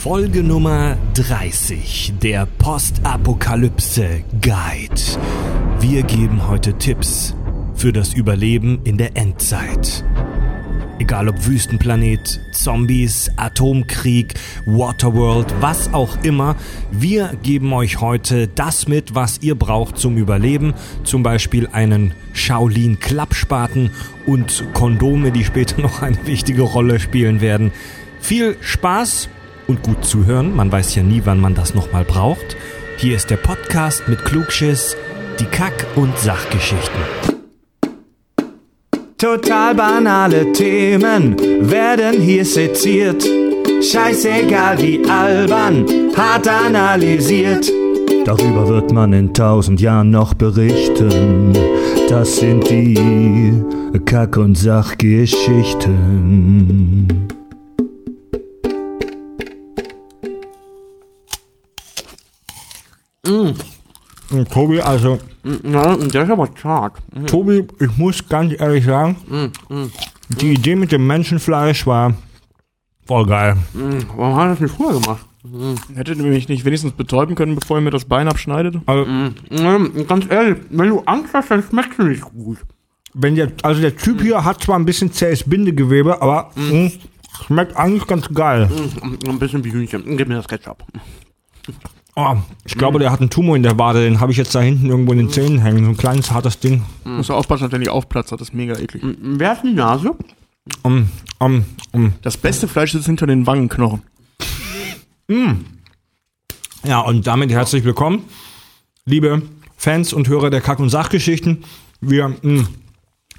Folge Nummer 30 der Postapokalypse Guide. Wir geben heute Tipps für das Überleben in der Endzeit. Egal ob Wüstenplanet, Zombies, Atomkrieg, Waterworld, was auch immer, wir geben euch heute das mit, was ihr braucht zum Überleben. Zum Beispiel einen Shaolin-Klappspaten und Kondome, die später noch eine wichtige Rolle spielen werden. Viel Spaß und gut zuhören. Man weiß ja nie, wann man das nochmal braucht. Hier ist der Podcast mit Klugschiss, die Kack- und Sachgeschichten. Total banale Themen werden hier seziert. Scheißegal wie albern, hart analysiert. Darüber wird man in tausend Jahren noch berichten. Das sind die Kack- und Sachgeschichten. Tobi, also, Ja, der ist aber stark. Tobi, ich muss ganz ehrlich sagen, die Idee mit dem Menschenfleisch war voll geil. Warum hat er das nicht früher gemacht? Hättet ihr mich nicht wenigstens betäuben können, bevor ihr mir das Bein abschneidet? Also, ganz ehrlich, wenn du Angst hast, dann schmeckt es nicht gut. wenn der, also der Typ hier hat zwar ein bisschen zähes Bindegewebe, aber mh, schmeckt eigentlich ganz geil. Mm, Ein bisschen wie Hühnchen. Gib mir das Ketchup. Oh, ich glaube, der hat einen Tumor in der Wade, den habe ich jetzt da hinten irgendwo in den Zähnen hängen. So ein kleines, hartes Ding. Musst du aufpassen, dass der nicht aufplatzt, das ist mega eklig. Wer hat die Nase? Um, um, um. Das beste Fleisch sitzt hinter den Wangenknochen. Ja, und damit herzlich willkommen, liebe Fans und Hörer der Kack- und Sachgeschichten. Wir mh,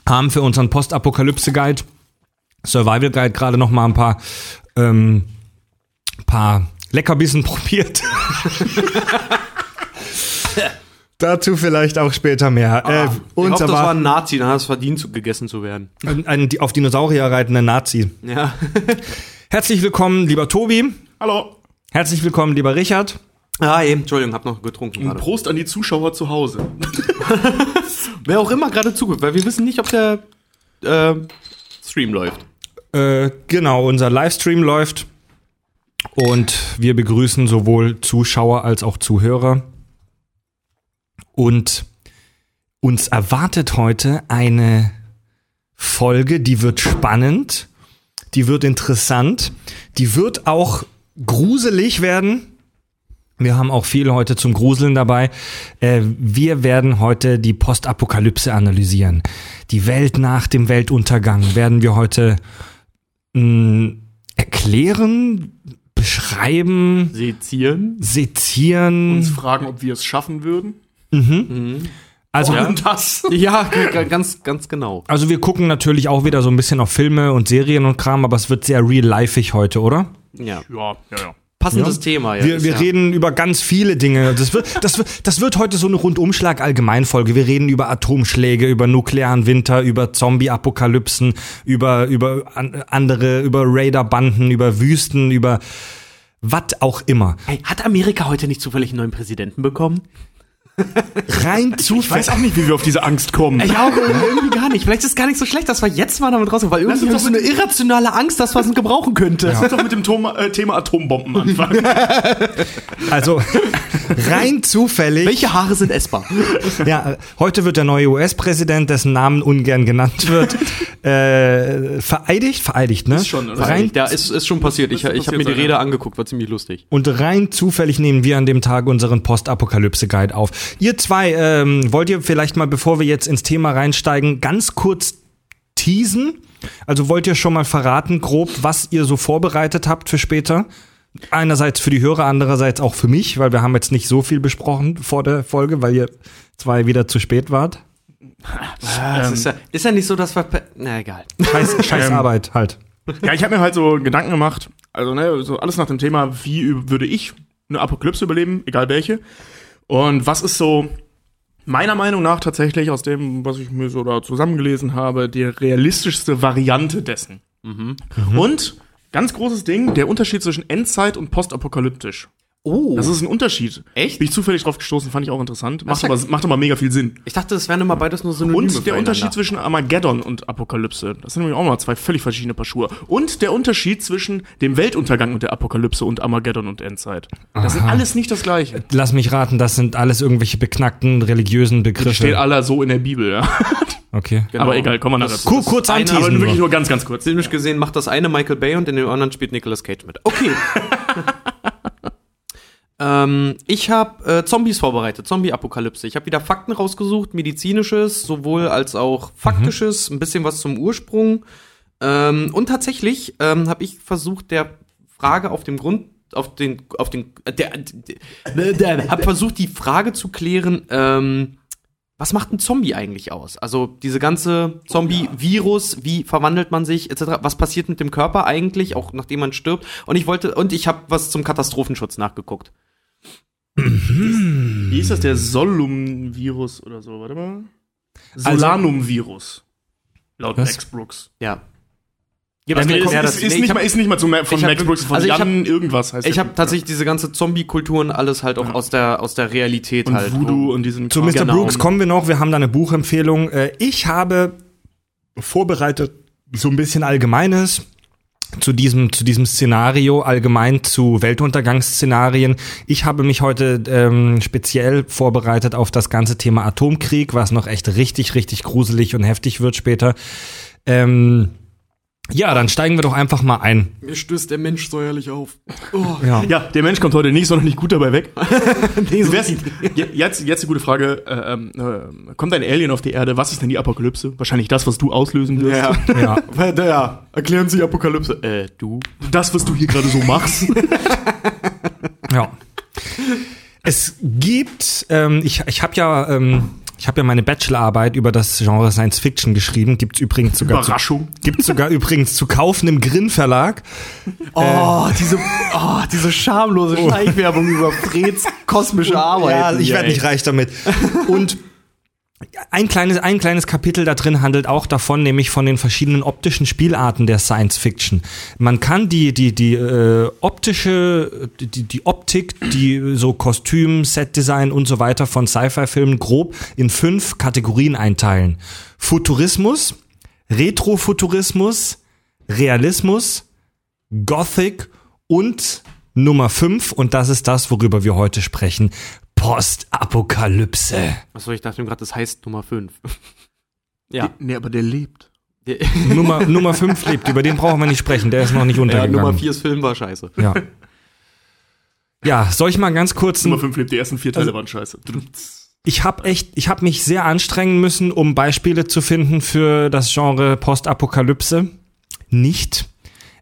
haben für unseren Postapokalypse-Guide, Survival Guide, gerade noch mal ein paar, ähm, paar Leckerbissen probiert. Dazu vielleicht auch später mehr. äh, ich hoffe, das war ein Nazi, dann hat es verdient, zu- gegessen zu werden. ein, ein auf Dinosaurier reitender Nazi. Ja. Herzlich willkommen, lieber Tobi. Hallo. Herzlich willkommen, lieber Richard. Ah, eben, Entschuldigung, hab noch getrunken Und. Prost an die Zuschauer zu Hause. Wer auch immer gerade zuguckt, weil wir wissen nicht, ob der äh, Stream läuft. Äh, genau, unser Livestream läuft und wir begrüßen sowohl Zuschauer als auch Zuhörer. Und uns erwartet heute eine Folge, die wird spannend, die wird interessant, die wird auch gruselig werden. Wir haben auch viel heute zum Gruseln dabei. Äh, wir werden heute die Postapokalypse analysieren. Die Welt nach dem Weltuntergang werden wir heute mh, erklären, beschreiben, Sezieren. sezieren. Uns fragen, ob wir es schaffen würden. Also, Und das. Ja, g- g- ganz, ganz genau. also wir gucken natürlich auch wieder so ein bisschen auf Filme und Serien und Kram, aber es wird sehr real-lifeig heute, oder? Ja. Ja, ja, ja. Passendes Thema, ja. Wir, wir ja. reden über ganz viele Dinge. Das wird, das, wird, das wird heute so eine Rundumschlag-Allgemeinfolge. Wir reden über Atomschläge, über nuklearen Winter, über Zombie-Apokalypsen, über, über an, andere, über Raider-Banden, über Wüsten, über was auch immer. Hey, hat Amerika heute nicht zufällig einen neuen Präsidenten bekommen? Rein Ich zufällig. weiß auch nicht, wie wir auf diese Angst kommen. Ich auch irgendwie gar nicht. Vielleicht ist es gar nicht so schlecht, dass wir jetzt mal damit rauskommen, weil irgendwie uns habe ich doch so eine irrationale Angst, dass man es gebrauchen könnte. Lass uns doch mit dem Thoma, äh, Thema Atombomben anfangen. Also rein zufällig. Welche Haare sind essbar? Ja, heute wird der neue US-Präsident, dessen Namen ungern genannt wird, äh, vereidigt, vereidigt, ne? Ist schon, oder? rein, Ja, ist, ist schon passiert. Ich, ich habe mir die Rede ja. angeguckt, war ziemlich lustig. und rein zufällig nehmen wir an dem Tag unseren Postapokalypse-Guide auf. Ihr zwei, ähm, wollt ihr vielleicht mal, bevor wir jetzt ins Thema reinsteigen, ganz kurz teasen? Also wollt ihr schon mal verraten, grob, was ihr so vorbereitet habt für später? Einerseits für die Hörer, andererseits auch für mich, weil wir haben jetzt nicht so viel besprochen vor der Folge, weil ihr zwei wieder zu spät wart. Das ist, ja, ist ja nicht so, dass wir. Na, egal. Scheiß, scheiß Ähm, Arbeit halt. Ja, ich habe mir halt so Gedanken gemacht, also ne, so alles nach dem Thema, wie würde ich eine Apokalypse überleben, egal welche. Und was ist so meiner Meinung nach tatsächlich aus dem, was ich mir so da zusammengelesen habe, die realistischste Variante dessen. Und ganz großes Ding, der Unterschied zwischen Endzeit und postapokalyptisch. Oh. Das ist ein Unterschied. Echt? Bin ich zufällig drauf gestoßen, fand ich auch interessant. Macht aber, macht aber mega viel Sinn. ich dachte, das wären immer beides nur Synonyme Und der. Unterschied zwischen Armageddon und Apokalypse. Das sind nämlich auch mal zwei völlig verschiedene Paar Schuhe. Und der Unterschied zwischen dem Weltuntergang und der Apokalypse und Armageddon und Endzeit. Das sind Aha. alles nicht das Gleiche. Lass mich raten, das sind alles irgendwelche beknackten religiösen Das Begriffe. steht aller so in der Bibel, ja. Okay. Genau. Aber egal, kommen wir nachher dazu. Kur kurz anteasen. Aber wirklich nur. nur ganz, ganz kurz. Filmisch gesehen macht das eine Michael Bay und in dem anderen spielt Nicolas Cage mit. Okay. ähm, ich habe äh, Zombies vorbereitet, Zombie-Apokalypse. Ich habe wieder Fakten rausgesucht, medizinisches, sowohl als auch faktisches, ein bisschen was zum Ursprung. Ähm, und tatsächlich ähm, habe ich versucht, der Frage auf dem Grund, auf den, auf den, äh, der, der, der habe versucht, die Frage zu klären, ähm, was macht ein Zombie eigentlich aus? Also diese ganze Zombie-Virus, wie verwandelt man sich, etc. Was passiert mit dem Körper eigentlich, auch nachdem man stirbt? Und ich wollte, und ich habe was zum Katastrophenschutz nachgeguckt. Wie ist das, der Solum-Virus oder so? Warte mal. Solanum-Virus. Laut Was? Max Brooks. Ja. Also, mir ist, ja, das- ist, nee, ich nicht hab- mal, ist nicht mal zu, von hab- Max Brooks, von also ich hab- Jan irgendwas heißt Ich habe tatsächlich diese ganze Zombie-Kulturen alles halt auch Ja. aus der aus der Realität Und halt. Voodoo und diesen Zu Mr. Genau. Brooks kommen wir noch. Wir haben da eine Buchempfehlung. Äh, Ich habe vorbereitet so ein bisschen Allgemeines zu diesem, zu diesem Szenario, allgemein zu Weltuntergangsszenarien. Ich habe mich heute ähm, speziell vorbereitet auf das ganze Thema Atomkrieg, was noch echt richtig, richtig gruselig und heftig wird später. Ähm, ja, dann steigen wir doch einfach mal ein. Mir stößt der Mensch säuerlich auf. Ja. Ja, der Mensch kommt heute nicht, sondern nicht gut dabei weg. Nee, so Wär's- Je- jetzt, jetzt die gute Frage, äh, ähm, äh, kommt ein Alien auf die Erde, was ist denn die Apokalypse? Wahrscheinlich das, was du auslösen wirst. ja. Ja. ja. Erklären Sie Apokalypse. Äh, du. Das, was du hier gerade so machst. Ja. Es gibt, ähm, ich, ich habe ja, ähm, ich habe ja meine Bachelorarbeit über das Genre Science Fiction geschrieben. Gibt's übrigens sogar zu, Überraschung. gibt's sogar übrigens zu kaufen im Grin Verlag. Oh, diese, oh, diese schamlose Schleichwerbung über Freds kosmische Arbeit. Ja, ich werde nicht reich damit. Und ein kleines, ein kleines Kapitel da drin handelt auch davon, nämlich von den verschiedenen optischen Spielarten der Science Fiction. Man kann die, die, die äh, optische, die, die Optik, die so Kostüm, Setdesign und so weiter von Sci-Fi-Filmen grob in fünf Kategorien einteilen. Futurismus, Retrofuturismus, Realismus, Gothic und Nummer fünf und das ist das, worüber wir heute sprechen, Postapokalypse. Achso, ich dachte mir gerade, das heißt Nummer 5. ja. Nee, aber der lebt. Nummer, Nummer 5 lebt, über den brauchen wir nicht sprechen, der ist noch nicht ja, untergegangen. Nummer 4 ist Film war scheiße. Ja. Ja, soll ich mal ganz kurz Nummer ein 5 lebt, die ersten vier Teile Also- waren scheiße. Ich habe echt, ich habe mich sehr anstrengen müssen, um Beispiele zu finden für das Genre Postapokalypse. Nicht.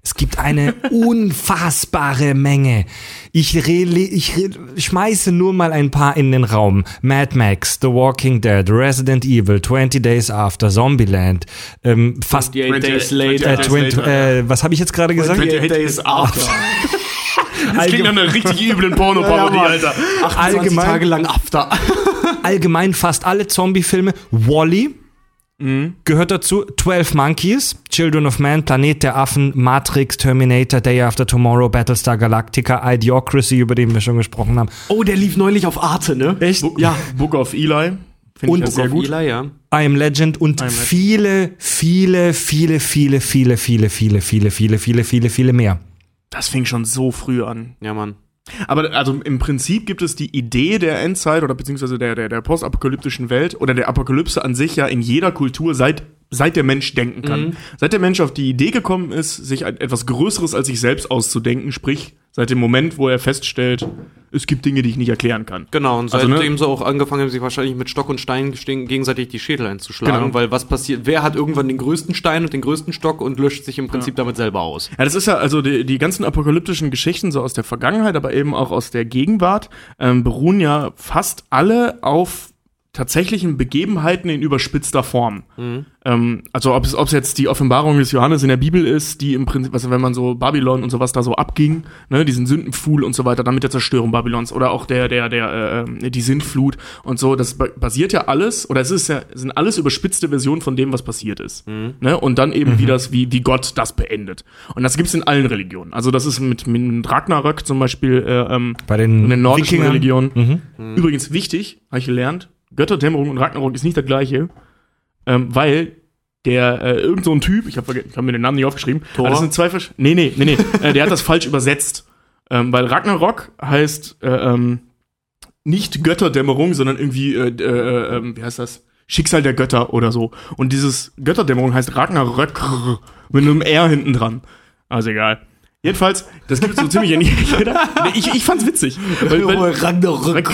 Es gibt eine unfassbare Menge. Ich, rele, ich re, schmeiße nur mal ein paar in den Raum. Mad Max, The Walking Dead, Resident Evil, 20 Days After, Zombieland, ähm, fast 28 Days äh, 20, äh, was habe ich jetzt gerade gesagt? 28 Days after. Das klingt nach einer richtig üblen Pornoparodie, Ja. Alter. 28 Allgemein- Tage lang after. allgemein fast alle Zombie-Filme. Wally gehört dazu. 12 Monkeys, Children of Man, Planet der Affen, Matrix, Terminator, Day After Tomorrow, Battlestar Galactica, Idiocracy, über den wir schon gesprochen haben. Oh, der lief neulich auf Arte, ne? Echt? Ja. Book of Eli. Finde Und ich ja sehr gut. Eli, ja. I Am Legend und Am viele, viele, viele, viele, viele, viele, viele, viele, viele, viele, viele, viele mehr. Das fing schon so früh an. Ja, Mann. Aber also im Prinzip gibt es die Idee der Endzeit oder beziehungsweise der, der, der postapokalyptischen Welt oder der Apokalypse an sich ja in jeder Kultur seit, seit der Mensch denken kann. Seit der Mensch auf die Idee gekommen ist, sich etwas Größeres als sich selbst auszudenken, sprich seit dem Moment, wo er feststellt, es gibt Dinge, die ich nicht erklären kann. Genau, und Also, ne? seitdem sie auch angefangen haben, sich wahrscheinlich mit Stock und Stein gegenseitig die Schädel einzuschlagen, Genau. weil was passiert, wer hat irgendwann den größten Stein und den größten Stock und löscht sich im Prinzip damit selber aus. Ja, das ist ja also die, die ganzen apokalyptischen Geschichten so aus der Vergangenheit, aber eben auch aus der Gegenwart, ähm, beruhen ja fast alle auf tatsächlichen Begebenheiten in überspitzter Form. Ähm, also ob es, ob es jetzt die Offenbarung des Johannes in der Bibel ist, die im Prinzip, also wenn man so Babylon und sowas da so abging, ne, diesen Sündenpfuhl und so weiter, dann mit der Zerstörung Babylons oder auch der, der, der, äh, die Sintflut und so, das ba- basiert ja alles, oder es ist ja, sind alles überspitzte Versionen von dem, was passiert ist. Ne? Und dann eben wie das, wie, wie Gott das beendet. Und das gibt's in allen Religionen. Also das ist mit, mit Ragnarök zum Beispiel äh, ähm, Bei den, in den nordischen Wikingern. Religionen. Mhm. Übrigens wichtig, habe ich gelernt, Götterdämmerung und Ragnarok ist nicht das gleiche, ähm, weil der äh, irgend so ein Typ, ich habe hab mir den Namen nicht aufgeschrieben, Thor? aber das sind zwei Versch Nee, nee, nee, nee, äh, der hat das falsch übersetzt. Ähm, weil Ragnarok heißt äh, ähm, nicht Götterdämmerung, sondern irgendwie, äh, äh, äh, wie heißt das? Schicksal der Götter oder so. Und dieses Götterdämmerung heißt Ragnarök mit einem R hinten dran. Also egal. Jedenfalls, das gibt so ziemlich in jeder. Ich, ich fand's witzig. Weil, weil, Ragnarök.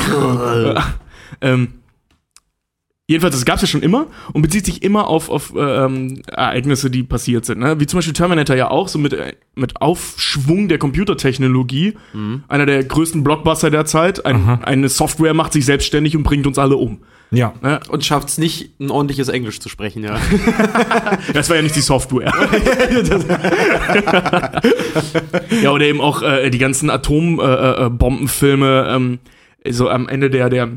ähm, jedenfalls, das gab's ja schon immer und bezieht sich immer auf, auf äh, ähm, Ereignisse, die passiert sind. Ne? Wie zum Beispiel Terminator ja auch, so mit, äh, mit Aufschwung der Computertechnologie. Einer der größten Blockbuster der Zeit. Ein, eine Software macht sich selbstständig und bringt uns alle um. Ja. Ne? Und schafft's nicht, ein ordentliches Englisch zu sprechen, ja. Das war ja nicht die Software. ja, oder eben auch äh, die ganzen Atombombenfilme, äh, äh, ähm, so am Ende der, der,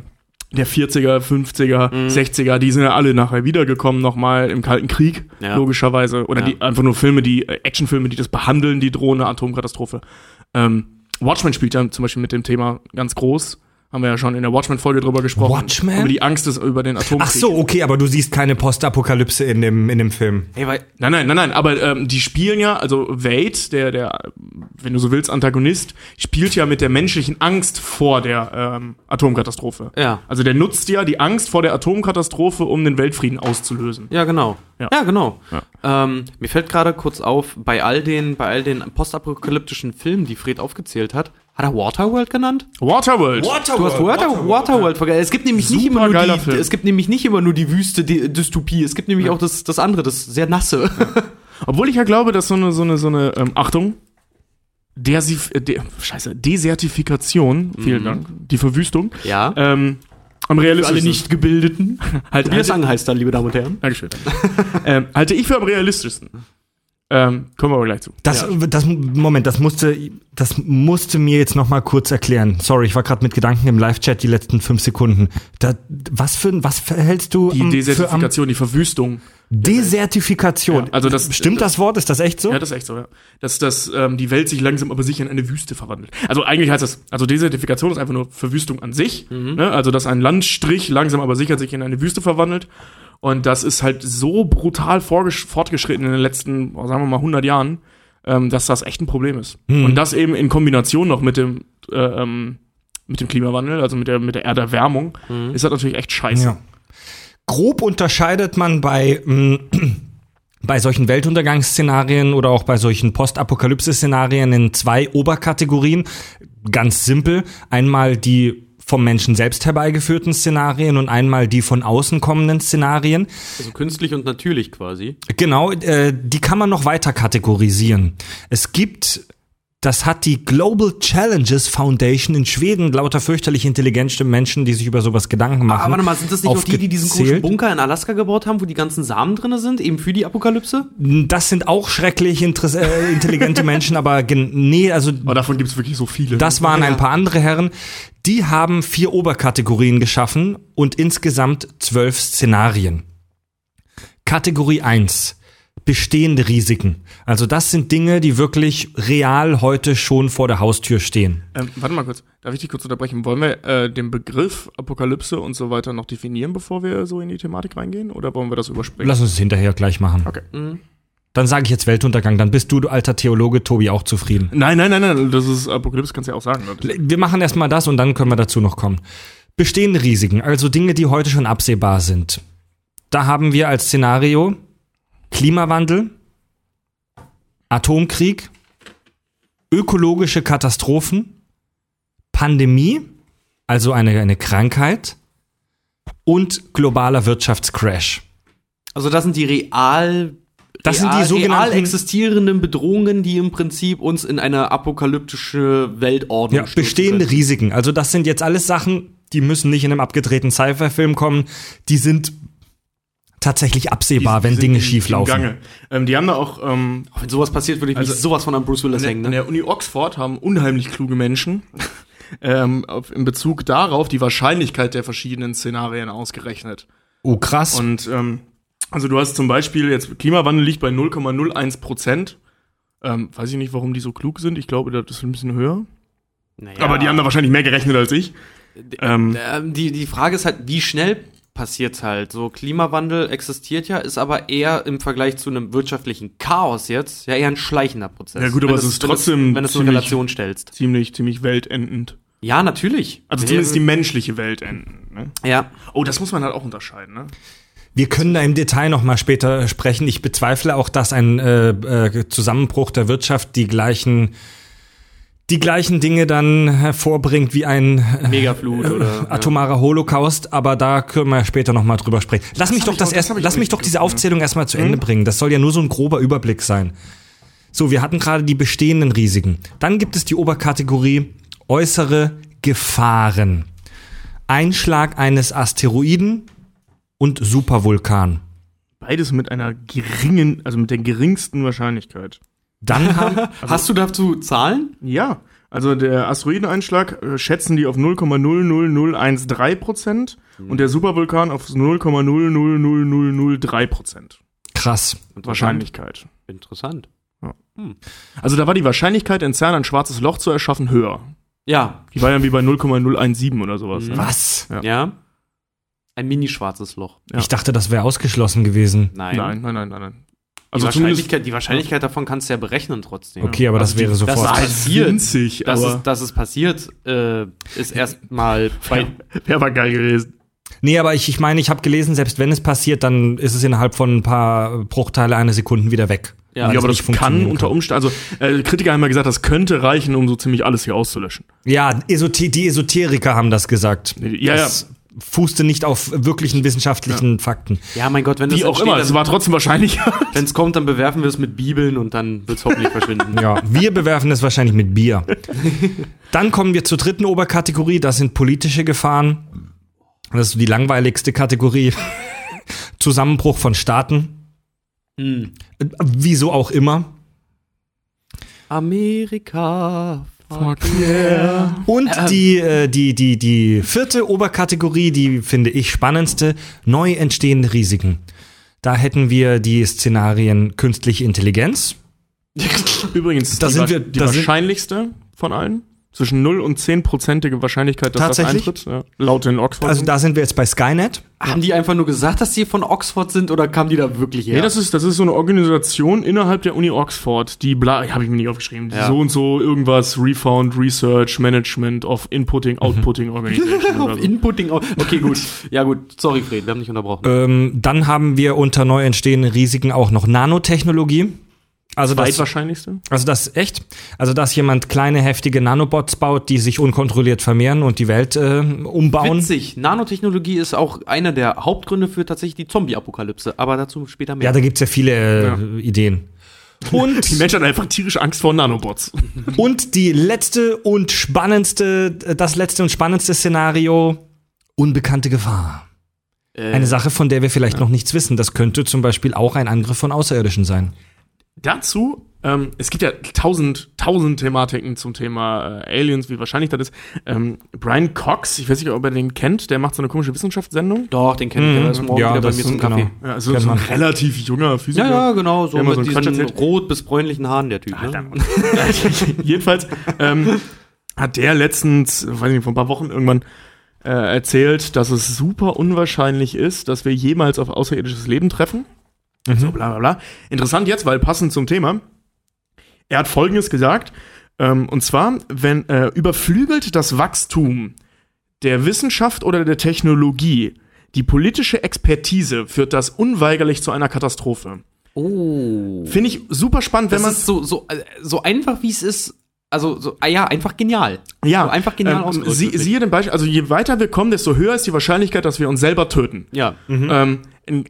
der 40er, 50er, 60er, die sind ja alle nachher wiedergekommen, nochmal im Kalten Krieg, Ja. logischerweise. Oder Ja. die einfach nur Filme, die, äh, Actionfilme, die das behandeln, die drohende Atomkatastrophe. Ähm, Watchmen spielt ja zum Beispiel mit dem Thema ganz groß. Haben wir ja schon in der Watchmen-Folge drüber gesprochen. Watchmen? Über die Angst des, über den Atomkrieg. Ach so, okay, aber du siehst keine Postapokalypse in dem, in dem Film. Hey, weil, Nein, nein, nein, nein, aber ähm, die spielen ja, also Wade, der, der, wenn du so willst, Antagonist, spielt ja mit der menschlichen Angst vor der ähm, Atomkatastrophe. Ja. Also der nutzt ja die Angst vor der Atomkatastrophe, um den Weltfrieden auszulösen. Ja, genau. Ja. Ja, genau. Ja. Ähm, mir fällt gerade kurz auf, bei all den, bei all den postapokalyptischen Filmen, die Fred aufgezählt hat, hat er Waterworld genannt? Waterworld. Du hast Water, Waterworld vergessen. Es gibt nämlich nicht Super immer nur die, Film. es gibt nämlich nicht immer nur die Wüste die Dystopie. Es gibt nämlich auch das, das andere, das sehr nasse. Obwohl ich ja glaube, dass so eine, so eine, so eine, ähm, Achtung, der, äh, der, scheiße, Desertifikation, vielen Dank, die Verwüstung, Ja. ähm, am Für realistischsten. alle Nichtgebildeten. halt, Tobias halt, Ang heißt dann, liebe Damen und Herren. Dankeschön. ähm, halte ich für am realistischsten. Ähm, kommen wir aber gleich zu. Das, das, Moment, das musste, das musste mir jetzt noch mal kurz erklären. Sorry, ich war gerade mit Gedanken im Live-Chat die letzten fünf Sekunden. Da, was für, was hältst du Die am- für am Desertifikation, die Verwüstung. Desertifikation? Ja, also das- stimmt das Wort? Ist das echt so? Ja, das ist echt so, ja. Dass, dass ähm, die Welt sich langsam aber sicher in eine Wüste verwandelt. Also eigentlich heißt das, also Desertifikation ist einfach nur Verwüstung an sich. Ne? Also dass ein Landstrich langsam aber sicher sich in eine Wüste verwandelt. Und das ist halt so brutal fortgeschritten in den letzten, sagen wir mal, 100 Jahren, ähm, dass das echt ein Problem ist. Und das eben in Kombination noch mit dem, äh, ähm, mit dem Klimawandel, also mit der, mit der Erderwärmung, ist das natürlich echt scheiße. Ja. Grob unterscheidet man bei, mh, bei solchen Weltuntergangsszenarien oder auch bei solchen Postapokalypse-Szenarien in zwei Oberkategorien. Ganz simpel. Einmal die vom Menschen selbst herbeigeführten Szenarien und einmal die von außen kommenden Szenarien. Also künstlich und natürlich quasi. Genau, äh, die kann man noch weiter kategorisieren. Es gibt, das hat die Global Challenges Foundation in Schweden, lauter fürchterlich intelligente Menschen, die sich über sowas Gedanken machen. Aber warte mal, sind das nicht auch die, die diesen komischen. Bunker in Alaska gebaut haben, wo die ganzen Samen drin sind, eben für die Apokalypse? Das sind auch schrecklich äh, intelligente Menschen, aber nee, also Aber davon gibt es wirklich so viele. das waren Ja. ein paar andere Herren. Die haben vier Oberkategorien geschaffen und insgesamt zwölf Szenarien. Kategorie 1. Bestehende Risiken. Also das sind Dinge, die wirklich real heute schon vor der Haustür stehen. Ähm, warte mal kurz, darf ich dich kurz unterbrechen? Wollen wir äh, den Begriff Apokalypse und so weiter noch definieren, bevor wir so in die Thematik reingehen? Oder wollen wir das überspringen? Lass uns es hinterher gleich machen. Okay. Dann sage ich jetzt Weltuntergang, dann bist du, du alter Theologe, Tobi, auch zufrieden. Nein, nein, nein, nein, das ist Apokalypse, kannst du ja auch sagen. ne? Wir machen erstmal das und dann können wir dazu noch kommen. Bestehende Risiken, also Dinge, die heute schon absehbar sind. Da haben wir als Szenario Klimawandel, Atomkrieg, ökologische Katastrophen, Pandemie, also eine, eine Krankheit und globaler Wirtschaftscrash. Also das sind die real Das sind real, die sogenannten- real existierenden Bedrohungen, die im Prinzip uns in eine apokalyptische Weltordnung Ja, bestehende können. Risiken. Also das sind jetzt alles Sachen, die müssen nicht in einem abgedrehten Sci-Fi-Film kommen, die sind tatsächlich absehbar, Die- die wenn Dinge schief im laufen. Gange. Ähm, die haben da auch ähm, Wenn sowas passiert, würde ich Also- mich sowas von an Bruce Willis an, hängen. der, an Ne? der Uni Oxford haben unheimlich kluge Menschen ähm, auf, in Bezug darauf die Wahrscheinlichkeit der verschiedenen Szenarien ausgerechnet. Oh, krass. Und ähm, also du hast zum Beispiel jetzt Klimawandel liegt bei 0,01 Prozent. Ähm, weiß ich nicht, warum die so klug sind. Ich glaube, das ist ein bisschen höher. Naja. Aber die haben da wahrscheinlich mehr gerechnet als ich. Ähm, die, die Frage ist halt, wie schnell passiert halt. So Klimawandel existiert ja, ist aber eher im Vergleich zu einem wirtschaftlichen Chaos jetzt ja eher ein schleichender Prozess. Ja gut, aber es ist trotzdem wenn du es in ziemlich- Relation stellst. ziemlich, ziemlich weltendend. Ja, natürlich. Also zumindest die menschliche Welt enden. Ne? ja. Oh, das muss man halt auch unterscheiden. Ne? Wir können da im Detail noch mal später sprechen. Ich bezweifle auch, dass ein äh, äh, Zusammenbruch der Wirtschaft die gleichen die gleichen Dinge dann hervorbringt wie ein äh, Megaflut oder atomarer Holocaust, aber da können wir später noch mal drüber sprechen. Lass mich hab doch das auch- das erst, lass mich doch diese Aufzählung erstmal zu Ende bringen. Das soll ja nur so ein grober Überblick sein. So, wir hatten gerade die bestehenden Risiken. Dann gibt es die Oberkategorie äußere Gefahren. Einschlag eines Asteroiden und Supervulkan. Beides mit einer geringen, also mit der geringsten Wahrscheinlichkeit. Dann haben Hast du dazu Zahlen? Ja, also der Asteroideneinschlag äh, schätzen die auf 0,00013 Prozent und der Supervulkan auf 0,00003 Prozent krass. Wahrscheinlichkeit. Interessant. Also da war die Wahrscheinlichkeit, in CERN ein schwarzes Loch zu erschaffen, höher. Ja, Die war ja wie bei 0,017 oder sowas. Mhm. Ne? Was? Ja. ja. Ein mini-schwarzes Loch. Ja. Ich dachte, das wäre ausgeschlossen gewesen. Nein. Nein, nein, nein, nein, Die, Also zumindest Wahrscheinlichkeit, die Wahrscheinlichkeit davon kannst du ja berechnen trotzdem. Okay, aber das Also die- wäre das sofort. ist halt- passiert. winzig, Dass, es, dass es passiert, äh, ist erstmal wäre aber geil gewesen. Nee, aber ich, ich meine, ich habe gelesen, selbst wenn es passiert, dann ist es innerhalb von ein paar Bruchteile einer Sekunden wieder weg. Ja, Ja, aber das kann unter Umständen, also äh, Kritiker haben ja gesagt, das könnte reichen, um so ziemlich alles hier auszulöschen. Ja, Esote die Esoteriker haben das gesagt. Ja, das fußte nicht auf wirklichen wissenschaftlichen Fakten. Ja, mein Gott, wenn das Wie auch immer, es war trotzdem wahrscheinlich. Wenn es kommt, dann bewerfen wir es mit Bibeln und dann wird es hoffentlich verschwinden. Ja, wir bewerfen es wahrscheinlich mit Bier. Dann kommen wir zur dritten Oberkategorie, das sind politische Gefahren. Das ist die langweiligste Kategorie. Zusammenbruch von Staaten. Hm. Äh, Wieso auch immer. Amerika. Fuck yeah. Und die, äh, die, die, die vierte Oberkategorie, die finde ich spannendste, neu entstehende Risiken. Da hätten wir die Szenarien künstliche Intelligenz. Übrigens, Da die, sind wir- die da sind- wahrscheinlichste von allen. Zwischen 0 und 10-prozentige Wahrscheinlichkeit, dass das eintritt. Ja, laut den Oxford. Also da sind wir jetzt bei Skynet. Haben die einfach nur gesagt, dass sie von Oxford sind oder kamen die da wirklich her? Nee, das ist, das ist so eine Organisation innerhalb der Uni Oxford, die bla, habe ich mir nicht aufgeschrieben, die Ja. so und so irgendwas Refound, Research, Management of Inputting, Outputting Organization oder Auf so. Inputting. Okay, gut. Ja, gut. Sorry, Fred, wir haben dich unterbrochen. Ähm, dann haben wir unter neu entstehenden Risiken auch noch Nanotechnologie. Also das, Zweitwahrscheinlichste? also das echt, also dass jemand kleine heftige Nanobots baut, die sich unkontrolliert vermehren und die Welt äh, umbauen. Witzig. Nanotechnologie ist auch einer der Hauptgründe für tatsächlich die Zombie-Apokalypse. Aber dazu später mehr. Ja, da gibt's ja viele äh, Ja. Ideen. Die Und, Menschen haben einfach tierisch Angst vor Nanobots. und die letzte und spannendste, das letzte und spannendste Szenario, unbekannte Gefahr. äh, Eine Sache, von der wir vielleicht noch nichts wissen. Das könnte zum Beispiel auch ein Angriff von Außerirdischen sein. Dazu, ähm, es gibt ja tausend, tausend Thematiken zum Thema äh, Aliens, wie wahrscheinlich das ist. Ähm, Brian Cox, ich weiß nicht, ob ihr den kennt, der macht so eine komische Wissenschaftssendung. Doch, den kenne ich. Der ist morgen Ja, wieder bei das mir ist- zum Kaffee. genau. Ja, also so ein man. relativ junger Physiker. Ja, ja, genau. So mit so diesen rot bis bräunlichen Haaren, der Typ. Ne? Jedenfalls ähm, hat der letztens, weiß nicht, vor ein paar Wochen irgendwann äh, erzählt, dass es super unwahrscheinlich ist, dass wir jemals auf außerirdisches Leben treffen. So, bla bla bla. Interessant jetzt, weil passend zum Thema. Er hat Folgendes gesagt, ähm, und zwar, wenn äh, überflügelt das Wachstum der Wissenschaft oder der Technologie die politische Expertise, führt das unweigerlich zu einer Katastrophe. Oh. Finde ich super spannend, wenn Das man ist so, so, äh, so einfach, wie es ist. Also, so, ah ja, einfach genial. Ja, So einfach genial ähm, sie, siehe den Beispiel, also je weiter wir kommen, desto höher ist die Wahrscheinlichkeit, dass wir uns selber töten. Ja. Ähm, in,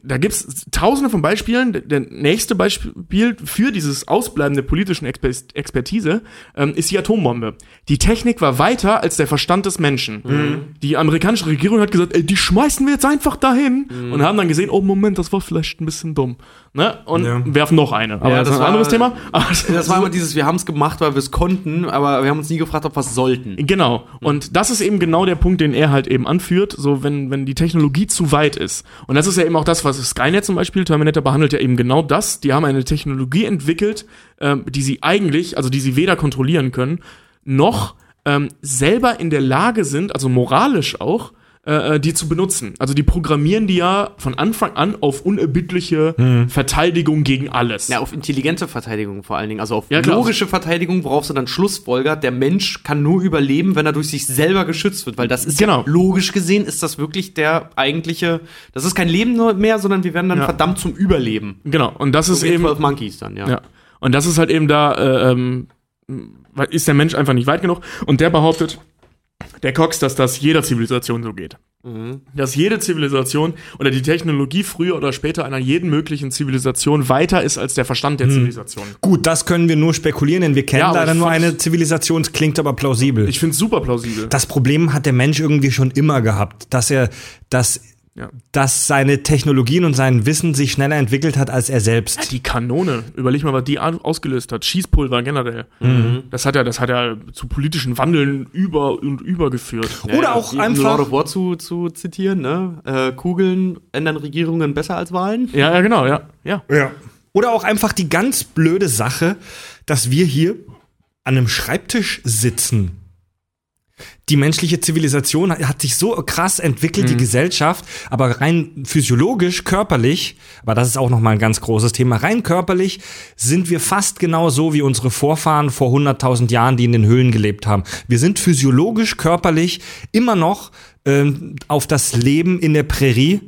da gibt's tausende von Beispielen. Der- nächste Beispiel für dieses Ausbleiben der politischen Exper Expertise ähm, ist die Atombombe. Die Technik war weiter als der Verstand des Menschen. Die amerikanische Regierung hat gesagt, ey, die schmeißen wir jetzt einfach dahin und haben dann gesehen, oh Moment, das war vielleicht ein bisschen dumm. Ne? Und Ja. werfen noch eine. Aber Ja, das, das ist ein war- anderes Thema. Aber Das war immer dieses, wir haben es gemacht, weil wir es konnten, aber wir haben uns nie gefragt, ob wir es sollten. Genau. Und das ist eben genau der Punkt, den er halt eben anführt, so wenn, wenn die Technologie zu weit ist. Und das ist ja eben auch das, was Skynet zum Beispiel, Terminator behandelt ja eben genau das. Die haben eine Technologie entwickelt, ähm, die sie eigentlich, also die sie weder kontrollieren können, noch ähm, selber in der Lage sind, also moralisch auch, äh, äh, die zu benutzen. Also die programmieren die ja von Anfang an auf unerbittliche Verteidigung gegen alles. Ja, auf intelligente Verteidigung vor allen Dingen, also auf Ja, logische Verteidigung, worauf sie dann Schlussfolgert, der Mensch kann nur überleben, wenn er durch sich selber geschützt wird, weil das ist Genau. ja, logisch gesehen ist das wirklich der eigentliche, das ist kein Leben mehr, sondern wir werden dann Ja. verdammt zum Überleben. Genau. Und das ist So in eben 12 Monkeys dann, ja. Ja. Und das ist halt eben da, äh, ähm, ist der Mensch einfach nicht weit genug. Und der behauptet, der Cox, dass das jeder Zivilisation so geht. Dass jede Zivilisation oder die Technologie früher oder später einer jeden möglichen Zivilisation weiter ist als der Verstand der Zivilisation. Gut, das können wir nur spekulieren, denn wir kennen Ja, leider nur eine Zivilisation, es klingt aber plausibel. Ich finde es super plausibel. das Problem hat der Mensch irgendwie schon immer gehabt, dass er, dass, Ja. dass seine Technologien und sein Wissen sich schneller entwickelt hat als er selbst. die Kanone, überleg mal, was die au- ausgelöst hat. Schießpulver generell. Das hat ja, das hat ja zu politischen Wandeln über und über geführt. Oder auch Um Lord einfach, of War zu, zu zitieren, ne? Äh, Kugeln ändern Regierungen besser als Wahlen. Ja, ja, genau, ja. Ja. ja. oder auch einfach die ganz blöde Sache, dass wir hier an einem Schreibtisch sitzen. Die menschliche Zivilisation hat, hat sich so krass entwickelt, die Gesellschaft, aber rein physiologisch, körperlich, aber das ist auch noch mal ein ganz großes Thema, rein körperlich sind wir fast genau so wie unsere Vorfahren vor 100.000 Jahren, die in den Höhlen gelebt haben. Wir sind physiologisch, körperlich immer noch ähm, auf das Leben in der Prärie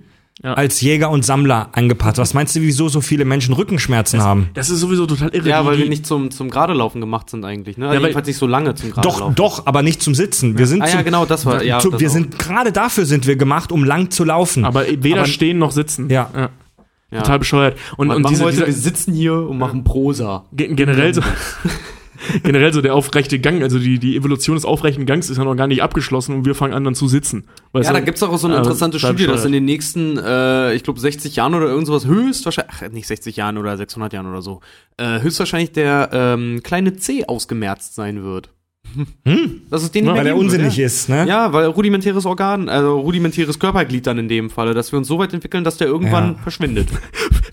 Ja. als Jäger und Sammler angepasst. Was meinst du, wieso so viele Menschen Rückenschmerzen haben? Das ist sowieso total irre. Ja, Die- weil wir nicht zum, zum Geradelaufen gemacht sind eigentlich, ne? weil- Jedenfalls nicht so lange zum Doch, Geradelaufen. doch, aber nicht zum Sitzen. Wir sind Ah ja, genau, das war- ja, zu, das wir auch. sind gerade dafür sind wir gemacht, um lang zu laufen. Aber weder Aber- stehen noch sitzen. Ja. Ja. Total bescheuert. Und, Was und diese, wir heute? dieser, wir sitzen hier und machen Prosa. ge- generell so, generell so der aufrechte Gang, also die, die Evolution des aufrechten Gangs ist ja noch gar nicht abgeschlossen und wir fangen an dann zu sitzen. Ja, da gibt's auch so eine Also, interessante total Studie, dass in den nächsten, äh, ich glaube, 60 Jahren oder irgend sowas höchstwahrscheinlich, ach, nicht 60 Jahren oder 600 Jahren oder so, äh, höchstwahrscheinlich der ähm, kleine C ausgemerzt sein wird. Hm? Das ist den mehr weil wird, unsinnig ja. ist, ne? Ja, weil rudimentäres Organ, also rudimentäres Körperglied dann in dem Falle, dass wir uns so weit entwickeln, dass der irgendwann Ja. verschwindet.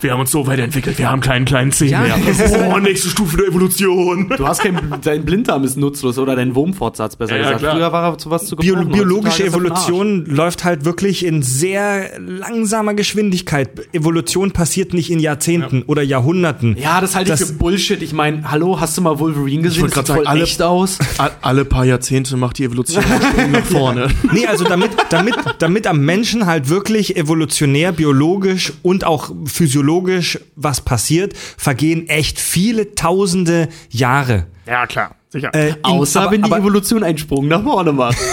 Wir haben uns so weit entwickelt, wir haben keinen kleinen Zeh Ja, mehr. das Oh, nächste Stufe der Evolution. Du hast kein, dein Blinddarm ist nutzlos oder dein Wurmfortsatz besser Ja, gesagt. klar. Früher war er zu was zu Bio gebrauchen. biologische er. Evolution läuft halt wirklich in sehr langsamer Geschwindigkeit. Evolution passiert nicht in Jahrzehnten oder Jahrhunderten. Ja, das halte ich Das- für Bullshit. Ich meine, hallo, hast du mal Wolverine gesehen? wollte Das grad sieht voll sagen, alle- echt aus. Alle paar Jahrzehnte macht die Evolution einen Sprung nach vorne. Nee, also damit, damit, damit am Menschen halt wirklich evolutionär, biologisch und auch physiologisch was passiert, vergehen echt viele tausende Jahre. Ja, klar, sicher. Äh, in- Außer aber- wenn die aber- Evolution einen Sprung nach vorne macht.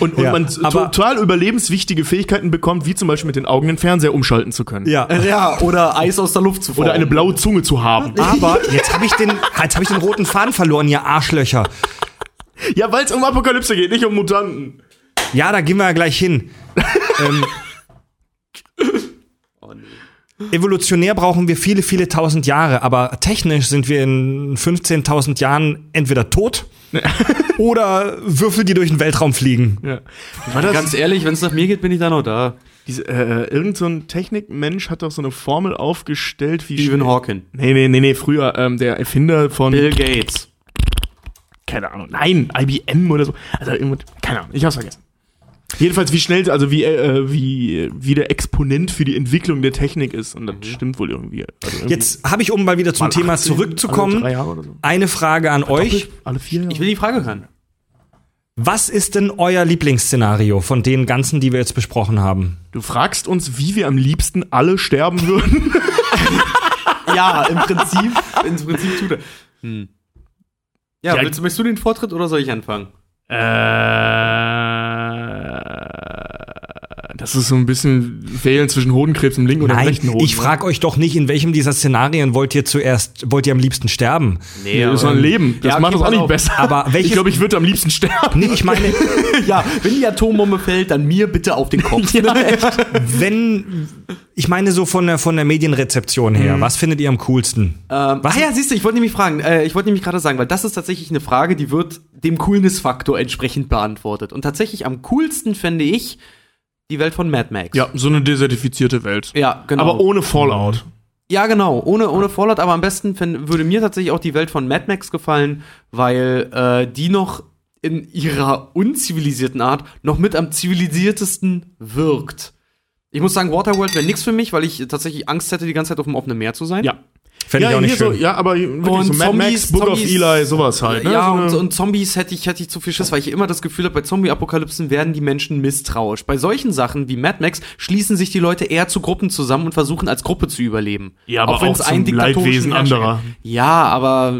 und und ja, man aber- total überlebenswichtige Fähigkeiten bekommt, wie zum Beispiel mit den Augen den Fernseher umschalten zu können. Ja. ja, oder Eis aus der Luft zu formen. Oder eine blaue Zunge zu haben. Aber jetzt habe ich den, jetzt habe ich den roten Faden verloren, ihr Arschlöcher. Ja, weil es um Apokalypse geht, nicht um Mutanten. Ja, da gehen wir ja gleich hin. ähm, Evolutionär brauchen wir viele, viele tausend Jahre, aber technisch sind wir in 15.000 Jahren entweder tot oder Würfel, die durch den Weltraum fliegen. Ja. Ganz ehrlich, wenn es nach mir geht, bin ich da noch da. diese, äh, irgend so ein Technikmensch hat doch so eine Formel aufgestellt, wie Stephen Hawking. Nee, nee, nee, nee, früher, ähm, der Erfinder von, Bill Gates. keine Ahnung, nein, IBM oder so. Also, irgendwo, keine Ahnung, ich hab's vergessen. Jedenfalls, wie schnell, also wie, äh, wie, wie der Exponent für die Entwicklung der Technik ist. Und das stimmt wohl irgendwie. Also irgendwie Jetzt habe ich, um mal wieder zum mal Thema 18, alle zurückzukommen, drei Jahre oder so. eine Frage an euch. Alle vier Jahre? Ich will die Frage hören. Was ist denn euer Lieblingsszenario von den ganzen, die wir jetzt besprochen haben? Du fragst uns, wie wir am liebsten alle sterben würden. Ja, im Prinzip, im Prinzip tut er. Hm. Ja, Ja, willst, möchtest du den Vortritt oder soll ich anfangen? äh, Das ist so ein bisschen Wählen zwischen Hodenkrebs im linken oder im Nein, rechten Hoden. ne? ich frage euch doch nicht, in welchem dieser Szenarien wollt ihr zuerst, wollt ihr am liebsten sterben? Nee, Das ist doch ein Leben. Das Ja, macht okay, das auch nicht auf. besser. Aber welches- ich glaube, ich würde am liebsten sterben. Nee, ich meine, ja, wenn die Atombombe fällt, dann mir bitte auf den Kopf. wenn, ich meine so von der, von der Medienrezeption her, was findet ihr am coolsten? Ähm, Was? ah ja, siehst du, ich wollte nämlich fragen, äh, ich wollte nämlich gerade sagen, weil das ist tatsächlich eine Frage, die wird dem Coolness-Faktor entsprechend beantwortet. Und tatsächlich am coolsten fände ich die Welt von Mad Max. Ja, so eine desertifizierte Welt. Ja, genau. Aber ohne Fallout. Ja, genau, ohne, ohne Fallout, aber am besten würde mir tatsächlich auch die Welt von Mad Max gefallen, weil äh, die noch in ihrer unzivilisierten Art noch mit am zivilisiertesten wirkt. Ich muss sagen, Waterworld wäre nix für mich, weil ich tatsächlich Angst hätte, die ganze Zeit auf dem offenen Meer zu sein. Ja. Fände ja, ich auch nicht hier schön. so, ja, aber wirklich Und so Mad Zombies, Max, Book of Zombies- Eli, sowas halt. Ne? Ja, so und, und Zombies hätte ich, hätte ich zu viel Schiss, weil ich immer das Gefühl habe, bei Zombie-Apokalypsen werden die Menschen misstrauisch. Bei solchen Sachen wie Mad Max schließen sich die Leute eher zu Gruppen zusammen und versuchen als Gruppe zu überleben. Ja, aber wenn's auch zum Leidwesen anderer. Ja, aber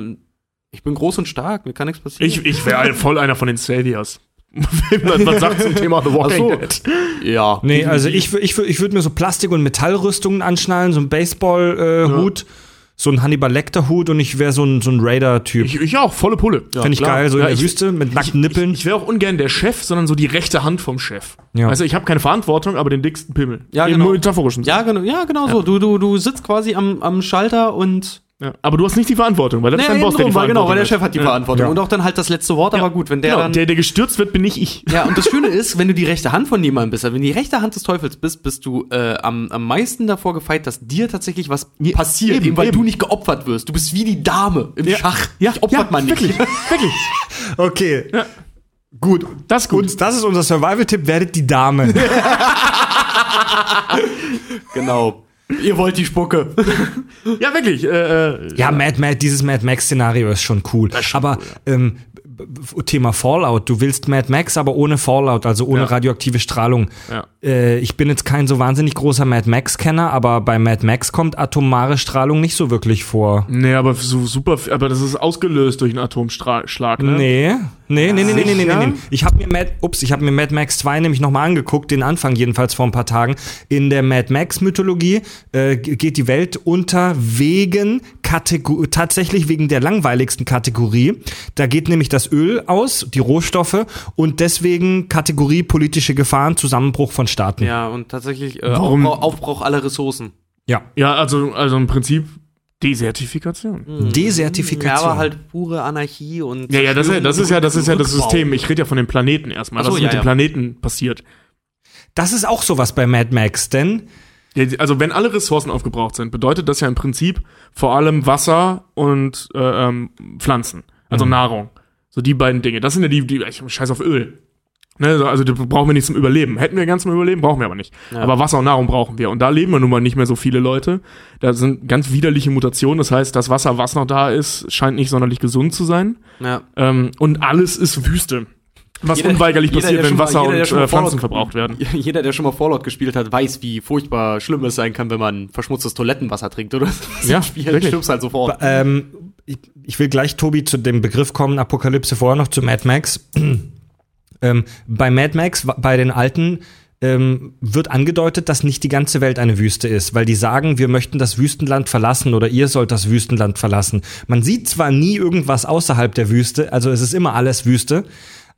ich bin groß und stark, mir kann nichts passieren. ich ich wäre voll einer von den Saviors. Was sagt zum Thema The Walking so. Dead? ja. Nee, also ich, ich, ich würde mir so Plastik- und Metallrüstungen anschnallen, so ein Baseball-Hut, so ein Hannibal Lecter-Hut und ich wäre so ein, so ein Raider-Typ. Ich, ich auch, volle Pulle. Fände ich klar. geil, so Ja, in der ich- Wüste mit nackten Nippeln. Ich, ich wäre auch ungern der Chef, sondern so die rechte Hand vom Chef. Ja. Also ich habe keine Verantwortung, aber den dicksten Pimmel. Ja, Im genau. metaphorischen Sinne. Ja, genau, ja, genau so. Du, du, du sitzt quasi am, am Schalter und. Ja. Aber du hast nicht die Verantwortung, weil das ist dein Boss, der die weil, genau, weil der Verantwortung Chef hat die Ja. Verantwortung. Ja. Und auch dann halt das letzte Wort, aber gut, wenn der Genau, dann. der, der gestürzt wird, bin nicht ich. Ja, und das Schöne ist, wenn du die rechte Hand von jemandem bist, also wenn du die rechte Hand des Teufels bist, bist du äh, am, am meisten davor gefeit, dass dir tatsächlich was passiert, eben, eben, weil eben. du nicht geopfert wirst. Du bist wie die Dame im Schach. Ja, Dich opfert ja, man nicht. Wirklich, wirklich. Okay. Gut, Das ist gut. Und das ist unser Survival-Tipp, werdet die Dame. genau. Ihr wollt die Spucke. Ja, wirklich. Äh, äh, ja, Mad Mad, dieses Mad Max-Szenario ist schon cool. aber ähm, b- b- Thema Fallout, du willst Mad Max, aber ohne Fallout, also ohne Ja. radioaktive Strahlung. Ja. Äh, ich bin jetzt kein so wahnsinnig großer Mad Max-Kenner, aber bei Mad Max kommt atomare Strahlung nicht so wirklich vor. Nee, aber so super, aber das ist ausgelöst durch einen Atomschlag, ne? Nee, nee, nee, nee, nee, nee, nee, nee, nee. Ich habe mir Mad, ups, ich habe mir Mad Max 2 nämlich nochmal angeguckt, den Anfang jedenfalls vor ein paar Tagen. In der Mad Max Mythologie äh, geht die Welt unter wegen Kategor tatsächlich wegen der langweiligsten Kategorie. Da geht nämlich das Öl aus, die Rohstoffe und deswegen Kategorie politische Gefahren, Zusammenbruch von Staaten. Ja, und tatsächlich äh, Warum? Aufbrauch, Aufbrauch aller Ressourcen. Ja. Ja, also, also im Prinzip Desertifikation. Desertifikation. Ja, aber halt pure Anarchie und. Ja, ja, das, ist- das ist ja das ist ja das. System. Ich rede ja von den Planeten erstmal, so, was ja, mit ja. den Planeten passiert. das ist auch sowas bei Mad Max, denn Ja, Also wenn alle Ressourcen aufgebraucht sind, bedeutet das ja im Prinzip vor allem Wasser und äh, ähm, Pflanzen, also Nahrung. So die beiden Dinge. Das sind ja die, die ich scheiß auf Öl. Ne, so, also das brauchen wir nicht zum Überleben. Hätten wir ganz zum Überleben, brauchen wir aber nicht. Aber Wasser und Nahrung brauchen wir. Und da leben wir nun mal nicht mehr so viele Leute. Da sind ganz widerliche Mutationen. Das heißt, das Wasser, was noch da ist, scheint nicht sonderlich gesund zu sein. Ja. Ähm, und alles ist Wüste. Was Jeder- unweigerlich jeder, passiert, wenn schon mal- Wasser jeder, der und mal äh, Pflanzen Fallout- verbraucht werden. Jeder, der schon mal Fallout gespielt hat, weiß, wie furchtbar schlimm es sein kann, wenn man verschmutztes Toilettenwasser trinkt oder so. Ja, Spiel wirklich. stirbst halt sofort. Ähm, ich, ich will gleich, Tobi, zu dem Begriff kommen, Apokalypse vorher noch zu Mad Max. ähm, bei Mad Max, bei den alten, ähm, wird angedeutet, dass nicht die ganze Welt eine Wüste ist, weil die sagen, wir möchten das Wüstenland verlassen oder ihr sollt das Wüstenland verlassen. Man sieht zwar nie irgendwas außerhalb der Wüste, also es ist immer alles Wüste,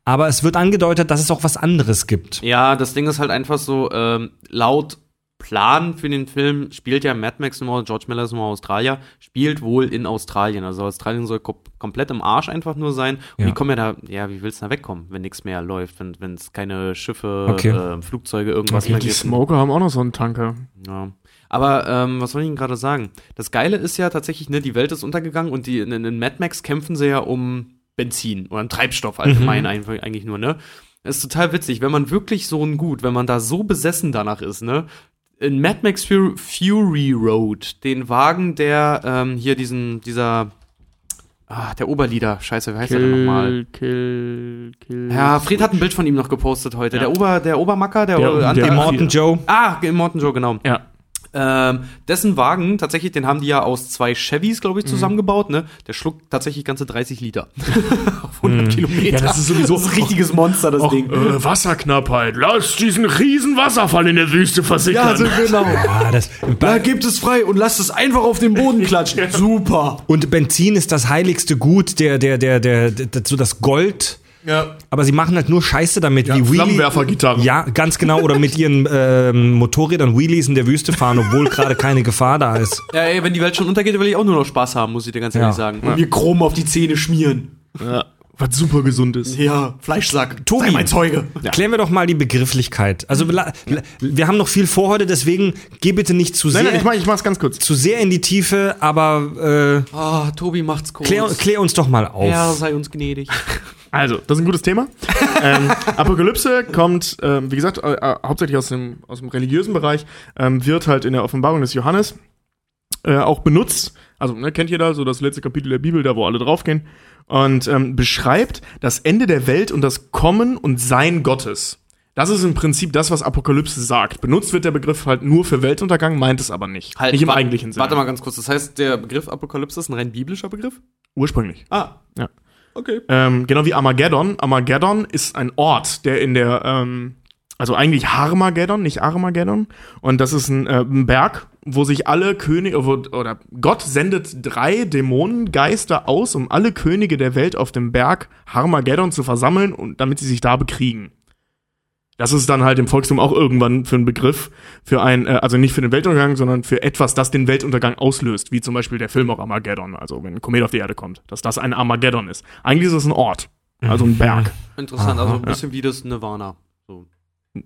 aber es wird angedeutet, dass es auch was anderes gibt. Ja, das Ding ist halt einfach so, ähm, laut Plan für den Film spielt ja Mad Max nur, George Miller ist nur Australier, spielt wohl in Australien. Also Australien soll ko komplett im Arsch einfach nur sein. Und Ja. die kommen ja da, ja, wie willst du da wegkommen, wenn nichts mehr läuft, wenn wenn es keine Schiffe, Okay. äh, Flugzeuge, irgendwas Die, mehr die gibt. Smoker haben auch noch so einen Tanker. Ja. Aber ähm, was soll ich Ihnen gerade sagen? Das Geile ist ja tatsächlich, ne, die Welt ist untergegangen und die in, in Mad Max kämpfen sie ja um Benzin oder um Treibstoff allgemein einfach, eigentlich nur, ne? Ist total witzig, wenn man wirklich so ein Gut, wenn man da so besessen danach ist, ne? In Mad Max Fu- Fury Road, den Wagen, der ähm, hier diesen, dieser, ah, der Oberlieder, scheiße, wie heißt der denn nochmal? kill, kill. Ja, Fred hat ein Bild von ihm noch gepostet heute. Ja. Der Ober, der Obermacker, der, Der- der, der Immortan Joe. Ah, Immortan Joe, genau. Ja. Ähm, dessen Wagen, tatsächlich, den haben die ja aus zwei Chevys, glaube ich, Mhm. zusammengebaut, ne? Der schluckt tatsächlich ganze 30 Liter. Auf 100 Kilometer. Mhm. Ja, das ist sowieso- das ist ein richtiges Monster, das Auch, Ding. äh, Wasserknappheit. Lass diesen riesen Wasserfall in der Wüste versickern. genau. Ah, das, Da gibt es frei und lasst es einfach auf den Boden klatschen. Super. und Benzin ist das heiligste Gut, der, der, der, der, der so das Gold. Ja. Aber sie machen halt nur Scheiße damit, wie Wheelie. Flammenwerfergitarren. Ja, ganz genau. Oder mit ihren ähm, Motorrädern Wheelies in der Wüste fahren, obwohl gerade keine Gefahr da ist. Ja, ey, wenn die Welt schon untergeht, will ich auch nur noch Spaß haben, muss ich dir ganz ehrlich Ja. sagen. Und mir Chrom auf die Zähne schmieren. ja. Was super gesund ist. Ja, Fleischsack. Tobi. Sei mein Zeuge. Klären wir doch mal die Begrifflichkeit. Also wir haben noch viel vor heute, deswegen geh bitte nicht zu sehr, Nein, nein, ich mach, ich mach's ganz kurz. zu sehr in die Tiefe, aber äh, Ah, Tobi macht's kurz. klär, klär uns doch mal auf. Herr, sei uns gnädig. Also, das ist ein gutes Thema. ähm, Apokalypse kommt, ähm, wie gesagt, äh, äh, hauptsächlich aus dem, aus dem religiösen Bereich, ähm, wird halt in der Offenbarung des Johannes äh, auch benutzt. Also, ne, kennt jeder so das letzte Kapitel der Bibel, da wo alle draufgehen. Und ähm, beschreibt das Ende der Welt und das Kommen und Sein Gottes. Das ist im Prinzip das, was Apokalypse sagt. Benutzt wird der Begriff halt nur für Weltuntergang, meint es aber nicht. nicht im eigentlichen Sinne. Halt, Warte mal ganz kurz. Das heißt, der Begriff Apokalypse ist ein rein biblischer Begriff? Ursprünglich. Ah. Ja. Okay. Ähm, genau wie Armageddon. Armageddon ist ein Ort, der in der, ähm, also eigentlich Harmageddon, nicht Armageddon. Und das ist ein, äh, ein Berg, wo sich alle Könige, wo, oder Gott sendet drei Dämonengeister aus, um alle Könige der Welt auf dem Berg Harmageddon zu versammeln und damit sie sich da bekriegen. Das ist dann halt im Volkstum auch irgendwann für einen Begriff, für ein, äh, also nicht für den Weltuntergang, sondern für etwas, das den Weltuntergang auslöst, wie zum Beispiel der Film auch Armageddon, also wenn ein Komet auf die Erde kommt, dass das ein Armageddon ist. Eigentlich ist es ein Ort, also ein Berg. Interessant, also ein bisschen wie das Nirvana.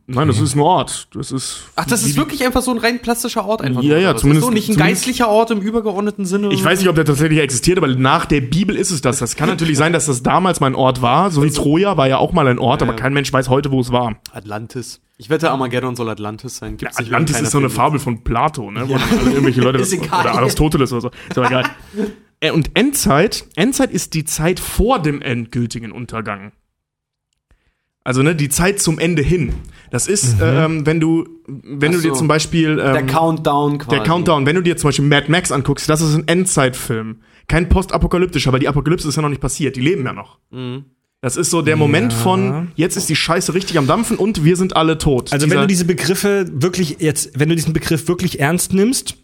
Nein, das ist ein Ort. Das ist. Ach, das ist wirklich einfach so ein rein plastischer Ort einfach. Ja, ja, zumindest- So, nicht ein zumindest- geistlicher Ort im übergeordneten Sinne. Ich weiß nicht, ob der tatsächlich existiert, aber nach der Bibel ist es das. Das kann natürlich sein, dass das damals mal ein Ort war. So wie Troja war ja auch mal ein Ort, Ja, aber ja. kein Mensch weiß heute, wo es war. Atlantis. Ich wette, Armageddon soll Atlantis sein. Gibt's nicht Atlantis ist so eine? Fabel von Plato, ne? Wo alle irgendwelche Leute Ist egal. oder Aristoteles oder so. Ist aber egal. Äh, Und Endzeit, Endzeit ist die Zeit vor dem endgültigen Untergang. Also ne, die Zeit zum Ende hin. Das ist, ähm, wenn du, wenn Ach du dir so. zum Beispiel ähm, Der Countdown quasi. Der Countdown, wenn du dir zum Beispiel Mad Max anguckst, das ist ein Endzeitfilm. Kein postapokalyptischer, weil die Apokalypse ist ja noch nicht passiert. Die leben ja noch. Mhm. Das ist so der Moment von, jetzt ist die Scheiße richtig am Dampfen und wir sind alle tot. Also wenn Dieser- du diese Begriffe wirklich jetzt, wenn du diesen Begriff wirklich ernst nimmst,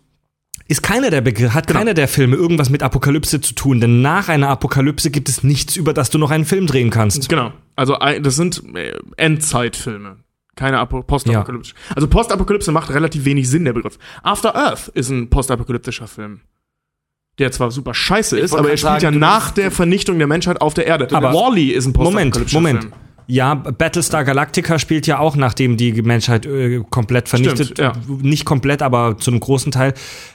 ist keiner der Begriff, hat keiner der Filme irgendwas mit Apokalypse zu tun, denn nach einer Apokalypse gibt es nichts, über das du noch einen Film drehen kannst. Genau. Also das sind äh, Endzeitfilme. Keine Apo postapokalyptisch. Also Postapokalypse macht relativ wenig Sinn, der Begriff. After Earth ist ein postapokalyptischer Film. Der zwar super scheiße ist, aber er spielt sagen, ja nach der Vernichtung der Menschheit auf der Erde. Aber- Wally ist ein Moment, postapokalyptischer Moment. Film. Ja, Battlestar Galactica spielt ja auch, nachdem die Menschheit äh, komplett vernichtet. Stimmt, ja. Nicht komplett, aber zu einem großen Teil.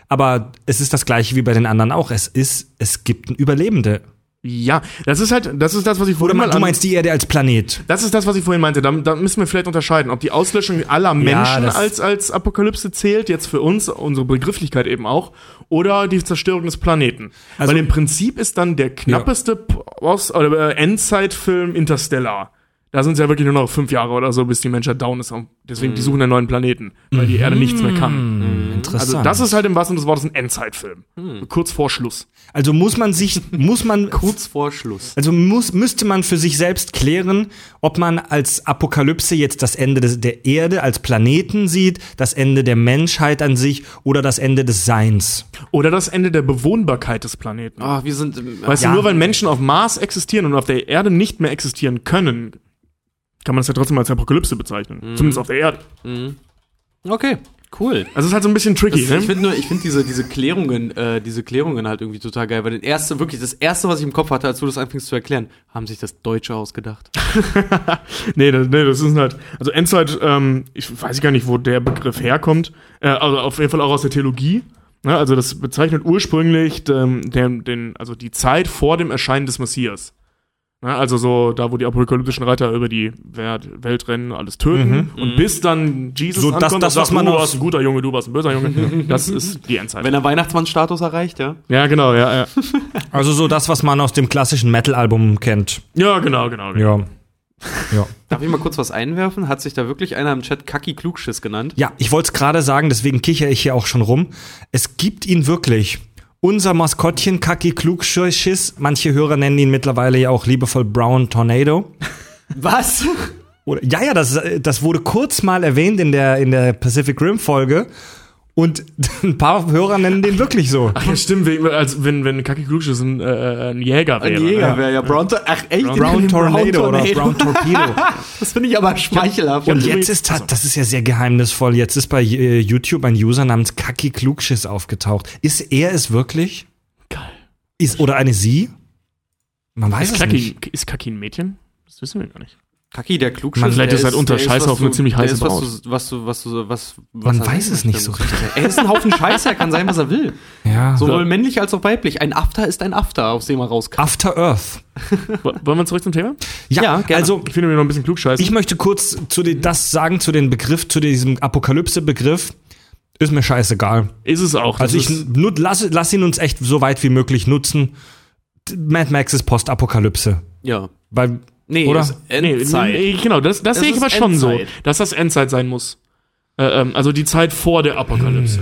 Aber es ist das gleiche wie bei den anderen auch. Es ist, es gibt ein Überlebende. Ja, das ist halt, das ist das, was ich vorhin mal du meinst die Erde als Planet. Das ist das, was ich vorhin meinte. Da, da müssen wir vielleicht unterscheiden, ob die Auslöschung aller Menschen das- als, als Apokalypse zählt, jetzt für uns, unsere Begrifflichkeit eben auch, oder die Zerstörung des Planeten. Also- Weil im Prinzip ist dann der knappeste oder äh, Endzeitfilm Interstellar. Da sind es ja wirklich nur noch fünf Jahre oder so, bis die Menschheit down ist. Deswegen, die suchen einen neuen Planeten, weil die Erde nichts mehr kann. Interessant. Also das ist halt im wahrsten Sinne des Wortes ein Endzeitfilm. Kurz vor Schluss. Also muss man sich, muss man Kurz vor Schluss. Also muss, müsste man für sich selbst klären, ob man als Apokalypse jetzt das Ende des, der Erde als Planeten sieht, das Ende der Menschheit an sich oder das Ende des Seins. Oder das Ende der Bewohnbarkeit des Planeten. Ah, wir sind. Weißt Ja. du, nur weil Menschen auf Mars existieren und auf der Erde nicht mehr existieren können, kann man das ja trotzdem als Apokalypse bezeichnen. Zumindest auf der Erde. Okay, cool. Also es ist halt so ein bisschen tricky, Das, ne? ich finde nur, ich finde diese, diese Klärungen, äh, diese Klärungen halt irgendwie total geil, weil das erste, wirklich, das erste, was ich im Kopf hatte, als du das anfingst zu erklären, haben sich das Deutsche ausgedacht. nee, das, nee, das ist halt, also Endzeit, ähm, ich weiß gar nicht, wo der Begriff herkommt. Äh, also auf jeden Fall auch aus der Theologie. Ne? Also das bezeichnet ursprünglich ähm, den, den, also die Zeit vor dem Erscheinen des Messias. Ne? Also so, da wo die apokalyptischen Reiter über die Welt, rennen, alles töten. Und bis dann Jesus So, das- ankommt das, und was sagt, man du aus- warst ein guter Junge, du warst ein böser Junge. das ist die Endzeit. Wenn er Weihnachtsmann-Status erreicht, ja. ja, genau, ja, ja. Also so das, was man aus dem klassischen Metal-Album kennt. Ja, genau, genau. genau. Ja. Ja. Darf ich mal kurz was einwerfen? Hat sich da wirklich einer im Chat Kaki Klugschiss genannt? Ja, ich wollte es gerade sagen, deswegen kichere ich hier auch schon rum. Es gibt ihn wirklich. Unser Maskottchen Kaki Klugschiss, manche Hörer nennen ihn mittlerweile ja auch liebevoll Brown Tornado. Was? Oder, ja, ja, das, das wurde kurz mal erwähnt in der, in der Pacific Rim Folge. Und ein paar Hörer nennen den wirklich so. Ach ja, stimmt, als wenn, wenn Kaki Klugschiss ein, äh, ein Jäger wäre. Ein Jäger ne? wäre ja Brown Ach echt? Brown, Den nennen die Tornado, oder Brown Torpedo. Das finde ich aber schmeichelhaft. Und jetzt ist, ta- das ist ja sehr geheimnisvoll, jetzt ist bei äh, YouTube ein User namens Kaki Klugschiss aufgetaucht. Ist er es wirklich? Geil. Ist, oder eine sie? Man weiß Ist es Kaki, nicht. ist Kaki ein Mädchen? Das wissen wir gar nicht. Kaki, der Klugschiss. Man- vielleicht ist halt unter Scheiße auf eine ziemlich heiße Braut. du, was du, was du, was, was Man weiß es nicht so richtig. Er ist ein Haufen Scheiße, er kann sein, was er will. Ja. Sowohl männlich als auch weiblich. Ein After ist ein After, aus dem er rauskam. After Earth. Wo- Wollen wir zurück zum Thema? Ja, Ja, gerne. also Ich finde mir noch ein bisschen klugscheißen. ich möchte kurz zu den, das sagen zu den Begriff, zu diesem Apokalypse-Begriff. Ist mir scheißegal. ist es auch. Also ich nut, lass, lass ihn uns echt so weit wie möglich nutzen. Mad Max ist Postapokalypse. Ja. Weil, Nee, Oder? ist Endzeit. nee, genau, das, das Es sehe ich aber schon so, Endzeit. dass das Endzeit sein muss. Äh, ähm, also die Zeit vor der Apokalypse.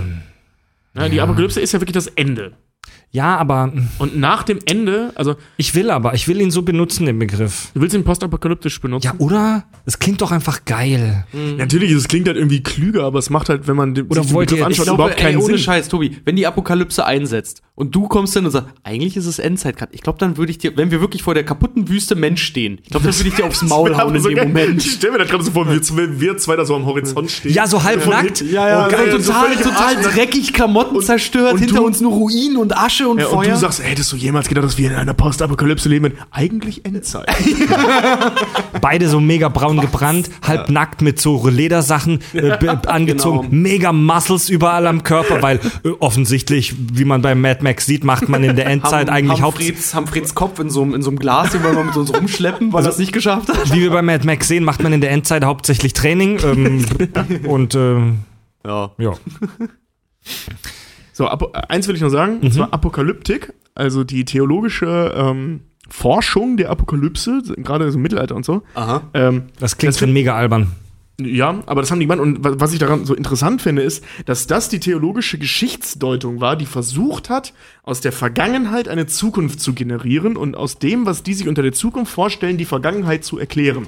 Ja, die Apokalypse ist ja wirklich das Ende. Ja, aber Und nach dem Ende, also ich will aber, ich will ihn so benutzen, den Begriff. du willst ihn postapokalyptisch benutzen? Ja, oder? Es klingt doch einfach geil. Natürlich, es klingt halt irgendwie klüger, aber es macht halt, wenn man den, Oder den wollt ihr- Ich anschaut, glaube, überhaupt ey, keinen ohne Sinn. Scheiß, Tobi, wenn die Apokalypse einsetzt und du kommst dann und sagst, eigentlich ist es Endzeit gerade. Ich glaube, dann würde ich dir, wenn wir wirklich vor der kaputten Wüste Mensch stehen, ich glaube, dann würde ich dir aufs Maul hauen in so dem geil. Moment. Ich stelle mir das gerade so vor, wir, zwei- wir zwei da so am Horizont stehen. Ja, so halb nackt. Ja, ja, Oh, geil, so so total, total dreckig, Klamotten zerstört, und hinter du- uns nur Ruinen und Asche und Ja, und Feuer. du sagst, hättest du jemals gedacht, dass wir in einer Postapokalypse leben? Eigentlich Endzeit. Beide so mega braun gebrannt, halb nackt mit so Ledersachen äh, angezogen, genau. mega Muscles überall am Körper, weil äh, offensichtlich, wie man bei Mad Max sieht, macht man in der Endzeit eigentlich Haupt Humphreys, Humphreys Kopf in so, einem- in so einem Glas, den wollen wir mit uns rumschleppen, weil er es nicht geschafft hat. wie wir bei Mad Max sehen, macht man in der Endzeit hauptsächlich Training ähm, und ähm, Ja. ja. So, Apo eins will ich noch sagen, Mhm. und zwar Apokalyptik, also die theologische ähm, Forschung der Apokalypse, gerade so im Mittelalter und so. Aha. Ähm, Das klingt Das schon mega albern. ja, aber das haben die gemacht. Und wa- was ich daran so interessant finde, ist, dass das die theologische Geschichtsdeutung war, die versucht hat, aus der Vergangenheit eine Zukunft zu generieren und aus dem, was die sich unter der Zukunft vorstellen, die Vergangenheit zu erklären.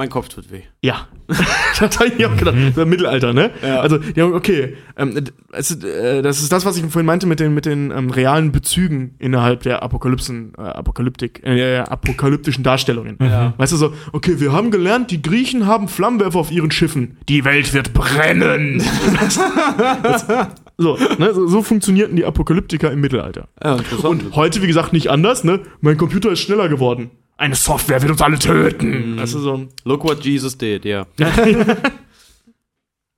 Mein Kopf tut weh. Ja. das habe ich auch gedacht. Mhm. Mittelalter, ne? Ja. Also, ja, okay. Ähm, es, äh, das ist das, was ich vorhin meinte mit den, mit den ähm, realen Bezügen innerhalb der Apokalypsen, äh, Apokalyptik, äh, apokalyptischen Darstellungen. Ja. Weißt du so, okay, wir haben gelernt, die Griechen haben Flammenwerfer auf ihren Schiffen. Die Welt wird brennen. das, so, ne? so, so funktionierten die Apokalyptiker im Mittelalter. Ja. Und heute, wie gesagt, nicht anders, ne? Mein Computer ist schneller geworden. Eine Software wird uns alle töten. Das ist so. Look what Jesus did, ja.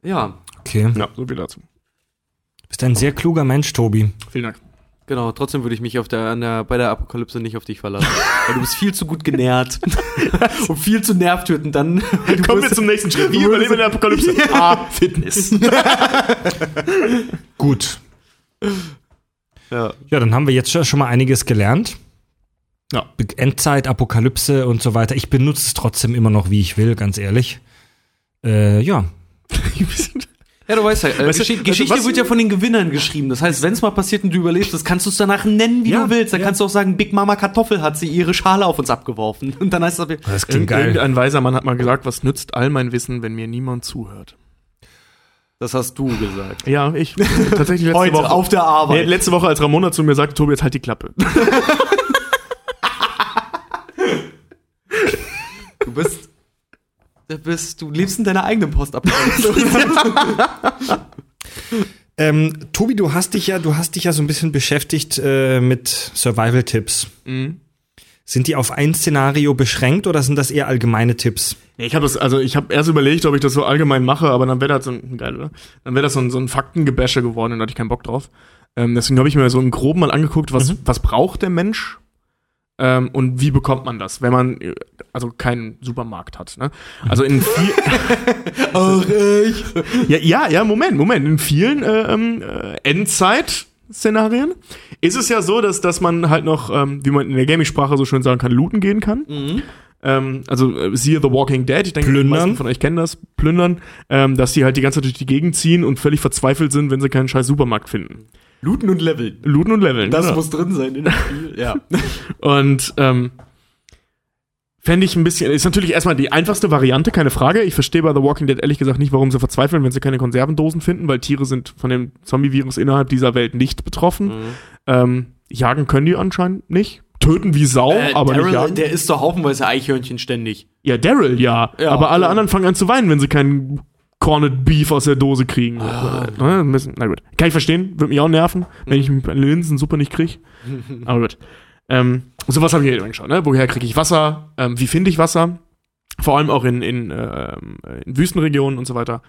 ja, Okay. Ja, so viel dazu. Bist ein sehr kluger Mensch, Tobi. Vielen Dank. genau. Trotzdem würde ich mich auf der, an der, bei der Apokalypse nicht auf dich verlassen. weil du bist viel zu gut genährt. und viel zu nervtötend dann. du Kommen wir zum nächsten Schritt. Wie überleben in der Apokalypse? A. Fitness. Gut. Ja. Ja, dann haben wir jetzt schon mal einiges gelernt. Ja. Endzeit, Apokalypse und so weiter. Ich benutze es trotzdem immer noch, wie ich will, ganz ehrlich. Äh, ja. Ja, du weißt ja, äh, Weißt du, also Geschichte was- wird ja von den Gewinnern geschrieben. Das heißt, wenn es mal passiert und du überlebst, das kannst du es danach nennen, wie Ja, du willst. Dann ja. kannst du auch sagen, Big Mama Kartoffel hat sie ihre Schale auf uns abgeworfen. Und dann heißt das, Das Irgend, irgendein weiser Mann hat mal gesagt, was nützt all mein Wissen, wenn mir niemand zuhört? das hast du gesagt. Ja, ich. Tatsächlich letzte Heute Woche. auf der Arbeit. Nee, letzte Woche, als Ramona zu mir sagte, Tobi, jetzt halt die Klappe. Du bist, du bist, du lebst in deiner eigenen Postapokalypse. Ähm, Tobi, du hast dich ja, du hast dich ja so ein bisschen beschäftigt äh, mit Survival-Tipps. Mhm. Sind die auf ein Szenario beschränkt oder sind das eher allgemeine Tipps? Ich habe das, also ich habe erst überlegt, ob ich das so allgemein mache, aber dann wäre das so ein, geil, oder? Dann wäre das so ein, so ein Faktengebäsche geworden und da hatte ich keinen Bock drauf. Ähm, deswegen habe ich mir so im Groben mal angeguckt, was, was braucht der Mensch ähm, und wie bekommt man das, wenn man äh, also keinen Supermarkt hat. Ne? Also in viel, Ach, ich. ja, ja, ja, Moment, Moment. In vielen äh, ähm, äh, Endzeit-Szenarien ist es ja so, dass, dass man halt noch, ähm, wie man in der Gaming-Sprache so schön sagen kann, looten gehen kann. ähm, also äh, siehe The Walking Dead, ich denke, die Plündern. meisten von euch kennen das, plündern, ähm, dass die halt die ganze Zeit durch die Gegend ziehen und völlig verzweifelt sind, wenn sie keinen scheiß Supermarkt finden. Looten und Leveln. Looten und leveln. Das genau. muss drin sein in dem Spiel. Ja. Und ähm, fände ich ein bisschen, ist natürlich erstmal die einfachste Variante, keine Frage. Ich verstehe bei The Walking Dead ehrlich gesagt nicht, warum sie verzweifeln, wenn sie keine Konservendosen finden, weil Tiere sind von dem Zombie-Virus innerhalb dieser Welt nicht betroffen. Mhm. Ähm, jagen können die anscheinend nicht. Töten wie Sau, Äh, aber nicht Daryl, jagen. der isst doch haufenweise Eichhörnchen ständig. Ja, Daryl, ja. Ja, aber alle ja. anderen fangen an zu weinen, wenn sie keinen Corned Beef aus der Dose kriegen. Müssen- Na gut. Kann ich verstehen, würde mich auch nerven, wenn ich eine Linsensuppe nicht kriege. aber gut. Ähm, sowas habe ich halt geschaut, ne? Woher kriege ich Wasser? Ähm, wie finde ich Wasser? Vor allem auch in, in, ähm, in Wüstenregionen und so weiter.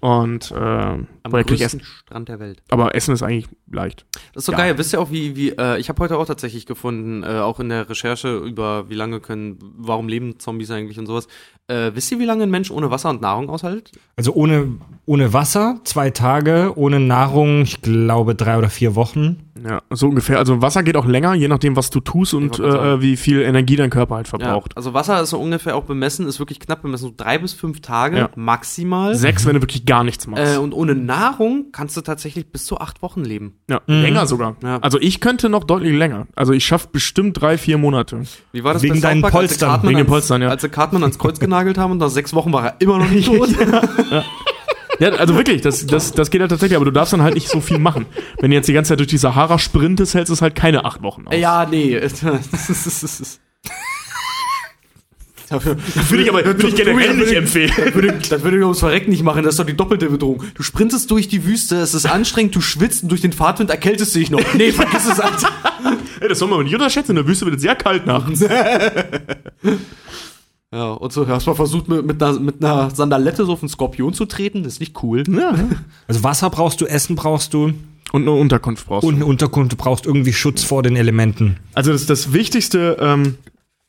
Und ähm, Am größten Essen? Strand der Welt. Aber Essen ist eigentlich leicht. Das ist so Ja. geil. Wisst ihr auch, wie, wie äh, ich habe heute auch tatsächlich gefunden, äh, auch in der Recherche über wie lange können, warum leben Zombies eigentlich und sowas. Äh, wisst ihr, wie lange ein Mensch ohne Wasser und Nahrung aushält? Also ohne, ohne Wasser, zwei Tage, ohne Nahrung, ich glaube drei oder vier Wochen. Ja, so ungefähr. Also Wasser geht auch länger, je nachdem, was du tust und äh, wie viel Energie dein Körper halt Ja, verbraucht. also Wasser ist so ungefähr auch bemessen, ist wirklich knapp bemessen, so drei bis fünf Tage Ja. maximal. Sechs, wenn du wirklich gar nichts machst. Äh, und ohne Nahrung kannst du tatsächlich bis zu acht Wochen leben. Ja, länger sogar. Ja. Also ich könnte noch deutlich länger. Also ich schaffe bestimmt drei, vier Monate. Wie war das Wegen bei deinen Park, als sie Polstern. Cartman Wegen den ans- Polstern, ja. Als sie Cartman ans Kreuz genagelt haben und nach sechs Wochen war er immer noch nicht tot. Ja, also wirklich, das, das, das geht halt tatsächlich, aber du darfst dann halt nicht so viel machen. Wenn du jetzt die ganze Zeit durch die Sahara sprintest, hältst du es halt keine acht Wochen aus. ja, nee. Das ist, Dafür Würde ich aber würde ich generell nicht empfehlen. Das würde, das würde ich ums Verrecken nicht machen, das ist doch die doppelte Bedrohung. Du sprintest durch die Wüste, es ist anstrengend, du schwitzt und durch den Fahrtwind erkältest du dich noch. Nee, vergiss es, Alter. Hey, das soll man nicht unterschätzen, in der Wüste wird es sehr kalt nachts. Ja, und so hast du mal versucht, mit, mit, einer, mit einer Sandalette so auf einen Skorpion zu treten, das ist nicht cool. Ja. Also Wasser brauchst du, Essen brauchst du Und eine Unterkunft brauchst und du. eine Unterkunft. Du brauchst irgendwie Schutz vor den Elementen. Also das, das Wichtigste, ähm,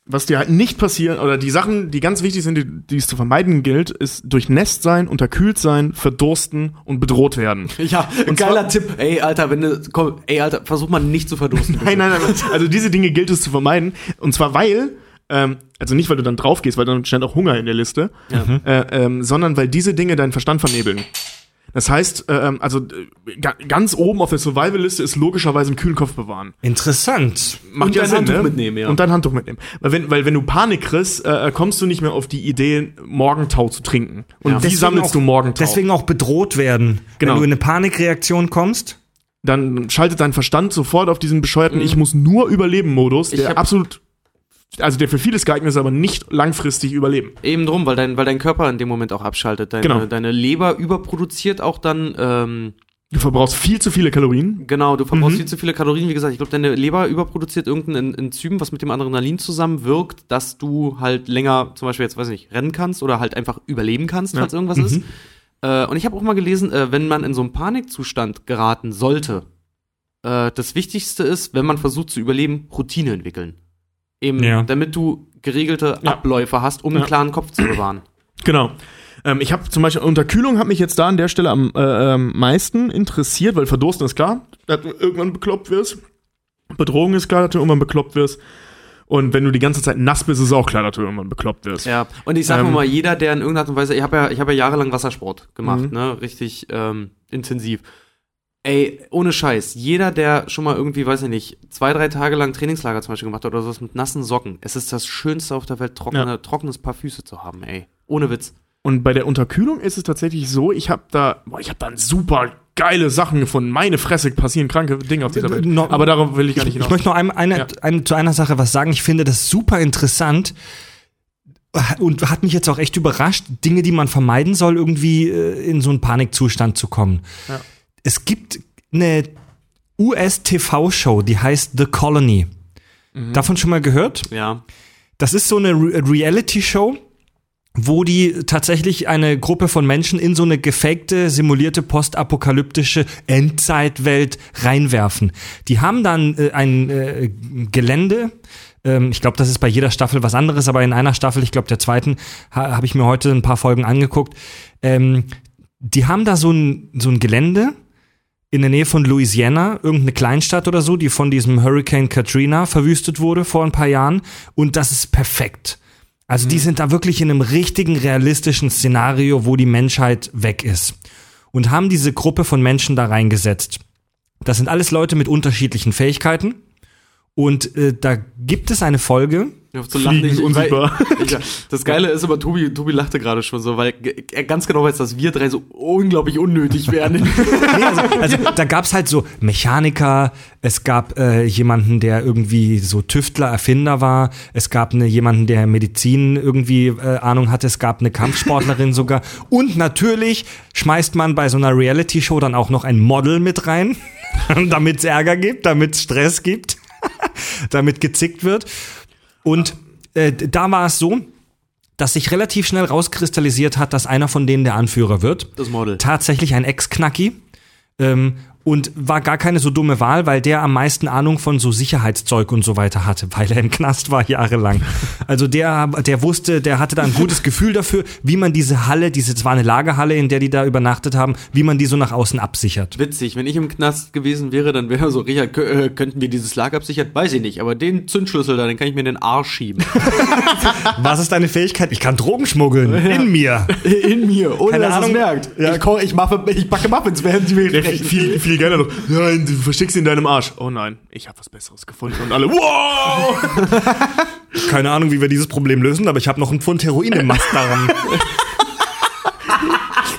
was dir halt nicht passieren, oder die Sachen, die ganz wichtig sind, die, die es zu vermeiden gilt, ist durchnässt sein, unterkühlt sein, verdursten und bedroht werden. Ja, ein geiler Tipp. Ey, Alter, wenn du, komm, ey, Alter, versuch mal nicht zu verdursten. Nein, nein, nein. Also diese Dinge gilt es zu vermeiden. Und zwar weil, ähm, also nicht, weil du dann drauf gehst, weil dann stand auch Hunger in der Liste, Ja. äh, ähm, sondern weil diese Dinge deinen Verstand vernebeln. Das heißt, äh, ähm, also äh, ga, ganz oben auf der Survival-Liste ist logischerweise einen kühlen Kopf bewahren. Interessant. Macht Und ja dein Sinn, Handtuch ne? mitnehmen, ja. Und dein Handtuch mitnehmen. Weil wenn, weil wenn du Panik kriegst, äh, kommst du nicht mehr auf die Idee, Morgentau zu trinken. Und Ja. wie Deswegen sammelst auch- du Morgentau? Deswegen auch bedroht werden. Genau. Wenn du in eine Panikreaktion kommst. dann schaltet dein Verstand sofort auf diesen bescheuerten Ich muss nur überleben Modus, Ich der hab- absolut, also der für vieles geeignet ist, aber nicht langfristig überleben. Eben drum, weil dein, weil dein Körper in dem Moment auch abschaltet. Deine, Genau. deine Leber überproduziert auch dann, ähm, Du verbrauchst viel zu viele Kalorien. genau, du verbrauchst Mhm. viel zu viele Kalorien. Wie gesagt, ich glaube, deine Leber überproduziert irgendein En- Enzym, was mit dem Adrenalin zusammenwirkt, dass du halt länger, zum Beispiel jetzt, weiß ich nicht, rennen kannst oder halt einfach überleben kannst, Ja. falls irgendwas ist. Äh, und ich habe auch mal gelesen, äh, wenn man in so einen Panikzustand geraten sollte, äh, das Wichtigste ist, wenn man versucht zu überleben, Routine entwickeln. Eben, Ja. damit du geregelte Ja. Abläufe hast, um Ja. einen klaren Kopf zu bewahren. Genau. Ähm, ich habe zum Beispiel Unterkühlung hat mich jetzt da an der Stelle am äh, ähm, meisten interessiert, weil Verdursten ist klar, dass du irgendwann bekloppt wirst. Bedrohung ist klar, dass du irgendwann bekloppt wirst. Und wenn du die ganze Zeit nass bist, ist auch klar, dass du irgendwann bekloppt wirst. Ja, und ich sag Ähm, mal, jeder, der in irgendeiner Art und Weise, ich habe ja, ich habe ja jahrelang Wassersport gemacht, Mhm. ne, richtig ähm, intensiv. Ey, ohne Scheiß, jeder, der schon mal irgendwie, weiß ich nicht, zwei, drei Tage lang Trainingslager zum Beispiel gemacht hat oder sowas mit nassen Socken, es ist das Schönste auf der Welt, trockene, Ja. trockenes Paar Füße zu haben, ey. Ohne Witz. Und bei der Unterkühlung ist es tatsächlich so, ich habe da, boah, ich habe da super geile Sachen gefunden. Meine Fresse passieren kranke Dinge auf dieser Welt. No- Aber darauf will ich gar Ich, nicht ich hinaus. möchte noch ein, eine, Ja. ein, zu einer Sache was sagen. Ich finde das super interessant und hat mich jetzt auch echt überrascht, Dinge, die man vermeiden soll, irgendwie äh, in so einen Panikzustand zu kommen. Ja. Es gibt eine US-TV-Show, die heißt The Colony. Mhm. Davon schon mal gehört? Ja. Das ist so eine Re Reality-Show, wo die tatsächlich eine Gruppe von Menschen in so eine gefakte, simulierte, postapokalyptische Endzeitwelt reinwerfen. Die haben dann äh, ein äh, Gelände. Ähm, ich glaube, das ist bei jeder Staffel was anderes, aber in einer Staffel, ich glaube der zweiten, ha habe ich mir heute ein paar Folgen angeguckt. Ähm, die haben da so ein, so ein Gelände in der Nähe von Louisiana, irgendeine Kleinstadt oder so, die von diesem Hurricane Katrina verwüstet wurde vor ein paar Jahren. Und das ist perfekt. Also die sind da wirklich in einem richtigen realistischen Szenario, wo die Menschheit weg ist. Und haben diese Gruppe von Menschen da reingesetzt. Das sind alles Leute mit unterschiedlichen Fähigkeiten. Und äh, da gibt es eine Folge, Ich so Fliegen ich, ich, unsichtbar. weil- das Geile ist aber, Tobi, Tobi lachte gerade schon so, weil er ganz genau weiß, dass wir drei so unglaublich unnötig wären. Nee, also, also da gab's halt so Mechaniker, es gab äh, jemanden, der irgendwie so Tüftler, Erfinder war, es gab eine, jemanden, der Medizin irgendwie äh, Ahnung hatte, es gab eine Kampfsportlerin sogar und natürlich schmeißt man bei so einer Reality-Show dann auch noch ein Model mit rein, damit es Ärger gibt, damit es Stress gibt, damit gezickt wird. Und äh, da war es so, dass sich relativ schnell rauskristallisiert hat, dass einer von denen der Anführer wird Das Model. tatsächlich ein Ex-Knacki. Ähm, und war gar keine so dumme Wahl, weil der am meisten Ahnung von so Sicherheitszeug und so weiter hatte, weil er im Knast war jahrelang. Also der, der wusste, der hatte da ein gutes Gefühl dafür, wie man diese Halle, diese, es war eine Lagerhalle, in der die da übernachtet haben, wie man die so nach außen absichert. Witzig, wenn ich im Knast gewesen wäre, dann wäre so, Richard, äh, könnten wir dieses Lager absichern? Weiß ich nicht, aber den Zündschlüssel da, den kann ich mir in den Arsch schieben. Was ist deine Fähigkeit? Ich kann Drogen schmuggeln. In mir. in mir, ohne Keine dass Ahnung. es merkt. Ja. Ich, ich, mache, ich backe Muffins, während sie mir viel, viel, viel geiler noch. Nein, du versteckst ihn in deinem Arsch. Oh nein, ich habe was Besseres gefunden. Und alle, wow! Keine Ahnung, wie wir dieses Problem lösen, aber ich habe noch einen Pfund Heroin im Mastdarm.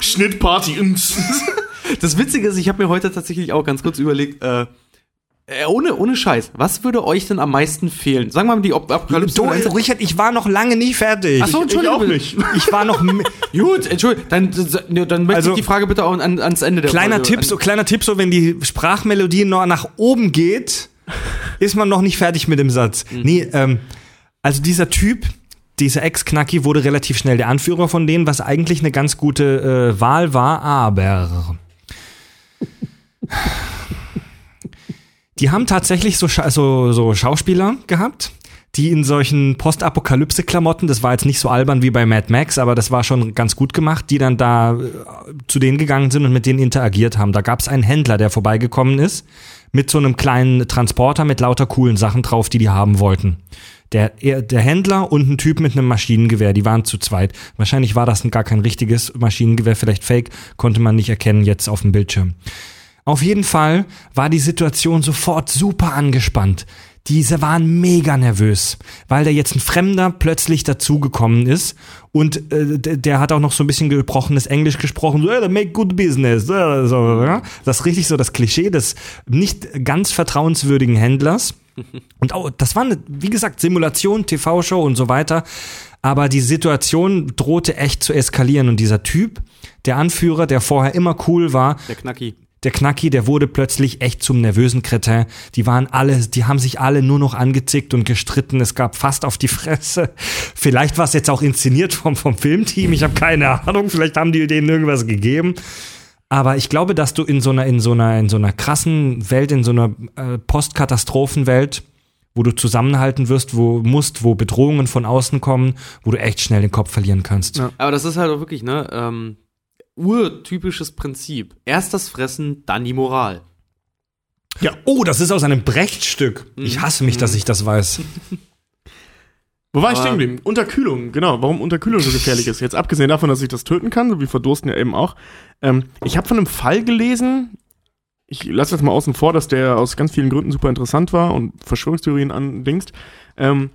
Schnittparty. Das Witzige ist, ich habe mir heute tatsächlich auch ganz kurz überlegt, äh, äh, ohne, ohne Scheiß, was würde euch denn am meisten fehlen? Sagen wir mal die Ap- Apokalypse. Du, Richard, ich war noch lange nicht fertig. Ach so, ich auch Entschuldigung. nicht. Ich war noch. Gut, Entschuldigung, dann, dann möchte Also- ich die Frage bitte auch an, ans Ende der Kleiner Folge. Tipp, so kleiner Tipp, so wenn die Sprachmelodie noch nach oben geht, ist man noch nicht fertig mit dem Satz. Nee, ähm, also dieser Typ, dieser Ex-Knacki wurde relativ schnell der Anführer von denen, was eigentlich eine ganz gute äh, Wahl war, aber die haben tatsächlich so, Scha so, so Schauspieler gehabt, die in solchen Postapokalypse-Klamotten, das war jetzt nicht so albern wie bei Mad Max, aber das war schon ganz gut gemacht, die dann da äh, zu denen gegangen sind und mit denen interagiert haben. Da gab es einen Händler, der vorbeigekommen ist, mit so einem kleinen Transporter mit lauter coolen Sachen drauf, die die haben wollten. Der, er- der Händler und ein Typ mit einem Maschinengewehr, die waren zu zweit. Wahrscheinlich war das gar kein richtiges Maschinengewehr, vielleicht fake, konnte man nicht erkennen jetzt auf dem Bildschirm. Auf jeden Fall war die Situation sofort super angespannt. Diese waren mega nervös, weil da jetzt ein Fremder plötzlich dazugekommen ist und äh, der, hat auch noch so ein bisschen gebrochenes Englisch gesprochen, so, "Yeah, make good business. Das ist richtig so das Klischee des nicht ganz vertrauenswürdigen Händlers. Und auch, das war eine, wie gesagt, Simulation, TV-Show und so weiter. Aber die Situation drohte echt zu eskalieren und dieser Typ, der Anführer, der vorher immer cool war, Der Knacki. Der Knacki, der wurde plötzlich echt zum nervösen Kretin. Die waren alle, die haben sich alle nur noch angezickt und gestritten. Es gab fast auf die Fresse. Vielleicht war es jetzt auch inszeniert vom, vom Filmteam. Ich habe keine Ahnung. Vielleicht haben die denen irgendwas gegeben. Aber ich glaube, dass du in so einer, in so einer, in so einer krassen Welt, in so einer äh, Postkatastrophenwelt, wo du zusammenhalten wirst, wo musst, wo Bedrohungen von außen kommen, wo du echt schnell den Kopf verlieren kannst. Ja. Aber das ist halt auch wirklich, ne, ähm, urtypisches Prinzip. Erst das Fressen, dann die Moral. Ja. Oh, das ist aus einem Brechtstück. Ich hasse mich, dass ich das weiß. Wo war ich stehen geblieben? Unterkühlung, genau. Warum Unterkühlung so gefährlich ist. Jetzt abgesehen davon, dass ich das töten kann, so wie Verdursten ja eben auch. Ähm, ich habe von einem Fall gelesen, ich lasse jetzt mal außen vor, dass der aus ganz vielen Gründen super interessant war und Verschwörungstheorien andingst. Ähm,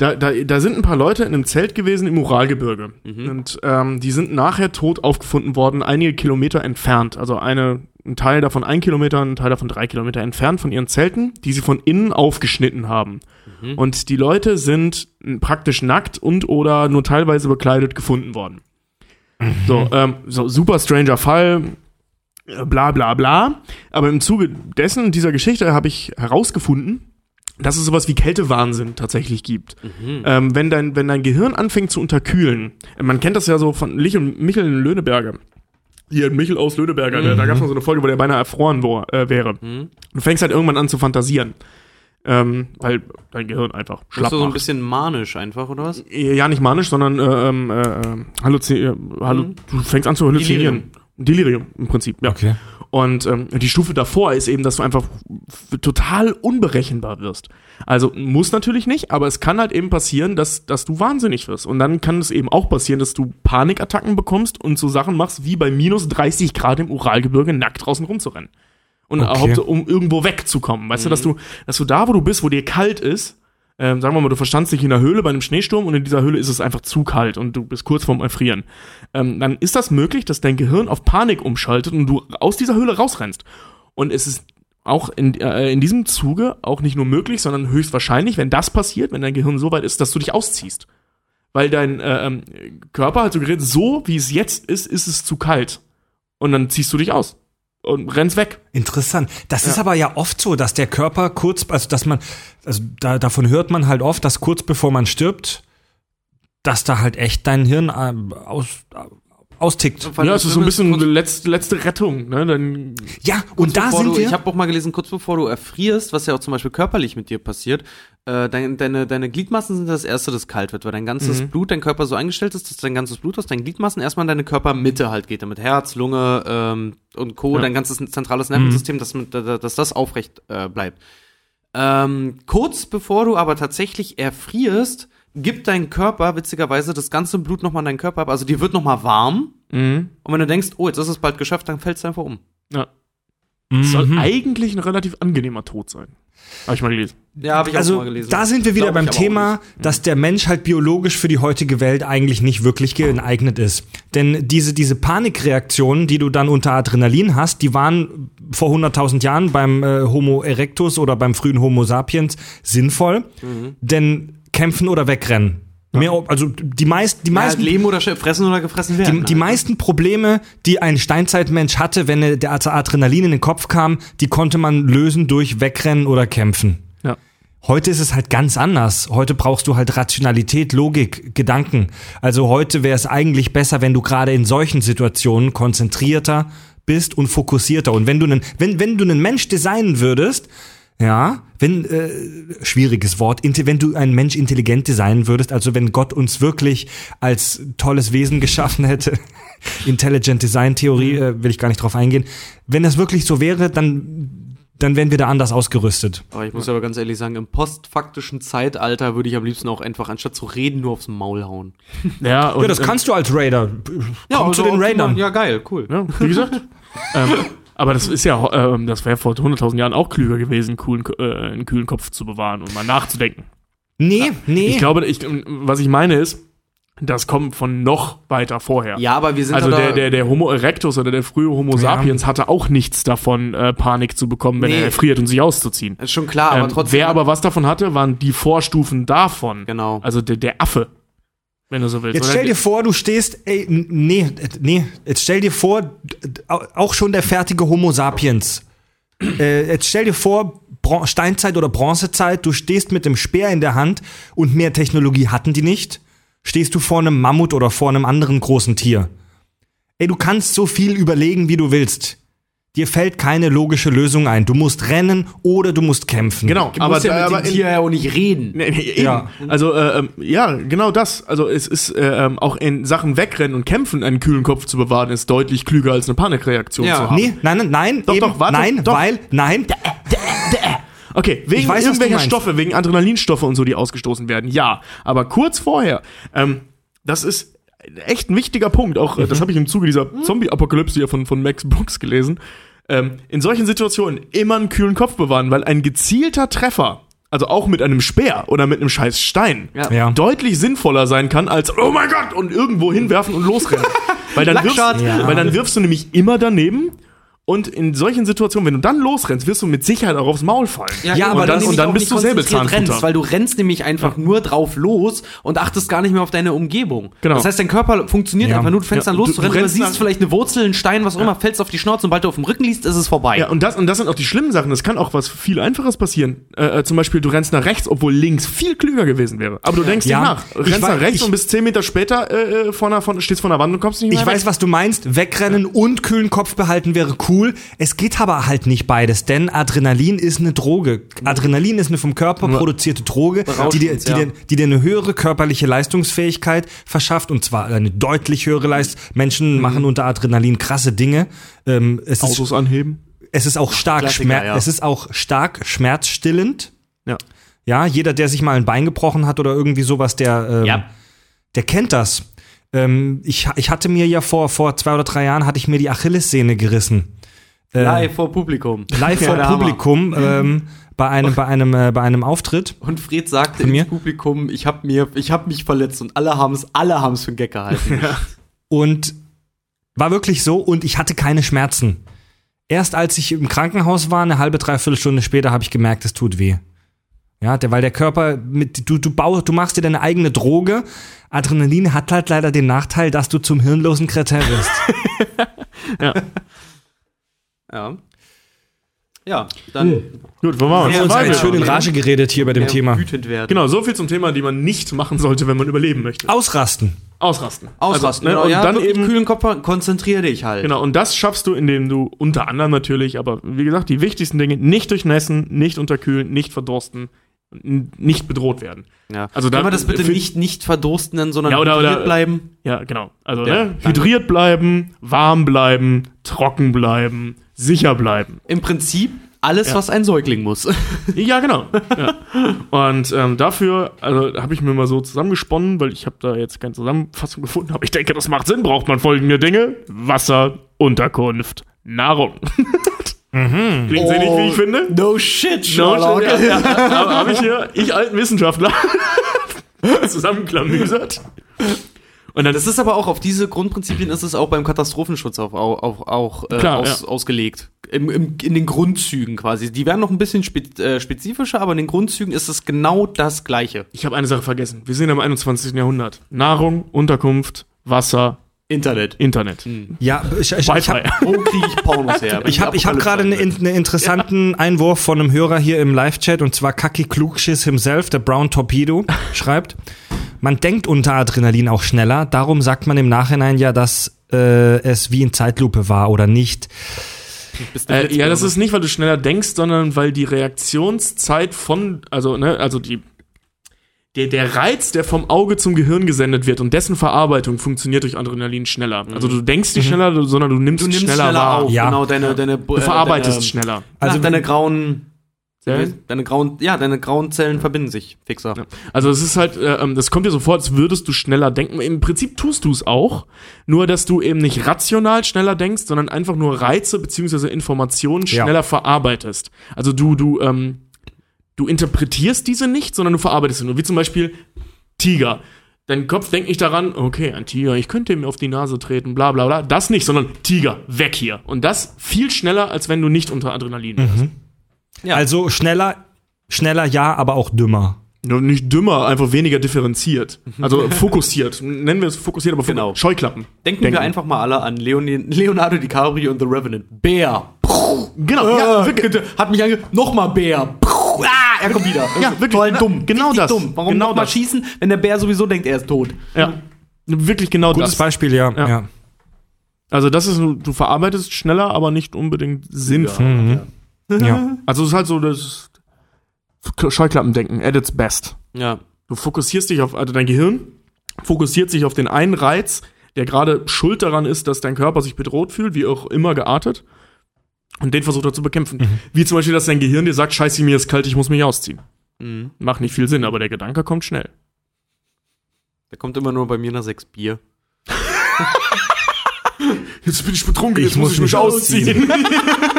da, da, da sind ein paar Leute in einem Zelt gewesen im Uralgebirge. Und ähm, die sind nachher tot aufgefunden worden, einige Kilometer entfernt. Also eine, ein Teil davon ein Kilometer, ein Teil davon drei Kilometer entfernt von ihren Zelten, die sie von innen aufgeschnitten haben. Und die Leute sind praktisch nackt und oder nur teilweise bekleidet gefunden worden. So, ähm, so super stranger Fall, äh, bla bla bla. Aber im Zuge dessen, dieser Geschichte, habe ich herausgefunden, dass es sowas wie Kältewahnsinn tatsächlich gibt. Ähm, wenn, dein, wenn dein Gehirn anfängt zu unterkühlen, man kennt das ja so von Lich und Michel in Löhneberger. Hier, Michel aus Löhneberger, der, da gab es mal so eine Folge, wo der beinahe erfroren wo, äh, wäre. Du fängst halt irgendwann an zu fantasieren. Ähm, weil dein Gehirn einfach Bist schlapp du so ein bisschen manisch einfach, oder was? Ja, nicht manisch, sondern äh, ähm, äh, äh, halluzi äh, hallu du fängst an zu halluzinieren. Delirium im Prinzip, ja. Okay. Und ähm, die Stufe davor ist eben, dass du einfach total unberechenbar wirst. Also muss natürlich nicht, aber es kann halt eben passieren, dass, dass du wahnsinnig wirst. Und dann kann es eben auch passieren, dass du Panikattacken bekommst und so Sachen machst, wie bei minus 30 Grad im Uralgebirge nackt draußen rumzurennen. Und Okay. Um irgendwo wegzukommen. Weißt du, dass du, dass du da, wo du bist, wo dir kalt ist, ähm, sagen wir mal, du verstandst dich in einer Höhle bei einem Schneesturm und in dieser Höhle ist es einfach zu kalt und du bist kurz vorm Erfrieren. Ähm, dann ist das möglich, dass dein Gehirn auf Panik umschaltet und du aus dieser Höhle rausrennst. Und es ist auch in, äh, in diesem Zuge auch nicht nur möglich, sondern höchstwahrscheinlich, wenn das passiert, wenn dein Gehirn so weit ist, dass du dich ausziehst. Weil dein äh, ähm, Körper halt suggeriert, so wie es jetzt ist, ist es zu kalt. Und dann ziehst du dich aus und rennst weg. Interessant. Das ist aber ja oft so, dass der Körper kurz, also dass man, also da, davon hört man halt oft, dass kurz bevor man stirbt, dass da halt echt dein Hirn ähm, aus, austickt. Ja, das es ist so ein bisschen kurz- letzte, letzte Rettung. Ne? Dann, Ja, und da sind du, wir. Ich habe auch mal gelesen, kurz bevor du erfrierst, was ja auch zum Beispiel körperlich mit dir passiert, äh, dein, deine, deine Gliedmaßen sind das Erste, das kalt wird, weil dein ganzes Mhm. Blut, dein Körper so eingestellt ist, dass dein ganzes Blut aus deinen Gliedmaßen erstmal in deine Körpermitte halt geht, damit Herz, Lunge ähm, und Co., Ja. dein ganzes zentrales Nervensystem, dass, dass, dass das aufrecht äh, bleibt. Ähm, kurz bevor du aber tatsächlich erfrierst, gibt dein Körper witzigerweise das ganze Blut nochmal in deinen Körper ab. Also dir wird nochmal warm. mhm. Und wenn du denkst, oh, jetzt ist es bald geschafft, dann fällst du einfach um. ja. soll Mhm. eigentlich ein relativ angenehmer Tod sein. Habe ich mal gelesen. Ja, habe ich auch Also mal gelesen. da sind wir wieder Glaub beim auch Thema, dass der Mensch halt biologisch für die heutige Welt eigentlich nicht wirklich geeignet ist. Denn diese, diese Panikreaktionen, die du dann unter Adrenalin hast, die waren vor 100.000 Jahren beim äh, Homo erectus oder beim frühen Homo sapiens sinnvoll. Mhm. Denn kämpfen oder wegrennen. Mehr, also die, meist, die Ja, meisten leben oder fressen oder gefressen werden. die, die meisten Probleme, die ein Steinzeitmensch hatte, wenn er- der Adrenalin in den Kopf kam, die konnte man lösen durch Wegrennen oder Kämpfen. Ja. Heute ist es halt ganz anders. Heute brauchst du halt Rationalität, Logik, Gedanken. Also heute wäre es eigentlich besser, wenn du gerade in solchen Situationen konzentrierter bist und fokussierter. Und wenn du einen, wenn, wenn du einen Mensch designen würdest, ja, wenn, äh, schwieriges Wort, wenn du einen Mensch intelligent designen würdest, also wenn Gott uns wirklich als tolles Wesen geschaffen hätte, Intelligent Design Theorie, äh, will ich gar nicht drauf eingehen, wenn das wirklich so wäre, dann, dann wären wir da anders ausgerüstet. aber ich muss aber ganz ehrlich sagen, im postfaktischen Zeitalter würde ich am liebsten auch einfach, anstatt zu reden, nur aufs Maul hauen. Ja, und, Ja, das kannst du als Raider. Komm zu den Raidern. Ja, geil, cool. Ja, wie gesagt. ähm, aber das ist ja, ähm, das wäre vor 100.000 Jahren auch klüger gewesen, einen coolen, äh, einen kühlen Kopf zu bewahren und mal nachzudenken. Nee, nee. Ich glaube, ich, was ich meine ist, das kommt von noch weiter vorher. Ja, aber wir sind Also der, der, der Homo erectus oder der frühe Homo sapiens hatte auch nichts davon, äh, Panik zu bekommen, wenn Nee. er erfriert und sich auszuziehen. ist schon klar, aber Ähm, trotzdem. wer aber was davon hatte, waren die Vorstufen davon. Genau. Also der, der Affe, wenn du so willst. Jetzt stell dir vor, du stehst, ey, nee, nee, jetzt stell dir vor, auch schon der fertige Homo sapiens. Äh, jetzt stell dir vor, Bron Steinzeit oder Bronzezeit, du stehst mit dem Speer in der Hand und mehr Technologie hatten die nicht. Stehst du vor einem Mammut oder vor einem anderen großen Tier. Ey, du kannst so viel überlegen, wie du willst. Dir fällt keine logische Lösung ein. Du musst rennen oder du musst kämpfen. Genau, Du aber, musst ja mit aber dem in- Tier ja auch nicht reden. Nee, nee, eben. Ja. Also, äh, ähm, ja, genau das. Also, es ist äh, ähm, auch in Sachen Wegrennen und Kämpfen einen kühlen Kopf zu bewahren, ist deutlich klüger als eine Panikreaktion Ja. zu haben. Nee, nein, nein, nein, Doch, eben, doch, warte, nein, doch. weil, nein, Okay, wegen Ich weiß, irgendwelcher. Stoffe, wegen Adrenalinstoffe und so, die ausgestoßen werden, ja. Aber kurz vorher, ähm, das ist echt ein wichtiger Punkt. Auch äh, Mhm. das habe ich im Zuge dieser Zombie-Apokalypse hier von, von Max Brooks gelesen. Ähm, in solchen Situationen immer einen kühlen Kopf bewahren, weil ein gezielter Treffer, also auch mit einem Speer oder mit einem scheiß Stein, Ja. Ja. deutlich sinnvoller sein kann als oh mein Gott und irgendwo hinwerfen und losrennen. weil, dann wirfst. Ja. weil dann wirfst du nämlich immer daneben und in solchen Situationen, wenn du dann losrennst, wirst du mit Sicherheit auch aufs Maul fallen. Ja, eben, aber weil dann- nämlich und dann bist du selber konzentriert Zahnfutter. rennst, weil du rennst nämlich einfach nur drauf los und achtest gar nicht mehr auf deine Umgebung. Genau. Das heißt, dein Körper funktioniert Ja. einfach nur, du fängst Ja, an du- loszurennen, du du, rennst siehst vielleicht eine Wurzel, einen Stein, was auch immer, fällst auf die Schnauze und sobald du auf dem Rücken liegst, ist es vorbei. Ja, und das, und das sind auch die schlimmen Sachen. Es kann auch was viel Einfaches passieren. Äh, äh, zum Beispiel, du rennst nach rechts, obwohl links viel klüger gewesen wäre. Aber du denkst Ja, nicht nach. ich Rennst nach rechts ich- und bist zehn Meter später äh, äh, vor einer, von, stehst vor einer Wand und kommst nicht mehr Ich weiß, was du meinst. Wegrennen und kühlen Kopf behalten wäre cool. Cool. Es geht aber halt nicht beides, denn Adrenalin ist eine Droge. Adrenalin ist eine vom Körper produzierte Droge, die dir, die, dir, die dir eine höhere körperliche Leistungsfähigkeit verschafft und zwar eine deutlich höhere Leistung. Menschen machen unter Adrenalin krasse Dinge. Ähm, es, ist, Autos anheben. es ist auch stark Klassiker, Schmerz, ja. es ist auch stark schmerzstillend. Ja. Ja, jeder, der sich mal ein Bein gebrochen hat oder irgendwie sowas, der, ähm, Ja. der kennt das. Ähm, ich, ich hatte mir ja vor, vor zwei oder drei Jahren hatte ich mir die Achillessehne gerissen. Äh, Live vor Publikum. live vor. Publikum ähm, bei einem, bei einem, äh, bei einem Auftritt. Und Fred sagte mir? ins Publikum, ich habe mir, ich habe mich verletzt und alle haben es, alle haben es für einen Gag gehalten. Und war wirklich so und ich hatte keine Schmerzen. Erst als ich im Krankenhaus war, eine halbe, dreiviertel Stunde später, habe ich gemerkt, es tut weh. Ja, der, weil der Körper, mit, du, du, baust, du machst dir deine eigene Droge. Adrenalin hat halt leider den Nachteil, dass du zum hirnlosen Kretin wirst. ja. Ja, dann Gut, wo waren wir? Ja, uns Survival. jetzt schön in Rage geredet hier bei dem Thema. wütend werden. Genau, so viel zum Thema, die man nicht machen sollte, wenn man überleben möchte. Ausrasten. Ausrasten. Ausrasten. Also, ne, genau, und ja, dann eben kühlen Kopf, konzentrier dich halt. Genau, und das schaffst du, indem du unter anderem natürlich, aber wie gesagt, die wichtigsten Dinge nicht durchnässen, nicht unterkühlen, nicht verdursten, nicht bedroht werden. Ja. Also da- Können wir das bitte für- nicht, nicht verdursten nennen, sondern Ja, oder- hydriert oder- bleiben? Ja, genau. Also Ja, ne, hydriert bleiben, warm bleiben, trocken bleiben, sicher bleiben. Im Prinzip alles, Ja. was ein Säugling muss. Ja, genau. ja. Und ähm, dafür, also habe ich mir mal so zusammengesponnen, weil ich habe da jetzt keine Zusammenfassung gefunden, aber ich denke, das macht Sinn. Braucht man folgende Dinge: Wasser, Unterkunft, Nahrung. Klingt sehr nicht, wie ich finde. No shit, No, Sherlock. ja, ja, ja, habe ich hier, ich alten Wissenschaftler, zusammenklamüsert. Und dann Das ist aber auch auf diese Grundprinzipien ist es auch beim Katastrophenschutz auch, auch, auch äh, Klar, aus, ja. ausgelegt. Im, im, in den Grundzügen quasi. Die werden noch ein bisschen spe äh, spezifischer, aber in den Grundzügen ist es genau das Gleiche. ich habe eine Sache vergessen. Wir sind im 21. Jahrhundert. Nahrung, Unterkunft, Wasser, Internet. Internet. Ja, ich, ich, ich. Hm. Wo kriege ich Pornos her? Ich habe hab gerade einen einen interessanten Einwurf von einem Hörer hier im Live-Chat und zwar Kaki Klugschiss himself, der Brown Torpedo, schreibt, man denkt unter Adrenalin auch schneller, darum sagt man im Nachhinein ja, dass äh, es wie in Zeitlupe war oder nicht. Äh, ja, das ist nicht, weil du schneller denkst, sondern weil die Reaktionszeit von, also, ne, also die, der, der Reiz, der vom Auge zum Gehirn gesendet wird und dessen Verarbeitung funktioniert durch Adrenalin schneller. Also du denkst nicht schneller, du- sondern du nimmst, Du nimmst schneller, schneller, wahr. auf. Ja. Genau, deine, deine, Du verarbeitest deine, schneller. Also Also- deine grauen, Zellen? deine grauen, ja, deine grauen Zellen verbinden sich fixer. Also es ist halt, äh, ähm, das kommt dir so vor, als würdest du schneller denken. Im Prinzip tust du es auch, nur dass du eben nicht rational schneller denkst, sondern einfach nur Reize beziehungsweise Informationen Ja. schneller verarbeitest. Also du, du, ähm, du interpretierst diese nicht, sondern du verarbeitest sie nur. Wie zum Beispiel Tiger. Dein Kopf denkt nicht daran, okay, ein Tiger, ich könnte ihm auf die Nase treten, bla bla bla. Das nicht, sondern Tiger, weg hier. Und das viel schneller, als wenn du nicht unter Adrenalin wärst. Ja. Also schneller, schneller ja, aber auch dümmer. Nicht dümmer, einfach weniger differenziert. Also fokussiert. Nennen wir es fokussiert, aber Genau. Scheuklappen. Denken, wir einfach mal alle an Leoni Leonardo DiCaprio und The Revenant. Bär. Genau, Ja, ja, wirklich. Hat mich ange... Nochmal Bär. Ah, er kommt wieder. Ja, wirklich, Total na, dumm. genau das. dumm. Warum Genau nochmal schießen, wenn der Bär sowieso denkt, er ist tot? Ja. Wirklich genau Gutes das. Beispiel, ja. Ja. ja. Also das ist, du verarbeitest schneller, aber nicht unbedingt sinnvoll. Mhm. Ja. Also es ist halt so das Scheuklappendenken at its best. Ja. Du fokussierst dich auf, also dein Gehirn fokussiert sich auf den einen Reiz, der gerade schuld daran ist, dass dein Körper sich bedroht fühlt, wie auch immer geartet. Und den versucht er zu bekämpfen. Wie zum Beispiel, dass dein Gehirn dir sagt, scheiße, mir ist kalt, ich muss mich ausziehen. Mhm. Macht nicht viel Sinn, aber der Gedanke kommt schnell. Der kommt immer nur bei mir nach sechs Bier. Jetzt bin ich betrunken, jetzt muss ich mich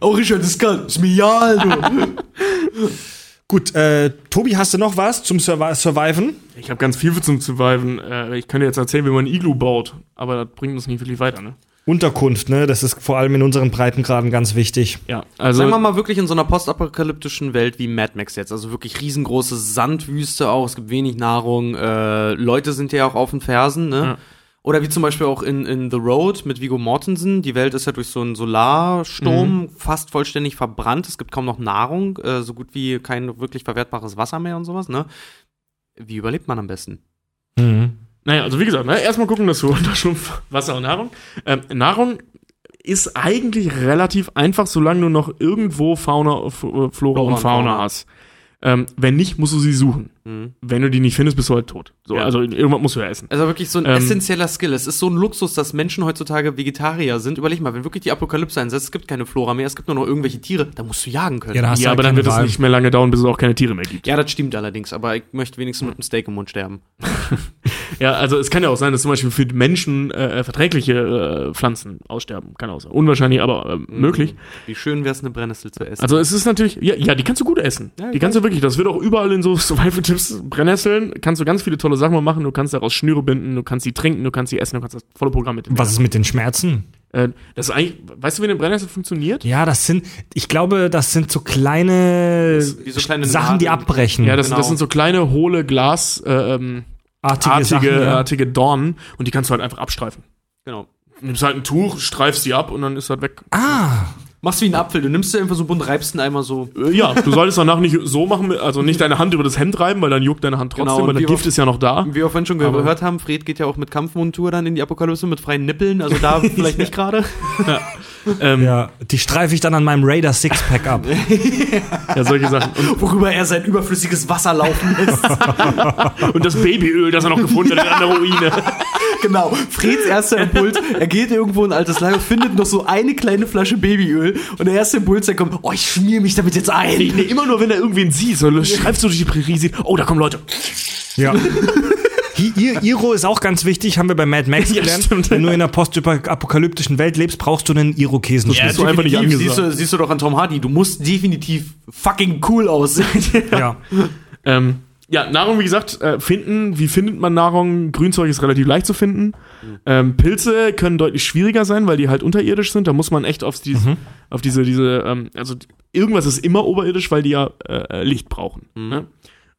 Oh, Richard, das ist kalt. Ist mir egal, du. Gut, äh, Tobi, hast du noch was zum Survi Surviven? Ich habe ganz viel zum Surviven. Äh, ich könnte jetzt erzählen, wie man ein Iglu baut, aber das bringt uns nicht wirklich weiter, ne? Unterkunft, ne? Das ist vor allem in unseren Breitengraden ganz wichtig. Ja, also Sagen wir mal wirklich in so einer postapokalyptischen Welt wie Mad Max jetzt. Also wirklich riesengroße Sandwüste auch. Es gibt wenig Nahrung. Äh, Leute sind ja auch auf den Fersen, ne? Ja. Oder wie zum Beispiel auch in, in The Road mit Vigo Mortensen. Die Welt ist ja durch so einen Solarsturm fast vollständig verbrannt. Es gibt kaum noch Nahrung, äh, so gut wie kein wirklich verwertbares Wasser mehr und sowas, ne? Wie überlebt man am besten? Mhm. Naja, also wie gesagt, ne, erstmal gucken, dass du Unterschlupf, Wasser und Nahrung. Ähm, Nahrung ist eigentlich relativ einfach, solange du noch irgendwo Fauna, F- äh, Flora und Fauna. hast. Ähm, wenn nicht, musst du sie suchen. Mhm. Wenn du die nicht findest, bist du halt tot. So, Ja. Also irgendwas musst du ja essen. Also wirklich so ein Ähm, essentieller Skill. Es ist so ein Luxus, dass Menschen heutzutage Vegetarier sind. Überleg mal, wenn wirklich die Apokalypse einsetzt, es gibt keine Flora mehr, es gibt nur noch irgendwelche Tiere, da musst du jagen können. Ja, da Ja, du aber halt dann wird es nicht mehr lange dauern, bis es auch keine Tiere mehr gibt. Ja, das stimmt allerdings, aber ich möchte wenigstens mit einem Steak im Mund sterben. Ja, also es kann ja auch sein, dass zum Beispiel für die Menschen äh, verträgliche äh, Pflanzen aussterben. Kann auch sein. Unwahrscheinlich, aber äh, möglich. Wie schön wäre es, eine Brennnessel zu essen. Also es ist natürlich, ja, ja, die kannst du gut essen. Ja, die kannst du wirklich, das wird auch überall in so Survival-Tipps Brennnesseln, kannst du ganz viele tolle Sachen mal machen. Du kannst daraus Schnüre binden, du kannst sie trinken, du kannst sie essen, du kannst das volle Programm mit. Was ist mit den Schmerzen? Äh, das ist eigentlich, weißt du, wie eine Brennnessel funktioniert? Ja, das sind, ich glaube, das sind so kleine, wie so kleine Sachen, die Nadeln. abbrechen. Ja, das, Genau. das sind so kleine, hohle, Glas, äh, ähm, artige, artige, Sachen. Ja. artige Dornen und die kannst du halt einfach abstreifen. Genau. Nimmst halt ein Tuch, streifst die ab und dann ist das weg. Ah, Machst wie ein Apfel, du nimmst dir einfach so bunt, reibst ihn einmal so. Äh, Ja, du solltest danach nicht so machen, also nicht deine Hand über das Hemd reiben, weil dann juckt deine Hand trotzdem, Genau, weil das Gift oft- ist ja noch da. Wie wir vorhin schon Aber- gehört haben, Fred geht ja auch mit Kampfmontur dann in die Apokalypse mit freien Nippeln, also da vielleicht nicht gerade. Ähm, ja. ja, die streife ich dann an meinem Raider Sixpack ab. solche Sachen. Und, Worüber er sein überflüssiges Wasser laufen lässt. und das Babyöl, das er noch gefunden hat in einer Ruine. genau. Freds erster Impuls, er geht irgendwo in ein altes Lager, findet noch so eine kleine Flasche Babyöl und der erste Impuls, der kommt, oh, ich schmier mich damit jetzt ein. Nee, immer nur, wenn er irgendwen sieht, so schreibst du durch die Prärie, sieht, oh, da kommen Leute. Ja. Hi- I- Iro ist auch ganz wichtig, haben wir bei Mad Max Ja, gelernt. stimmt. Wenn du in einer postapokalyptischen Welt lebst, brauchst du einen Iro-Käsenschnitt. bist du einfach nicht angesagt. siehst, du, siehst du doch an Tom Hardy, du musst definitiv fucking cool aussehen. Ja. Ähm, ja, Nahrung, wie gesagt, äh, finden. Wie findet man Nahrung? Grünzeug ist relativ leicht zu finden. Ähm, Pilze können deutlich schwieriger sein, weil die halt unterirdisch sind. Da muss man echt auf, dies, auf diese, diese, ähm, also irgendwas ist immer oberirdisch, weil die ja äh, Licht brauchen. Ne?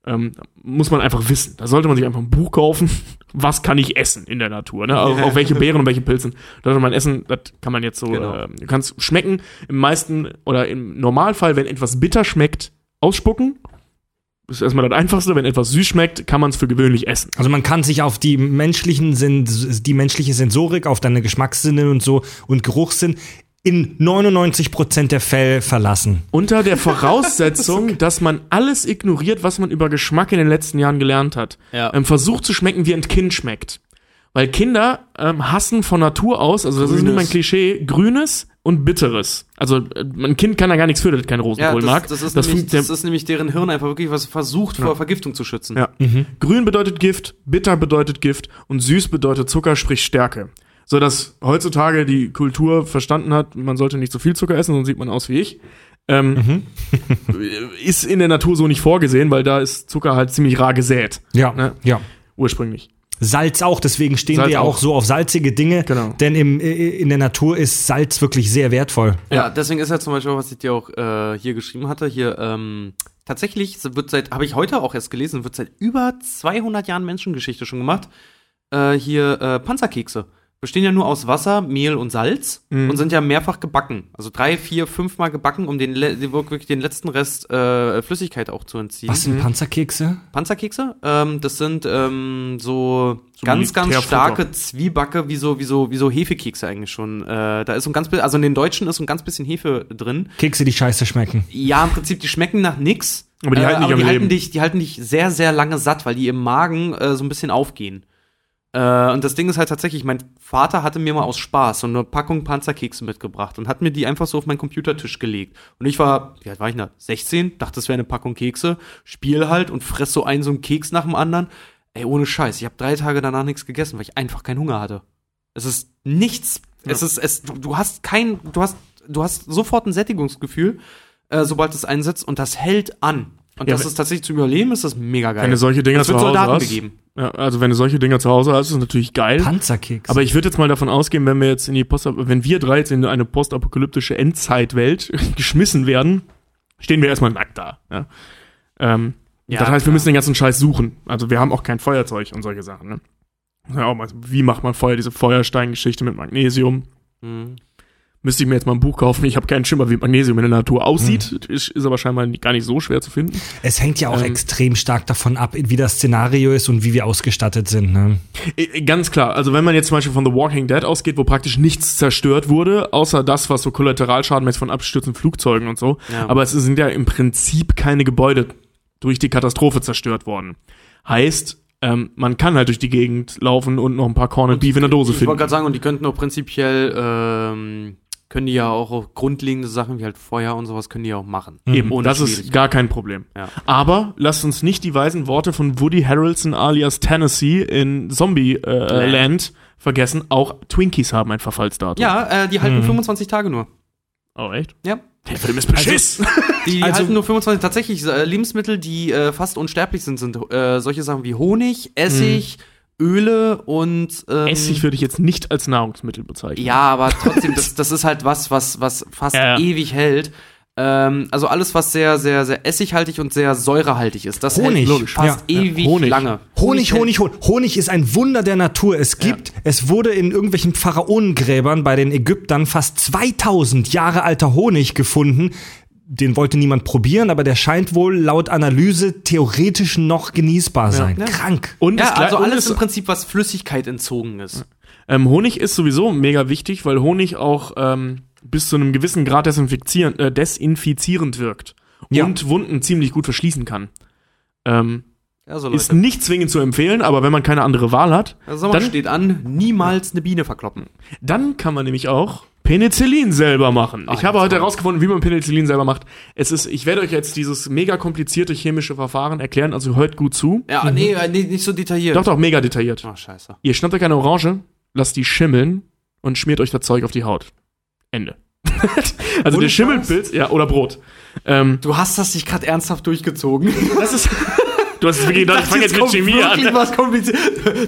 Ähm, muss man einfach wissen. Da sollte man sich einfach ein Buch kaufen. Was kann ich essen in der Natur? Ne? Auf, auf welche Beeren und welche Pilzen. Da sollte man essen, das kann man jetzt so, Genau. äh, du kannst schmecken. Im meisten oder im Normalfall, wenn etwas bitter schmeckt, ausspucken. Das ist erstmal das Einfachste. Wenn etwas süß schmeckt, kann man es für gewöhnlich essen. Also man kann sich auf die menschlichen Sinn, die menschliche Sensorik, auf deine Geschmackssinne und so und Geruchssinn in 99% der Fälle verlassen. Unter der Voraussetzung, dass man alles ignoriert, was man über Geschmack in den letzten Jahren gelernt hat. Ja. Ähm, versucht zu schmecken, wie ein Kind schmeckt. Weil Kinder ähm, hassen von Natur aus, also das ist Grünes. nicht mein Klischee, Grünes und Bitteres. Also äh, ein Kind kann da gar nichts für, das kein Ja, Rosenkohl das, mag. das, ist Das nämlich, das ist nämlich deren Hirn einfach wirklich was versucht, vor Vergiftung zu schützen. Ja. Grün bedeutet Gift, bitter bedeutet Gift und süß bedeutet Zucker, sprich Stärke. So dass heutzutage die Kultur verstanden hat, man sollte nicht so viel Zucker essen, sonst sieht man aus wie ich. Ähm, ist in der Natur so nicht vorgesehen, weil da ist Zucker halt ziemlich rar gesät, Ja, Ne? ja. ursprünglich. Salz auch, deswegen stehen Salz wir ja auch auch. so auf salzige Dinge, Genau. denn im, in der Natur ist Salz wirklich sehr wertvoll. Ja, deswegen ist ja zum Beispiel, was ich dir auch äh, hier geschrieben hatte, hier, ähm, tatsächlich wird seit, habe ich heute auch erst gelesen, wird seit über 200 Jahren Menschengeschichte schon gemacht, äh, hier äh, Panzerkekse. Bestehen ja nur aus Wasser, Mehl und Salz Mhm. und sind ja mehrfach gebacken. Also drei, vier, fünfmal gebacken, um den, wirklich den letzten Rest äh, Flüssigkeit auch zu entziehen. Was sind Panzerkekse? Panzerkekse? Ähm, das sind ähm, so, So ganz, ganz starke Zwiebacke, wie so, wie so, wie so Hefekekse eigentlich schon. Äh, da ist so ein ganz, also in den Deutschen ist so ein ganz bisschen Hefe drin. Kekse, die scheiße schmecken. Ja, im Prinzip, die schmecken nach nix. Aber die halten dich aber die halten dich, die halten dich sehr, sehr lange satt, weil die im Magen äh, so ein bisschen aufgehen. Äh, und das Ding ist halt tatsächlich, mein Vater hatte mir mal aus Spaß so eine Packung Panzerkekse mitgebracht und hat mir die einfach so auf meinen Computertisch gelegt. Und ich war, wie alt war ich da? 16, dachte, das wäre eine Packung Kekse, spiel halt und fress so einen so einen Keks nach dem anderen. Ey, ohne Scheiß, ich habe drei Tage danach nichts gegessen, weil ich einfach keinen Hunger hatte. Es ist nichts. Es ist, es, du, du hast kein, du hast, du hast sofort ein Sättigungsgefühl, äh, sobald es einsetzt und das hält an. Und Ja, das ist tatsächlich zum Überleben ist das mega geil. Wenn du solche Dinger das zu Hause Soldaten hast, gegeben. ja, also wenn du solche Dinger zu Hause hast, ist es natürlich geil. Panzerkeks. Aber ich würde jetzt mal davon ausgehen, wenn wir jetzt in die Post, wenn wir drei jetzt in eine postapokalyptische Endzeitwelt geschmissen werden, stehen wir erstmal nackt da. Ja? Ähm, Ja, das heißt, wir klar. müssen den ganzen Scheiß suchen. Also wir haben auch kein Feuerzeug und solche Sachen. Ne? Ja, auch mal, wie macht man Feuer? Diese Feuersteingeschichte mit Magnesium. Mhm. Müsste ich mir jetzt mal ein Buch kaufen. Ich habe keinen Schimmer, wie Magnesium in der Natur aussieht. Ist, ist aber scheinbar gar nicht so schwer zu finden. Es hängt ja auch Ähm. extrem stark davon ab, wie das Szenario ist und wie wir ausgestattet sind. Ne? Ganz klar. Also wenn man jetzt zum Beispiel von The Walking Dead ausgeht, wo praktisch nichts zerstört wurde, außer das, was so Kollateralschaden ist von abstürzenden Flugzeugen und so. Ja. Aber es sind ja im Prinzip keine Gebäude durch die Katastrophe zerstört worden. Heißt, ähm, man kann halt durch die Gegend laufen und noch ein paar Corned Beef in der Dose Ich wollte finden. gerade sagen, und die könnten auch prinzipiell, ähm, können die ja auch, grundlegende Sachen wie halt Feuer und sowas können die ja auch machen. Eben, Ohne das ist gar kein Problem. Ja. Aber lasst uns nicht die weisen Worte von Woody Harrelson alias Tennessee in Zombie äh, Land vergessen. Auch Twinkies haben ein Verfallsdatum. Ja, äh, die halten 25 Tage nur. Oh, echt? Ja. Der Film ist beschiss. Die Also- halten nur 25. Tatsächlich, äh, Lebensmittel, die äh, fast unsterblich sind, sind äh, solche Sachen wie Honig, Essig, Öle und ähm, Essig würde ich jetzt nicht als Nahrungsmittel bezeichnen. Ja, aber trotzdem, das, das ist halt was, was, was fast Ja, ja. ewig hält. Ähm, also alles, was sehr, sehr, sehr essighaltig und sehr säurehaltig ist, das Honig, hält logisch. fast Ja, ja. ewig Honig. lange. Honig, Honig, Honig. Honig ist ein Wunder der Natur. Es gibt, es wurde in irgendwelchen Pharaonengräbern bei den Ägyptern fast 2000 Jahre alter Honig gefunden. Den wollte niemand probieren, aber der scheint wohl laut Analyse theoretisch noch genießbar sein. Ja. Krank. Und Ja, also alles es- im Prinzip, was Flüssigkeit entzogen ist. Ähm, Honig ist sowieso mega wichtig, weil Honig auch ähm, bis zu einem gewissen Grad desinfizieren, äh, desinfizierend wirkt Ja. und Wunden ziemlich gut verschließen kann. Ähm, Also ist nicht zwingend zu empfehlen, aber wenn man keine andere Wahl hat, Sommer dann- steht an, niemals eine Biene verkloppen. dann kann man nämlich auch Penicillin selber machen. Ach, ich habe heute herausgefunden, wie man Penicillin selber macht. Es ist, ich werde euch jetzt dieses mega komplizierte chemische Verfahren erklären, also hört gut zu. Ja, nee, äh, nee, nicht so detailliert. Doch, doch, mega detailliert. Oh, scheiße. Ihr schnappt euch eine Orange, lasst die schimmeln und schmiert euch das Zeug auf die Haut. Ende. also Und der Schimmelpilz, ja, oder Brot. Ähm, Du hast das nicht gerade ernsthaft durchgezogen. das ist. du hast es wirklich gedacht, ich fange jetzt mit Chemie an. was kompliziert.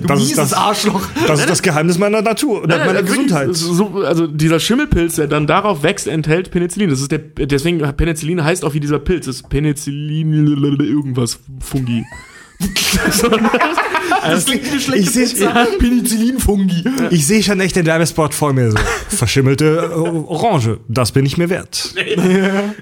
Du Das ist das- Arschloch. Das ist das Geheimnis meiner Natur, Nein, meiner Gesundheit. So, also dieser Schimmelpilz, der dann darauf wächst, enthält Penicillin. Das ist der, deswegen Penicillin heißt auch wie dieser Pilz. Das ist Penicillin irgendwas Fungi. Das klingt wie eine schlechte Ich seh- Pizza. Penicillin-Fungi. Ich sehe schon echt den Werbespot vor mir so. Verschimmelte äh, Orange, das bin ich mir wert.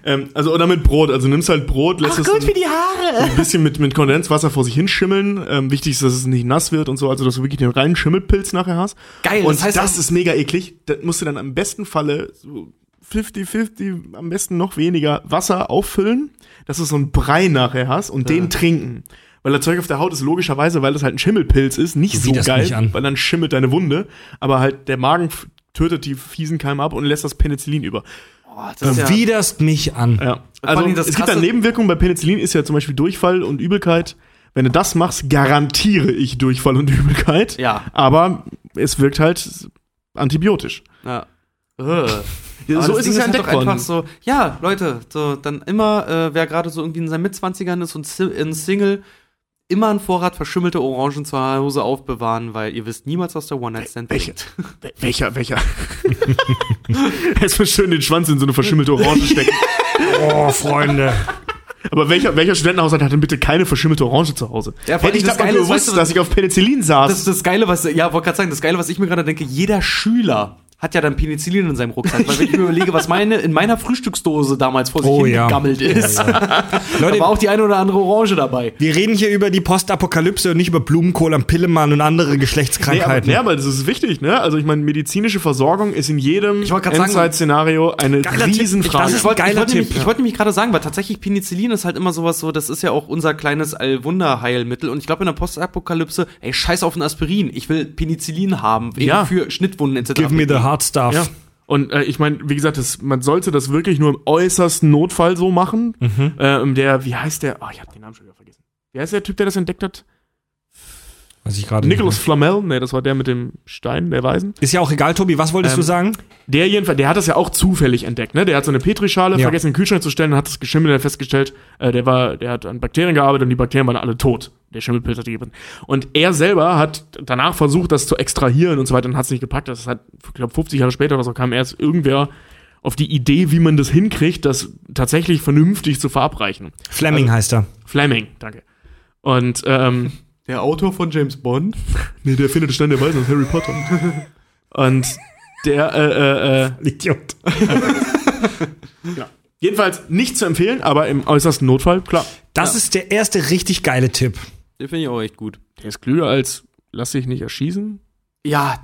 ähm, also oder mit Brot. Also nimmst halt Brot, lässt es die Haare. ein bisschen mit, mit Kondenswasser vor sich hinschimmeln. Ähm, wichtig ist, dass es nicht nass wird und so, also dass du wirklich den reinen Schimmelpilz nachher hast. Geil, Und das heißt das ist mega eklig. Da musst du dann am besten Falle so 50-50, am besten noch weniger Wasser auffüllen, dass du so einen Brei nachher hast und den trinken. Weil das Zeug auf der Haut ist logischerweise, weil das halt ein Schimmelpilz ist, nicht so widerst geil, mich an. weil dann schimmelt deine Wunde, aber halt der Magen tötet die fiesen Keime ab und lässt das Penicillin über. Oh, das ja, widerst mich an. Ja. Also es gibt Krasse- da Nebenwirkungen bei Penicillin, ist ja zum Beispiel Durchfall und Übelkeit. Wenn du das machst, garantiere ich Durchfall und Übelkeit. Ja. Aber es wirkt halt antibiotisch. ja. Äh. Ja, so ist Ding es ja halt entdeckt doch einfach so, ja, Leute, so, dann immer, äh, wer gerade so irgendwie in seinen Mitzwanzigern ist und ein Single, immer einen Vorrat verschimmelte Orangen zu Hause aufbewahren, weil ihr wisst niemals, was der One-Night-Stand Welche? bringt. Wel- Welcher, welcher? Jetzt mal schön den Schwanz in so eine verschimmelte Orange stecken. Oh, Freunde. Aber welcher, welcher Studentenhaushalt hat denn bitte keine verschimmelte Orange zu Hause? Ja, Hätte ich das Geile ist, gewusst, weißt du, dass ich auf Penicillin saß. Das ist das Geile, was, ja, wollte gerade sagen, das Geile, was ich mir gerade denke, jeder Schüler hat ja dann Penicillin in seinem Rucksack, weil wenn ich mir überlege, was meine, in meiner Frühstücksdose damals vor sich Oh, ja. hingegammelt ist, Leute, da war auch die eine oder andere Orange dabei. wir reden hier über die Postapokalypse und nicht über Blumenkohl am Pillemann und andere Nee, aber, Geschlechtskrankheiten. nee, aber das ist wichtig, ne? Also ich meine, medizinische Versorgung ist in jedem Ich Endzeit-Szenario eine Geiler Tipp. Riesenfrage. Das ist ich wollte, ich geiler wollte, nämlich, Tipp, ich ja. wollte nämlich gerade sagen, weil tatsächlich Penicillin ist halt immer sowas so, das ist ja auch unser kleines Allwunderheilmittel und ich glaube in der Postapokalypse, ey, scheiß auf ein Aspirin, ich will Penicillin haben, Ja. für Schnittwunden etc. Give me the hard stuff. ja. Und äh, ich meine, wie gesagt, das, man sollte das wirklich nur im äußersten Notfall so machen. Mhm. Ähm, der, wie heißt der? Ah, ich habe den Namen schon wieder vergessen. Wie heißt der Typ, der das entdeckt hat? Was ich gerade Nicholas Flamel? Nee, das war der mit dem Stein, der Weisen. Ist ja auch egal, Tobi, was wolltest Ähm, du sagen? Der jedenfalls, der hat das ja auch zufällig entdeckt, ne? Der hat so eine Petrischale Ja. vergessen in den Kühlschrank zu stellen und hat das geschimmelt und festgestellt, äh, der war, der hat an Bakterien gearbeitet und die Bakterien waren alle tot. Der Schimmelpilz hat die gegeben. Und er selber hat danach versucht, das zu extrahieren und so weiter und hat es nicht gepackt. Das hat, ich glaube, 50 Jahre später oder so kam erst irgendwer auf die Idee, wie man das hinkriegt, das tatsächlich vernünftig zu verabreichen. Fleming heißt er. Fleming, danke. Und, ähm, Der Autor von James Bond. Nee, der findet Stein der Weisen aus Harry Potter. Und der, äh, äh, äh, Idiot. ja. Jedenfalls nicht zu empfehlen, aber im äußersten Notfall, klar. Das ist der erste richtig geile Tipp. Den finde ich auch echt gut. Der ist klüger als lass dich nicht erschießen. Ja,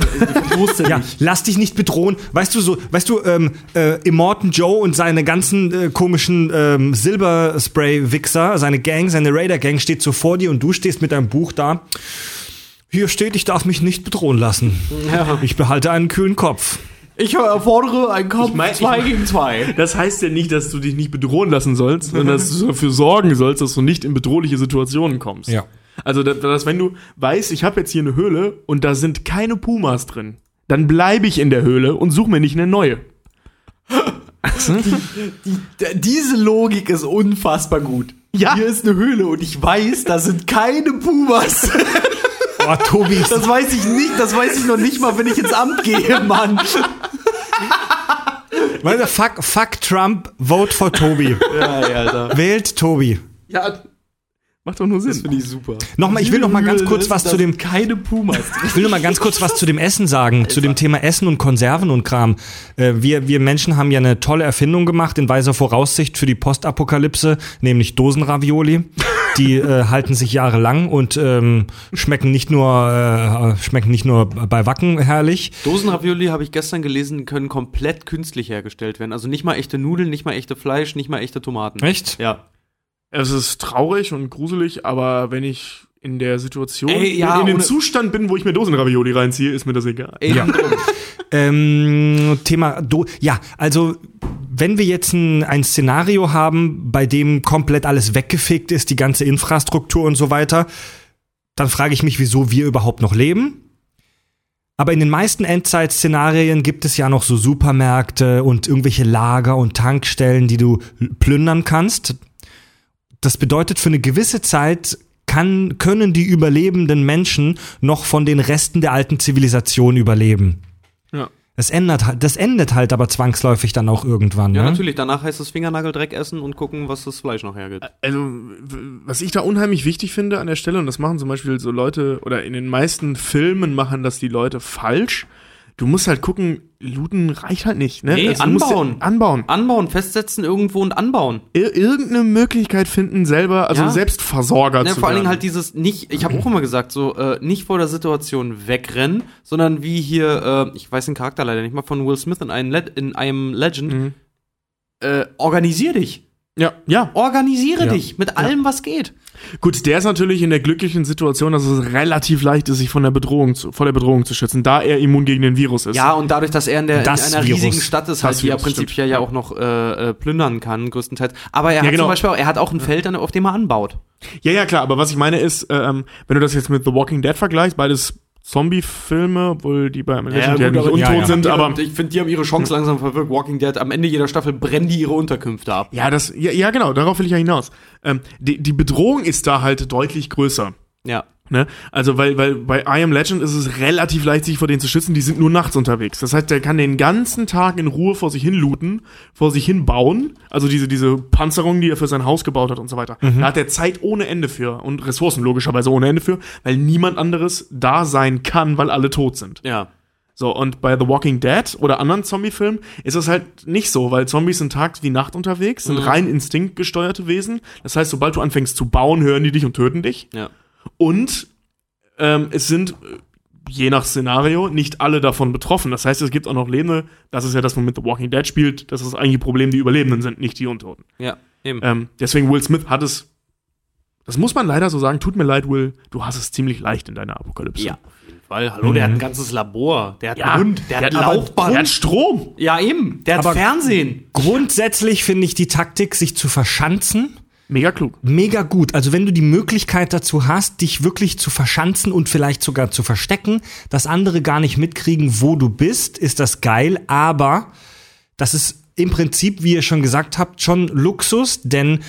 ich wusste Ja, nicht. lass dich nicht bedrohen. Weißt du so, weißt du, ähm, äh, Immortan Joe und seine ganzen äh, komischen ähm, Silberspray-Wichser, seine Gang, seine Raider-Gang steht so vor dir und du stehst mit deinem Buch da. Hier steht, ich darf mich nicht bedrohen lassen. Ja. Ich behalte einen kühlen Kopf. Ich erfordere einen Kampf Ich mein- ich 2 mein- gegen 2. Das heißt ja nicht, dass du dich nicht bedrohen lassen sollst, sondern dass du dafür sorgen sollst, dass du nicht in bedrohliche Situationen kommst. Ja. Also, dass, wenn du weißt, ich habe jetzt hier eine Höhle und da sind keine Pumas drin, dann bleibe ich in der Höhle und suche mir nicht eine neue. D- Diese Logik ist unfassbar gut. Ja. Hier ist eine Höhle und ich weiß, da sind keine Pumas. Oh, Tobi, Das weiß ich nicht, das weiß ich noch nicht mal, wenn ich ins Amt gehe, Mann. weißt du, fuck, fuck Trump, vote for Tobi. Ja, Alter. Wählt Tobi. Ja, Macht doch nur das Sinn. finde ich super. Nochmal, ich will noch mal ganz kurz was zu dem keine Pumas. Ich will nur mal ganz kurz was zu dem Essen sagen, zu dem Thema Essen und Konserven und Kram. Äh, wir, wir Menschen haben ja eine tolle Erfindung gemacht in weiser Voraussicht für die Postapokalypse, nämlich Dosenravioli. Die äh, halten sich jahrelang und ähm, schmecken nicht nur äh, schmecken nicht nur bei Wacken herrlich. Dosenravioli habe ich gestern gelesen, können komplett künstlich hergestellt werden. Also nicht mal echte Nudeln, nicht mal echte Fleisch, nicht mal echte Tomaten. Echt? Ja. Es ist traurig und gruselig, aber wenn ich in der Situation, Ey, ja, in, in dem Zustand bin, wo ich mir Dosenravioli reinziehe, ist mir das egal. Eben Ja. Ähm, Thema Do ja, also wenn wir jetzt ein, ein Szenario haben, bei dem komplett alles weggefegt ist, die ganze Infrastruktur und so weiter, dann frage ich mich, wieso wir überhaupt noch leben. Aber in den meisten Endzeit-Szenarien gibt es ja noch so Supermärkte und irgendwelche Lager und Tankstellen, die du plündern kannst. Das bedeutet, für eine gewisse Zeit kann, können die überlebenden Menschen noch von den Resten der alten Zivilisation überleben. Ja. Das ändert, halt- das endet halt aber zwangsläufig dann auch irgendwann. Ja, ne? natürlich. Danach heißt es Fingernageldreck essen und gucken, was das Fleisch noch hergibt. Also, was ich da unheimlich wichtig finde an der Stelle, und das machen zum Beispiel so Leute, oder in den meisten Filmen machen das die Leute falsch. Du musst halt gucken, Looten reicht halt nicht, ne? Nee, du musst ja anbauen. anbauen. Anbauen, festsetzen irgendwo und anbauen. Ir irgendeine Möglichkeit finden, selber, also Ja. Selbstversorger Ne, zu vor allen Dingen werden. halt dieses nicht, ich habe auch immer gesagt, so äh, nicht vor der Situation wegrennen, sondern wie hier, äh, ich weiß den Charakter leider nicht mal, von Will Smith in einem, Le in einem Legend, Mhm. äh, organisier dich. Ja, ja. Organisiere Ja. dich mit allem, was geht. Gut, der ist natürlich in der glücklichen Situation, dass es relativ leicht ist, sich von der Bedrohung zu, vor der Bedrohung zu schützen, da er immun gegen den Virus ist. Ja, und dadurch, dass er in, der, in Das einer Virus. riesigen Stadt ist, halt, Das die er prinzipiell ja auch noch äh, äh, plündern kann, größtenteils. Aber er Ja, hat genau. zum Beispiel auch, er hat auch ein Feld, auf dem er anbaut. Ja, ja, klar, aber was ich meine ist, ähm, wenn du das jetzt mit The Walking Dead vergleichst, beides Zombie-Filme, obwohl die bei Legend ja, nicht untot ja, ja. sind, aber ich finde, die haben ihre Chance langsam verwirkt. Walking Dead, am Ende jeder Staffel brennen die ihre Unterkünfte ab. ja, das, ja, ja, genau, darauf will ich ja hinaus. Ähm, die, die Bedrohung ist da halt deutlich größer. Ja. Ne? Also, weil, weil bei I Am Legend ist es relativ leicht, sich vor denen zu schützen, die sind nur nachts unterwegs. Das heißt, der kann den ganzen Tag in Ruhe vor sich hin looten, vor sich hin bauen, also diese, diese Panzerung, die er für sein Haus gebaut hat und so weiter. Da hat er Zeit ohne Ende für und Ressourcen logischerweise ohne Ende für, weil niemand anderes da sein kann, weil alle tot sind. Ja. So, und bei The Walking Dead oder anderen Zombie-Filmen ist es halt nicht so, weil Zombies sind tags wie Nacht unterwegs, sind rein instinktgesteuerte Wesen. Das heißt, sobald du anfängst zu bauen, hören die dich und töten dich. Ja. Und ähm, es sind, äh, je nach Szenario, nicht alle davon betroffen. Das heißt, es gibt auch noch Lebende, das ist ja das, womit The Walking Dead spielt, das ist eigentlich ein Problem, die Überlebenden sind, nicht die Untoten. Ja. Eben. Ähm, deswegen Will Smith hat es, das muss man leider so sagen, tut mir leid, Will, du hast es ziemlich leicht in deiner Apokalypse. Ja, auf jeden Fall. Hallo, der hat ein ganzes Labor. Der hat Ja, einen Hund. Der, hat aber- Laufbahn. Der hat Strom. ja, eben. Der hat Aber- Fernsehen. Grundsätzlich finde ich die Taktik, sich zu verschanzen, Mega klug. mega gut. Also wenn du die Möglichkeit dazu hast, dich wirklich zu verschanzen und vielleicht sogar zu verstecken, dass andere gar nicht mitkriegen, wo du bist, ist das geil. Aber das ist im Prinzip, wie ihr schon gesagt habt, schon Luxus, denn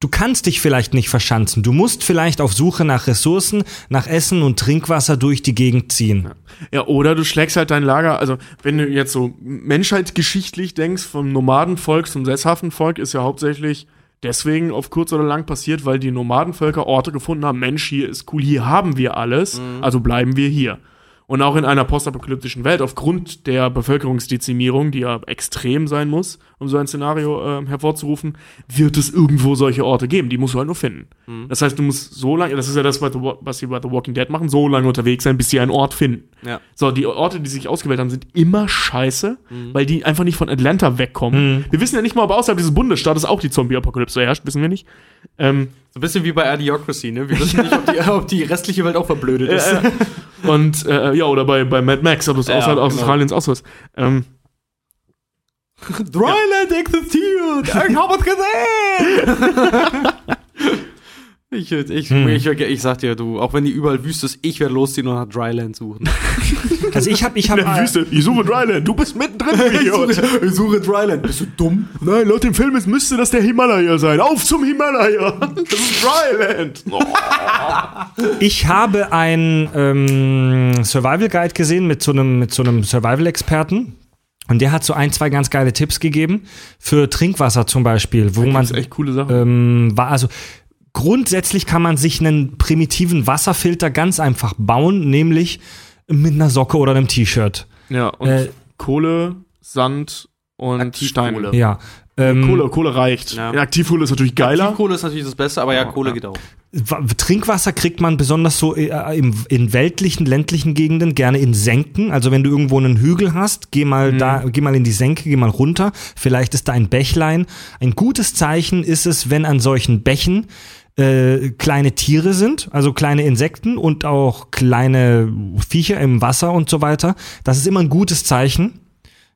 du kannst dich vielleicht nicht verschanzen. Du musst vielleicht auf Suche nach Ressourcen, nach Essen und Trinkwasser durch die Gegend ziehen. Ja, oder du schlägst halt dein Lager, also wenn du jetzt so menschheitsgeschichtlich denkst, vom Nomadenvolk zum sesshaften Volk ist ja hauptsächlich deswegen auf kurz oder lang passiert, weil die Nomadenvölker Orte gefunden haben, Mensch, hier ist cool, hier haben wir alles, also bleiben wir hier. Und auch in einer postapokalyptischen Welt, aufgrund der Bevölkerungsdezimierung, die ja extrem sein muss, um so ein Szenario äh, hervorzurufen, wird es irgendwo solche Orte geben. Die musst du halt nur finden. Mhm. Das heißt, du musst so lange, das ist ja das, was sie bei The Walking Dead machen, so lange unterwegs sein, bis sie einen Ort finden. Ja. So, die Orte, die sich ausgewählt haben, sind immer scheiße, Mhm. weil die einfach nicht von Atlanta wegkommen. Wir wissen ja nicht mal, ob außerhalb dieses Bundesstaates auch die Zombie-Apokalypse herrscht, wissen wir nicht. Ähm, So ein bisschen wie bei Idiocracy, ne? Wir wissen nicht, ob die, ob die restliche Welt auch verblödet ist. und äh, ja, oder bei, bei Mad Max, ob es Ja, außerhalb genau. Australiens auch so ist. Ähm, Dryland existiert! Ich hab es gesehen! ich, ich, ich, ich, sag dir, du, auch wenn die überall Wüste ist, ich werde losziehen und nach Dryland suchen. Also ich habe ich in hab, der Wüste, ich suche Dryland, du bist mittendrin, Idiot. ich suche Dryland. Bist du dumm? Nein, laut dem Film ist, müsste das der Himalaya sein. Auf zum Himalaya. Das ist Dryland. Oh. Ich habe einen ähm, Survival Guide gesehen mit so einem, mit so einem Survival-Experten. Und der hat so ein, zwei ganz geile Tipps gegeben für Trinkwasser zum Beispiel, wo man Das ist echt coole Sache. ähm, war also grundsätzlich kann man sich einen primitiven Wasserfilter ganz einfach bauen, nämlich mit einer Socke oder einem T-Shirt. ja, und äh, Kohle, Sand und Aktivkohle. Steine. Ja. Ähm, Kohle, Kohle reicht. Ja. Ja. Aktivkohle ist natürlich geiler. Aktivkohle ist natürlich das Beste, aber ja, Kohle geht auch. Wa- Trinkwasser kriegt man besonders so äh, im, in weltlichen, ländlichen Gegenden gerne in Senken. Also wenn du irgendwo einen Hügel hast, geh mal da, geh mal in die Senke, geh mal runter. Vielleicht ist da ein Bächlein. Ein gutes Zeichen ist es, wenn an solchen Bächen äh, kleine Tiere sind, also kleine Insekten und auch kleine Viecher im Wasser und so weiter. Das ist immer ein gutes Zeichen.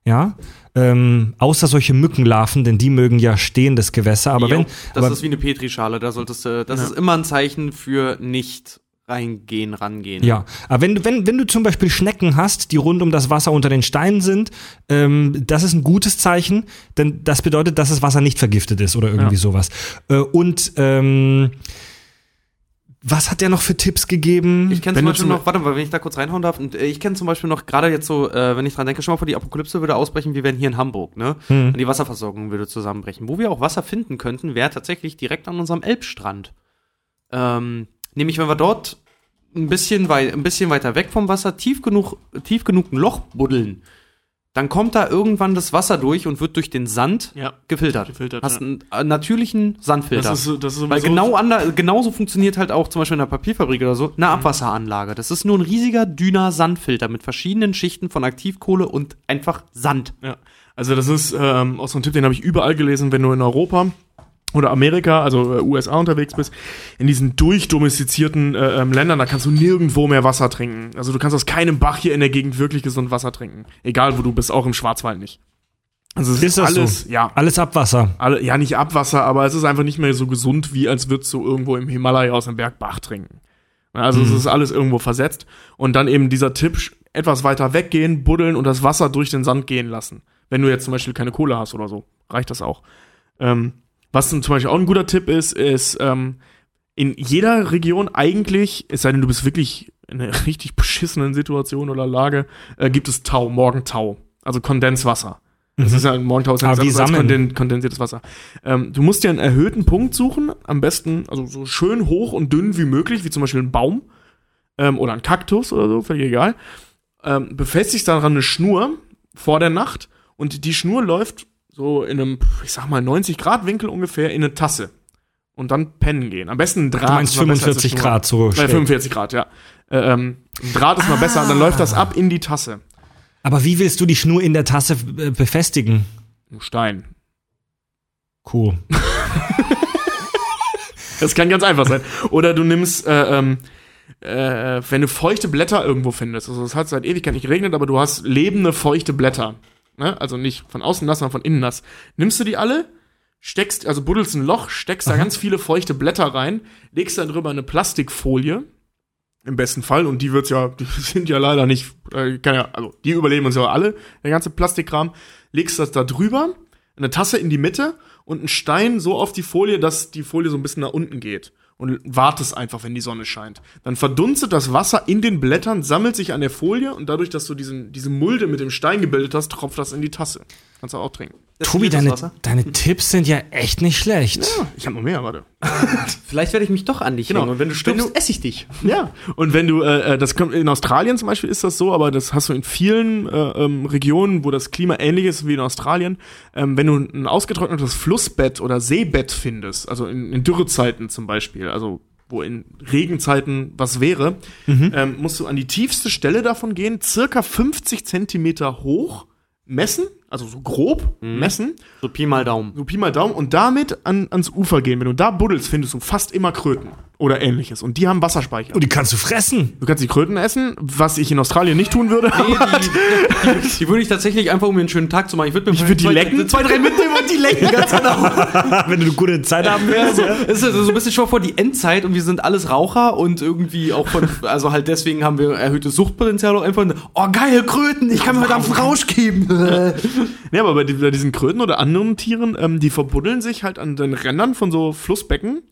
Ja. Ähm, außer solche Mückenlarven, denn die mögen ja stehendes Gewässer. Aber Jo, wenn, das aber, ist wie eine Petrischale, da solltest du, das ist immer ein Zeichen für nicht reingehen, rangehen. Ja, aber wenn, du- wenn, wenn du zum Beispiel Schnecken hast, die rund um das Wasser unter den Steinen sind, ähm, das ist ein gutes Zeichen, denn das bedeutet, dass das Wasser nicht vergiftet ist oder irgendwie Ja. sowas. Äh, und ähm, was hat der noch für Tipps gegeben? Ich kenne zum Beispiel zum- noch, warte mal, wenn ich da kurz reinhauen darf, und, äh, ich kenne zum Beispiel noch, gerade jetzt so, äh, wenn ich dran denke, schon mal vor die Apokalypse würde ausbrechen, wir wären hier in Hamburg, ne? Hm. Und die Wasserversorgung würde zusammenbrechen. Wo wir auch Wasser finden könnten, wäre tatsächlich direkt an unserem Elbstrand. Ähm, nämlich, wenn wir dort ein bisschen, wei ein bisschen weiter weg vom Wasser tief genug, tief genug ein Loch buddeln, dann kommt da irgendwann das Wasser durch und wird durch den Sand Ja. gefiltert. Gefiltert, Hast einen äh, natürlichen Sandfilter. Das ist, so- das ist Weil genau ander, genauso funktioniert halt auch zum Beispiel in einer Papierfabrik oder so eine Abwasseranlage. Das ist nur ein riesiger, dünner Sandfilter mit verschiedenen Schichten von Aktivkohle und einfach Sand. Ja, also das ist ähm, auch so ein Tipp, den habe ich überall gelesen, wenn du in Europa oder Amerika, also äh, USA unterwegs bist, in diesen durchdomestizierten äh, ähm, Ländern, da kannst du nirgendwo mehr Wasser trinken. Also du kannst aus keinem Bach hier in der Gegend wirklich gesund Wasser trinken. Egal wo du bist, auch im Schwarzwald nicht. Also es ist, Ist das alles, so? ja, Alles Abwasser. alle, ja nicht Abwasser, aber es ist einfach nicht mehr so gesund, wie als würdest du irgendwo im Himalaya aus einem Bergbach trinken. Also es ist alles irgendwo versetzt. Und dann eben dieser Tipp, etwas weiter weggehen, buddeln und das Wasser durch den Sand gehen lassen. Wenn du jetzt zum Beispiel keine Kohle hast oder so, reicht das auch. Ähm, was zum Beispiel auch ein guter Tipp ist, ist ähm, in jeder Region eigentlich, es sei denn, du bist wirklich in einer richtig beschissenen Situation oder Lage, äh, gibt es Tau, Morgentau, also Kondenswasser. Das ist ja ein Morgentau ist ja nichts wie konden- kondensiertes Wasser. Ähm, du musst dir einen erhöhten Punkt suchen, am besten also so schön hoch und dünn wie möglich, wie zum Beispiel ein Baum ähm, oder ein Kaktus oder so, völlig egal. Ähm, befestigst daran eine Schnur vor der Nacht und die Schnur läuft so in einem, ich sag mal, 90 Grad Winkel ungefähr in eine Tasse. Und dann pennen gehen. Am besten ein Draht. Du meinst ist mal besser als 45 eine Schnur. Grad so Äh, schräg. 45 Grad, ja. Äh, ähm, ein Draht ist mal besser, dann läuft das ab in die Tasse. Aber wie willst du die Schnur in der Tasse äh, befestigen? Ein Stein. Cool. Das kann ganz einfach sein. Oder du nimmst, äh, ähm, äh, wenn du feuchte Blätter irgendwo findest, also es hat seit Ewigkeit nicht geregnet, aber du hast lebende, feuchte Blätter. Ne? Also nicht von außen nass, sondern von innen nass. Nimmst du die alle, steckst, also buddelst ein Loch, steckst da ganz viele feuchte Blätter rein, legst dann drüber eine Plastikfolie, im besten Fall, und die wird's ja, die sind ja leider nicht, äh, kann ja, also die überleben uns ja alle, der ganze Plastikkram, legst das da drüber, eine Tasse in die Mitte und einen Stein so auf die Folie, dass die Folie so ein bisschen nach unten geht. Und wartest einfach, wenn die Sonne scheint. Dann verdunstet das Wasser in den Blättern, sammelt sich an der Folie und dadurch, dass du diesen, diese Mulde mit dem Stein gebildet hast, tropft das in die Tasse. Kannst du auch trinken. Tobi, Destilliertes deine, deine Tipps sind ja echt nicht schlecht. Ich habe noch mehr, warte. Vielleicht werde ich mich doch an dich Genau. hängen. Und wenn du Wenn stirbst, esse ich dich. Ja, und wenn du, äh, äh, das kommt in Australien zum Beispiel ist das so, aber das hast du in vielen äh, ähm, Regionen, wo das Klima ähnlich ist wie in Australien. Ähm, wenn du ein ausgetrocknetes Flussbett oder Seebett findest, also in, in Dürrezeiten zum Beispiel, also wo in Regenzeiten was wäre, ähm, musst du an die tiefste Stelle davon gehen, circa 50 Zentimeter hoch, messen, also so grob messen, So Pi mal Daumen. so Pi mal Daumen und damit an, ans Ufer gehen. Wenn du da buddelst, findest du fast immer Kröten oder ähnliches. Und die haben Wasserspeicher. Und die kannst du fressen. Du kannst die Kröten essen, was ich in Australien nicht tun würde. Nee, die, die, die würde ich tatsächlich einfach, um mir einen schönen Tag zu machen. Ich würde mir Ich würd die zwei, lecken? zwei, drei mitnehmen und die lecken, ganz genau. Wenn du eine gute Zeit haben willst. ja. Es ist also so ein bisschen schon vor die Endzeit und wir sind alles Raucher und irgendwie auch von, also halt deswegen haben wir erhöhtes Suchtpotenzial auch einfach. Oh geil, Kröten, ich kann mir verdammt einen Rausch geben. Ja, aber bei, die, bei diesen Kröten oder anderen Tieren, ähm, die verbuddeln sich halt an den Rändern von so Flussbecken,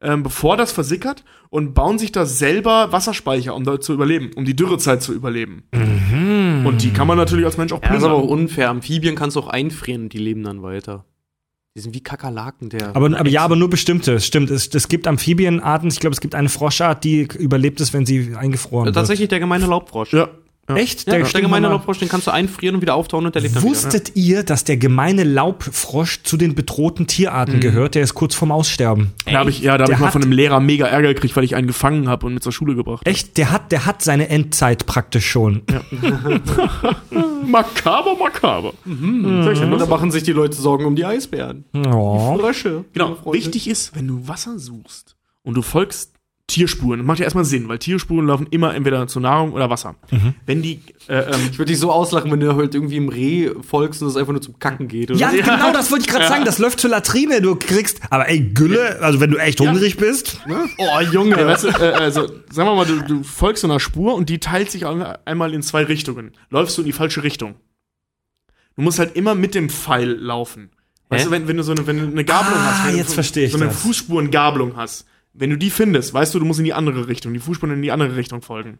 ähm, bevor das versickert und bauen sich da selber Wasserspeicher, um da zu überleben, um die Dürrezeit zu überleben. Und die kann man natürlich als Mensch auch Ja, das ist aber auch plündern. unfair. Amphibien kannst du auch einfrieren und die leben dann weiter. Die sind wie Kakerlaken, der. Aber, aber ja, aber nur bestimmte. Stimmt, es, es gibt Amphibienarten. Ich glaube, es gibt eine Froschart, die überlebt es, wenn sie eingefroren Äh, wird. tatsächlich der gemeine Laubfrosch. Ja. Echt? Ja, der, gemeine. Laubfrosch, den kannst du einfrieren und wieder auftauen und der lebt dann wieder. Wusstet ihr, dass der gemeine Laubfrosch zu den bedrohten Tierarten Mhm. gehört? Der ist kurz vorm Aussterben. Da habe ich, ja, da hab Der ich mal von einem Lehrer mega Ärger gekriegt, weil ich einen gefangen habe und mit zur Schule gebracht hab. Echt? Der hat, der hat seine Endzeit praktisch schon. Makaber, makaber. Und da machen sich die Leute Sorgen um die Eisbären. Oh. Frösche. Genau. Wichtig ist, wenn du Wasser suchst und du folgst Tierspuren, das macht ja erstmal Sinn, weil Tierspuren laufen immer entweder zur Nahrung oder Wasser. Wenn die, äh, ähm, Ich würde dich so auslachen, wenn du halt irgendwie im Reh folgst und es einfach nur zum Kacken geht. Oder? Ja, genau, das wollte ich gerade sagen. Das läuft zur Latrine. Du kriegst, aber ey, Gülle, also wenn du echt hungrig bist. Oh, Junge. Ja, weißt du, äh, also, sagen wir mal, du, du folgst so einer Spur und die teilt sich einmal in zwei Richtungen. Läufst du in die falsche Richtung. Du musst halt immer mit dem Pfeil laufen. Weißt Hä? du, wenn, wenn du so eine, wenn du eine Gabelung Ah, hast, wenn jetzt du so, verstehe ich so eine das. Fußspurengabelung hast, wenn du die findest, weißt du, du musst in die andere Richtung, die Fußspuren in die andere Richtung folgen.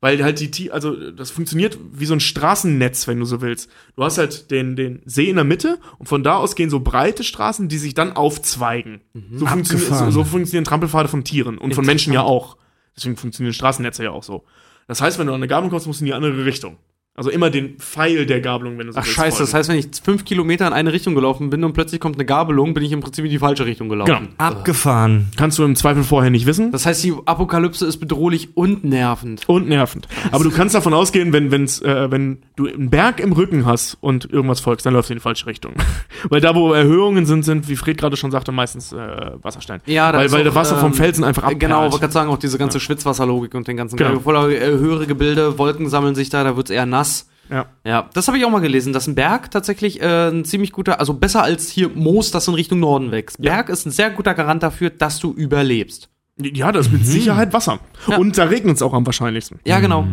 Weil halt die, also das funktioniert wie so ein Straßennetz, wenn du so willst. Du hast halt den, den See in der Mitte und von da aus gehen so breite Straßen, die sich dann aufzweigen. So, funktioniert, so, so funktionieren Trampelpfade von Tieren und von Menschen ja auch. Deswegen funktionieren Straßennetze ja auch so. Das heißt, wenn du an eine Gabelung kommst, musst du in die andere Richtung. Also immer den Pfeil der Gabelung, wenn du so Ach scheiße, das heißt, wenn ich fünf Kilometer in eine Richtung gelaufen bin und plötzlich kommt eine Gabelung, bin ich im Prinzip in die falsche Richtung gelaufen. Genau. Abgefahren. Kannst du im Zweifel vorher nicht wissen. Das heißt, die Apokalypse ist bedrohlich und nervend. und nervend. Aber du kannst davon ausgehen, wenn, wenn's, äh, wenn du einen Berg im Rücken hast und irgendwas folgst, dann läufst du in die falsche Richtung. weil da, wo Erhöhungen sind, sind, wie Fred gerade schon sagte, meistens äh, Wasserstein. Ja, da weil, ist weil auch, das Wasser vom ähm, Felsen einfach Äh, abperlt. Genau, wollte gerade sagen, auch diese ganze Schwitzwasserlogik und den ganzen Genau. voller äh, höhere Gebilde, Wolken sammeln sich da, da wird's eher nass. Ja. Ja, das habe ich auch mal gelesen, dass ein Berg tatsächlich äh, ein ziemlich guter, also besser als hier Moos, das in Richtung Norden wächst. Berg ist ein sehr guter Garant dafür, dass du überlebst. Ja, das ist mit Sicherheit Wasser. Mhm. Ja. Und da regnet es auch am wahrscheinlichsten. Ja, genau.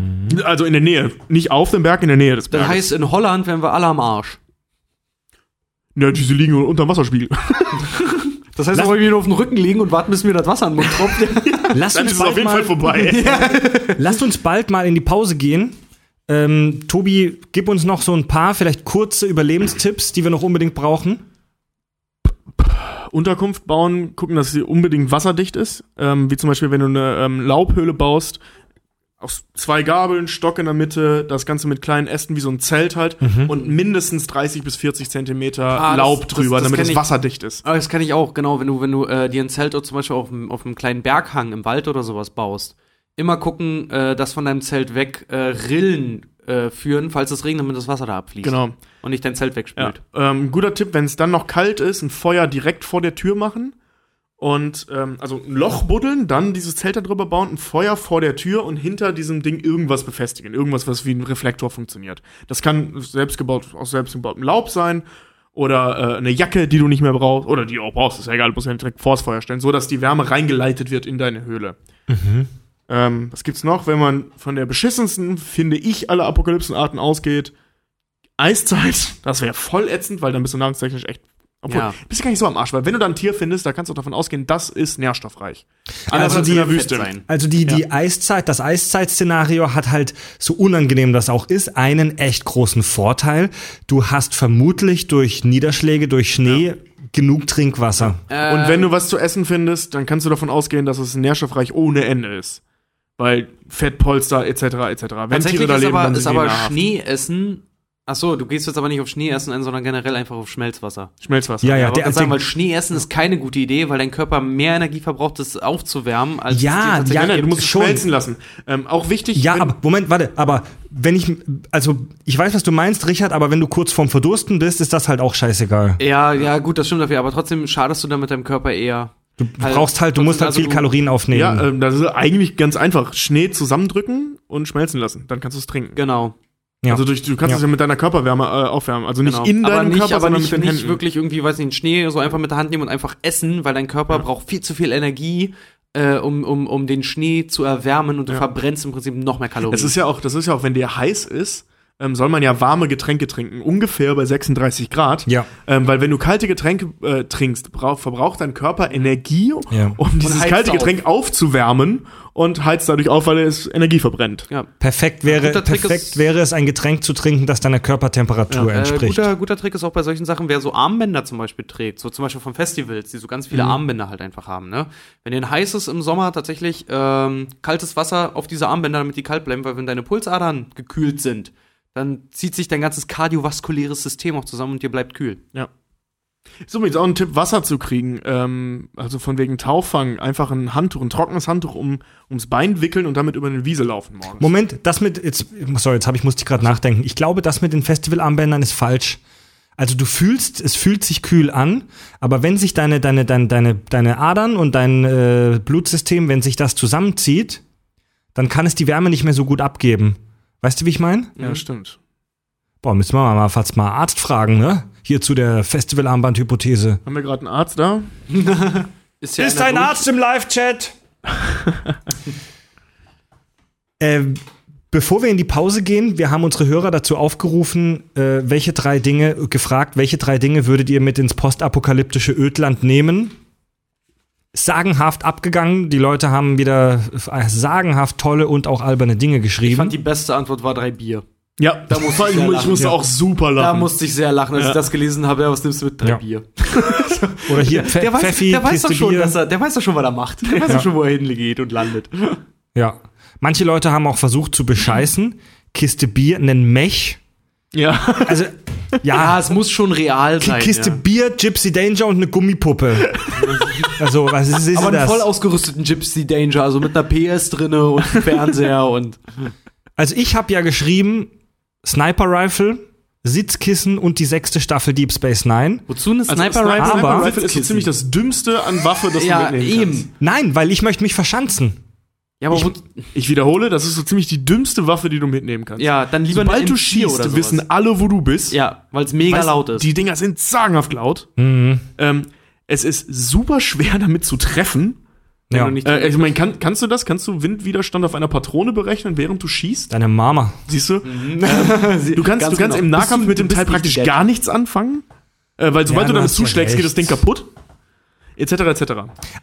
Also in der Nähe. Nicht auf dem Berg, in der Nähe des Das Berges. heißt, in Holland wären wir alle am Arsch. ja, diese liegen unter dem Wasserspiegel. Das heißt, wir wollen nur auf dem Rücken liegen und warten, bis mir das Wasser an den Mund tropft. Lass Dann uns, ist es auf jeden Fall vorbei. lasst uns bald mal in die Pause gehen. Ähm, Tobi, gib uns noch so ein paar, vielleicht kurze Überlebenstipps, die wir noch unbedingt brauchen. Unterkunft bauen, gucken, dass sie unbedingt wasserdicht ist. Ähm, wie zum Beispiel, wenn du eine ähm, Laubhöhle baust, aus zwei Gabeln, Stock in der Mitte, das Ganze mit kleinen Ästen wie so ein Zelt halt und mindestens 30 bis 40 Zentimeter Ah, das- Laub das- drüber, das damit kenn es ich. wasserdicht ist. Aber das kann ich auch, genau, wenn du, wenn du äh, dir ein Zelt oder zum Beispiel auf, auf einem kleinen Berghang im Wald oder sowas baust, immer gucken, äh, dass von deinem Zelt weg äh, Rillen äh, führen, falls es regnet, damit das Wasser da abfließt. Genau. Und nicht dein Zelt Ja. wegspült. Ähm, guter Tipp, wenn es dann noch kalt ist, ein Feuer direkt vor der Tür machen. Und ähm, also ein Loch buddeln, dann dieses Zelt da drüber bauen, ein Feuer vor der Tür und hinter diesem Ding irgendwas befestigen. Irgendwas, was wie ein Reflektor funktioniert. Das kann selbstgebaut, aus selbstgebautem Laub sein oder äh, eine Jacke, die du nicht mehr brauchst, oder die du auch brauchst, ist ja egal, du musst ja direkt vors Feuer stellen, so dass die Wärme reingeleitet wird in deine Höhle. Ähm, was gibt's noch, wenn man von der beschissensten, finde ich, alle Apokalypsenarten ausgeht? Eiszeit, das wäre voll ätzend, weil dann bist du nahrungstechnisch echt Obwohl, Ja. bist du gar nicht so am Arsch, weil wenn du da ein Tier findest, da kannst du davon ausgehen, das ist nährstoffreich. Also die-. Also die, die Eiszeit, das Eiszeit-Szenario hat halt, so unangenehm das auch ist, einen echt großen Vorteil. Du hast vermutlich durch Niederschläge, durch Schnee genug Trinkwasser. Und wenn du was zu essen findest, dann kannst du davon ausgehen, dass es nährstoffreich ohne Ende ist. Weil Fettpolster etc. etc. Wenn Tiere da ist leben, aber, dann ist aber nahrhaft. Schneeessen. Ach so, du gehst jetzt aber nicht auf Schneeessen ein, sondern generell einfach auf Schmelzwasser. Schmelzwasser. Ja, ja, Ja, ich der, sagen, weil der, Schneeessen ist keine gute Idee, weil dein Körper mehr Energie verbraucht, das aufzuwärmen, als Ja, es ja, du musst es schmelzen lassen. Ähm, auch wichtig. ja, aber Moment, warte, aber wenn ich, also ich weiß, was du meinst, Richard, aber wenn du kurz vorm Verdursten bist, ist das halt auch scheißegal. Ja, ja, gut, das stimmt dafür, aber trotzdem schadest du damit deinem Körper eher. Du brauchst halt, du musst halt also viel Kalorien aufnehmen. Ja, ähm, das ist eigentlich ganz einfach. Schnee zusammendrücken und schmelzen lassen. Dann kannst du es trinken. Genau. Ja. Also durch, du kannst Ja. es ja mit deiner Körperwärme äh, aufwärmen. Also nicht genau. in aber deinem nicht, Körper, aber sondern nicht, mit den nicht Händen. wirklich irgendwie, weiß nicht, einen Schnee so einfach mit der Hand nehmen und einfach essen, weil dein Körper braucht viel zu viel Energie, äh, um, um, um den Schnee zu erwärmen und du Ja. verbrennst im Prinzip noch mehr Kalorien. Das ist ja auch, das ist ja auch, wenn dir heiß ist, ähm, soll man ja warme Getränke trinken, ungefähr bei 36 Grad. Ja. Ähm, weil wenn du kalte Getränke äh, trinkst, brauch, verbraucht dein Körper Energie, Ja. um dieses kalte auf. Getränk aufzuwärmen und heizt dadurch auf, weil es Energie verbrennt. ja. Perfekt wäre, guter Trick perfekt ist- wäre es, ein Getränk zu trinken, das deiner Körpertemperatur Äh, entspricht. guter, guter Trick ist auch bei solchen Sachen, wer so Armbänder zum Beispiel trägt, so zum Beispiel von Festivals, die so ganz Mhm. viele Armbänder halt einfach haben. Ne? Wenn dir ein heißes im Sommer tatsächlich ähm, kaltes Wasser auf diese Armbänder, damit die kalt bleiben, weil wenn deine Pulsadern gekühlt sind, dann zieht sich dein ganzes kardiovaskuläres System auch zusammen und dir bleibt kühl. Ja. Ist übrigens auch ein Tipp, Wasser zu kriegen. Ähm, also von wegen Tauffang, einfach ein Handtuch, ein trockenes Handtuch um, ums Bein wickeln und damit über eine Wiese laufen morgens. Moment, das mit, jetzt, sorry, jetzt habe ich, musste ich gerade nachdenken. Ich glaube, das mit den Festivalarmbändern ist falsch. Also du fühlst, es fühlt sich kühl an, aber wenn sich deine, deine, deine, deine, deine Adern und dein äh, Blutsystem, wenn sich das zusammenzieht, dann kann es die Wärme nicht mehr so gut abgeben. Weißt du, wie ich meine? Ja, stimmt. Boah, müssen wir mal fast mal Arzt fragen, ne? Hier zu der Festivalarmband-Hypothese. Haben wir gerade einen Arzt da? Ist ja Ist ein durch- Arzt im Live-Chat? ähm, bevor wir in die Pause gehen, wir haben unsere Hörer dazu aufgerufen, äh, welche drei Dinge, gefragt, welche drei Dinge würdet ihr mit ins postapokalyptische Ödland nehmen? Sagenhaft abgegangen. Die Leute haben wieder äh, sagenhaft tolle und auch alberne Dinge Ich geschrieben. fand die beste Antwort war drei Bier. Ja, da muss ich ich, ich musste ja. auch super lachen. Da musste ich sehr lachen, als Ja. ich das gelesen habe. Ja, was nimmst du mit? Drei Ja. Bier. Oder hier Pfe Der weiß, Pfeffi, der weiß doch schon, Bier. dass er, der weiß doch schon, was er macht. Der weiß doch schon, wo er hingeht und landet. Ja. Manche Leute haben auch versucht zu bescheißen. Kiste Bier, einen Mech. Ja. Also, Ja, ja, es muss schon real sein. Kiste ja. Bier, Gypsy Danger und eine Gummipuppe. also, was ist, ist Aber einen das? voll ausgerüsteten Gypsy Danger, also mit einer PS drinne und einem Fernseher und. Also, ich habe ja geschrieben Sniper Rifle, Sitzkissen und die sechste Staffel Deep Space Nine. Wozu eine Also Sniper Rifle- Sniper Rifle ist so ziemlich das dümmste an Waffe, das Ja, du mitnehmen kannst. eben. Nein, weil ich möchte mich verschanzen. Ja, aber wo, Ich wiederhole, das ist so ziemlich die dümmste Waffe, die du mitnehmen kannst. ja, dann lieber Sobald eine du M4 schießt, oder sowas. wissen alle, wo du bist. Ja, weil es mega Weißt, laut ist. Die Dinger sind sagenhaft laut. Mhm. Ähm, es ist super schwer, damit zu treffen. Wenn Ja. du nicht- Äh, ich meine, kann, kannst du das? Kannst du Windwiderstand auf einer Patrone berechnen, während du schießt? Deine Mama. Siehst du? Sie- Du kannst, du kannst genau. im Nahkampf du- mit dem Teil praktisch gar nichts anfangen. Äh, weil sobald du du damit hast ja zuschlägst, geht das Ding kaputt. Etc. etc.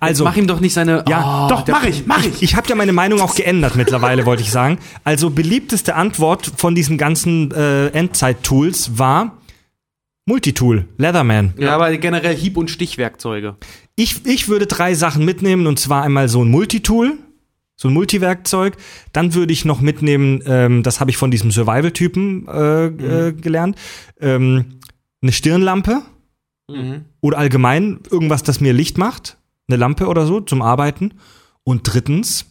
Also, Mach ihm doch nicht seine. Ja, Oh, Doch, mach ich, mach ich. ich habe ja meine Meinung auch geändert mittlerweile, wollte ich sagen. Also, beliebteste Antwort von diesen ganzen äh, Endzeit-Tools war Multitool, Leatherman. Ja, aber generell Hieb- und Stichwerkzeuge. Ich, ich würde drei Sachen mitnehmen und zwar einmal so ein Multitool, so ein Multiwerkzeug. Dann würde ich noch mitnehmen, ähm, das habe ich von diesem Survival-Typen äh, äh, gelernt, ähm, eine Stirnlampe Mhm. Oder allgemein irgendwas, das mir Licht macht, eine Lampe oder so zum Arbeiten. Und drittens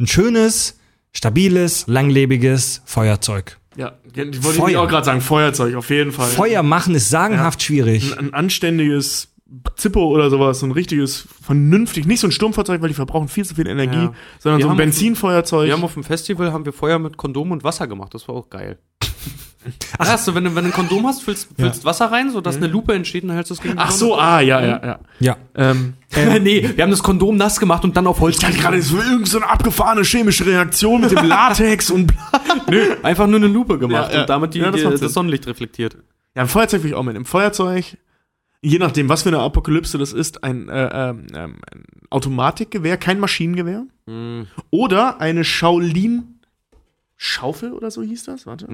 ein schönes, stabiles, langlebiges Feuerzeug. Ja, die wollte ich Feuer. auch gerade sagen. Feuerzeug, auf jeden Fall. Feuer machen ist sagenhaft schwierig. Ein, ein anständiges Zippo oder sowas, so ein richtiges, vernünftig, nicht so ein Sturmfahrzeug, weil die verbrauchen viel zu viel Energie, Ja. sondern Wir so ein Benzinfeuerzeug. Wir haben auf dem Festival haben wir Feuer mit Kondom und Wasser gemacht. Das war auch geil. Ach, hast du, wenn du, wenn du ein Kondom hast, füllst, füllst Wasser rein, sodass eine Lupe entsteht und hältst das gegen die Ach so, ah, ja, ja, ja. Ja. Ähm, nee, wir haben das Kondom nass gemacht und dann auf Holz. ich dachte gerade, es war irgendeine so eine abgefahrene chemische Reaktion mit dem Latex und Nö, einfach nur eine Lupe gemacht Ja, ja. und damit die, Ja, das die, das. Sonnenlicht reflektiert. Ja, ein Feuerzeug will ich auch mit. Im Feuerzeug je nachdem, was für eine Apokalypse das ist, ein, äh, ähm, ähm, ein Automatikgewehr, kein Maschinengewehr. Mhm. Oder eine Shaolin Schaufel oder so hieß das? Warte.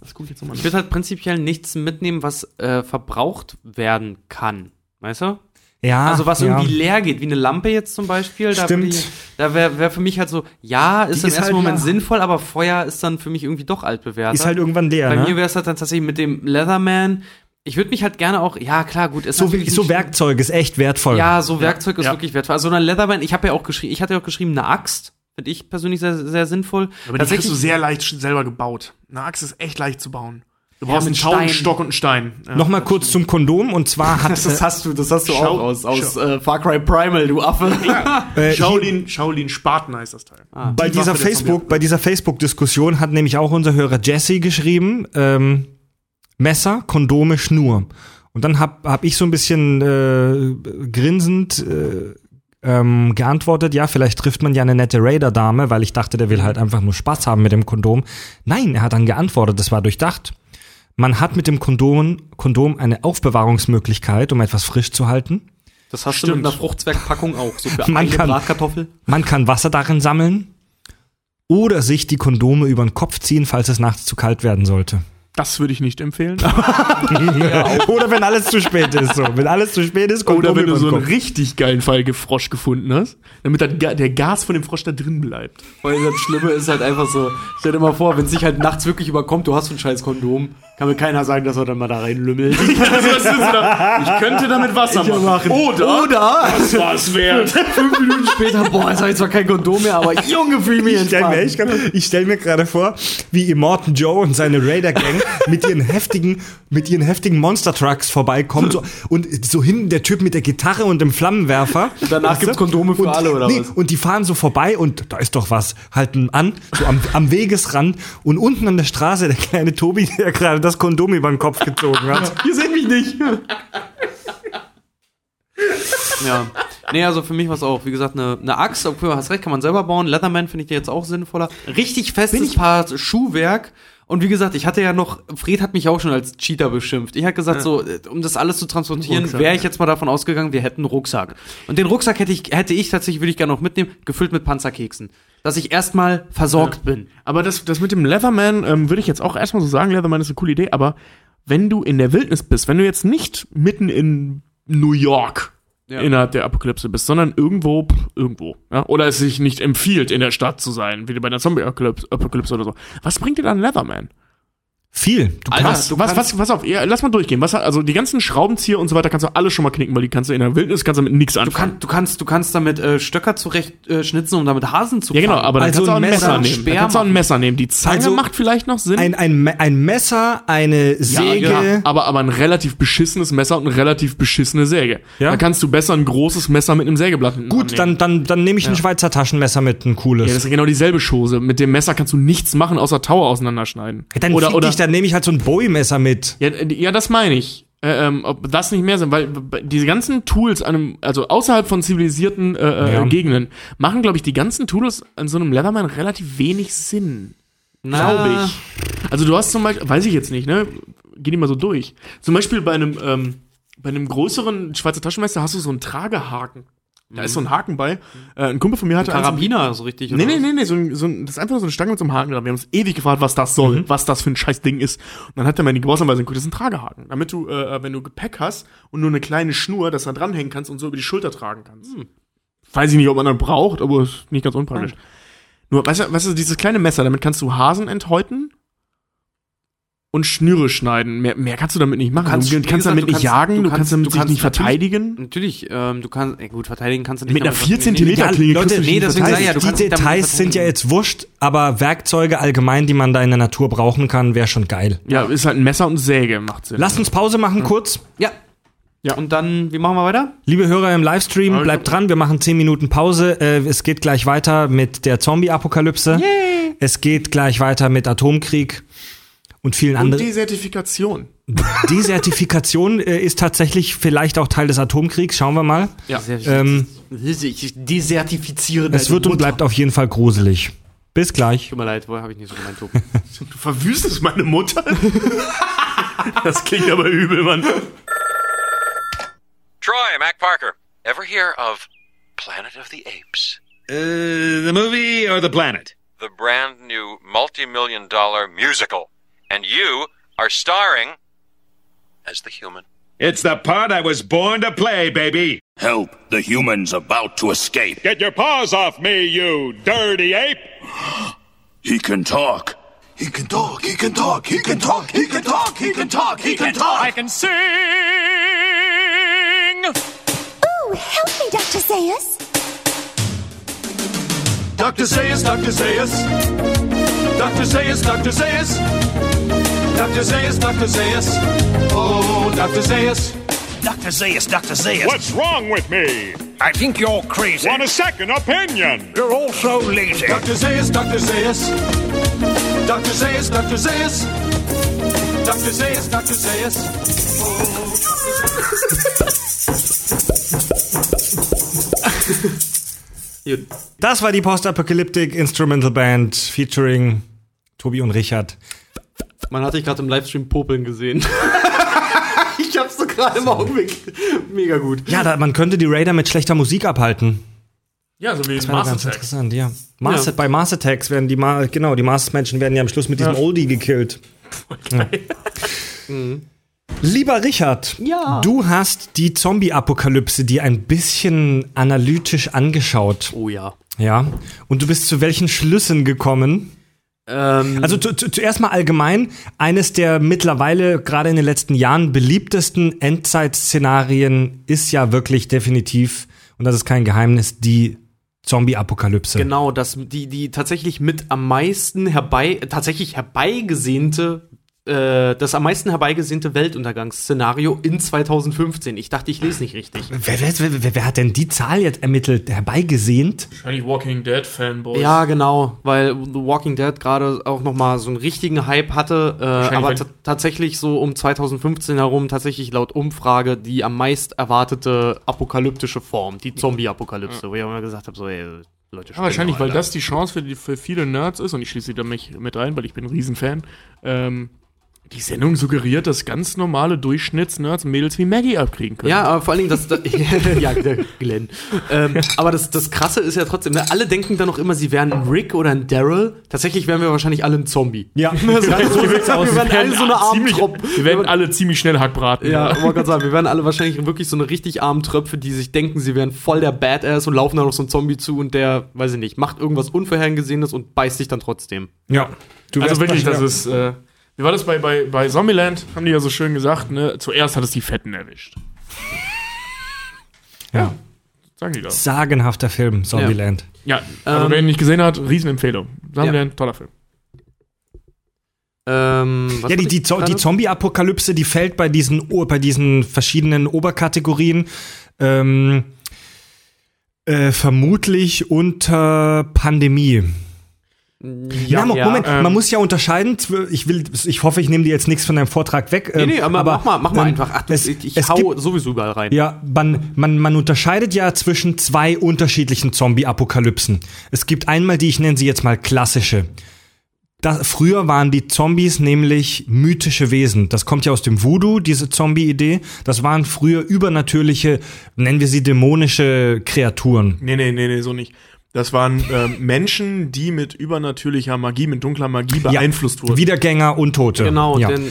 Das gucke ich jetzt nochmal Ich würde halt prinzipiell nichts mitnehmen, was äh, verbraucht werden kann. Weißt du? Ja, Also was ja. irgendwie leer geht, wie eine Lampe jetzt zum Beispiel. Da, Stimmt. ich- da wäre wär für mich halt so, ja, ist Die im ist ersten halt Moment leer. sinnvoll, aber Feuer ist dann für mich irgendwie doch altbewährt. Ist halt irgendwann leer, Bei ne? mir wäre es halt dann tatsächlich mit dem Leatherman. Ich würde mich halt gerne auch, ja klar, gut, ist so, so Werkzeug ist echt wertvoll. Ja, so Werkzeug ist Ja. wirklich wertvoll. Also eine Leatherman, ich habe ja auch geschrieben, ich hatte ja auch geschrieben, eine Axt. Finde ich persönlich sehr, sehr sinnvoll. Aber die kriegst du sehr leicht selber gebaut. Eine Axt ist echt leicht zu bauen. Du Ja, brauchst mit einen Schau, einen Stein. Stock und einen Stein. Ja. Nochmal kurz zum Kondom und zwar hat Das hast du, das hast du Schau- auch aus, aus äh, Far Cry Primal, du Affe. äh, Shaolin, Shaolin Spaten heißt das Teil. bei Die dieser Waffe der Facebook, bei dieser Facebook-Diskussion hat nämlich auch unser Hörer Jesse geschrieben, ähm, Messer, Kondome, Schnur. Und dann hab, hab ich so ein bisschen äh, grinsend äh, ähm, geantwortet, ja, vielleicht trifft man ja eine nette Raider-Dame, weil ich dachte, der will halt einfach nur Spaß haben mit dem Kondom. Nein, er hat dann geantwortet, das war durchdacht. Man hat mit dem Kondom, Kondom eine Aufbewahrungsmöglichkeit, um etwas frisch zu halten. Das hast du Stimmt. mit einer Fruchtzwergpackung auch, so für Man eine kann- Bratkartoffel. Man kann Wasser darin sammeln oder sich die Kondome über den Kopf ziehen, falls es nachts zu kalt werden sollte. Das würde ich nicht empfehlen. oder wenn alles zu spät ist. So. Wenn alles zu spät ist, Oder wenn du so einen Kopf. richtig geilen Fall Frosch gefunden hast, damit der Gas von dem Frosch da drin bleibt. Weil das Schlimme ist halt einfach so, stell dir mal vor, wenn es sich halt nachts wirklich überkommt, du hast so ein scheiß Kondom, kann mir keiner sagen, dass er dann mal da reinlümmelt. ich könnte damit Wasser machen. Oder, Oder das war's wert. fünf Minuten später, boah, jetzt habe ich zwar kein Kondom mehr, aber Junge, fühl mich Ich stelle mir, ich stell mir gerade vor, wie Immortan Joe und seine Raider-Gang mit ihren heftigen, mit ihren heftigen Monster-Trucks vorbeikommen so, und so hinten der Typ mit der Gitarre und dem Flammenwerfer. Danach Weißt gibt's Kondome für und, alle, oder nee, was? Und die fahren so vorbei und da ist doch was, halten an, so am, am Wegesrand und unten an der Straße der kleine Tobi, der gerade das Kondom über den Kopf gezogen hat. Ihr seht mich nicht. ja. Nee, also für mich war es auch, wie gesagt, eine, eine Axt, obwohl du hast recht, kann man selber bauen. Leatherman finde ich dir jetzt auch sinnvoller. Richtig festes Paar Schuhwerk. Und wie gesagt, ich hatte ja noch, Fred hat mich auch schon als Cheater beschimpft. Ich hatte gesagt, so, äh, um das alles zu transportieren, wäre ich jetzt mal davon ausgegangen, wir hätten einen Rucksack. Und den Rucksack hätte ich, hätte ich tatsächlich, würde ich gerne noch mitnehmen, gefüllt mit Panzerkeksen. Dass ich erstmal versorgt bin. Aber das, das mit dem Leatherman ähm, würde ich jetzt auch erstmal so sagen, Leatherman ist eine coole Idee, aber wenn du in der Wildnis bist, wenn du jetzt nicht mitten in New York Ja. innerhalb der Apokalypse bist, sondern irgendwo, pff, irgendwo, ja, oder es sich nicht empfiehlt, in der Stadt zu sein, wie bei einer Zombie-Apokalypse Apokalypse oder so. Was bringt dir dann Leatherman? Viel. Du Alter, kannst, du was, kannst- was, was auf, ja, lass mal durchgehen. Was, also die ganzen Schraubenzieher und so weiter kannst du alle schon mal knicken, weil die kannst du in der Wildnis kannst du mit nichts Du, anfangen. kann, du kannst, du kannst damit äh, Stöcker zurecht äh, schnitzen, um damit Hasen zu ja, genau, fangen. aber dann Also kannst du auch ein Messer, Messer, nehmen. Speer Dann kannst du auch ein. Messer nehmen. Die Zange Also macht vielleicht noch Sinn. ein, ein, ein Messer, eine Säge. Ja, aber, aber ein relativ beschissenes Messer und eine relativ beschissene Säge. Ja? Da kannst du besser ein großes Messer mit einem Sägeblatt Gut, annehmen. dann, dann, dann nehme ich ein Schweizer Taschenmesser mit, ein cooles. Ja, das ist ja genau dieselbe Chose. Mit dem Messer kannst du nichts machen, außer Tower auseinanderschneiden. dann oder, oder, dann nehme ich halt so ein Bowie-Messer mit. ja, äh, ja, das meine ich. Äh, ähm, ob das nicht mehr sind, weil diese ganzen Tools an einem, also außerhalb von zivilisierten äh, äh, Ja. Gegenden, machen, glaube ich, die ganzen Tools an so einem Leatherman relativ wenig Sinn. Glaube ich. Also du hast zum Beispiel, weiß ich jetzt nicht, ne? Geh die mal so durch. Zum Beispiel bei einem, ähm, bei einem größeren Schweizer Taschenmesser hast du so einen Tragehaken. Da ist so ein Haken bei. Äh, ein Kumpel von mir hatte eins- Karabiner, so richtig. Nee, oder nee, was? nee, nee, so ein, so ein, das ist einfach so eine Stange mit so einem Haken dran. Wir haben uns ewig gefragt, was das soll, was das für ein scheiß Ding ist. Und dann hat er mir in die Gebrauchsanweisung geguckt, das ist ein Tragehaken. Damit du, äh, wenn du Gepäck hast und nur eine kleine Schnur, das da dranhängen kannst und so über die Schulter tragen kannst. Weiß ich nicht, ob man das braucht, aber ist nicht ganz unpraktisch. Nur, weißt du, weißt du, dieses kleine Messer, damit kannst du Hasen enthäuten und Schnüre schneiden. Mehr, mehr kannst du damit nicht machen. kannst- du kannst gesagt, damit du nicht kannst- jagen, du du kannst- damit du dich kannst nicht verteidigen. Natürlich, ähm, du kannst, ey, gut, verteidigen kannst du nicht. Mit einer damit 4 was- Zentimeter Ja, Klinge Leute, du nee, nicht deswegen ich ja, du die Details sind ja jetzt wurscht, aber Werkzeuge allgemein, die man da in der Natur brauchen kann, wäre schon geil. Ja, ist halt ein Messer und Säge, macht Sinn. Lass uns Pause machen kurz. Ja. Ja. Und dann, wie machen wir weiter? Liebe Hörer im Livestream, Also- bleibt dran, wir machen 10 Minuten Pause. Äh, es geht gleich weiter mit der Zombie-Apokalypse. Es geht gleich weiter mit Atomkrieg und vielen und anderen. Desertifikation. Desertifikation äh, ist tatsächlich vielleicht auch Teil des Atomkriegs. Schauen wir mal. Ja. Ähm, ich desertifiziere es wird und bleibt auf jeden Fall gruselig. Bis gleich. Tut mir leid, habe ich nicht so gemeint, Tobi. Du verwüstest meine Mutter? das klingt aber übel, Mann. ever hear of Planet of the Apes? Uh, the movie or the planet? The brand new multi million dollar musical. And you are starring as the human. It's the part I was born to play, baby. Help! The human's about to escape. Get your paws off me, you dirty ape! He can talk. He can talk. He can talk. He can talk. He can talk. He can talk. He can talk. I can sing! Ooh, help me, Dr. Zayas. Dr. Zayas, Dr. Zayas. Dr. Zayas, Dr. Zayas. Dr. Zayas, Dr. Zayas. Oh, Dr. Zayas. Dr. Zayas, Dr. Zayas. What's wrong with me? I think you're crazy. Want a second opinion? You're all so lazy. Dr. Zayas, Dr. Zayas. Dr. Zayas, Dr. Zayas. Dr. Zayas, Dr. Zayas. Gut. Das war die Post-Apocalyptic Instrumental Band featuring Tobi und Richard. Man hat dich gerade im Livestream popeln gesehen. ich hab's so gerade im Augenblick. Mega gut. Ja, da, man könnte die Raider mit schlechter Musik abhalten. Ja, so wie Das wäre Mars ganz interessant, ja. Mars, Ja. Bei Mars Attacks werden die, Ma genau, die Mars-Menschen werden ja am Schluss mit diesem Ja. Oldie gekillt. Ja. Lieber Richard, Ja. du hast die Zombie-Apokalypse dir ein bisschen analytisch angeschaut. Oh ja. Ja. Und du bist zu welchen Schlüssen gekommen? Ähm, Also zu, zu, zuerst mal allgemein, eines der mittlerweile gerade in den letzten Jahren beliebtesten Endzeit-Szenarien ist ja wirklich definitiv, und das ist kein Geheimnis, die Zombie-Apokalypse. Genau, das, die, die tatsächlich mit am meisten herbei, tatsächlich herbeigesehnte, das am meisten herbeigesehnte Weltuntergangsszenario in 2015. Ich dachte, ich lese nicht richtig. Wer, wer, wer, wer, hat denn die Zahl jetzt ermittelt, herbeigesehnt? Wahrscheinlich Walking Dead Fanboys. Ja, genau, weil The Walking Dead gerade auch noch mal so einen richtigen Hype hatte, äh, aber tatsächlich so um 2015 herum tatsächlich laut Umfrage die am meist erwartete apokalyptische Form, die Zombie-Apokalypse, wo ich auch immer gesagt habe, so, ey, Leute, Ja, wahrscheinlich, weil das die Chance für, die, für viele Nerds ist, und ich schließe da mich mit ein, weil ich bin ein Riesenfan, ähm, die Sendung suggeriert, dass ganz normale Durchschnittsnerds Mädels wie Maggie abkriegen können. Ja, aber vor allen Dingen, das, das ja, Glenn. Ähm, aber das, das Krasse ist ja trotzdem, ne, alle denken dann noch immer, sie wären ein Rick oder ein Daryl. Tatsächlich wären wir wahrscheinlich alle ein Zombie. Ja. so, so sieht's aus. Wir wären alle so eine armen ziemlich, Truppe. Wir werden alle ziemlich schnell Hackbraten. Ja, wollte gerade sagen, wir wären alle wahrscheinlich wirklich so eine richtig armen Tröpfe, die sich denken, sie wären voll der Badass und laufen dann auf so einen Zombie zu und der, weiß ich nicht, macht irgendwas Unvorhergesehenes und beißt sich dann trotzdem. Ja. Du Also wirklich, das ist, äh, wie war das bei, bei, bei Zombieland? Haben die ja so schön gesagt, ne? Zuerst hat es die Fetten erwischt. Ja. Sagen die das. Sagenhafter Film, Zombieland. Ja, also Ähm, wer ihn nicht gesehen hat, Riesenempfehlung. Zombieland, toller Film. Ähm, was Ja, die, die, Zo die Zombie-Apokalypse, die fällt bei diesen, bei diesen verschiedenen Oberkategorien ähm, äh, vermutlich unter Pandemie. Ja, Mo- Moment, ähm, man muss ja unterscheiden. Ich will, ich hoffe, ich nehme dir jetzt nichts von deinem Vortrag weg. Nee, ähm, nee, aber, mach mal, mach mal ähm, einfach. Ach, du, es, ich, ich es hau gibt, sowieso überall rein. ja, man, man, man unterscheidet ja zwischen zwei unterschiedlichen Zombie-Apokalypsen. Es gibt einmal die, ich nenne sie jetzt mal klassische. Da, früher waren die Zombies nämlich mythische Wesen. Das kommt ja aus dem Voodoo, diese Zombie-Idee. Das waren früher übernatürliche, nennen wir sie dämonische Kreaturen. Nee, nee, nee, nee, so nicht. Das waren ähm, Menschen, die mit übernatürlicher Magie, mit dunkler Magie beeinflusst wurden. Wiedergänger, Untote. Genau, ja. denn äh,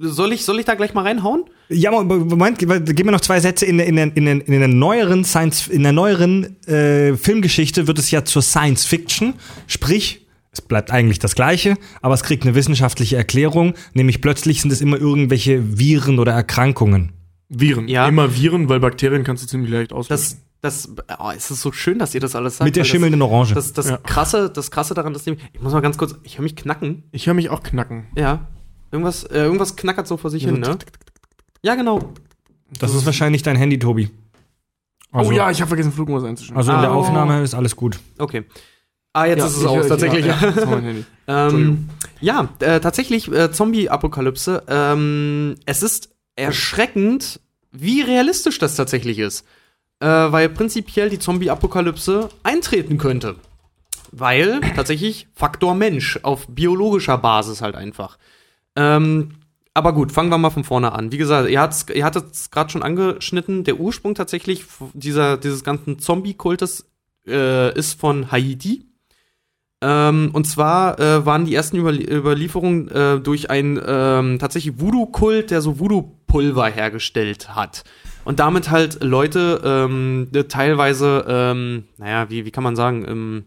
soll ich, soll ich da gleich mal reinhauen? Ja, Moment, Moment, gib mir noch zwei Sätze. In der, in der, in der, in der neueren Science, in der neueren äh, Filmgeschichte wird es ja zur Science Fiction. Sprich, es bleibt eigentlich das Gleiche, aber es kriegt eine wissenschaftliche Erklärung. Nämlich plötzlich sind es immer irgendwelche Viren oder Erkrankungen. Viren. Ja. Immer Viren, weil Bakterien kannst du ziemlich leicht auslösen. Das, das, oh, es ist so schön, dass ihr das alles sagt. Mit der schimmelnden Orange. Das, das, Ja. krasse, das krasse daran ist nämlich, ich muss mal ganz kurz, ich höre mich knacken. ich höre mich auch knacken. Ja. Irgendwas, äh, irgendwas knackert so vor sich hin, ne? Ja, genau. Das ist wahrscheinlich dein Handy, Tobi. Also, oh ja, ich habe vergessen, Flugmodus einzustellen. Also in der Oh. Aufnahme ist alles gut. Okay. Ah, jetzt Ja, ist es ich aus, tatsächlich. Ja, ja. Ähm, ja, äh, tatsächlich äh, Zombie-Apokalypse. Ähm, es ist erschreckend, wie realistisch das tatsächlich ist. Äh, weil prinzipiell die Zombie-Apokalypse eintreten könnte. Weil tatsächlich Faktor Mensch auf biologischer Basis halt einfach. Ähm, Aber gut, fangen wir mal von vorne an. Wie gesagt, ihr, ihr hattet es gerade schon angeschnitten. Der Ursprung tatsächlich dieser, dieses ganzen Zombie-Kultes äh, ist von Haiti. Ähm, und zwar äh, waren die ersten Überlie Überlieferungen äh, durch einen ähm, tatsächlich Voodoo-Kult, der so Voodoo-Pulver hergestellt hat. Und damit halt Leute ähm, teilweise, ähm, naja, wie, wie kann man sagen, ähm,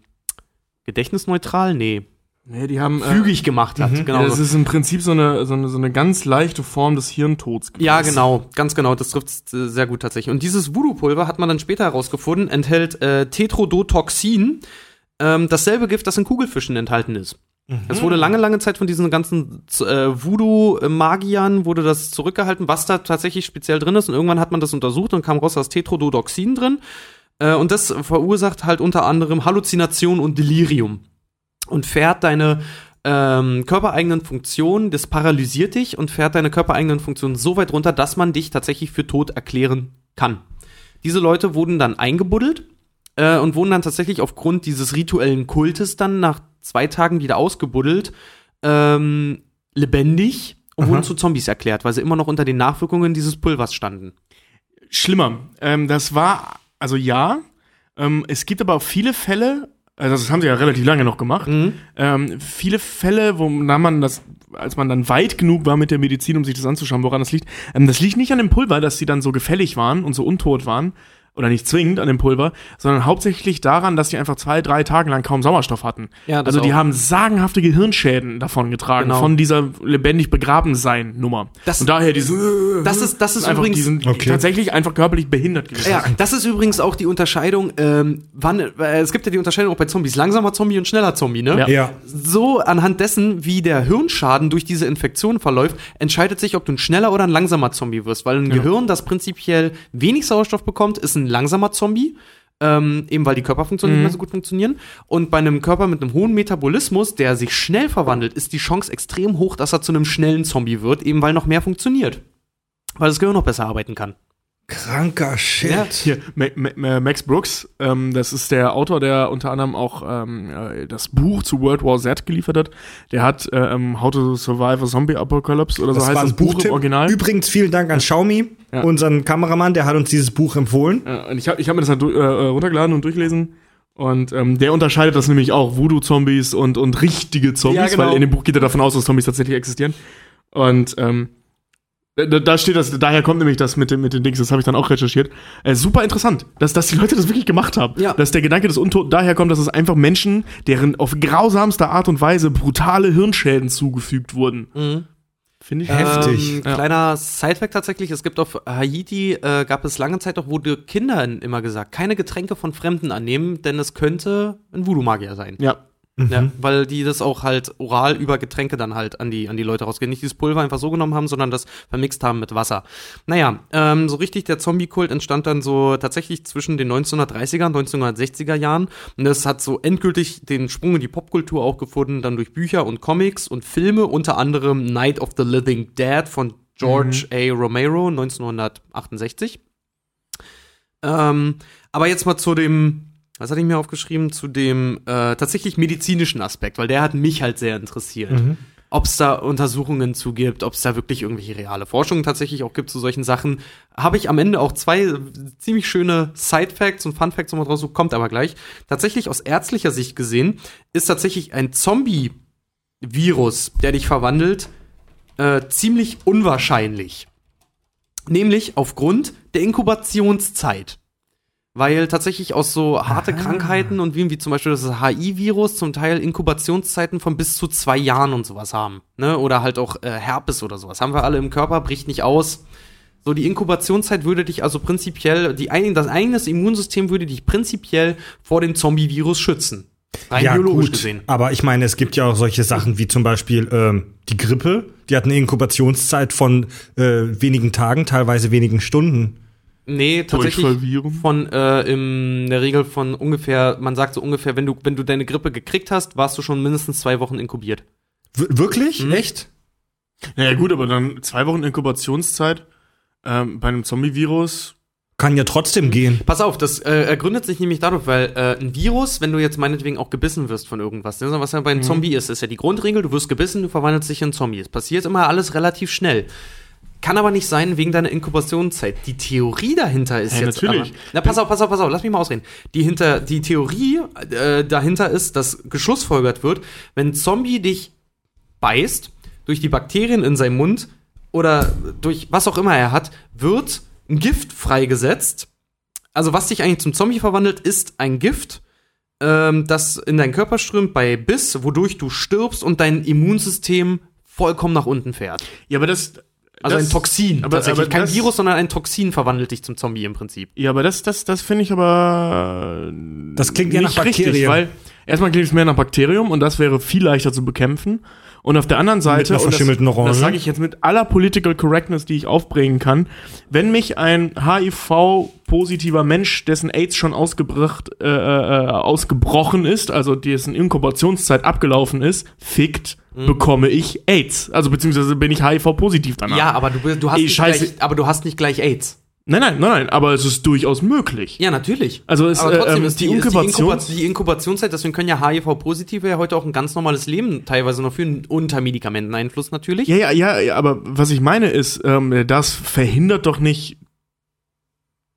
gedächtnisneutral? Nee. Nee, die haben. Fügig gemacht hat. Genau. Genau. das ist im Prinzip so eine, so, eine, so eine ganz leichte Form des Hirntods. Ja, genau, ganz genau, das trifft sehr gut tatsächlich. Und dieses Voodoo-Pulver hat man dann später herausgefunden, enthält äh, Tetrodotoxin, ähm, dasselbe Gift, das in Kugelfischen enthalten ist. Es wurde lange, lange Zeit von diesen ganzen äh, Voodoo-Magiern wurde das zurückgehalten, was da tatsächlich speziell drin ist. Und irgendwann hat man das untersucht und kam raus, da ist Tetrodotoxin drin. Äh, und das verursacht halt unter anderem Halluzination und Delirium. Und fährt deine ähm, körpereigenen Funktionen, das paralysiert dich und fährt deine körpereigenen Funktionen so weit runter, dass man dich tatsächlich für tot erklären kann. Diese Leute wurden dann eingebuddelt äh, und wurden dann tatsächlich aufgrund dieses rituellen Kultes dann nach zwei Tagen wieder ausgebuddelt, ähm, lebendig und wurden zu Zombies erklärt, weil sie immer noch unter den Nachwirkungen dieses Pulvers standen. Schlimmer. Ähm, das war, also ja. Ähm, es gibt aber auch viele Fälle, also das haben sie ja relativ lange noch gemacht, ähm, viele Fälle, wo man das, als man dann weit genug war mit der Medizin, um sich das anzuschauen, woran das liegt. Ähm, das liegt nicht an dem Pulver, dass sie dann so gefällig waren und so untot waren. Oder nicht zwingend an dem Pulver, sondern hauptsächlich daran, dass sie einfach zwei, drei Tage lang kaum Sauerstoff hatten. Ja, das also die auch. haben sagenhafte Gehirnschäden davon getragen, Genau. von dieser lebendig begraben sein Nummer. Das- und daher diese Das ist, das ist einfach, übrigens die sind Okay. tatsächlich einfach körperlich behindert gewesen. Ja, das ist übrigens auch die Unterscheidung, ähm, wann, äh, es gibt ja die Unterscheidung auch bei Zombies, langsamer Zombie und schneller Zombie, ne? Ja. Ja. So anhand dessen, wie der Hirnschaden durch diese Infektion verläuft, entscheidet sich, ob du ein schneller oder ein langsamer Zombie wirst. Weil ein Gehirn, das prinzipiell wenig Sauerstoff bekommt, ist ein langsamer Zombie. Ähm, eben weil die Körperfunktionen nicht mehr so gut funktionieren. Und bei einem Körper mit einem hohen Metabolismus, der sich schnell verwandelt, ist die Chance extrem hoch, dass er zu einem schnellen Zombie wird, eben weil noch mehr funktioniert. Weil das Gehirn noch besser arbeiten kann. Kranker Shit. Ja. Hier, Ma Ma Max Brooks, ähm, das ist der Autor, der unter anderem auch ähm, äh, das Buch zu World War Z geliefert hat. Der hat äh, ähm, How to Survive a Zombie Apocalypse oder so Das heißt war das Buch im. Original. Übrigens vielen Dank an Xiaomi, Ja. unseren Kameramann, der hat uns dieses Buch empfohlen. Ja, und ich habe ich hab mir das dann du- äh, äh, runtergeladen und durchgelesen. Und ähm, der unterscheidet das nämlich auch, Voodoo-Zombies und, und richtige Zombies, Ja, genau. weil in dem Buch geht er davon aus, dass Zombies tatsächlich existieren. Und ähm, da, da steht das, daher kommt nämlich das mit, dem, mit den Dings, das habe ich dann auch recherchiert. Äh, super interessant, dass, dass die Leute das wirklich gemacht haben. Ja. Dass der Gedanke des Untoten daher kommt, dass es einfach Menschen, deren auf grausamste Art und Weise brutale Hirnschäden zugefügt wurden. Finde ich Heftig. Ähm, Ja. Kleiner Sidefact tatsächlich, es gibt auf Haiti, äh, gab es lange Zeit auch, wurde Kindern immer gesagt, keine Getränke von Fremden annehmen, denn es könnte ein Voodoo-Magier sein. Ja. Ja, weil die das auch halt oral über Getränke dann halt an die, an die Leute rausgehen. Nicht dieses Pulver einfach so genommen haben, sondern das vermixt haben mit Wasser. Naja, ähm, so richtig der Zombie-Kult entstand dann so tatsächlich zwischen den 1930er und 1960er Jahren. Und das hat so endgültig den Sprung in die Popkultur auch gefunden, dann durch Bücher und Comics und Filme, unter anderem Night of the Living Dead von George A. Romero 1968. Ähm, aber jetzt mal zu dem, was hatte ich mir aufgeschrieben, zu dem äh, tatsächlich medizinischen Aspekt, weil der hat mich halt sehr interessiert. Ob es da Untersuchungen zu gibt, ob es da wirklich irgendwelche reale Forschungen tatsächlich auch gibt zu solchen Sachen, habe ich am Ende auch zwei ziemlich schöne Side-Facts und Fun-Facts nochmal draus, kommt aber gleich. Tatsächlich aus ärztlicher Sicht gesehen ist tatsächlich ein Zombie-Virus, der dich verwandelt, äh, ziemlich unwahrscheinlich. Nämlich aufgrund der Inkubationszeit. Weil tatsächlich aus so harte Krankheiten und wie, wie zum Beispiel das HI-Virus zum Teil Inkubationszeiten von bis zu zwei Jahren und sowas haben. Ne? Oder halt auch äh, Herpes oder sowas. Haben wir alle im Körper, bricht nicht aus. So, die Inkubationszeit würde dich also prinzipiell, die, das eigene Immunsystem würde dich prinzipiell vor dem Zombie-Virus schützen. Rein ja, biologisch gut. gesehen. Aber ich meine, es gibt ja auch solche Sachen wie zum Beispiel ähm, die Grippe. Die hat eine Inkubationszeit von äh, wenigen Tagen, teilweise wenigen Stunden. Nee, tatsächlich von äh, in der Regel von ungefähr, man sagt so ungefähr, wenn du, wenn du deine Grippe gekriegt hast, warst du schon mindestens zwei Wochen inkubiert. W wirklich? Mhm. Echt? Naja, gut, aber dann zwei Wochen Inkubationszeit ähm, bei einem Zombie-Virus. Kann ja trotzdem gehen. Pass auf, das äh, ergründet sich nämlich dadurch, weil äh, ein Virus, wenn du jetzt meinetwegen auch gebissen wirst von irgendwas, ne, was ja bei einem Mhm. Zombie ist, ist ja die Grundregel, du wirst gebissen, du verwandelst dich in einen Zombie. Es passiert immer alles relativ schnell. Kann aber nicht sein wegen deiner Inkubationszeit. Die Theorie dahinter ist Ja, jetzt natürlich. aber. Na, pass auf, pass auf, pass auf, lass mich mal ausreden. Die, hinter, die Theorie äh, dahinter ist, dass geschlussfolgert wird, wenn ein Zombie dich beißt, durch die Bakterien in seinem Mund oder durch was auch immer er hat, wird ein Gift freigesetzt. Also was dich eigentlich zum Zombie verwandelt, ist ein Gift, ähm, das in deinen Körper strömt bei Biss, wodurch du stirbst und dein Immunsystem vollkommen nach unten fährt. Ja, aber das. Also das, ein Toxin. aber- tatsächlich. aber Kein das- Virus, sondern ein Toxin verwandelt dich zum Zombie im Prinzip. Ja, aber das, das, das finde ich aber. Das klingt ja nach richtig, Bakterien. weil erstmal klingt es mehr nach Bakterium und das wäre viel leichter zu bekämpfen. Und auf der anderen Seite, einer und das, verschimmelten Orange. das sage ich jetzt mit aller Political Correctness, die ich aufbringen kann, wenn mich ein HIV-positiver Mensch, dessen AIDS schon ausgebracht, äh, äh, ausgebrochen ist, also dessen Inkubationszeit abgelaufen ist, fickt, Mhm. bekomme ich AIDS. Also beziehungsweise bin ich HIV-positiv danach. Ja, aber du, du hast Ey, nicht scheiße. gleich, aber du hast nicht gleich AIDS. Nein, nein, nein, nein, aber es ist durchaus möglich. Ja, natürlich. Also es, aber trotzdem äh, ähm, ist die, die ist die, Inkubation- Inkuba die Inkubationszeit, deswegen können ja HIV-Positive ja heute auch ein ganz normales Leben teilweise noch führen, unter Medikamenteneinfluss natürlich. Ja, ja, ja, ja, aber was ich meine ist, ähm, das verhindert doch nicht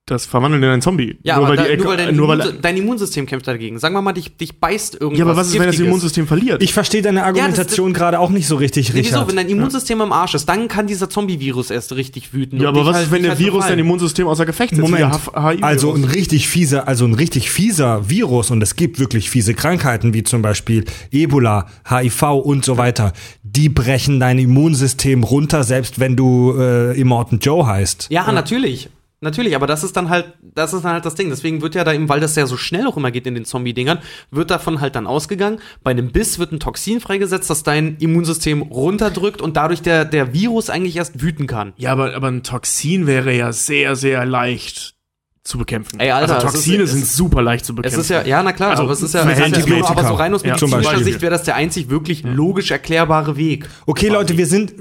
das Verwandeln in einen Zombie. Ja, aber da, die- nur weil, dein, nur weil, Immun, dein Immunsystem kämpft dagegen. Sagen wir mal, dich, dich beißt irgendwas ja, aber was ist, wenn das Giftiges. Immunsystem verliert? Ich verstehe deine Argumentation gerade auch nicht so richtig, Nee, wieso? Wenn dein Immunsystem im Arsch ist, dann kann dieser Zombie-Virus erst richtig wüten. ja, aber was halt- ist, wenn der halt Virus dein. Immunsystem außer Gefecht setzt? Moment. Also ein richtig fieser, also ein richtig fieser Virus und es gibt wirklich fiese Krankheiten wie zum Beispiel Ebola, HIV und so weiter. Die brechen dein Immunsystem runter, selbst wenn du äh, Immortan Joe heißt. Ja, natürlich. Natürlich, aber das ist dann halt, das ist dann halt das Ding. Deswegen wird ja da eben, weil das ja so schnell auch immer geht in den Zombie-Dingern, wird davon halt dann ausgegangen. Bei einem Biss wird ein Toxin freigesetzt, das dein Immunsystem runterdrückt und dadurch der, der Virus eigentlich erst wüten kann. Ja, aber, aber ein Toxin wäre ja sehr, sehr leicht zu bekämpfen. Ey, Alter, also es ist- Toxine es sind ist- super leicht zu Es bekämpfen. ist ja, ja, na klar, Also, aber es ist ja, es ist ja immer, aber so rein aus medizinischer. Sicht wäre das der einzig wirklich logisch erklärbare Weg. Okay, Leute, wir sind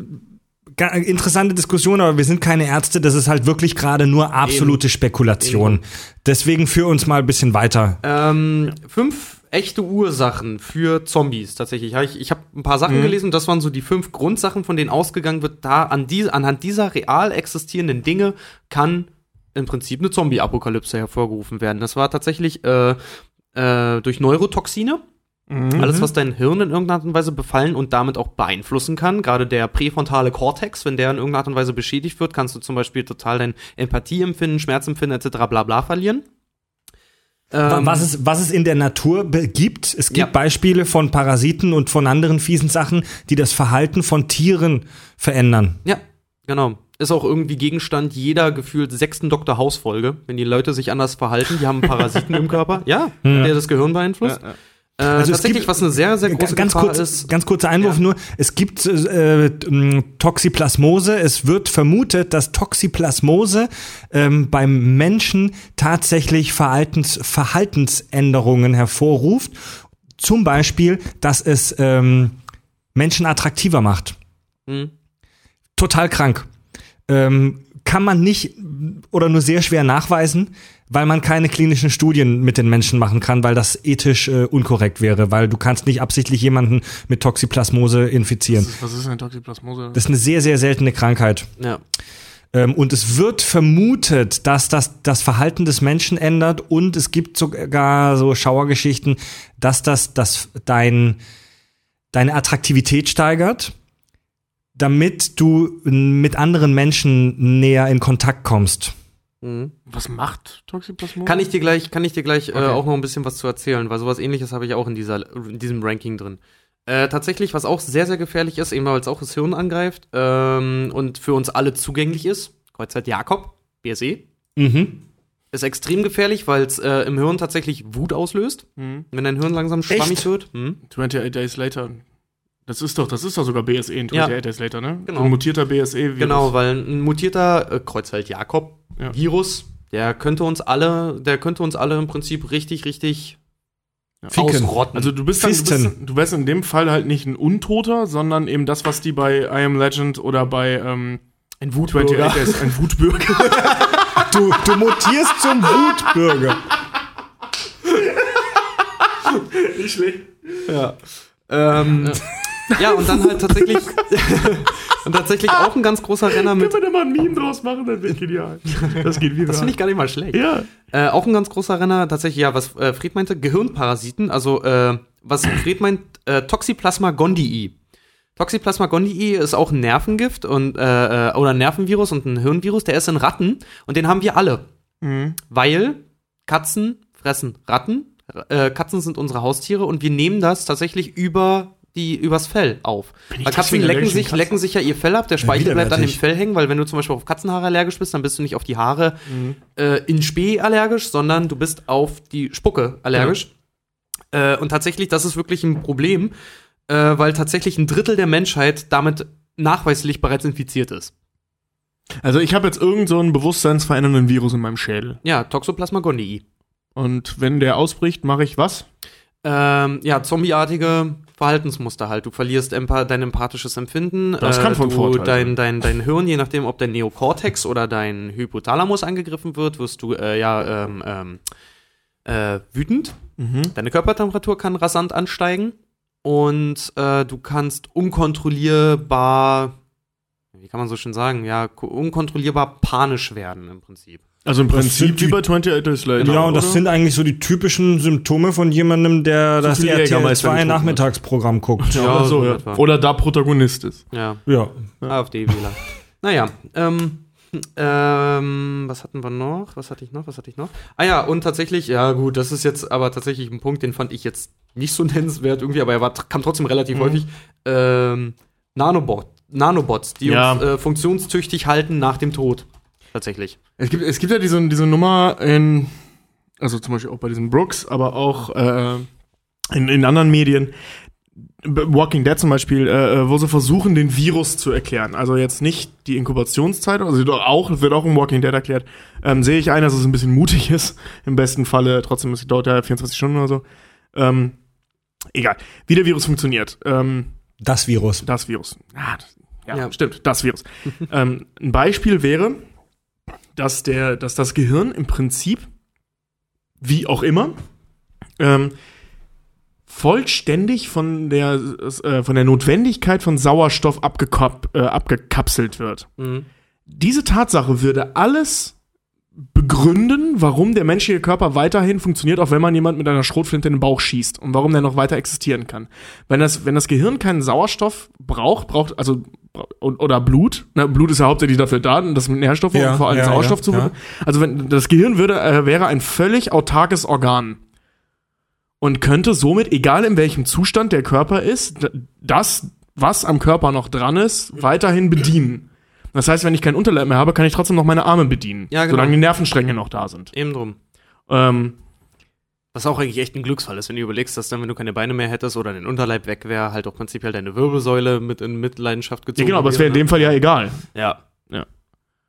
interessante Diskussion, aber wir sind keine Ärzte. Das ist halt wirklich gerade nur absolute Spekulation. Deswegen führ uns mal ein bisschen weiter. Ähm, fünf echte Ursachen für Zombies tatsächlich. Ich, ich habe ein paar Sachen gelesen, das waren so die fünf Grundsachen, von denen ausgegangen wird, da an die, anhand dieser real existierenden Dinge kann im Prinzip eine Zombie-Apokalypse hervorgerufen werden. Das war tatsächlich äh, äh, durch Neurotoxine. Alles, was dein Hirn in irgendeiner Art und Weise befallen und damit auch beeinflussen kann. Gerade der präfrontale Kortex, wenn der in irgendeiner Art und Weise beschädigt wird, kannst du zum Beispiel total dein Empathieempfinden, Schmerzempfinden etc. bla bla verlieren. Ähm, was, es, was es in der Natur gibt. Es gibt Ja. Beispiele von Parasiten und von anderen fiesen Sachen, die das Verhalten von Tieren verändern. Ja, genau. Ist auch irgendwie Gegenstand jeder gefühlt sechsten Dr. House-Folge. Wenn die Leute sich anders verhalten, die haben Parasiten im Körper. Ja, der das Gehirn beeinflusst. Äh, Also tatsächlich, gibt- was eine sehr, sehr große ganz Gefahr kurz, ist. ganz kurzer Einwurf nur. Es gibt äh, m, Toxoplasmose. Es wird vermutet, dass Toxoplasmose ähm, beim Menschen tatsächlich Verhaltens, Verhaltensänderungen hervorruft. Zum Beispiel, dass es ähm, Menschen attraktiver macht. Hm. Total krank. Ähm, kann man nicht oder nur sehr schwer nachweisen, weil man keine klinischen Studien mit den Menschen machen kann, weil das ethisch äh, unkorrekt wäre, weil du kannst nicht absichtlich jemanden mit Toxoplasmose infizieren. Was ist eine Toxoplasmose? Das ist eine sehr, sehr seltene Krankheit. Ja. Ähm, und es wird vermutet, dass das das Verhalten des Menschen ändert und es gibt sogar so Schauergeschichten, dass das, das dein, deine Attraktivität steigert, damit du mit anderen Menschen näher in Kontakt kommst. Mhm. Was macht Toxoplasmose? Kann ich dir gleich, kann ich dir gleich äh, Okay. auch noch ein bisschen was zu erzählen, weil sowas ähnliches habe ich auch in, dieser, in diesem Ranking drin. Äh, tatsächlich, was auch sehr, sehr gefährlich ist, eben weil es auch das Hirn angreift ähm, und für uns alle zugänglich ist, Kreuzzeit Jakob, BSE, Mhm. ist extrem gefährlich, weil es äh, im Hirn tatsächlich Wut auslöst. Mhm. Wenn dein Hirn langsam schwammig wird. Hm? 28 Days Later. Das ist doch, das ist doch sogar BSE in 28 Ja. Days Later, ne? Genau. So ein mutierter BSE-Virus. Genau, weil ein mutierter äh, Kreuzfeld Jakob Ja. Virus, der könnte uns alle, der könnte uns alle im Prinzip richtig, richtig Ficken. ausrotten. Also du bist, dann, du, bist, du wärst in dem Fall halt nicht ein Untoter, sondern eben das, was die bei I Am Legend oder bei ähm, ein 28 Days, ein Wutbürger. Du, du mutierst zum Wutbürger. Nicht schlecht. Ähm, ja, und dann halt tatsächlich und tatsächlich auch ein ganz großer Renner mit Können wir da mal ein Meme draus machen? Das wird genial. Das geht wieder. Das finde ich gar nicht mal schlecht. Ja. Äh, auch ein ganz großer Renner, tatsächlich, ja, was äh, Fred meinte, Gehirnparasiten, also äh, was Fred meint, äh, Toxoplasma gondii. Toxoplasma gondii ist auch ein Nervengift und äh, äh, oder ein Nervenvirus und ein Hirnvirus, der ist in Ratten und den haben wir alle. Weil Katzen fressen Ratten, Katzen sind unsere Haustiere und wir nehmen das tatsächlich über die übers Fell auf. Weil Katzen lecken sich, gegen lecken sich ja ihr Fell ab, der Speichel bleibt dann im widerwärtig. Fell hängen, weil wenn du zum Beispiel auf Katzenhaare allergisch bist, dann bist du nicht auf die Haare äh, in Spee allergisch, sondern du bist auf die Spucke allergisch. Äh, und tatsächlich, das ist wirklich ein Problem, äh, weil tatsächlich ein Drittel der Menschheit damit nachweislich bereits infiziert ist. Also ich habe jetzt irgend so einen bewusstseinsverändernden Virus in meinem Schädel. Ja, Toxoplasma gondii. Und wenn der ausbricht, mache ich was? Ähm, ja, zombieartige Verhaltensmuster halt. Du verlierst dein empathisches Empfinden. Äh, Das kann von du, Vorteil dein, dein, dein Hirn, je nachdem, ob dein Neokortex oder dein Hypothalamus angegriffen wird, wirst du äh, ja ähm, ähm, äh, wütend. Deine Körpertemperatur kann rasant ansteigen und äh, du kannst unkontrollierbar, wie kann man so schön sagen, ja, ko- unkontrollierbar panisch werden im Prinzip. Also im Prinzip wie bei 28 Days Later. Ja, und das oder? sind eigentlich so die typischen Symptome von jemandem, der das RTL Jägermeister 2 getrunken hat. Nachmittagsprogramm guckt. ja, Ja, oder, so, ja. oder da Protagonist ist. Ja. Ja. AfD-Wähler. naja, ähm, ähm, was hatten wir noch? Was hatte ich noch? Was hatte ich noch? Ah ja, und tatsächlich, ja gut, das ist jetzt aber tatsächlich ein Punkt, den fand ich jetzt nicht so nennenswert irgendwie, aber er war, kam trotzdem relativ häufig. Ähm, Nanobot, Nanobots, die Ja. uns äh, funktionstüchtig halten nach dem Tod. Tatsächlich. Es gibt, es gibt ja diese, diese Nummer in, also zum Beispiel auch bei diesen Brooks, aber auch äh, in, in anderen Medien, Walking Dead zum Beispiel, äh, wo sie versuchen, den Virus zu erklären. Also jetzt nicht die Inkubationszeit, also auch, wird auch im Walking Dead erklärt. Ähm, sehe ich ein, dass es ein bisschen mutig ist. Im besten Falle, trotzdem, es dauert ja 24 Stunden oder so. Ähm, egal. Wie der Virus funktioniert. Ähm, Das Virus. das Virus. Ah, das, ja, Ja. stimmt, das Virus. ähm, ein Beispiel wäre, dass, der, dass das Gehirn im Prinzip, wie auch immer, ähm, vollständig von der, äh, von der Notwendigkeit von Sauerstoff abgekap äh, abgekapselt wird. Mhm. Diese Tatsache würde alles begründen, warum der menschliche Körper weiterhin funktioniert, auch wenn man jemand mit einer Schrotflinte in den Bauch schießt und warum der noch weiter existieren kann. Wenn das, wenn das Gehirn keinen Sauerstoff braucht, braucht, also, und, oder Blut, na, Blut ist ja hauptsächlich dafür da, das mit Nährstoffe Ja, und vor allem ja, Sauerstoff ja, zu ja. Also wenn das Gehirn würde, äh, wäre ein völlig autarkes Organ und könnte somit, egal in welchem Zustand der Körper ist, das, was am Körper noch dran ist, weiterhin bedienen. Das heißt, wenn ich kein Unterleib mehr habe, kann ich trotzdem noch meine Arme bedienen, Ja, genau. solange die Nervenstränge noch da sind. Eben drum. Ähm, Was auch eigentlich echt ein Glücksfall ist, wenn du überlegst, dass dann, wenn du keine Beine mehr hättest oder dein Unterleib weg wäre, halt auch prinzipiell deine Wirbelsäule mit in Mitleidenschaft gezogen ja, genau, aber es wäre in dem Fall ja egal. Ja. Ja.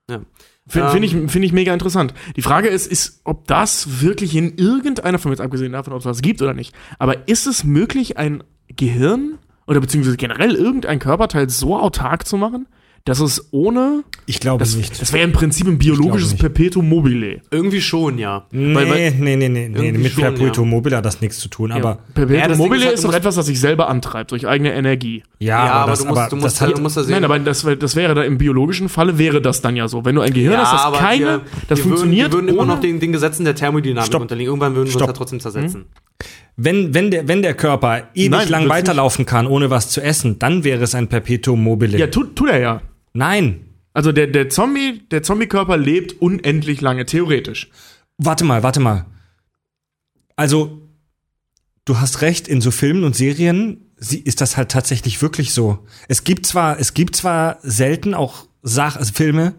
Ja. Finde Ähm. find ich, find ich mega interessant. Die Frage ist, ist, ob das wirklich in irgendeiner Form, jetzt abgesehen davon, ob es was gibt oder nicht, aber ist es möglich, ein Gehirn oder beziehungsweise generell irgendein Körperteil so autark zu machen, dass es ohne, Ich glaube das, nicht. das wäre im Prinzip ein biologisches. Perpetuum mobile. Irgendwie schon, ja. Nee, Weil- weil- nee, nee, nee, nee. Mit schon, Perpetuum mobile hat das nichts zu tun, aber Perpetuum Ja, das mobile ist halt, ist, doch etwas, das sich selber antreibt durch eigene Energie. ja, Ja, aber das, du musst, aber du musst, das hat, du musst da sehen. Nein, aber das, das wäre da im biologischen Falle wäre das dann ja so. Wenn du ein Gehirn hast, das aber keine, wir, das wir funktioniert Würden, wir würden immer ohne, noch den, den Gesetzen der Thermodynamik Stopp. unterliegen. Irgendwann würden wir uns da trotzdem zersetzen. wenn, wenn, der, wenn der Körper ewig Nein, lang das weiterlaufen kann, ohne was zu essen, dann wäre es ein Perpetuum mobile. Ja, tut, tut er ja. Nein. Also der, der Zombie, der Zombie-Körper lebt unendlich lange, theoretisch. Warte mal, warte mal. Also, du hast recht, in so Filmen und Serien ist das halt tatsächlich wirklich so. Es gibt zwar, es gibt zwar selten auch Sach also Filme,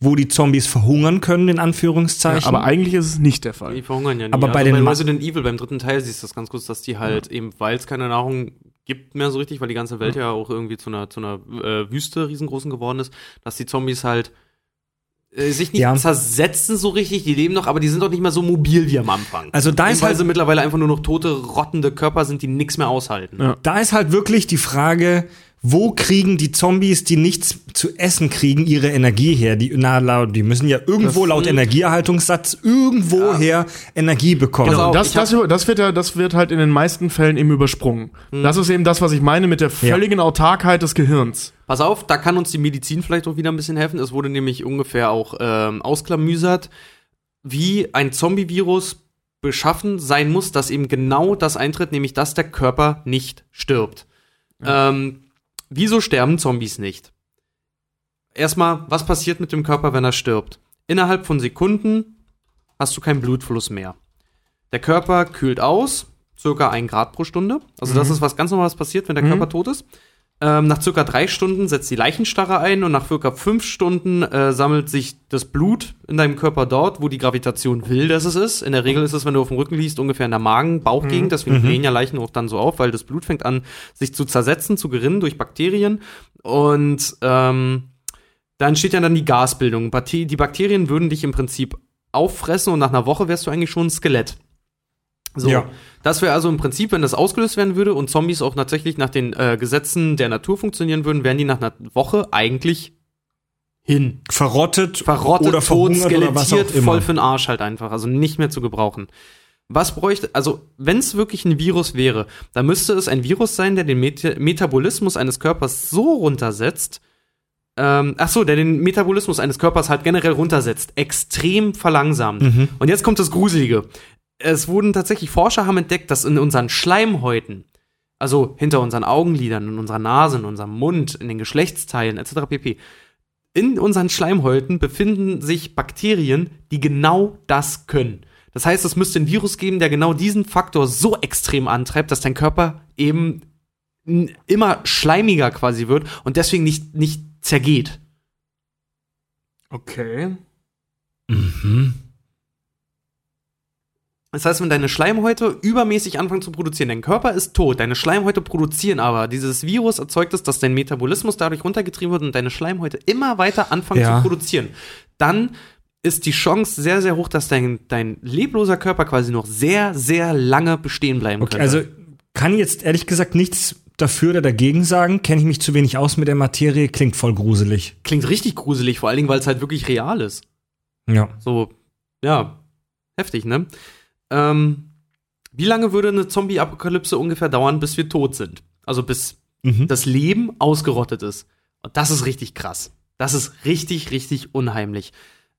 wo die Zombies verhungern können, in Anführungszeichen. Aber eigentlich ist es nicht der Die Fall. verhungern ja nicht. Aber bei den bei Ma- Resident Evil, beim dritten Teil, siehst du das ganz kurz, dass die halt eben, weil es keine Nahrung gibt mehr so richtig, weil die ganze Welt ja auch irgendwie zu einer, zu einer äh, Wüste riesengroßen geworden ist, dass die Zombies halt äh, sich nicht Ja. zersetzen so richtig, die leben noch, aber die sind doch nicht mehr so mobil wie am Anfang. Also da ist weil halt- sie mittlerweile einfach nur noch tote, rottende Körper sind, die nichts mehr aushalten. Ja. da ist halt wirklich die Frage, wo kriegen die Zombies, die nichts zu essen kriegen, ihre Energie her? Die, na, laut- die müssen ja irgendwo laut Energieerhaltungssatz irgendwoher Energie bekommen. Auf, das, das, das, wird ja, das wird halt in den meisten Fällen eben übersprungen. Hm. Das ist eben das, was ich meine mit der völligen Autarkheit des Gehirns. Pass auf, da kann uns die Medizin vielleicht auch wieder ein bisschen helfen. Es wurde nämlich ungefähr auch ähm, ausklamüsert, wie ein Zombie-Virus beschaffen sein muss, dass eben genau das eintritt, nämlich dass der Körper nicht stirbt. Ähm, wieso sterben Zombies nicht? Erstmal, was passiert mit dem Körper, wenn er stirbt? Innerhalb von Sekunden hast du keinen Blutfluss mehr. Der Körper kühlt aus, circa ein Grad pro Stunde. Also das ist was ganz Normales passiert, wenn der Körper tot ist. Ähm, nach circa drei Stunden setzt die Leichenstarre ein und nach circa fünf Stunden äh, sammelt sich das Blut in deinem Körper dort, wo die Gravitation will, dass es ist. In der Regel ist es, wenn du auf dem Rücken liegst, ungefähr in der Magen-Bauchgegend. Deswegen blähen ja Leichen auch dann so auf, weil das Blut fängt an, sich zu zersetzen, zu gerinnen durch Bakterien. Und ähm, da entsteht ja dann die Gasbildung. Die Bakterien würden dich im Prinzip auffressen und nach einer Woche wärst du eigentlich schon ein Skelett. So. Ja. Das wäre also im Prinzip, wenn das ausgelöst werden würde und Zombies auch tatsächlich nach den äh, Gesetzen der Natur funktionieren würden, wären die nach einer Woche eigentlich hin. verrottet, Verrottet, oder tot, skelettiert, voll für den Arsch halt einfach. Also nicht mehr zu gebrauchen. Was bräuchte, also wenn es wirklich ein Virus wäre, dann müsste es ein Virus sein, der den Meta Metabolismus eines Körpers so runtersetzt, ähm, ach so, der den Metabolismus eines Körpers halt generell runtersetzt, extrem verlangsamt. Und jetzt kommt das Gruselige. Es wurden tatsächlich Forscher haben entdeckt, dass in unseren Schleimhäuten, also hinter unseren Augenlidern, in unserer Nase, in unserem Mund, in den Geschlechtsteilen etc. pp. In unseren Schleimhäuten befinden sich Bakterien, die genau das können. Das heißt, es müsste ein Virus geben, der genau diesen Faktor so extrem antreibt, dass dein Körper eben immer schleimiger quasi wird und deswegen nicht, nicht zergeht. Okay. Das heißt, wenn deine Schleimhäute übermäßig anfangen zu produzieren, dein Körper ist tot, deine Schleimhäute produzieren aber, dieses Virus erzeugt es, dass dein Metabolismus dadurch runtergetrieben wird und deine Schleimhäute immer weiter anfangen Ja. zu produzieren. Dann ist die Chance sehr, sehr hoch, dass dein, dein lebloser Körper quasi noch sehr, sehr lange bestehen bleiben Okay, könnte. also kann jetzt ehrlich gesagt nichts dafür oder dagegen sagen. Kenne ich mich zu wenig aus mit der Materie, klingt voll gruselig. Klingt richtig gruselig, vor allen Dingen, weil es halt wirklich real ist. Ja. So, ja, heftig, ne? Ähm, wie lange würde eine Zombie-Apokalypse ungefähr dauern, bis wir tot sind? Also bis Mhm. das Leben ausgerottet ist. Und das ist richtig krass. Das ist richtig, richtig unheimlich.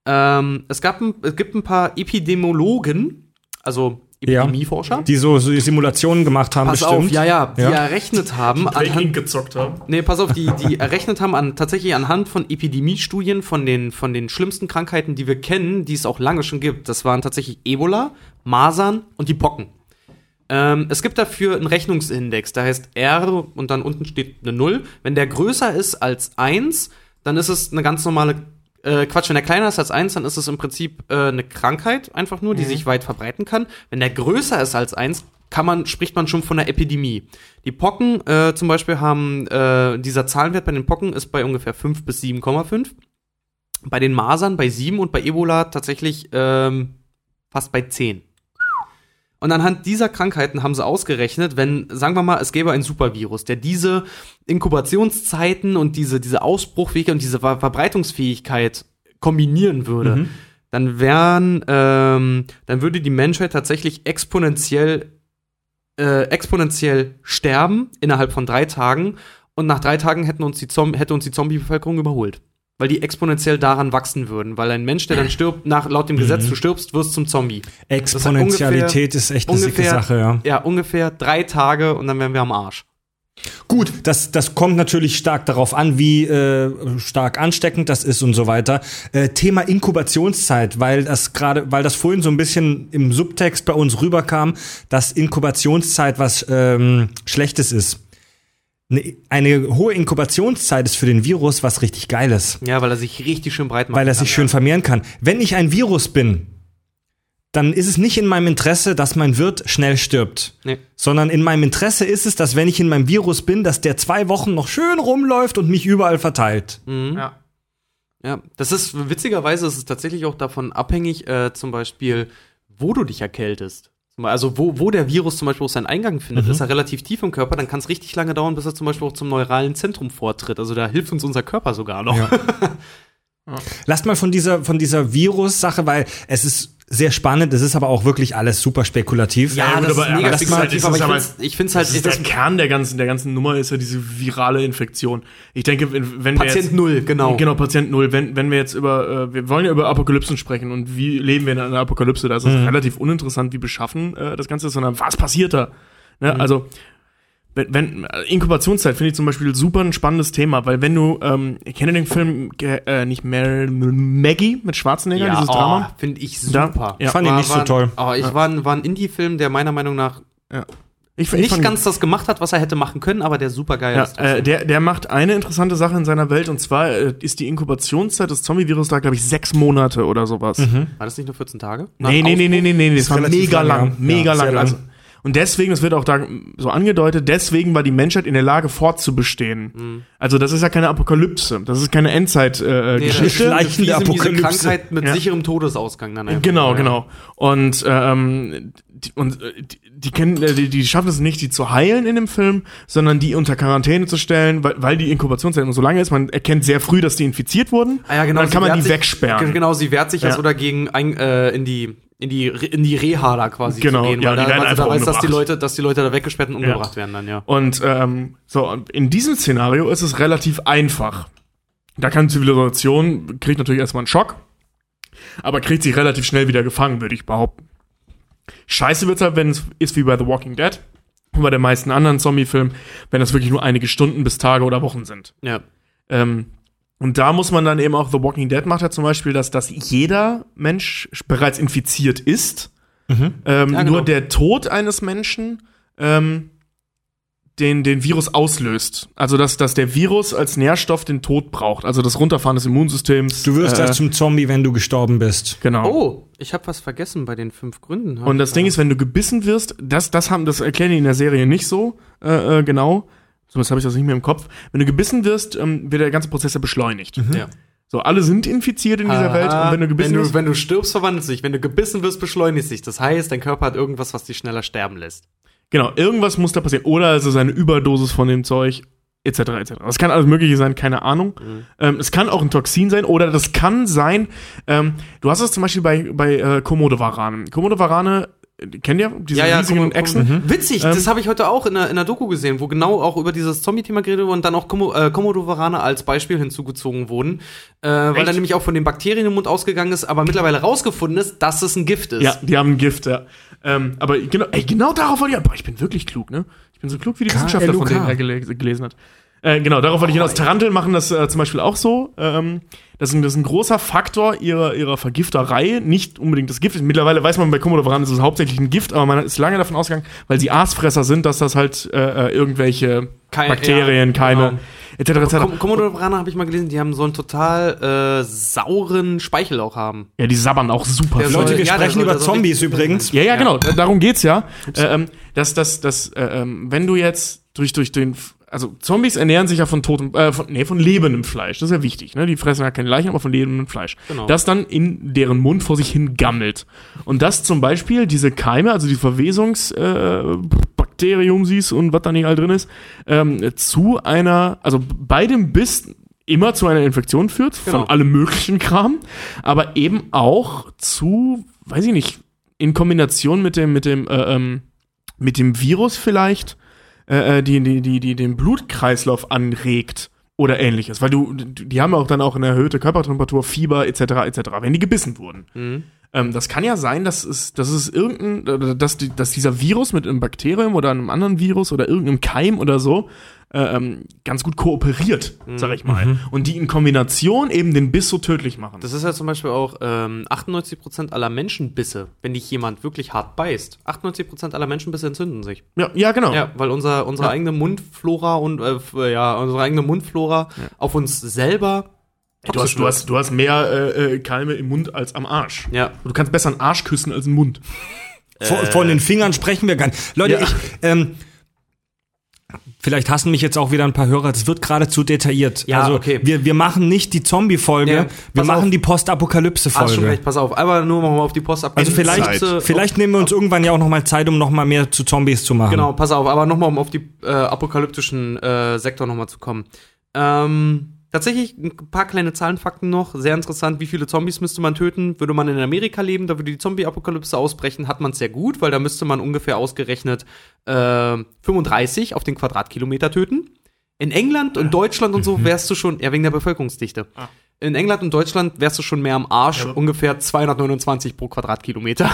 Ähm, es, gab ein, es gibt ein paar Epidemiologen, also Ja. Epidemieforscher. Die so, so Simulationen gemacht haben, Pass bestimmt. auf, ja, ja, die Ja. errechnet haben anhand, gezockt haben. Nee, pass auf, die, die errechnet haben an, tatsächlich anhand von Epidemiestudien von den, von den schlimmsten Krankheiten, die wir kennen, die es auch lange schon gibt. Das waren tatsächlich Ebola, Masern und die Pocken. Ähm, es gibt dafür einen Rechnungsindex, der heißt R und dann unten steht eine 0. Wenn der größer ist als 1, dann ist es eine ganz normale, äh, Quatsch, wenn der kleiner ist als 1, dann ist es im Prinzip äh, eine Krankheit einfach nur, die sich weit verbreiten kann. Wenn der größer ist als 1, kann man, spricht man schon von einer Epidemie. Die Pocken äh, zum Beispiel haben, äh, dieser Zahlenwert bei den Pocken ist bei ungefähr 5 bis 7,5. Bei den Masern bei 7 und bei Ebola tatsächlich ähm, fast bei 10. Und anhand dieser Krankheiten haben sie ausgerechnet, wenn, sagen wir mal, es gäbe ein Supervirus, der diese Inkubationszeiten und diese, diese Ausbruchfähigkeit und diese Ver Verbreitungsfähigkeit kombinieren würde, dann wären, ähm, dann würde die Menschheit tatsächlich exponentiell, äh, exponentiell sterben innerhalb von drei Tagen und nach drei Tagen hätten uns die Zom hätte uns die Zombie-Bevölkerung überholt. Weil die exponentiell daran wachsen würden. Weil ein Mensch, der dann stirbt, nach, laut dem Gesetz, du stirbst, wirst zum Zombie. Exponentialität ungefähr- ist echt eine ungefähr- Sache, ja. Ja, ungefähr drei Tage und dann wären wir am Arsch. Gut, das, das kommt natürlich stark darauf an, wie äh, stark ansteckend das ist und so weiter. Äh, Thema Inkubationszeit, weil das gerade, weil das vorhin so ein bisschen im Subtext bei uns rüberkam, dass Inkubationszeit was ähm, Schlechtes ist. Eine, eine hohe Inkubationszeit ist für den Virus was richtig Geiles, Ja, weil er sich richtig schön breit macht. weil er sich schön vermehren kann. Wenn ich ein Virus bin, dann ist es nicht in meinem Interesse, dass mein Wirt schnell stirbt Nee. sondern in meinem Interesse ist es, dass wenn ich in meinem Virus bin, dass der zwei Wochen noch schön rumläuft und mich überall verteilt. Ja. Ja, das ist witzigerweise ist es tatsächlich auch davon abhängig, äh, zum Beispiel, wo du dich erkältest. Also wo, wo der Virus zum Beispiel auch seinen Eingang findet, Mhm. ist er relativ tief im Körper, dann kann es richtig lange dauern, bis er zum Beispiel auch zum neuralen Zentrum vortritt. Also da hilft uns unser Körper sogar noch. Lasst mal von dieser, von dieser Virus-Sache, weil es ist sehr spannend, es ist aber auch wirklich alles super spekulativ. Ja, gut, das aber- ist mega das ist halt- spekulativ, das aber ich ich find's halt, Das ist das der Kern der ganzen, der ganzen Nummer ist ja diese virale Infektion. Ich denke, wenn, wenn wir Patient jetzt, Null, genau. Genau, Patient Null. Wenn, wenn wir jetzt über, äh, wir wollen ja über Apokalypsen sprechen und wie leben wir in einer Apokalypse, da ist es relativ uninteressant, wie beschaffen äh, das Ganze ist, sondern was passiert da? Ne? Also, wenn, wenn äh, Inkubationszeit finde ich zum Beispiel super ein spannendes Thema, weil wenn du, ähm, ich kenne den Film äh, nicht Mary, Maggie mit Schwarzenegger, ja, dieses oh, Drama. finde ich Da- super. ja. Fand ich War- nicht so war- toll. Aber ich war, ein- war ein Indie-Film, der meiner Meinung nach Ich, ich nicht fand- ganz das gemacht hat, was er hätte machen können, aber der super geil Ja, ist. äh, der, der macht eine interessante Sache in seiner Welt und zwar äh, ist die Inkubationszeit des Zombie-Virus da, glaube ich, sechs Monate oder sowas. war das nicht nur 14 Tage? Nach Nee, nee, nee, nee, nee, nee, das war mega lang, lang, ja. mega Ja, lang. Also, und deswegen, das wird auch da so angedeutet, deswegen war die Menschheit in der Lage fortzubestehen. Also das ist ja keine Apokalypse, das ist keine Endzeit-Geschichte. Äh, Nee, Apokalypse. Krankheit mit Ja. sicherem Todesausgang. Dann einfach. Genau, Ja. genau. Und, ähm, die, und äh, die, kennen, äh, die, die schaffen es nicht, die zu heilen in dem Film, sondern die unter Quarantäne zu stellen, weil, weil die Inkubationszeit immer so lange ist. Man erkennt sehr früh, dass die infiziert wurden. Ah, ja, genau. Und dann kann man die sich, wegsperren. Genau, sie wehrt sich ja, Ja. so dagegen ein, äh, in die in die in die Reha da quasi Genau, zu gehen, ja, weil die da, also da weiß, dass die. Leute, dass die Leute da weggesperrt und umgebracht werden dann, ja. Und ähm, so, in diesem Szenario ist es relativ einfach. Da kann Zivilisation, kriegt natürlich erstmal einen Schock, aber kriegt sich relativ schnell wieder gefangen, würde ich behaupten. Scheiße wird's halt, wenn es ist wie bei The Walking Dead und bei den meisten anderen Zombie-Filmen, wenn das wirklich nur einige Stunden bis Tage oder Wochen sind. Ja. Ähm, und da muss man dann eben auch, The Walking Dead macht ja zum Beispiel, dass, dass jeder Mensch bereits infiziert ist. Ähm, Ja, genau. Nur der Tod eines Menschen ähm, den, den Virus auslöst. Also, dass, dass der Virus als Nährstoff den Tod braucht. Also das Runterfahren des Immunsystems. Du wirst äh, erst zum Zombie, wenn du gestorben bist. Genau. Oh, ich habe was vergessen bei den fünf Gründen. Und das Ding ist, wenn du gebissen wirst, das, das haben, das erklären die in der Serie nicht so äh, äh, genau. Zumindest habe ich das nicht mehr im Kopf. Wenn du gebissen wirst, ähm, wird der ganze Prozess ja beschleunigt. ja. So, alle sind infiziert in dieser Welt und wenn du gebissen wenn du, wirst. wenn du stirbst, verwandelt sich. Wenn du gebissen wirst, beschleunigt sich. Das heißt, dein Körper hat irgendwas, was dich schneller sterben lässt. Genau, irgendwas muss da passieren. Oder es ist eine Überdosis von dem Zeug, etc. etc. Das kann alles Mögliche sein, keine Ahnung. Mhm. Ähm, es kann auch ein Toxin sein oder das kann sein, ähm, du hast es zum Beispiel bei, bei äh, Komodo-Varanen. Komodo-Varane, äh, kennt ihr? Diese riesigen komm, komm. Echsen? Witzig, Ähm, das habe ich heute auch in der, in der Doku gesehen, wo genau auch über dieses Zombie-Thema geredet wurde und dann auch Komo, äh, Komodo-Varane als Beispiel hinzugezogen wurden. Äh, weil dann nämlich auch von den Bakterien im Mund ausgegangen ist, aber mittlerweile rausgefunden ist, dass es ein Gift ist. Ja, die haben ein Gift, ja. Ähm, aber genau, ey, genau darauf wollte ich, boah, ich bin wirklich klug, ne? Ich bin so klug wie die Wissenschaftler, von denen er gele gelesen hat. Äh, genau, darauf wollte ich hinaus. Taranteln machen das äh, zum Beispiel auch so. Ähm, das, ist ein, das ist ein großer Faktor ihrer, ihrer Vergifterei. Nicht unbedingt das Gift. Mittlerweile weiß man bei Komodowaran ist es hauptsächlich ein Gift, aber man ist lange davon ausgegangen, weil sie Aasfresser sind, dass das halt äh, äh, irgendwelche Kei- Bakterien, ja, Keime, genau. etc. etc. Kom Komodo-Varane habe ich mal gelesen, die haben so einen total äh, sauren Speichel auch haben. Ja, die sabbern auch super. Der. Leute, wir Ja, sprechen soll- über Zombies übrigens. Ja, ja, genau. Darum geht's ja. Äh, ähm, dass, dass, dass, äh, ähm, wenn du jetzt durch, durch den, also Zombies ernähren sich ja von totem, äh, von, nee, von lebendem Fleisch. Das ist ja wichtig, ne? Die fressen ja keine Leichen, aber von lebendem Fleisch. Genau. Das dann in deren Mund vor sich hin gammelt. Und das zum Beispiel, diese Keime, also die Verwesungs, äh, Bakterium siehst und was da nicht all drin ist, ähm, zu einer, also bei dem Biss immer zu einer Infektion führt, Genau. von allem möglichen Kram, aber eben auch zu, weiß ich nicht, in Kombination mit dem, mit dem, äh, ähm, mit dem Virus vielleicht, äh, äh, die, die, die, die den Blutkreislauf anregt oder ähnliches. Weil du, die haben auch dann auch eine erhöhte Körpertemperatur, Fieber etc. etc., wenn die gebissen wurden. Ähm, das kann ja sein, dass es, dass es irgendein, oder dass, die, dass dieser Virus mit einem Bakterium oder einem anderen Virus oder irgendeinem Keim oder so äh, ähm, ganz gut kooperiert, sag ich mal. Und die in Kombination eben den Biss so tödlich machen. Das ist ja zum Beispiel auch ähm, 98% aller Menschenbisse, wenn dich jemand wirklich hart beißt. 98% aller Menschenbisse entzünden sich. ja, ja, genau. Ja, weil unser, unsere Ja. eigene Mundflora und äh, ja, unsere eigene Mundflora auf uns selber. Du hast, du, hast, du hast mehr äh, äh, Keime im Mund als am Arsch. Ja. Du kannst besser einen Arsch küssen als einen Mund. Von, von den Fingern sprechen wir gar nicht. Leute, Ja. ich, ähm, vielleicht hassen mich jetzt auch wieder ein paar Hörer, das wird gerade zu detailliert. Ja, also okay. wir, wir machen nicht die Zombie-Folge, Ja, wir machen auf. die Hast schon Postapokalypse-Folge. recht, pass auf. Aber nur mal auf die Post ab. Also vielleicht, vielleicht nehmen wir uns irgendwann ja auch noch mal Zeit, um noch mal mehr zu Zombies zu machen. Genau, pass auf, aber nochmal, um auf die äh, apokalyptischen äh, Sektor nochmal zu kommen. Ähm, tatsächlich ein paar kleine Zahlenfakten noch. Sehr interessant, wie viele Zombies müsste man töten? Würde man in Amerika leben, da würde die Zombie-Apokalypse ausbrechen, hat man es sehr gut, weil da müsste man ungefähr ausgerechnet äh, 35 auf den Quadratkilometer töten. In England und Deutschland und so wärst du schon, ja, wegen der Bevölkerungsdichte. In England und Deutschland wärst du schon mehr am Arsch, ungefähr 229 pro Quadratkilometer.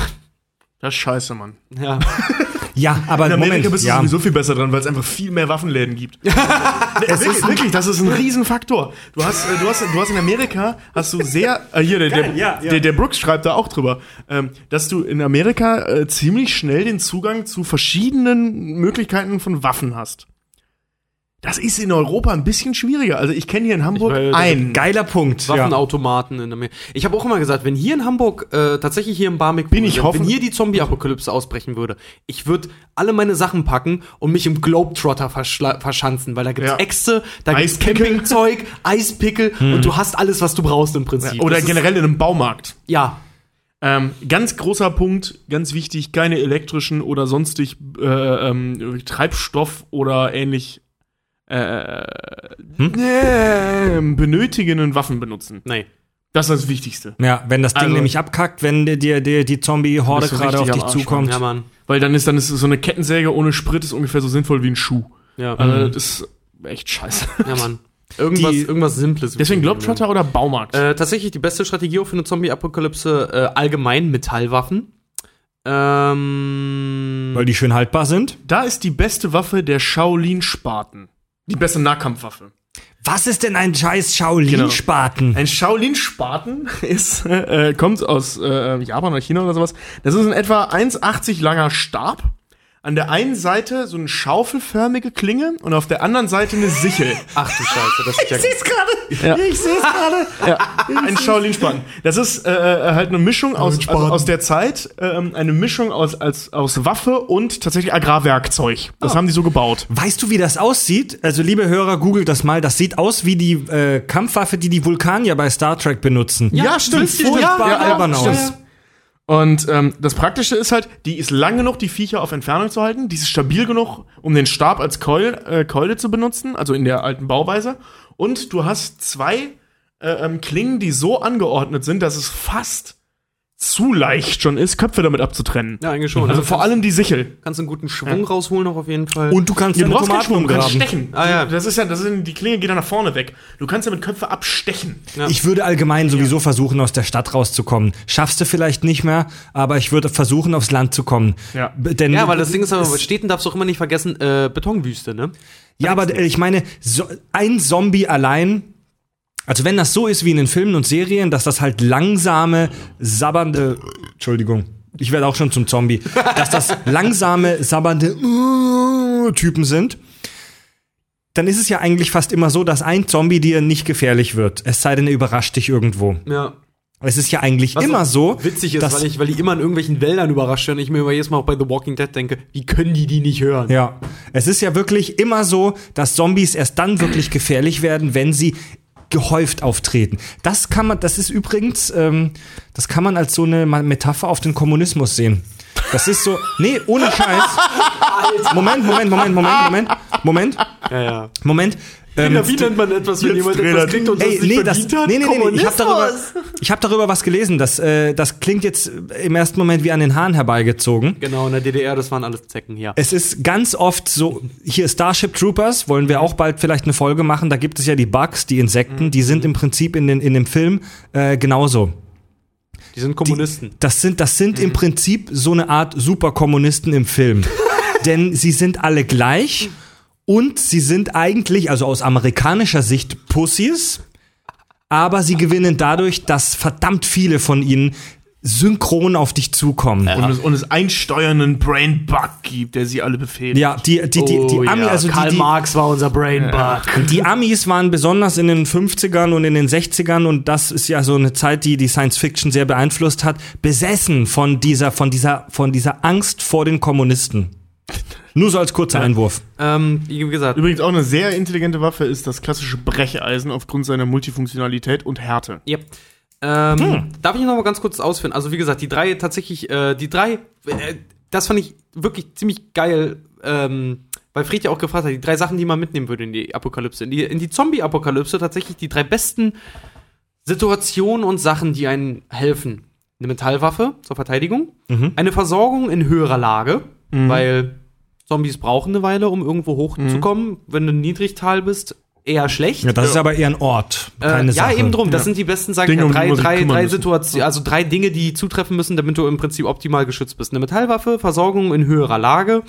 Das ist scheiße, Mann. Ja. Ja, aber In Amerika Moment, bist du ja. sowieso viel besser dran, weil es einfach viel mehr Waffenläden gibt. es wirklich, wirklich, das ist ein Riesenfaktor. Du hast, äh, du hast, du hast in Amerika, hast du sehr, äh, hier, der, der, ja, ja. Der, der Brooks schreibt da auch drüber, ähm, dass du in Amerika äh, ziemlich schnell den Zugang zu verschiedenen Möglichkeiten von Waffen hast. Das ist in Europa ein bisschen schwieriger. Also ich kenne hier in Hamburg weil- einen. Geiler Punkt. Ja. Waffenautomaten in Amerika. Ich habe auch immer gesagt, wenn hier in Hamburg, äh, tatsächlich hier im Barmik, Bin ich wenn, hoffen- wenn hier die Zombie-Apokalypse ausbrechen würde, ich würde alle meine Sachen packen und mich im Globetrotter verschanzen, weil da gibt's Ja. Äxte, da gibt's Eispickel. Campingzeug, Eispickel und du hast alles, was du brauchst im Prinzip. Oder Das ist- generell in einem Baumarkt. Ja, Ähm, ganz großer Punkt, ganz wichtig, keine elektrischen oder sonstig äh, ähm, Treibstoff oder ähnlich äh, äh, benötigenden Waffen benutzen. nee. Das ist das Wichtigste. Ja, wenn das Ding Also- nämlich abkackt, wenn dir die, die, die Zombie-Horde gerade auf dich zukommt. Ja, Mann. Weil dann ist dann ist so eine Kettensäge ohne Sprit ist ungefähr so sinnvoll wie ein Schuh. Ja, Also das ist echt scheiße. ja Mann. Irgendwas, Die- irgendwas Simples. Deswegen Globetrotter oder Baumarkt? Äh, tatsächlich die beste Strategie auch für eine Zombie-Apokalypse äh, allgemein Metallwaffen. Ähm, Weil die schön haltbar sind. da ist die beste Waffe der Shaolin-Spaten. Die beste Nahkampfwaffe. Was ist denn ein scheiß Shaolin-Spaten? Ein Shaolin-Spaten ist, äh, kommt aus äh, Japan oder China oder sowas. Das ist ein etwa 1,80 langer Stab. An der einen Seite so eine schaufelförmige Klinge und auf der anderen Seite eine Sichel. ach du Scheiße, das ist ja Ja. Ich sehe es gerade. Ja. Ein Shaolin-Spaten. Das ist äh, äh, halt eine Mischung aus, also aus der Zeit, ähm, eine Mischung aus, als, aus Waffe und tatsächlich Agrarwerkzeug. Das haben die so gebaut. Weißt du, wie das aussieht? Also, liebe Hörer, googelt das mal. Das sieht aus wie die äh, Kampfwaffe, die die Vulkanier bei Star Trek benutzen. Ja, stimmt. Sieht furchtbar Ja, ja, albern stimmt. aus. Und ähm, das Praktische ist halt, die ist lang genug, die Viecher auf Entfernung zu halten. Die ist stabil genug, um den Stab als Keul, äh, Keule zu benutzen, also in der alten Bauweise. Und du hast zwei äh, ähm, Klingen, die so angeordnet sind, dass es fast zu leicht schon ist, Köpfe damit abzutrennen. Ja, eigentlich schon. Also vor allem die Sichel. kannst du einen guten Schwung rausholen noch auf jeden Fall. Und du kannst Du deine brauchst keinen Tomaten Schwung, du kannst stechen. Ah, ja. Das ist ja, das ist, die Klinge geht dann nach vorne weg. Du kannst damit Köpfe abstechen. Ich würde allgemein sowieso versuchen, aus der Stadt rauszukommen. Schaffst du vielleicht nicht mehr, aber ich würde versuchen, aufs Land zu kommen. Ja. Denn ja, weil das Ding ist aber, bei Städten darfst du auch immer nicht vergessen, äh, Betonwüste, ne? Ja, aber ich meine, so, ein Zombie allein, also wenn das so ist wie in den Filmen und Serien, dass das halt langsame, sabbernde, Entschuldigung, ich werde auch schon zum Zombie, dass das langsame, sabbernde äh, Typen sind, dann ist es ja eigentlich fast immer so, dass ein Zombie dir nicht gefährlich wird, es sei denn, er überrascht dich irgendwo. Ja. Es ist ja eigentlich Was immer so, Witzig ist, dass, weil, ich, weil die immer in irgendwelchen Wäldern überrascht werden. Ich mir immer jedes Mal auch bei The Walking Dead denke, wie können die die nicht hören? Ja, es ist ja wirklich immer so, dass Zombies erst dann wirklich gefährlich werden, wenn sie gehäuft auftreten. Das kann man, das ist übrigens, ähm, das kann man als so eine Metapher auf den Kommunismus sehen. Das ist so, nee, ohne Scheiß. Moment, Moment, Moment, Moment, Moment, Moment, Ja, ja. Moment. Ähm, Ja, wie nennt man etwas, wenn jemand etwas kriegt und Ey, das nicht nee, das, verdient hat? nee, nee, nee, nee, ich habe darüber, ich hab darüber was gelesen. Das, äh, das klingt jetzt im ersten Moment wie an den Haaren herbeigezogen. Genau, in der DDR, das waren alles Zecken hier. Es ist ganz oft so, hier Starship Troopers, wollen wir auch bald vielleicht eine Folge machen, da gibt es ja die Bugs, die Insekten, die sind im Prinzip in, den, in dem Film äh, genauso. Die sind Kommunisten. Das sind, das sind im Prinzip so eine Art Superkommunisten im Film. Denn sie sind alle gleich und sie sind eigentlich, also aus amerikanischer Sicht, Pussys, aber sie gewinnen dadurch, dass verdammt viele von ihnen synchron auf dich zukommen. Und, es, und es einen steuernden Brain Bug gibt, der sie alle befehligt. Ja, die, die, die, die Oh, Ami, ja. also Karl die, die, Marx war unser Brainbug. Die Amis waren besonders in den 50ern und in den 60ern und das ist ja so eine Zeit, die die Science Fiction sehr beeinflusst hat, besessen von dieser von dieser von dieser Angst vor den Kommunisten. Nur so als kurzer Einwurf. Ähm, wie gesagt, Übrigens auch eine sehr intelligente Waffe ist das klassische Brecheisen aufgrund seiner Multifunktionalität und Härte. Ja. Ähm, Hm. Darf ich noch mal ganz kurz ausführen? Also wie gesagt, die drei tatsächlich, äh, die drei, äh, das fand ich wirklich ziemlich geil, ähm, weil Fred ja auch gefragt hat, die drei Sachen, die man mitnehmen würde in die Apokalypse. In die, in die Zombie-Apokalypse tatsächlich die drei besten Situationen und Sachen, die einen helfen. Eine Metallwaffe zur Verteidigung, Mhm. eine Versorgung in höherer Lage, weil Zombies brauchen eine Weile, um irgendwo hochzukommen. Wenn du niedrigtal bist, eher schlecht. Ja, das ist aber eher ein Ort, Äh, keine ja, Sache. eben drum. Das sind die besten, sag ich Dinge, ja, um die drei, drei, drei. Situationen, also drei Dinge, die zutreffen müssen, damit du im Prinzip optimal geschützt bist. Eine Metallwaffe, Versorgung in höherer Lage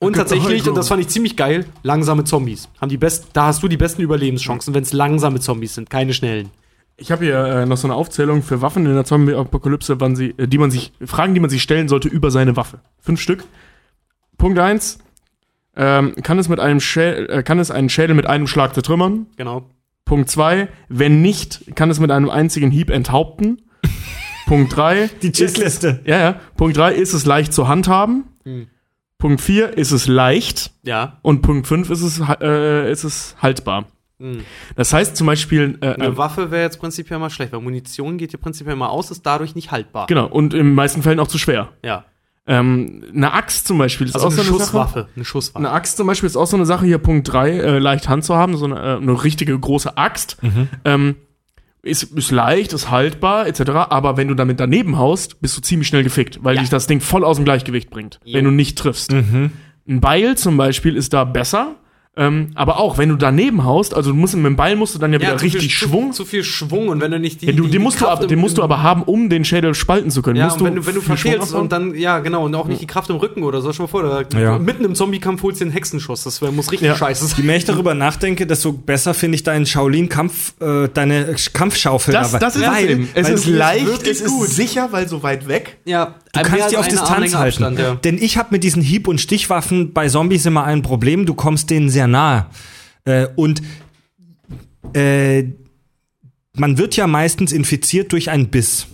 und tatsächlich, und das fand ich ziemlich geil, langsame Zombies. Haben die best, da hast du die besten Überlebenschancen, wenn es langsame Zombies sind, keine schnellen. Ich habe hier äh, noch so eine Aufzählung für Waffen in der Zombie-Apokalypse, wann sie, äh, die man sich, Fragen, die man sich stellen sollte über seine Waffe. Fünf Stück. Punkt eins: ähm, kann, es mit einem Schädel, äh, kann es einen Schädel mit einem Schlag zertrümmern? Genau. Punkt zwei: wenn nicht, kann es mit einem einzigen Hieb enthaupten? Punkt drei: die Checkliste. Ja, ja. Punkt drei: ist es leicht zu handhaben? Hm. Punkt vier: ist es leicht? Ja. Und Punkt fünf: ist es, äh, ist es haltbar? Hm. Das heißt zum Beispiel, äh, Eine äh, Waffe wäre jetzt prinzipiell mal schlecht, weil Munition geht dir prinzipiell mal aus, ist dadurch nicht haltbar. genau, und in den meisten Fällen auch zu schwer. Ja. Ähm, eine Axt zum Beispiel ist Also auch eine so eine Schusswaffe. Sache. Eine Schusswaffe. Eine Axt zum Beispiel ist auch so eine Sache, hier Punkt 3, äh, leicht Hand zu haben, so eine, äh, eine richtige große Axt. Ähm, ist, ist leicht, ist haltbar, etc. Aber wenn du damit daneben haust, bist du ziemlich schnell gefickt, weil Ja. dich das Ding voll aus dem Gleichgewicht bringt, Jo. wenn du nicht triffst. Ein Beil zum Beispiel ist da besser, ähm, aber auch, wenn du daneben haust, also du musst mit dem Beil musst du dann ja, wieder zu viel richtig Schwung. Schwung. Zu viel Schwung und wenn du nicht die. Ja, du, die- den musst, du, Kraft ab, im- den musst du aber haben, um den Schädel spalten zu können. Ja, musst und wenn du, wenn du verfehlst und dann, ja, genau, und auch nicht die Kraft im Rücken oder so, schon mal vor, da, Ja. mitten im Zombie-Kampf holst du den Hexenschuss, das wär, muss richtig Ja. scheiße sein. Je mehr ich darüber nachdenke, desto besser finde ich deinen Shaolin-Kampf, äh, deine Kampfschaufel. Das, dabei. das ist weil, es eben. Es ist du- leicht, es ist gut. sicher, weil so weit weg. Ja, Du kannst die auf Distanz halten. ja. Denn ich habe mit diesen Hieb- und Stichwaffen bei Zombies immer ein Problem. Du kommst denen sehr nahe. Äh, und äh, man wird ja meistens infiziert durch einen Biss.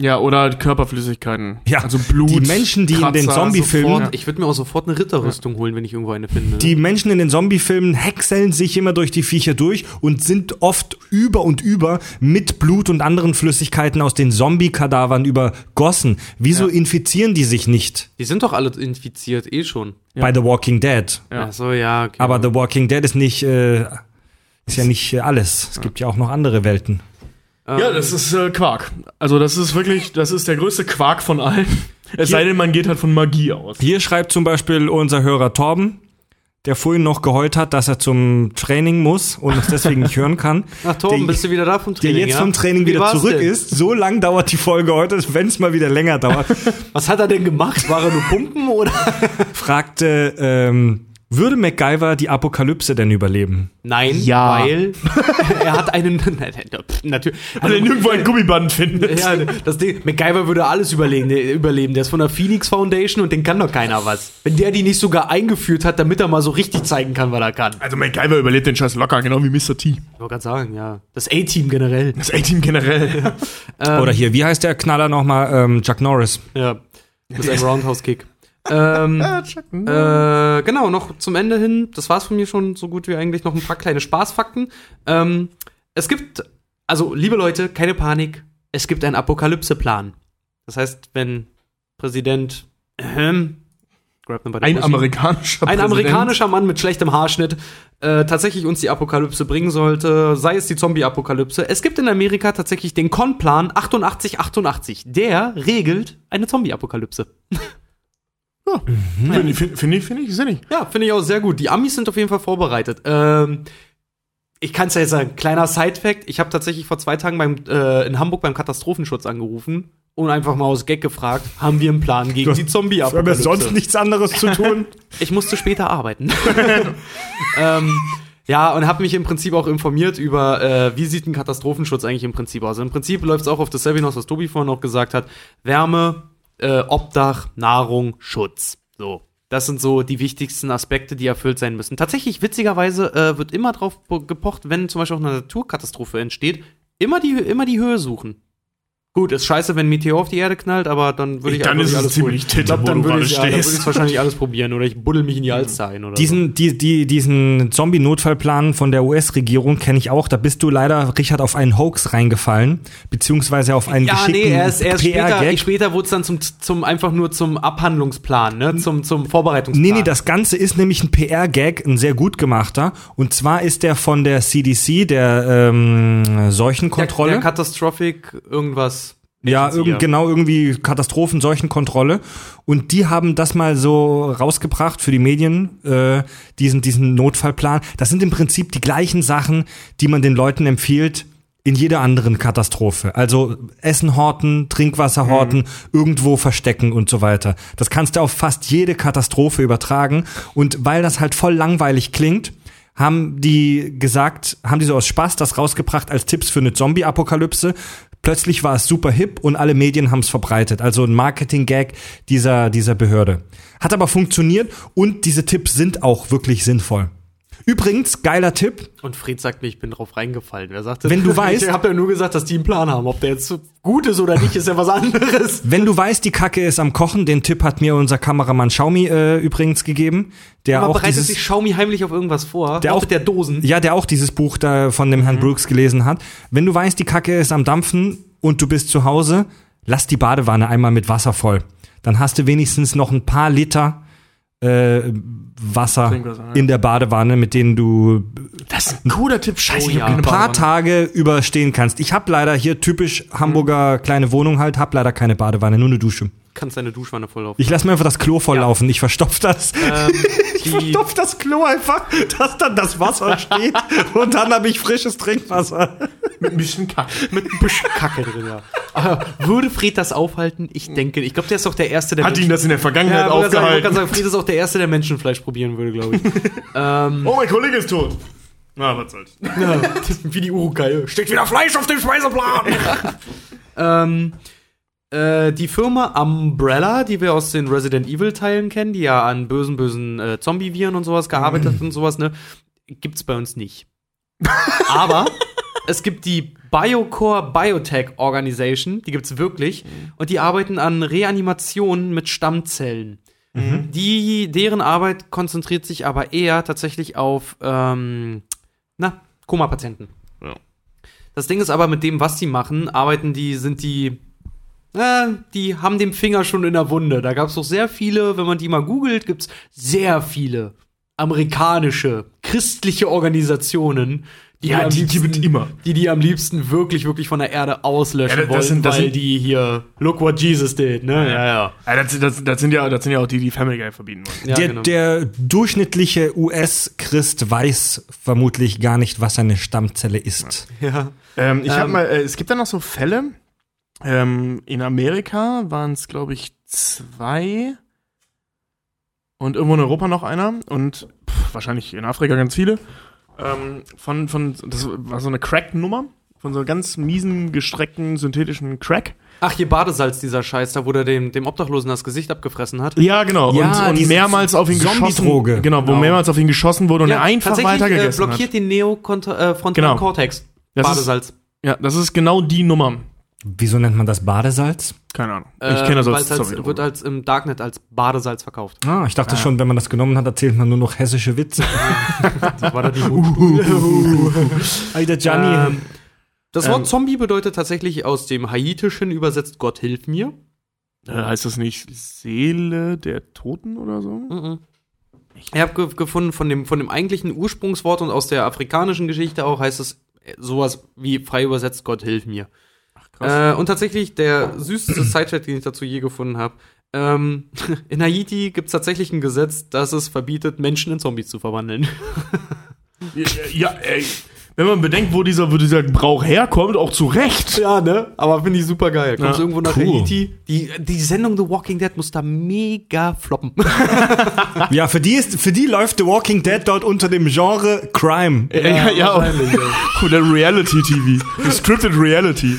Ja, oder Körperflüssigkeiten. Ja, also Blut. die Menschen, die in den Kratzer, Zombie-Filmen- Sofort, ich würde mir auch sofort eine Ritterrüstung holen, wenn ich irgendwo eine finde. Die Menschen in den Zombie-Filmen häckseln sich immer durch die Viecher durch und sind oft über und über mit Blut und anderen Flüssigkeiten aus den Zombie-Kadavern übergossen. Wieso infizieren die sich nicht die sind doch alle infiziert, eh schon. bei The Walking Dead? Ach so, ja. Okay. Aber The Walking Dead ist nicht, äh, ist ja nicht alles. Es gibt ja auch noch andere Welten. Ja, das ist äh, Quark. Also das ist wirklich, das ist der größte Quark von allen. Es sei denn, man geht halt von Magie aus. Hier schreibt zum Beispiel unser Hörer Torben, der vorhin noch geheult hat, dass er zum Training muss und es deswegen nicht hören kann. Ach, Torben, der, bist du wieder da vom der Training? jetzt ja? vom Training Wie wieder zurück denn? ist. So lang dauert die Folge heute, wenn es mal wieder länger dauert. Was hat er denn gemacht? War er nur pumpen oder? fragte, ähm, würde MacGyver die Apokalypse denn überleben? Nein, Ja. weil er hat einen. Natürlich. Weil er nirgendwo ein Gummiband findet. Ja, das Ding, MacGyver würde alles überlegen, der, überleben. Der ist von der Phoenix Foundation und den kann doch keiner was. Wenn der die nicht sogar eingeführt hat, damit er mal so richtig zeigen kann, was er kann. Also MacGyver überlebt den Scheiß locker, genau wie Mr. T. Ich wollte gerade sagen, ja. Das A-Team generell. Das A-Team generell. Oder hier, wie heißt der Knaller nochmal? Ähm, Chuck Norris. Ja. Mit seinem Roundhouse-Kick. Ähm, äh, genau, noch zum Ende hin, das war's von mir schon so gut wie eigentlich noch ein paar kleine Spaßfakten. Ähm, es gibt, also liebe Leute, keine Panik, es gibt einen Apokalypse-Plan. Das heißt, wenn Präsident ähm, Ein amerikanischer ein amerikanischer Mann mit schlechtem Haarschnitt äh, tatsächlich uns die Apokalypse bringen sollte, sei es die Zombie-Apokalypse. Es gibt in Amerika tatsächlich den Con-Plan 8888. Der regelt eine Zombie-Apokalypse. Finde ich, finde ich, finde ich sinnig. Ja, finde ich auch sehr gut. Die Amis sind auf jeden Fall vorbereitet. Ähm, ich kann es ja jetzt sagen, kleiner Side-Fact. Ich habe tatsächlich vor zwei Tagen beim, äh, in Hamburg beim Katastrophenschutz angerufen und einfach mal aus Gag gefragt, haben wir einen Plan gegen die Zombie-Apokalypse? nichts anderes zu tun. Ich musste später arbeiten. ähm, ja, und habe mich im Prinzip auch informiert über, äh, wie sieht ein Katastrophenschutz eigentlich im Prinzip aus. Im Prinzip läuft es auch auf dasselbe hinaus, was Tobi vorhin auch gesagt hat. Wärme, äh, Obdach, Nahrung, Schutz. So. Das sind so die wichtigsten Aspekte, die erfüllt sein müssen. Tatsächlich, witzigerweise, äh, wird immer drauf po- gepocht, wenn zum Beispiel auch eine Naturkatastrophe entsteht, immer die, immer die Höhe suchen. Gut, ist scheiße, wenn ein Meteor auf die Erde knallt, aber dann würde ich Dann einfach ist es alles ziemlich probieren. titte, Ich glaub, dann würde ich, ja, dann ich wahrscheinlich alles probieren oder ich buddel mich in die Alster ein oder so. Diesen, die, die, diesen Zombie-Notfallplan von der US-Regierung kenne ich auch. Da bist du leider, Richard, auf einen Hoax reingefallen, beziehungsweise auf einen Ja, geschickten nee, er ist, er ist später, PR-Gag. später wurde es dann zum, zum, einfach nur zum Abhandlungsplan, ne, zum, zum Vorbereitungsplan. Nee, nee, das Ganze ist nämlich ein PR-Gag, ein sehr gut gemachter. Und zwar ist der von der CDC, der ähm, Seuchenkontrolle. Der, der Catastrophic irgendwas. Ja, irgend, genau, irgendwie Katastrophen, Seuchenkontrolle. Und die haben das mal so rausgebracht für die Medien, äh, diesen, diesen Notfallplan. Das sind im Prinzip die gleichen Sachen, die man den Leuten empfiehlt in jeder anderen Katastrophe. Also Essen horten, Trinkwasser horten, irgendwo verstecken und so weiter. Das kannst du auf fast jede Katastrophe übertragen. Und weil das halt voll langweilig klingt, haben die gesagt, haben die so aus Spaß das rausgebracht als Tipps für eine Zombie-Apokalypse. Plötzlich war es super hip und alle Medien haben es verbreitet. Also ein Marketing-Gag dieser, dieser Behörde. Hat aber funktioniert und diese Tipps sind auch wirklich sinnvoll. Übrigens, geiler Tipp, Und Fred sagt mir, ich bin drauf reingefallen. Wer sagte, Wenn du weißt- ich habe ja nur gesagt, dass die einen Plan haben. Ob der jetzt gut ist oder nicht, ist ja was anderes. wenn du weißt, die Kacke ist am Kochen, den Tipp hat mir unser Kameramann Xiaomi äh, übrigens gegeben, der Aber auch bereitet dieses, sich Xiaomi heimlich auf irgendwas vor? Der Auch der Dosen. Ja, der auch dieses Buch da von dem Herrn Brooks gelesen hat. Wenn du weißt, die Kacke ist am Dampfen und du bist zu Hause, lass die Badewanne einmal mit Wasser voll. Dann hast du wenigstens noch ein paar Liter äh, Wasser in der Badewanne, mit denen du Das ist ein cooler Tipp. Scheiße, Oh ja. ein paar Badewanne. Tage überstehen kannst. Ich habe leider hier typisch Hamburger kleine Wohnung halt, hab leider keine Badewanne, nur eine Dusche. Kannst deine Duschwanne volllaufen. Ich lasse mir einfach das Klo volllaufen, ich verstopf das. Ähm, Ich verstopf das Klo einfach, dass dann das Wasser steht und dann habe ich frisches Trinkwasser. Mit ein bisschen Kack. mit ein bisschen Kacke drin, ja. Aber würde Fred das aufhalten? Ich denke, ich glaube, der ist doch der Erste, der Hat ihn das in der Vergangenheit ja, sagen, ich aufgehalten? gerade sagen, Fred ist auch der Erste, der Menschenfleisch probieren würde, glaube ich. ähm, oh, mein Kollege ist tot. Na, was soll's. ja, wie die Urukai. Steht wieder Fleisch auf dem Speiseplan! ähm, äh, die Firma Umbrella, die wir aus den Resident Evil Teilen kennen, die ja an bösen, bösen äh, Zombie-Viren und sowas gearbeitet hat und sowas, ne, gibt's bei uns nicht. Aber es gibt die Biocore Biotech Organization, die gibt's wirklich, und die arbeiten an Reanimationen mit Stammzellen. Die, deren Arbeit konzentriert sich aber eher tatsächlich auf, ähm, na, Koma-Patienten. Ja. Das Ding ist aber, mit dem, was sie machen, arbeiten die, sind die, äh, die haben den Finger schon in der Wunde. Da gab es doch sehr viele, wenn man die mal googelt, gibt's sehr viele amerikanische, christliche Organisationen, die Ja, am die liebsten, gibt immer. die die am liebsten wirklich, wirklich von der Erde auslöschen Ja, das wollen, sind- das weil sind- die hier, look what Jesus did, ne? Ja, ja. Ja, das, das, das, sind ja, das sind ja auch die, die Family Guy verbieten wollen. ja der, genau. der durchschnittliche US-Christ weiß vermutlich gar nicht, was eine Stammzelle ist. ja. Ähm, ich habe Ähm, mal, äh, es gibt da noch so Fälle. Ähm, in Amerika waren es, glaube ich, zwei. Und irgendwo in Europa noch einer. Und pff, wahrscheinlich in Afrika ganz viele. Ähm, von, von, das war so eine Crack-Nummer. Von so ganz miesen, gestreckten, synthetischen Crack. Ach, hier Badesalz, dieser Scheiß, da wo der dem, dem Obdachlosen das Gesicht abgefressen hat. Ja, genau. Ja, und, und mehrmals auf ihn geschossen. Zombie-Droge. Genau, wo Genau. mehrmals auf ihn geschossen wurde und er einfach tatsächlich, weiter äh, blockiert hat. den Neofrontalen Genau. Cortex. Das ist- Badesalz. Ja, das ist genau die Nummer. Wieso nennt man das Badesalz? Keine Ahnung. Ich Ähm, kenne das weil's als als, Zombie. wird als im Darknet als Badesalz verkauft. Ah, ich dachte schon, wenn man das genommen hat, erzählt man nur noch hessische Witze. Das war da die. Alter Gianni. ähm, das Wort Zombie bedeutet tatsächlich aus dem Haitischen übersetzt Gott hilf mir. Äh, heißt das nicht Seele der Toten oder so? Ich habe ge gefunden, von dem, von dem eigentlichen Ursprungswort und aus der afrikanischen Geschichte auch heißt es äh, sowas wie frei übersetzt Gott hilf mir. Äh, und tatsächlich der süßeste Sidetrack, den ich dazu je gefunden habe. Ähm, in Haiti gibt es tatsächlich ein Gesetz, das es verbietet, Menschen in Zombies zu verwandeln. Ja, ja, ey. Wenn man bedenkt, wo dieser, wo dieser Brauch herkommt, auch zu Recht. Ja, ne? Aber finde ich super geil. Kommst Ja, irgendwo nach cool. Haiti. Die, die Sendung The Walking Dead muss da mega floppen. Ja, für die, ist, für die läuft The Walking Dead dort unter dem Genre Crime. Ja, ja, ja. wahrscheinlich, ja. Cool, der Reality-TV. Die Scripted Reality.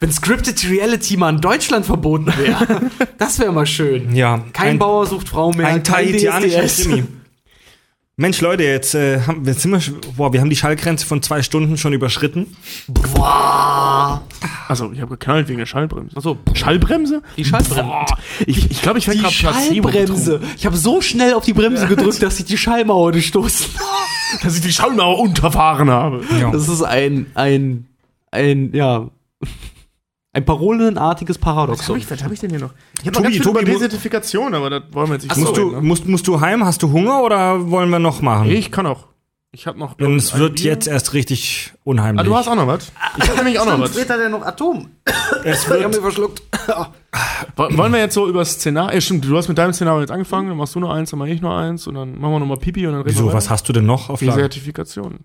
Wenn Scripted Reality mal in Deutschland verboten wäre, das wäre mal schön. Ja, Kein ein- Bauer sucht Frau mehr. Ein kein tahitianischer DSDS. Krimi. Mensch, Leute, jetzt, äh, haben, jetzt sind wir, schon- boah, wir haben die Schallgrenze von zwei Stunden schon überschritten. Also, ich habe geknallt wegen der Schallbremse. Achso, Schallbremse? die Schallbremse. Boah, ich ich, glaube, ich werde gerade Schallbremse. Ich habe so schnell auf die Bremse gedrückt, dass ich die Schallmauer gestoßen Dass ich die Schallmauer unterfahren habe. Ja. Das ist ein, ein, ein, ja, ein parolenartiges Was habe Paradoxon. ich, was hab ich denn hier noch? Ich habe Tobi, noch ganz viel Tobi, über Desertifikation, aber das wollen wir jetzt nicht. Musst, du, ne? musst, musst du heim? Hast du Hunger oder wollen wir noch machen? Ich kann auch. Ich habe noch. Denn es wird Bier. jetzt erst richtig unheimlich. Ah, du hast auch noch was? Ich habe nämlich auch noch was. Wird da denn noch Atom? es Ich hab wird, mir verschluckt. Wo- Wollen wir jetzt so über das Szenario? Ja, stimmt, du hast mit deinem Szenario jetzt angefangen, dann machst du noch eins, dann mach ich noch eins und dann machen wir nochmal Pipi und dann reden wieso, wir was hast du denn noch auf Lager? Desertifikation.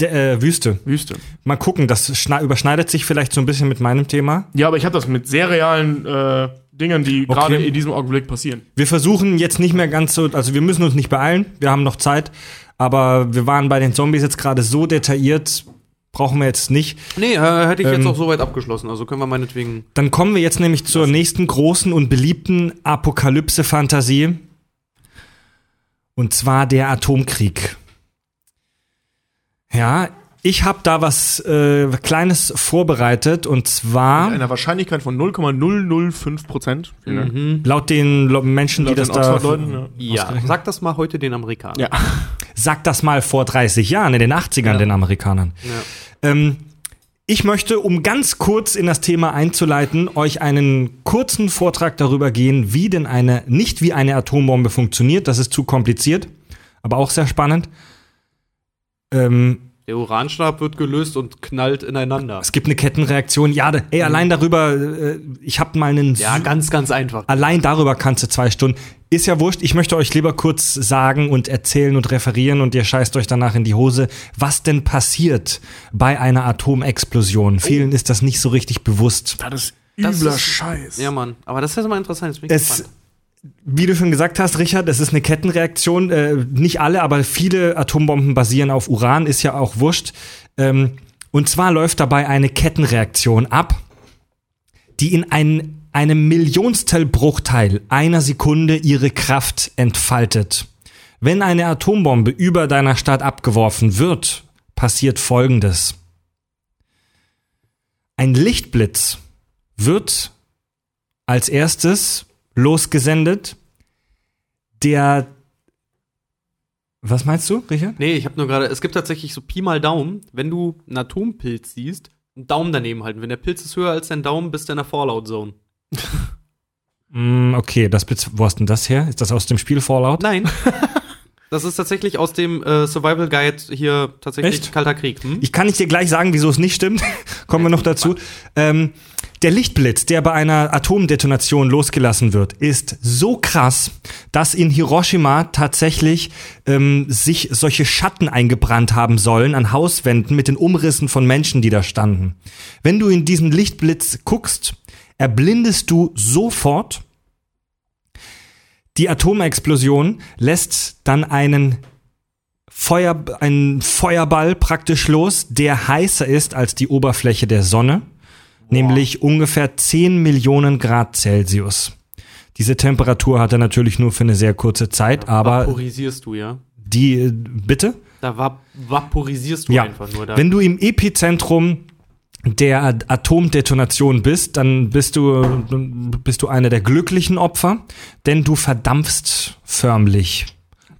De, äh, Wüste. Wüste. Mal gucken, das überschneidet sich vielleicht so ein bisschen mit meinem Thema. Ja, aber ich habe das mit sehr realen äh, Dingen, die gerade in diesem Augenblick passieren. Wir versuchen jetzt nicht mehr ganz so, also wir müssen uns nicht beeilen, wir haben noch Zeit, aber wir waren bei den Zombies jetzt gerade so detailliert, brauchen wir jetzt nicht. Nee, äh, hätte ich jetzt Ähm, auch soweit abgeschlossen. Also können wir meinetwegen. Dann kommen wir jetzt nämlich zur nächsten großen und beliebten Apokalypse-Fantasie. Und zwar der Atomkrieg. Ja, ich habe da was äh, Kleines vorbereitet und Mit zwar einer Wahrscheinlichkeit von 0,005 Prozent. laut den Menschen, die Laut das den da. Ja. Ja, sag das mal heute den Amerikanern. Ja. Sag das mal vor 30 Jahren, in den 80ern, den Amerikanern. Ähm, ich möchte, um ganz kurz in das Thema einzuleiten, euch einen kurzen Vortrag darüber gehen, wie denn eine, nicht wie eine Atombombe funktioniert, das ist zu kompliziert, aber auch sehr spannend. Ähm, Der Uranstab wird gelöst und knallt ineinander. es gibt eine Kettenreaktion. Ja, ey, allein darüber, äh, ich habe mal einen Ja, ganz, ganz einfach. Allein darüber kannst du zwei Stunden. Ist ja wurscht. Ich möchte euch lieber kurz sagen und erzählen und referieren und ihr scheißt euch danach in die Hose, was denn passiert bei einer Atomexplosion. Vielen ist das nicht so richtig bewusst. Das ist Das übler ist- Scheiß. Ja, Mann. Aber das ist ja mal interessant. Ich Es, gespannt. Wie du schon gesagt hast, Richard, es ist eine Kettenreaktion. Äh, nicht alle, aber viele Atombomben basieren auf Uran, ist ja auch wurscht. Ähm, und zwar läuft dabei eine Kettenreaktion ab, die in ein, einem Millionstel Bruchteil einer Sekunde ihre Kraft entfaltet. Wenn eine Atombombe über deiner Stadt abgeworfen wird, passiert Folgendes. Ein Lichtblitz wird als erstes losgesendet, der was meinst du, Richard? Nee, ich habe nur gerade, es gibt tatsächlich so Pi mal Daumen, wenn du einen Atompilz siehst, einen Daumen daneben halten. Wenn der Pilz ist höher als dein Daumen, bist du in der Fallout-Zone. Mm, okay, das wo hast denn das her? Ist das aus dem Spiel Fallout? Nein. das ist tatsächlich aus dem äh, Survival Guide hier tatsächlich Echt? Kalter Krieg. Hm? Ich kann nicht dir gleich sagen, wieso es nicht stimmt. Kommen wir noch dazu. Ähm, der Lichtblitz, der bei einer Atomdetonation losgelassen wird, ist so krass, dass in Hiroshima tatsächlich ähm, sich solche Schatten eingebrannt haben sollen an Hauswänden mit den Umrissen von Menschen, die da standen. Wenn du in diesen Lichtblitz guckst, erblindest du sofort. Die Atomexplosion lässt dann einen Feuer, einen Feuerball praktisch los, der heißer ist als die Oberfläche der Sonne, nämlich ungefähr 10 Millionen Grad Celsius. Diese Temperatur hat er natürlich nur für eine sehr kurze Zeit, aber Vaporisierst du, ja? die, äh, bitte? Da vap vaporisierst du Ja, einfach nur. Da. wenn du im Epizentrum der At- Atomdetonation bist, dann bist du, bist du einer der glücklichen Opfer, denn du verdampfst förmlich.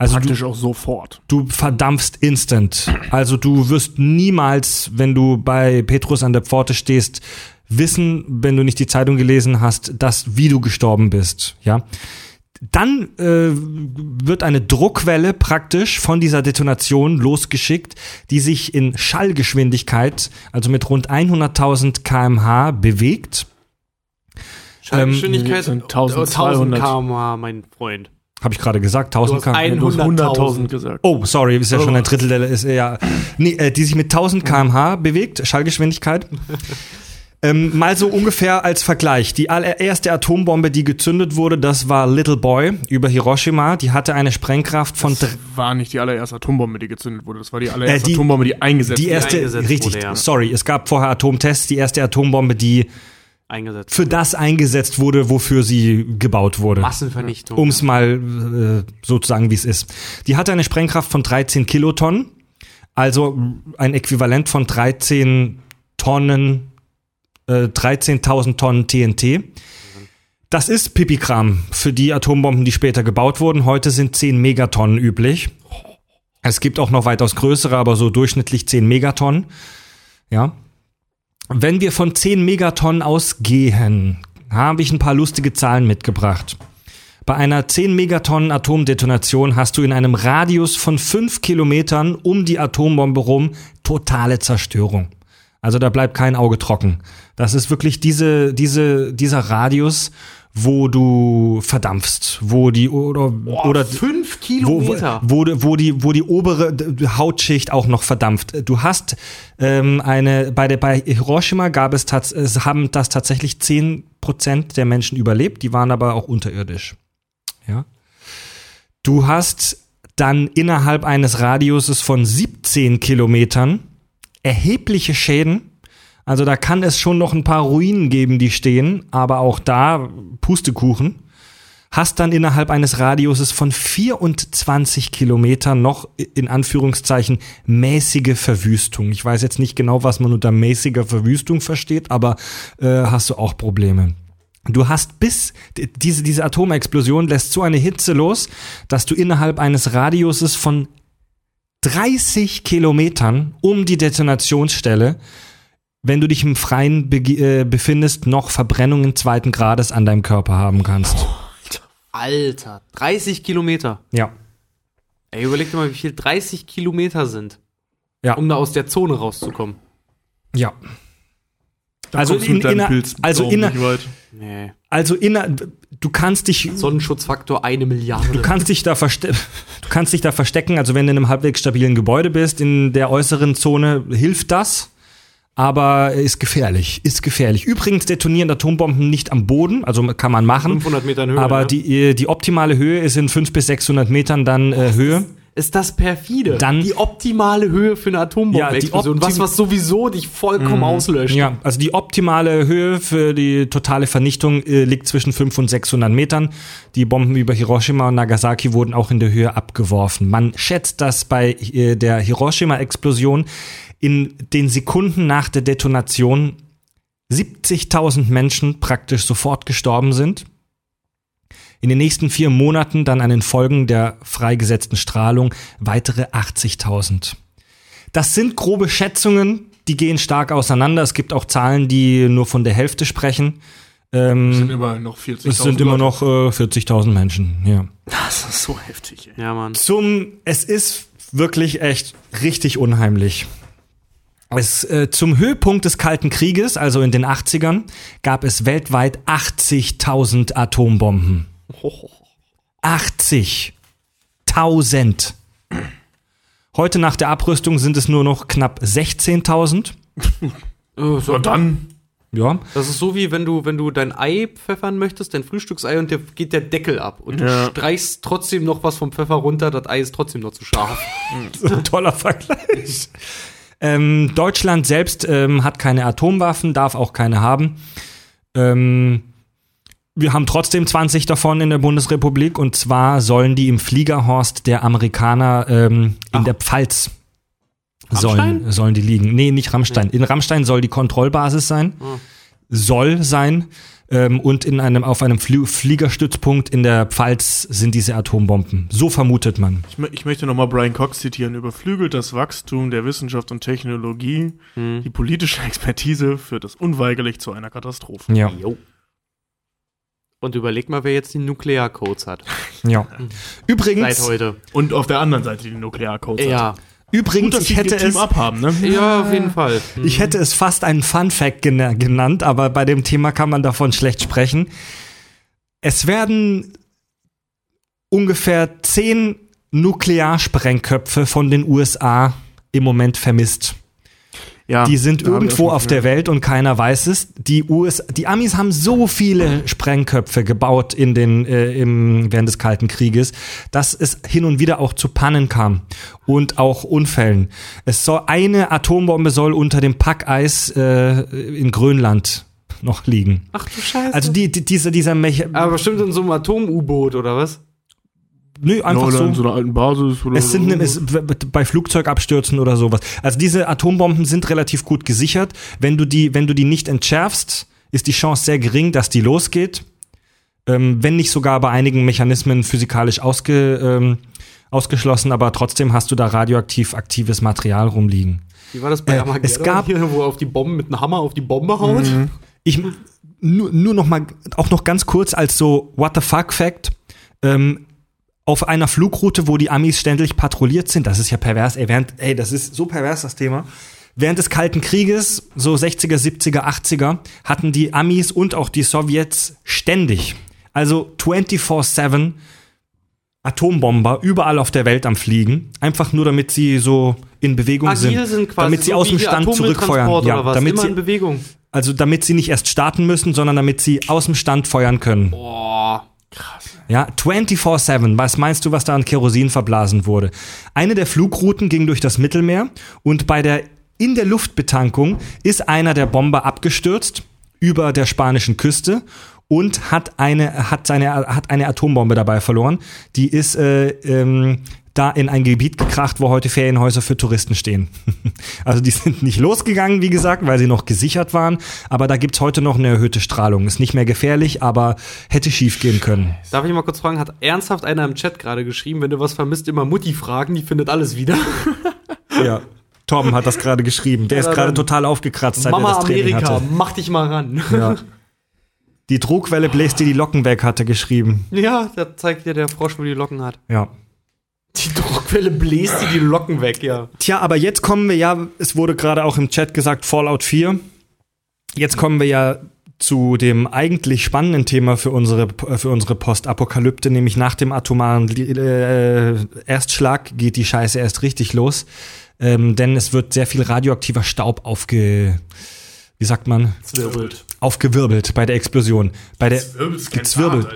Also du, Praktisch auch sofort. du verdampfst instant. Also du wirst niemals, wenn du bei Petrus an der Pforte stehst, wissen, wenn du nicht die Zeitung gelesen hast, dass wie du gestorben bist. Ja. Dann äh, wird eine Druckwelle praktisch von dieser Detonation losgeschickt, die sich in Schallgeschwindigkeit, also mit rund 100.000 kmh bewegt. Schallgeschwindigkeit sind äh, 1200. 1000 km/h, mein Freund. Habe ich gerade gesagt, 1000 Du hast km. Du hast 100.000 100.000 gesagt. Oh, sorry, ist ja schon ein Drittel der ist ja nee, äh, die sich mit 1000 km/h bewegt, Schallgeschwindigkeit. Ähm, mal so ungefähr als Vergleich. Die allererste Atombombe, die gezündet wurde, das war Little Boy über Hiroshima. Die hatte eine Sprengkraft von dr- War nicht die allererste Atombombe, die gezündet wurde. Das war die allererste Äh, die- Atombombe, die eingesetzt die wurde. erste, eingesetzt richtig, wurde, ja. sorry, es gab vorher Atomtests. Die erste Atombombe, die Eingesetzt. für das eingesetzt wurde, wofür sie gebaut wurde. Massenvernichtung. Um es mal äh, so zu sagen, wie es ist. Die hatte eine Sprengkraft von 13 Kilotonnen, also ein Äquivalent von 13 Tonnen, äh, 13.000 Tonnen TNT. Das ist Pipikram für die Atombomben, die später gebaut wurden. Heute sind 10 Megatonnen üblich. Es gibt auch noch weitaus größere, aber so durchschnittlich 10 Megatonnen. Ja. Wenn wir von 10 Megatonnen ausgehen, habe ich ein paar lustige Zahlen mitgebracht. Bei einer 10 Megatonnen Atomdetonation hast du in einem Radius von 5 Kilometern um die Atombombe rum totale Zerstörung. Also da bleibt kein Auge trocken. Das ist wirklich diese, diese, dieser Radius, wo du verdampfst, wo die oder oder fünf wo, Kilometer. wo, wo, wo die wo die obere Hautschicht auch noch verdampft. Du hast ähm, eine bei der bei Hiroshima gab es haben das tatsächlich 10 Prozent der Menschen überlebt, die waren aber auch unterirdisch. Ja. Du hast dann innerhalb eines Radiuses von 17 Kilometern erhebliche Schäden. Also da kann es schon noch ein paar Ruinen geben, die stehen, aber auch da Pustekuchen. Hast dann innerhalb eines Radiuses von 24 Kilometern noch in Anführungszeichen mäßige Verwüstung. Ich weiß jetzt nicht genau, was man unter mäßiger Verwüstung versteht, aber äh, hast du auch Probleme. Du hast bis diese, diese Atomexplosion lässt so eine Hitze los, dass du innerhalb eines Radiuses von 30 Kilometern um die Detonationsstelle, wenn du dich im Freien bege- äh, befindest, noch Verbrennungen zweiten Grades an deinem Körper haben kannst. Alter, 30 Kilometer. Ja. Ey, überleg dir mal, wie viel 30 Kilometer sind, Ja. um da aus der Zone rauszukommen. Ja. Da Also in- inner- Pilz also inner- nicht weit. Nee. Also inner, du kannst dich Sonnenschutzfaktor eine Milliarde. Du kannst dich da verste du kannst dich da verstecken, also wenn du in einem halbwegs stabilen Gebäude bist, in der äußeren Zone hilft das, aber ist gefährlich, ist gefährlich. Übrigens detonieren Atombomben nicht am Boden, also kann man machen, 500 Metern Höhe. aber ne? die, die optimale Höhe ist in 500 bis 600 Metern dann äh, Höhe. Ist das perfide. Dann- die optimale Höhe für eine Atombombenexplosion. Ja, was, was sowieso dich vollkommen auslöscht. Ja, also die optimale Höhe für die totale Vernichtung äh, liegt zwischen 500 und 600 Metern. Die Bomben über Hiroshima und Nagasaki wurden auch in der Höhe abgeworfen. Man schätzt, dass bei äh, der Hiroshima-Explosion in den Sekunden nach der Detonation 70.000 Menschen praktisch sofort gestorben sind. In den nächsten vier Monaten dann an den Folgen der freigesetzten Strahlung weitere 80.000. Das sind grobe Schätzungen, die gehen stark auseinander. Es gibt auch Zahlen, die nur von der Hälfte sprechen. Ähm, sind immerhin noch 40.000 es sind immer noch äh, 40.000 Menschen, ja. Das ist so heftig, ey. Ja, Mann. Zum, es ist wirklich echt richtig unheimlich. Es, äh, zum Höhepunkt des Kalten Krieges, also in den 80ern, gab es weltweit 80.000 Atombomben. 80.000. Heute nach der Abrüstung sind es nur noch knapp 16.000. Äh, so, dann, Ja. das ist so wie wenn du, wenn du dein Ei pfeffern möchtest, dein Frühstücksei und dir geht der Deckel ab und du Ja. streichst trotzdem noch was vom Pfeffer runter, das Ei ist trotzdem noch zu scharf. So ein toller Vergleich. ähm, Deutschland selbst ähm, hat keine Atomwaffen, darf auch keine haben. Ähm, wir haben trotzdem 20 davon in der Bundesrepublik und zwar sollen die im Fliegerhorst der Amerikaner ähm, in der Pfalz sollen, Rammstein? sollen die liegen. Nee, nicht Rammstein. In Rammstein soll die Kontrollbasis sein. Soll sein. Ähm, und in einem, auf einem Flie Fliegerstützpunkt in der Pfalz sind diese Atombomben. So vermutet man. ich, ich möchte nochmal Brian Cox zitieren. Überflügelt das Wachstum der Wissenschaft und Technologie. Die politische Expertise führt es unweigerlich zu einer Katastrophe. Ja. Jo. Und überleg mal, wer jetzt die Nuklearcodes hat. Ja. Seit Übrigens, heute. Und auf der anderen Seite die Nuklearcodes. Ja. übrigens, Gut, ich hätte Team es, abhaben, ne? Ja, auf jeden Fall. ich hätte es fast einen Fun Fact gena- genannt, aber bei dem Thema kann man davon schlecht sprechen. Es werden ungefähr zehn Nuklearsprengköpfe von den USA im Moment vermisst. Ja, Die sind irgendwo auf der Welt und keiner weiß es. Die US, die Amis haben so viele Sprengköpfe gebaut in den äh, im, während des Kalten Krieges, dass es hin und wieder auch zu Pannen kam und auch Unfällen. Es soll eine Atombombe soll unter dem Packeis äh, in Grönland noch liegen. Ach du Scheiße. Also die, die, dieser, dieser Mecha Aber bestimmt in so einem Atom-U-Boot oder was? Nö, einfach oder so. in so einer alten Basis oder Es sind so. es, bei Flugzeugabstürzen oder sowas. Also diese Atombomben sind relativ gut gesichert. Wenn du die, wenn du die nicht entschärfst, ist die Chance sehr gering, dass die losgeht. Ähm, wenn nicht sogar bei einigen Mechanismen physikalisch ausge, ähm, ausgeschlossen, aber trotzdem hast du da radioaktiv aktives Material rumliegen. Wie war das bei Äh, Armageddon es gab- hier, wo er auf die Bomben mit einem Hammer auf die Bombe haut? Ich nur, nur noch mal auch noch ganz kurz als so What the fuck Fact. Ähm, auf einer Flugroute, wo die Amis ständig patrouilliert sind, das ist ja pervers, ey, während, ey, das ist so pervers, das Thema. Während des Kalten Krieges, so 60er, 70er, 80er, hatten die Amis und auch die Sowjets ständig, also 24-7 Atombomber überall auf der Welt am Fliegen, einfach nur damit sie so in Bewegung Agil sind, sind quasi damit sie so aus dem Stand zurückfeuern, ja, damit Immer sie in Bewegung. also damit sie nicht erst starten müssen, sondern damit sie aus dem Stand feuern können. Boah. Ja, 24-7. Was meinst du, was da an Kerosin verblasen wurde? Eine der Flugrouten ging durch das Mittelmeer und bei der in der Luftbetankung ist einer der Bomber abgestürzt über der spanischen Küste und hat eine hat seine hat eine Atombombe dabei verloren. Die ist äh, ähm, da in ein Gebiet gekracht, wo heute Ferienhäuser für Touristen stehen. also die sind nicht losgegangen, wie gesagt, weil sie noch gesichert waren, aber da gibt's heute noch eine erhöhte Strahlung. Ist nicht mehr gefährlich, aber hätte schief gehen können. Darf ich mal kurz fragen, hat ernsthaft einer im Chat gerade geschrieben, wenn du was vermisst, immer Mutti fragen, die findet alles wieder. Ja. Torben hat das gerade geschrieben. Der ist Ja, gerade dann- total aufgekratzt, seit Mama er das Training Amerika, hatte. mach dich mal ran. Ja. Die Druckwelle bläst dir die Locken weg, hat er geschrieben. Ja, da zeigt dir der Frosch, wo die Locken hat. Ja. Die Druckwelle bläst dir die Locken weg, ja. Tja, aber jetzt kommen wir ja, es wurde gerade auch im Chat gesagt, Fallout 4. Jetzt kommen wir ja zu dem eigentlich spannenden Thema für unsere, für unsere Postapokalypte, nämlich nach dem atomaren äh, Erstschlag geht die Scheiße erst richtig los. Ähm, denn es wird sehr viel radioaktiver Staub aufge, wie sagt man? Zwirbelt. Aufgewirbelt bei der Explosion. Bei der gezwirbelt.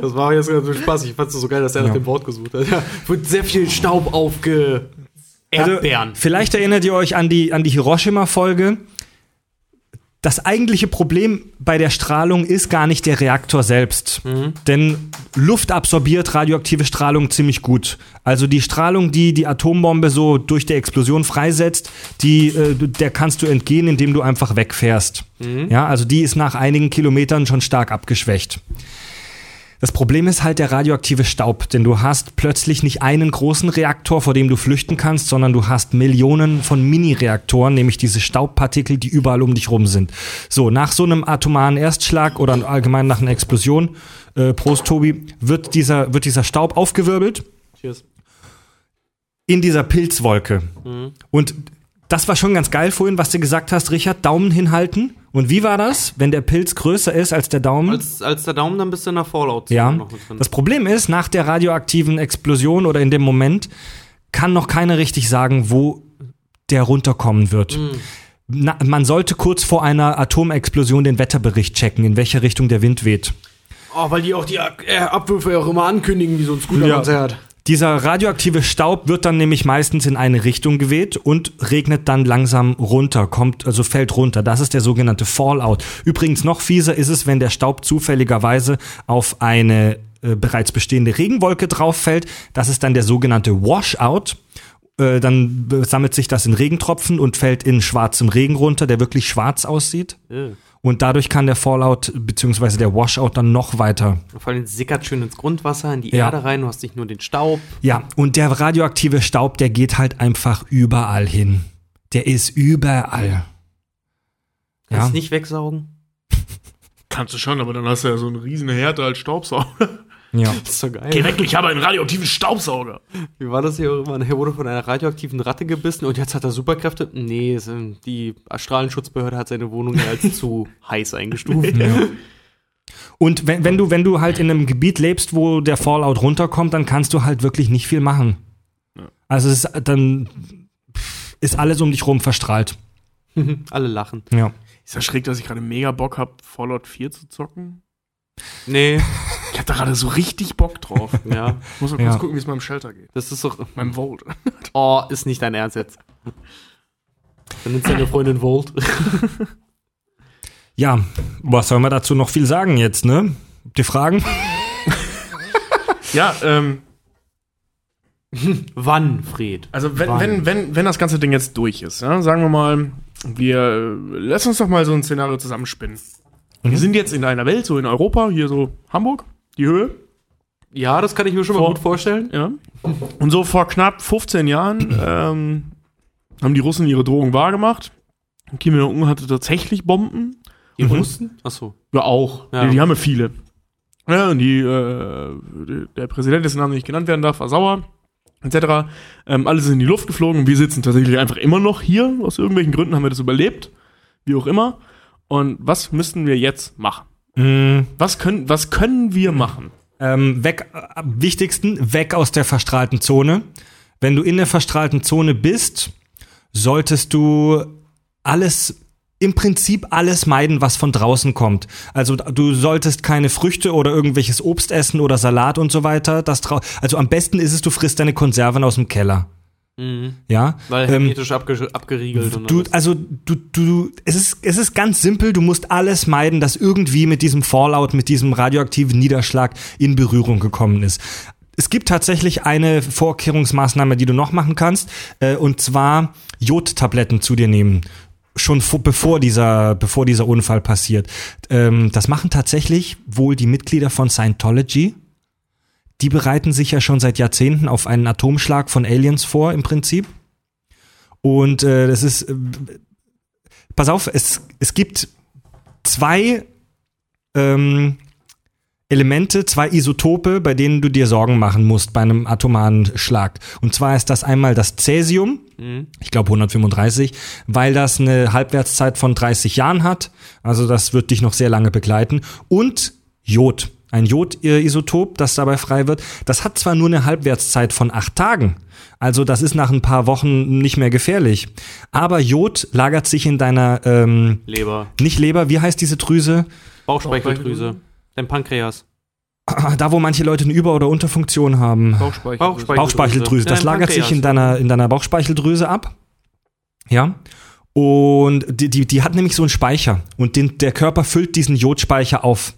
Das war jetzt ganz so Spaß. Ich fand es so geil, dass er nach Ja. dem Wort gesucht hat. Ja, wird sehr viel Staub aufge... Erdbeeren. Also, vielleicht erinnert ihr euch an die, an die Hiroshima-Folge. Das eigentliche Problem bei der Strahlung ist gar nicht der Reaktor selbst. Denn Luft absorbiert radioaktive Strahlung ziemlich gut. Also die Strahlung, die die Atombombe so durch die Explosion freisetzt, die, äh, der kannst du entgehen, indem du einfach wegfährst. Ja, also die ist nach einigen Kilometern schon stark abgeschwächt. Das Problem ist halt der radioaktive Staub, denn du hast plötzlich nicht einen großen Reaktor, vor dem du flüchten kannst, sondern du hast Millionen von Mini-Reaktoren, nämlich diese Staubpartikel, die überall um dich rum sind. So, nach so einem atomaren Erstschlag oder allgemein nach einer Explosion, äh, Prost Tobi, wird dieser, wird dieser Staub aufgewirbelt Cheers. in dieser Pilzwolke. Und das war schon ganz geil vorhin, was du gesagt hast, Richard, Daumen hinhalten. Und wie war das, wenn der Pilz größer ist als der Daumen? Als, als der Daumen, dann bist du in der fallout Ja, das Problem ist, nach der radioaktiven Explosion oder in dem Moment kann noch keiner richtig sagen, wo der runterkommen wird. Na, man sollte kurz vor einer Atomexplosion den Wetterbericht checken, in welche Richtung der Wind weht. Oh, weil die auch die äh, Abwürfe ja auch immer ankündigen, wie so ein Scooter-Konzert. Dieser radioaktive Staub wird dann nämlich meistens in eine Richtung geweht und regnet dann langsam runter, kommt, also fällt runter. Das ist der sogenannte Fallout. Übrigens noch fieser ist es, wenn der Staub zufälligerweise auf eine äh, bereits bestehende Regenwolke drauf fällt. Das ist dann der sogenannte Washout. Äh, dann äh, sammelt sich das in Regentropfen und fällt in schwarzem Regen runter, der wirklich schwarz aussieht. Und dadurch kann der Fallout bzw. der Washout dann noch weiter Vor allem sickert schön ins Grundwasser, in die Ja. Erde rein, du hast nicht nur den Staub. Ja, und der radioaktive Staub, der geht halt einfach überall hin. Der ist überall. Kannst Ja. nicht wegsaugen. Kannst du schon, aber dann hast du ja so einen riesen Härte als Staubsauger. Ja. Das ist doch geil. Geh weg, ich habe einen radioaktiven Staubsauger. Wie war das hier? Man er wurde von einer radioaktiven Ratte gebissen und jetzt hat er Superkräfte. Nee, die Strahlenschutzbehörde hat seine Wohnung ja als zu heiß eingestuft. Und wenn, wenn du, wenn du halt in einem Gebiet lebst, wo der Fallout runterkommt, dann kannst du halt wirklich nicht viel machen. Also es ist, dann ist alles um dich rum verstrahlt. Alle lachen. Ja. Ist das schräg, dass ich gerade mega Bock habe, Fallout 4 zu zocken? Nee, Ich hab da gerade so richtig Bock drauf. ja. Ich muss mal kurz Ja. gucken, wie es meinem Shelter geht. Das ist doch. Meinem Volt. Oh, ist nicht dein Ernst jetzt. Dann nimmst deine Freundin Volt. Ja, was soll man dazu noch viel sagen jetzt, ne? Habt ihr Fragen? Ja, ähm, Wann, Fred? also wenn, Wann? wenn, wenn, wenn das ganze Ding jetzt durch ist, ja, sagen wir mal, wir äh, lass uns doch mal so ein Szenario zusammenspinnen. Wir sind jetzt in einer Welt, so in Europa, hier so Hamburg, die Höhe, Ja, das kann ich mir schon mal Vor- gut vorstellen. ja. Und so vor knapp 15 Jahren ähm, haben die Russen ihre Drohung wahrgemacht. Kim Jong-un hatte tatsächlich Bomben. Die Russen? Achso. Ja, auch. Ja. Die, die haben ja viele. Ja, und die, äh, die- der Präsident, dessen Name nicht genannt werden darf, war sauer, etc. Ähm, alle sind in die Luft geflogen. Wir sitzen tatsächlich einfach immer noch hier. Aus irgendwelchen Gründen haben wir das überlebt. Wie auch immer. Und was müssten wir jetzt machen? Mm, Was können, was können wir machen? ähm, weg, am wichtigsten, weg aus der verstrahlten Zone. Wenn du in der verstrahlten Zone bist, solltest du alles im Prinzip alles meiden, was von draußen kommt. Also du solltest keine Früchte oder irgendwelches Obst essen oder Salat und so weiter. Also am besten ist es, du frisst deine Konserven aus dem Keller. Ja, Weil Ähm, hermetisch abge abgeriegelt und Du, alles. also du, du, es ist, es ist ganz simpel. Du musst alles meiden, das irgendwie mit diesem Fallout, mit diesem radioaktiven Niederschlag in Berührung gekommen ist. Es gibt tatsächlich eine Vorkehrungsmaßnahme, die du noch machen kannst, äh, und zwar Jodtabletten zu dir nehmen. Schon vor, bevor dieser, bevor dieser Unfall passiert. Ähm, das machen tatsächlich wohl die Mitglieder von Scientology. Die bereiten sich ja schon seit Jahrzehnten auf einen Atomschlag von Aliens vor, im Prinzip. Und äh, das ist, äh, pass auf, es, es gibt zwei ähm, Elemente, zwei Isotope, bei denen du dir Sorgen machen musst bei einem atomaren Schlag. Und zwar ist das einmal das Cäsium, ich glaube 135, weil das eine Halbwertszeit von 30 Jahren hat. Also das wird dich noch sehr lange begleiten. Und Jod. Ein Jod-Isotop, das dabei frei wird. Das hat zwar nur eine Halbwertszeit von acht Tagen. Also das ist nach ein paar Wochen nicht mehr gefährlich. Aber Jod lagert sich in deiner, ähm, Leber. nicht Leber, wie heißt diese Drüse? Bauchspeicheldrüse. Dein Pankreas. Da, wo manche Leute eine Über- oder Unterfunktion haben. Bauchspeicheldrüse. Bauchspeicheldrüse. Das Ja, lagert Pankreas. sich in deiner, in deiner Bauchspeicheldrüse ab. Ja. Und die, die, die hat nämlich so einen Speicher. Und den, der Körper füllt diesen Jodspeicher auf.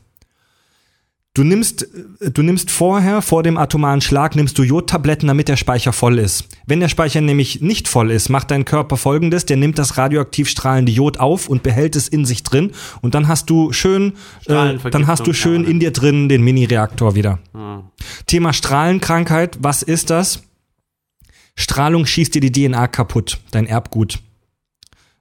Du nimmst, äh, du nimmst vorher, vor dem atomaren Schlag, nimmst du Jodtabletten, damit der Speicher voll ist. Wenn der Speicher nämlich nicht voll ist, macht dein Körper folgendes, der nimmt das radioaktiv strahlende Jod auf und behält es in sich drin. Und dann hast du schön, äh, dann hast du schön in dir drin den Mini-Reaktor wieder. Ah. Thema Strahlenkrankheit, was ist das? Strahlung schießt dir die DNA kaputt, dein Erbgut.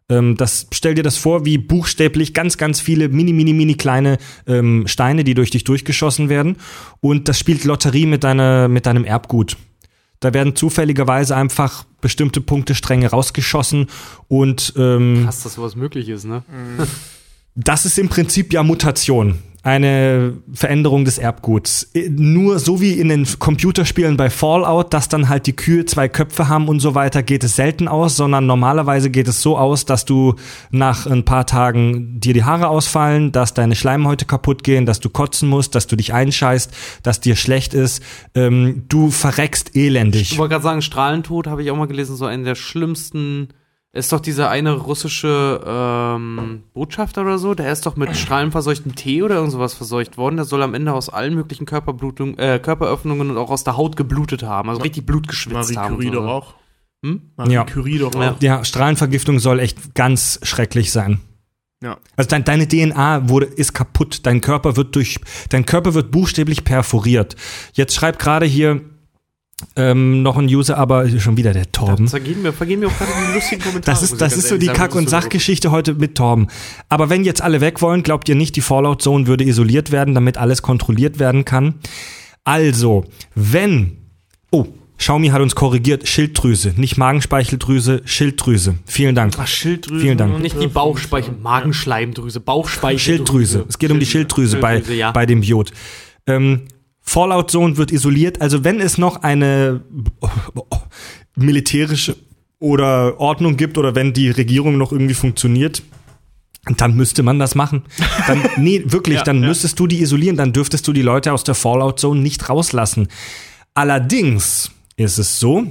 Ähm, das, stell dir das vor, wie buchstäblich ganz, ganz viele mini, mini, mini kleine ähm, Steine, die durch dich durchgeschossen werden. Und das spielt Lotterie mit, deiner, mit deinem Erbgut. Da werden zufälligerweise einfach bestimmte Punktestränge rausgeschossen und ähm, Krass, dass sowas möglich ist, ne? das ist im Prinzip ja Mutation. Eine Veränderung des Erbguts. Äh, Nur so wie in den Computerspielen bei Fallout, dass dann halt die Kühe zwei Köpfe haben und so weiter, geht es selten aus, sondern normalerweise geht es so aus, dass du nach ein paar Tagen dir die Haare ausfallen, dass deine Schleimhäute kaputt gehen, dass du kotzen musst, dass du dich einscheißt, dass dir schlecht ist. Ähm, du verreckst elendig. Ich wollte gerade sagen, Strahlentod habe ich auch mal gelesen, so einen der schlimmsten. Ist doch dieser eine russische ähm, Botschafter oder so, der ist doch mit strahlenverseuchtem Tee oder irgend sowas verseucht worden. Der soll am Ende aus allen möglichen Körperblutung, äh, Körperöffnungen und auch aus der Haut geblutet haben. Also richtig Blut geschwitzt Marie haben. Curie und so. doch auch. Hm? Marie Ja. Curie doch Ja. auch. Ja, Strahlenvergiftung soll echt ganz schrecklich sein. Ja. Also dein, deine DNA wurde ist kaputt. Dein Körper wird durch dein Körper wird buchstäblich perforiert. Jetzt schreibt gerade hier ähm, noch ein User, aber schon wieder der Torben. Vergehen mir, vergehen mir auch gerade die lustigen Kommentare. Das ist, das ist so die sagen. Kack- und Sachgeschichte heute mit Torben. Aber wenn jetzt alle weg wollen, glaubt ihr nicht, die Fallout Zone würde isoliert werden, damit alles kontrolliert werden kann? Also, wenn, oh, Xiaomi hat uns korrigiert, Schilddrüse, nicht Magenspeicheldrüse, Schilddrüse. Vielen Dank. Ach, Schilddrüse. Vielen Dank. Nicht die Bauchspeichel, Magenschleimdrüse, Bauchspeicheldrüse. Schilddrüse. Es geht um die Schilddrüse bei, Schilddrüse, ja. bei dem Jod. Ähm, Fallout Zone wird isoliert. Also wenn es noch eine militärische oder Ordnung gibt oder wenn die Regierung noch irgendwie funktioniert, dann müsste man das machen. Dann, nee, wirklich, dann müsstest du die isolieren, dann dürftest du die Leute aus der Fallout Zone nicht rauslassen. Allerdings ist es so,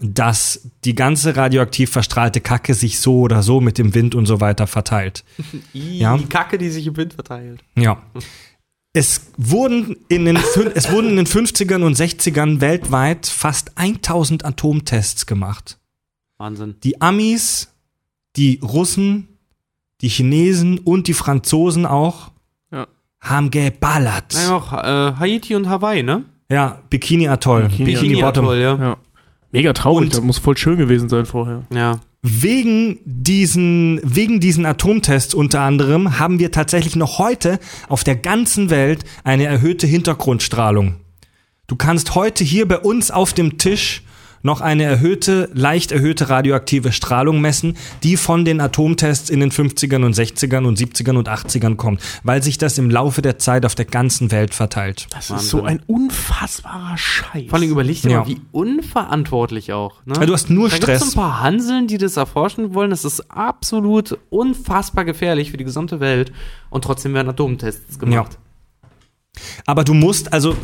dass die ganze radioaktiv verstrahlte Kacke sich so oder so mit dem Wind und so weiter verteilt. I, Ja. Die Kacke, die sich im Wind verteilt. Ja. Es wurden, in den, es wurden in den 50ern und 60ern weltweit fast 1000 Atomtests gemacht. Wahnsinn. Die Amis, die Russen, die Chinesen und die Franzosen auch Ja. haben geballert. Naja, auch äh, Haiti und Hawaii, ne? Ja, Bikini Atoll, Bikini, Bikini Bottom. Atoll, ja. Ja. Mega traurig, Und- das muss voll schön gewesen sein vorher. Ja. Wegen diesen, wegen diesen Atomtests unter anderem haben wir tatsächlich noch heute auf der ganzen Welt eine erhöhte Hintergrundstrahlung. Du kannst heute hier bei uns auf dem Tisch noch eine erhöhte, leicht erhöhte radioaktive Strahlung messen, die von den Atomtests in den 50ern und 60ern und 70ern und 80ern kommt, weil sich das im Laufe der Zeit auf der ganzen Welt verteilt. Das ist so ein unfassbarer Scheiß. Vor allem überleg dir Ja. mal, wie unverantwortlich auch. Ne? Ja, du hast nur da Stress. gibt's so ein paar Hanseln, die das erforschen wollen. Das ist absolut unfassbar gefährlich für die gesamte Welt. Und trotzdem werden Atomtests gemacht. Aber du musst, also,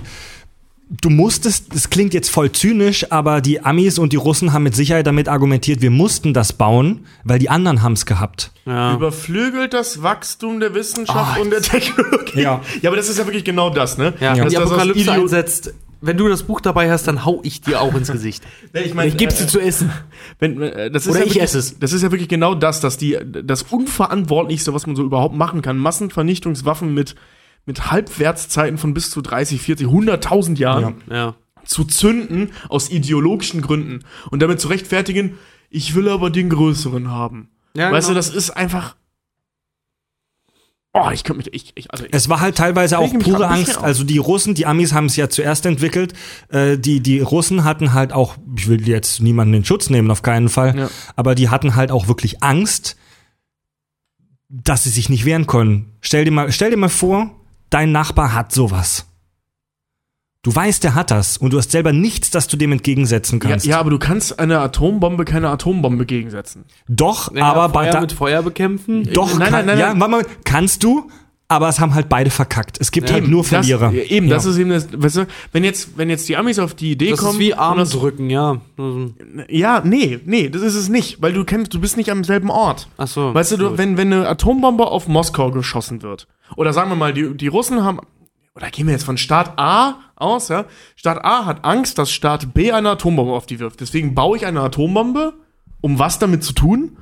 du musstest, das klingt jetzt voll zynisch, aber die Amis und die Russen haben mit Sicherheit damit argumentiert, wir mussten das bauen, weil die anderen haben's gehabt. Ja. Überflügelt das Wachstum der Wissenschaft und der Technologie. Ja. ja, aber das ist ja wirklich genau das, ne? Ja, Dass die das aus Apokalypse Idio- einsetzt, wenn du das Buch dabei hast, dann hau ich dir auch ins Gesicht. Nee, ich mein, ich geb's dir äh, zu essen. Wenn, äh, das ist Oder ja ich wirklich, esse es. Das ist ja wirklich genau das, dass die das Unverantwortlichste, was man so überhaupt machen kann, Massenvernichtungswaffen mit mit Halbwertszeiten von bis zu 30, 40, 100.000 Jahren Ja. zu zünden aus ideologischen Gründen und damit zu rechtfertigen, ich will aber den größeren haben. Ja, weißt genau. du, das ist einfach Oh, ich könnte mich ich, ich also ich, Es war halt teilweise auch pure Angst. Also die Russen, die Amis haben es ja zuerst entwickelt. Äh, die, die Russen hatten halt auch, ich will jetzt niemanden in Schutz nehmen, auf keinen Fall, Ja. aber die hatten halt auch wirklich Angst, dass sie sich nicht wehren können. Stell dir mal, stell dir mal vor, dein Nachbar hat sowas. Du weißt, der hat das und du hast selber nichts, das du dem entgegensetzen ja, kannst. ja, aber du kannst einer Atombombe keine Atombombe gegensetzen. Doch, Ja, aber bei Feuer da, mit Feuer bekämpfen. doch, Nein, kann, nein, nein, ja, nein. warte mal, kannst du, aber es haben halt beide verkackt. Es gibt Ja, halt nur Verlierer. Das, eben, Ja. das ist eben das, weißt du, wenn jetzt, wenn jetzt die Amis auf die Idee Das kommen. ist wie und das- Armdrücken, ja. Ja, nee, nee, das ist es nicht, weil du kennst, du bist nicht am selben Ort. Ach so. Weißt du, du wenn, wenn eine Atombombe auf Moskau geschossen wird, oder sagen wir mal, die, die Russen haben, oder gehen wir jetzt von Staat A aus, ja? Staat A hat Angst, dass Staat B eine Atombombe auf die wirft. Deswegen baue ich eine Atombombe, um was damit zu tun?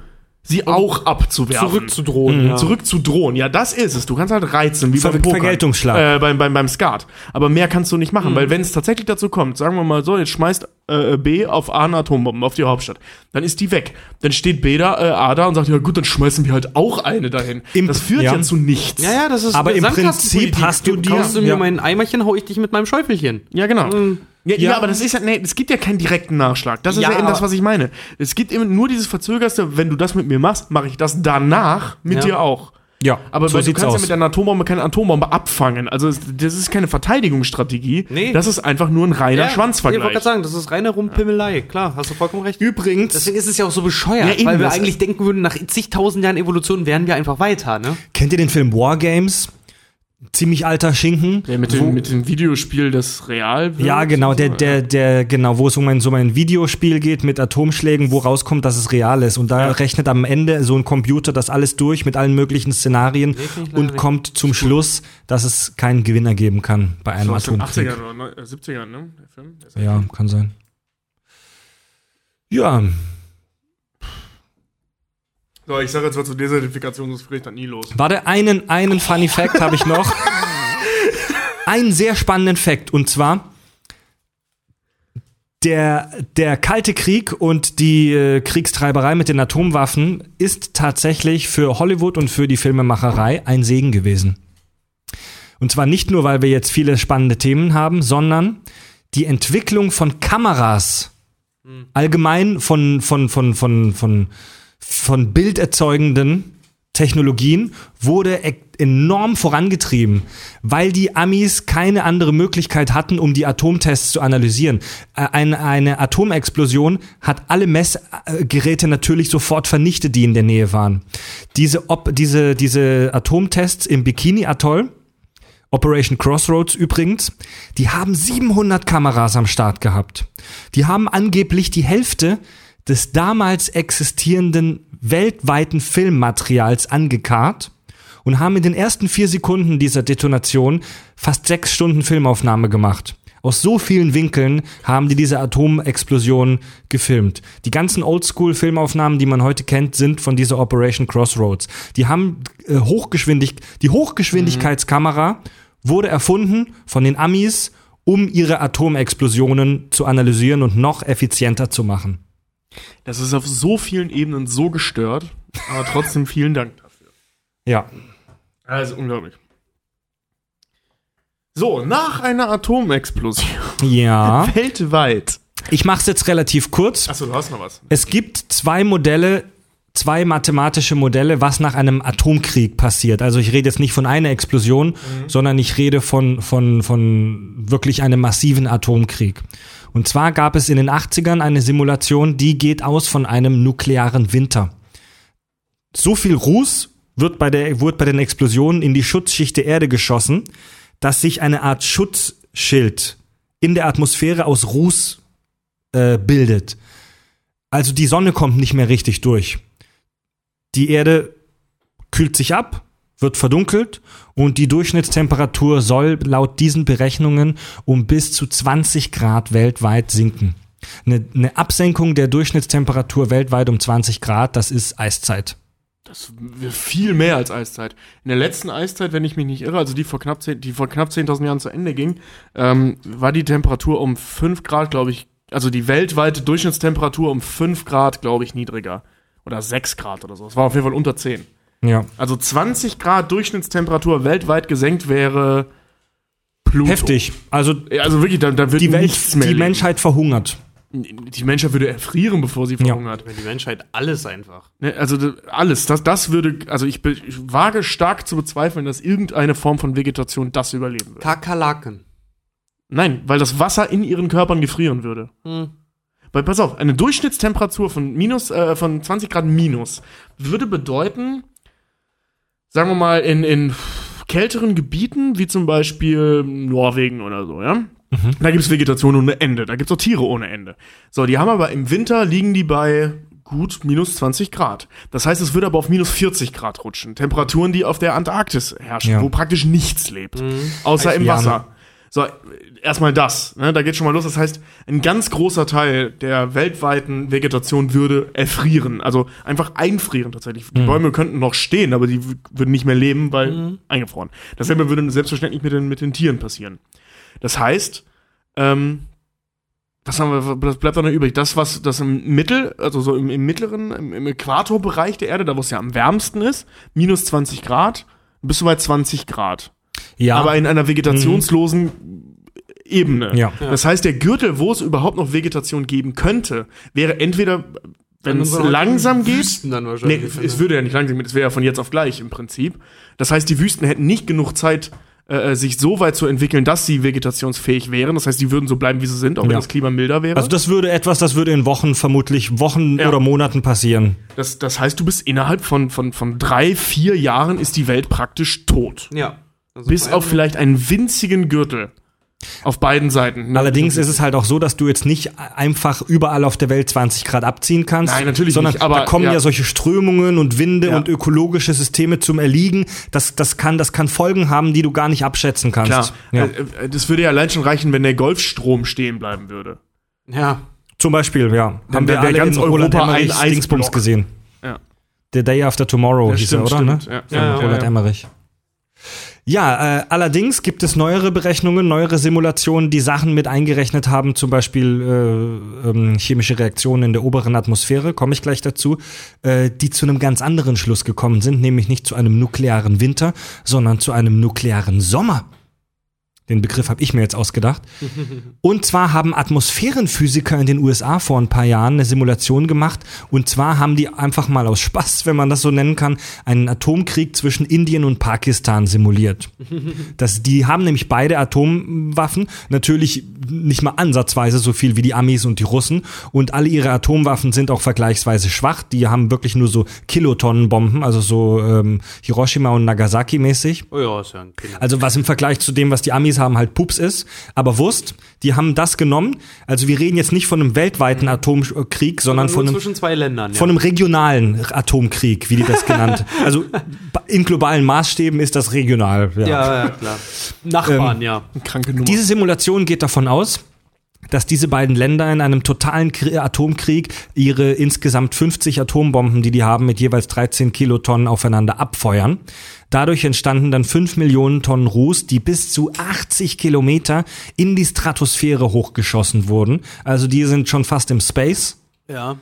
Sie auch abzuwerfen. Zurückzudrohen, ja. Zurückzudrohen. Ja, das ist es. Du kannst halt reizen, wie Ver beim Pokern. Vergeltungsschlag. Äh, beim, beim, beim Skat. Aber mehr kannst du nicht machen, weil wenn es tatsächlich dazu kommt, sagen wir mal so, jetzt schmeißt äh, B auf A eine Atombombe, auf die Hauptstadt, dann ist die weg. Dann steht B da, äh, A da und sagt, ja gut, dann schmeißen wir halt auch eine dahin. Im- das führt ja. ja. zu nichts. Ja, ja, das ist Aber im. Prinzip hast du dir- Kaufst du mir ja. mein Eimerchen, hau ich dich mit meinem Schäufelchen. Ja, genau. Ja, ja, Ja. aber das ist ja, nee, es gibt ja keinen direkten Nachschlag. Das ist Ja, ja, eben das, was ich meine. Es gibt eben nur dieses Verzögerste, wenn du das mit mir machst, mache ich das danach mit Ja. dir auch. Ja, Aber so du kannst aus. ja mit einer Atombombe keine Atombombe abfangen. Also das ist keine Verteidigungsstrategie. Nee. Das ist einfach nur ein reiner Ich wollte Schwanzvergleich. gerade sagen, das ist reine Rumpimmelei. Klar, hast du vollkommen recht. Übrigens, Deswegen ist es ja auch so bescheuert, Ja, weil wir eigentlich denken würden, nach zigtausend Jahren Evolution wären wir einfach weiter, ne? kennt ihr den Film War Games? Ziemlich alter Schinken. Ja, mit, dem, mit dem Videospiel, das real wird. Ja, genau, der, der, der, genau, wo es um ein, so um ein Videospiel geht mit Atomschlägen, wo rauskommt, dass es real ist. Und da rechnet am Ende so ein Computer das alles durch mit allen möglichen Szenarien und kommt zum Schluss, dass es keinen Gewinner geben kann bei einem den Atomkrieg. 80ern oder neu- äh, 70ern, ne? Der Film. Der Ja, kann sein. Ja, So, ich sage jetzt mal zur Desertifikation, sonst friere ich das nie los. Warte, einen, einen Funny Fact habe ich noch. einen sehr spannenden Fact und zwar der, der Kalte Krieg und die äh, Kriegstreiberei mit den Atomwaffen ist tatsächlich für Hollywood und für die Filmemacherei ein Segen gewesen. Und zwar nicht nur, weil wir jetzt viele spannende Themen haben, sondern die Entwicklung von Kameras, allgemein von, von, von, von, von, von bilderzeugenden Technologien wurde e enorm vorangetrieben, weil die Amis keine andere Möglichkeit hatten, um die Atomtests zu analysieren. Eine, eine Atomexplosion hat alle Messgeräte natürlich sofort vernichtet, die in der Nähe waren. Diese, ob, diese, diese Atomtests im Bikini-Atoll Operation Crossroads übrigens, die haben 700 Kameras am Start gehabt. Die haben angeblich die Hälfte des damals existierenden weltweiten Filmmaterials angekarrt und haben in den ersten vier Sekunden dieser Detonation fast sechs Stunden Filmaufnahme gemacht. Aus so vielen Winkeln haben die diese Atomexplosion gefilmt. Die ganzen Oldschool-Filmaufnahmen, die man heute kennt, sind von dieser Operation Crossroads. Die haben äh, Hochgeschwindig die Hochgeschwindigkeitskamera wurde erfunden von den Amis, um ihre Atomexplosionen zu analysieren und noch effizienter zu machen. Das ist auf so vielen Ebenen so gestört, aber trotzdem vielen Dank dafür. Ja. Also unglaublich. So, nach einer Atomexplosion Ja. weltweit. Ich mache es jetzt relativ kurz. Achso, du hast noch was. Es gibt zwei Modelle, zwei mathematische Modelle, was nach einem Atomkrieg passiert. Also ich rede jetzt nicht von einer Explosion, sondern ich rede von, von, von wirklich einem massiven Atomkrieg. Und zwar gab es in den 80ern eine Simulation, die geht aus von einem nuklearen Winter. So viel Ruß wird bei, der, wird bei den Explosionen in die Schutzschicht der Erde geschossen, dass sich eine Art Schutzschild in der Atmosphäre aus Ruß äh, bildet. Also die Sonne kommt nicht mehr richtig durch. Die Erde kühlt sich ab, wird verdunkelt und die Durchschnittstemperatur soll laut diesen Berechnungen um bis zu 20 Grad weltweit sinken. Eine, eine Absenkung der Durchschnittstemperatur weltweit um 20 Grad, das ist Eiszeit. Das viel mehr als Eiszeit. In der letzten Eiszeit, wenn ich mich nicht irre, also die vor knapp 10 die vor knapp 10.000 Jahren zu Ende ging, ähm, war die Temperatur um 5 Grad, glaube ich, also die weltweite Durchschnittstemperatur um 5 Grad, glaube ich, niedriger. Oder 6 Grad oder so. Es war auf jeden Fall unter 10. Ja. Also 20 Grad Durchschnittstemperatur weltweit gesenkt wäre Pluto. Heftig. Also Ja, Also wirklich, da, da wird die Welt, nichts mehr die leben. Menschheit verhungert. Die Menschheit würde erfrieren, bevor sie verhungert. Die Menschheit alles einfach. Ne, Also alles, das, das würde, also ich, ich wage stark zu bezweifeln, dass irgendeine Form von Vegetation das überleben würde. Kakerlaken. Nein, weil das Wasser in ihren Körpern gefrieren würde. Weil, pass auf, eine Durchschnittstemperatur von minus, äh, von 20 Grad minus würde bedeuten, sagen wir mal, in, in kälteren Gebieten, wie zum Beispiel Norwegen oder so, ja. Da gibt's Vegetation ohne Ende, da gibt's auch Tiere ohne Ende. So, die haben aber im Winter liegen die bei gut minus 20 Grad. Das heißt, es würde aber auf minus 40 Grad rutschen. Temperaturen, die auf der Antarktis herrschen, Ja. wo praktisch nichts lebt. Außer im Ja, Wasser. So, erstmal das. Ne? Da geht schon mal los. Das heißt, ein ganz großer Teil der weltweiten Vegetation würde erfrieren. Also einfach einfrieren tatsächlich. Die Bäume könnten noch stehen, aber die würden nicht mehr leben, weil eingefroren. Dasselbe würde selbstverständlich mit den, mit den Tieren passieren. Das heißt, ähm, was haben wir, was bleibt da noch übrig? Das, was das im Mittel, also so im, im mittleren, im, im Äquatorbereich der Erde, da wo es ja am wärmsten ist, minus 20 Grad, bis so bei 20 Grad Ja. aber in einer vegetationslosen Ebene. Ja. Das heißt, der Gürtel, wo es überhaupt noch Vegetation geben könnte, wäre entweder, wenn es langsam geht, Wüsten dann nee, wahrscheinlich. es würde ja nicht langsam gehen, es wäre ja von jetzt auf gleich im Prinzip. Das heißt, die Wüsten hätten nicht genug Zeit, äh, sich so weit zu entwickeln, dass sie vegetationsfähig wären. Das heißt, die würden so bleiben, wie sie sind, auch wenn Ja. das Klima milder wäre. also das würde etwas, das würde in Wochen, vermutlich Wochen Ja. oder Monaten passieren. das, das heißt, du bist innerhalb von, von, von drei, vier Jahren ist die Welt praktisch tot. ja. Also Bis auf vielleicht einen winzigen Gürtel. Auf beiden Seiten. Allerdings ist es halt auch so, dass du jetzt nicht einfach überall auf der Welt 20 Grad abziehen kannst. Nein, natürlich sondern nicht, aber da kommen ja. ja. solche Strömungen und Winde Ja. und ökologische Systeme zum Erliegen. Das, das, kann, das kann Folgen haben, die du gar nicht abschätzen kannst. Klar, Ja. äh, äh, das würde ja allein schon reichen, wenn der Golfstrom stehen bleiben würde. Ja. Zum Beispiel, ja. Haben wir alle ganz in Roland Europa ein Dingsbums gesehen. Ja. The Day After Tomorrow Ja, hieß stimmt, er, oder? stimmt. Ne? Ja, Von ja, ja, Roland ja. Emmerich. Ja, äh, allerdings gibt es neuere Berechnungen, neuere Simulationen, die Sachen mit eingerechnet haben, zum Beispiel äh, ähm, chemische Reaktionen in der oberen Atmosphäre, komme ich gleich dazu, äh, die zu einem ganz anderen Schluss gekommen sind, nämlich nicht zu einem nuklearen Winter, sondern zu einem nuklearen Sommer. Den Begriff habe ich mir jetzt ausgedacht. Und zwar haben Atmosphärenphysiker in den USA vor ein paar Jahren eine Simulation gemacht. Und zwar haben die einfach mal aus Spaß, wenn man das so nennen kann, einen Atomkrieg zwischen Indien und Pakistan simuliert. Das, die haben nämlich beide Atomwaffen, natürlich nicht mal ansatzweise so viel wie die Amis und die Russen. Und alle ihre Atomwaffen sind auch vergleichsweise schwach. Die haben wirklich nur so Kilotonnenbomben, also so ähm, Hiroshima und Nagasaki mäßig. Oh ja, ist ja ein. Also was im Vergleich zu dem, was die Amis haben, halt Pups ist. Aber Wurst, die haben das genommen. Also wir reden jetzt nicht von einem weltweiten Atomkrieg, sondern Nur von einem, zwischen zwei Ländern. von einem regionalen Atomkrieg, wie die das genannt. Also in globalen Maßstäben ist das regional. Ja. ja, ja, klar. Nachbarn, Ähm, ja. Kranke Nummer. Diese Simulation geht davon aus, dass diese beiden Länder in einem totalen Krie- Atomkrieg ihre insgesamt 50 Atombomben, die die haben, mit jeweils 13 Kilotonnen aufeinander abfeuern. Dadurch entstanden dann 5 Millionen Tonnen Ruß, die bis zu 80 Kilometer in die Stratosphäre hochgeschossen wurden. Also die sind schon fast im Space. Ja.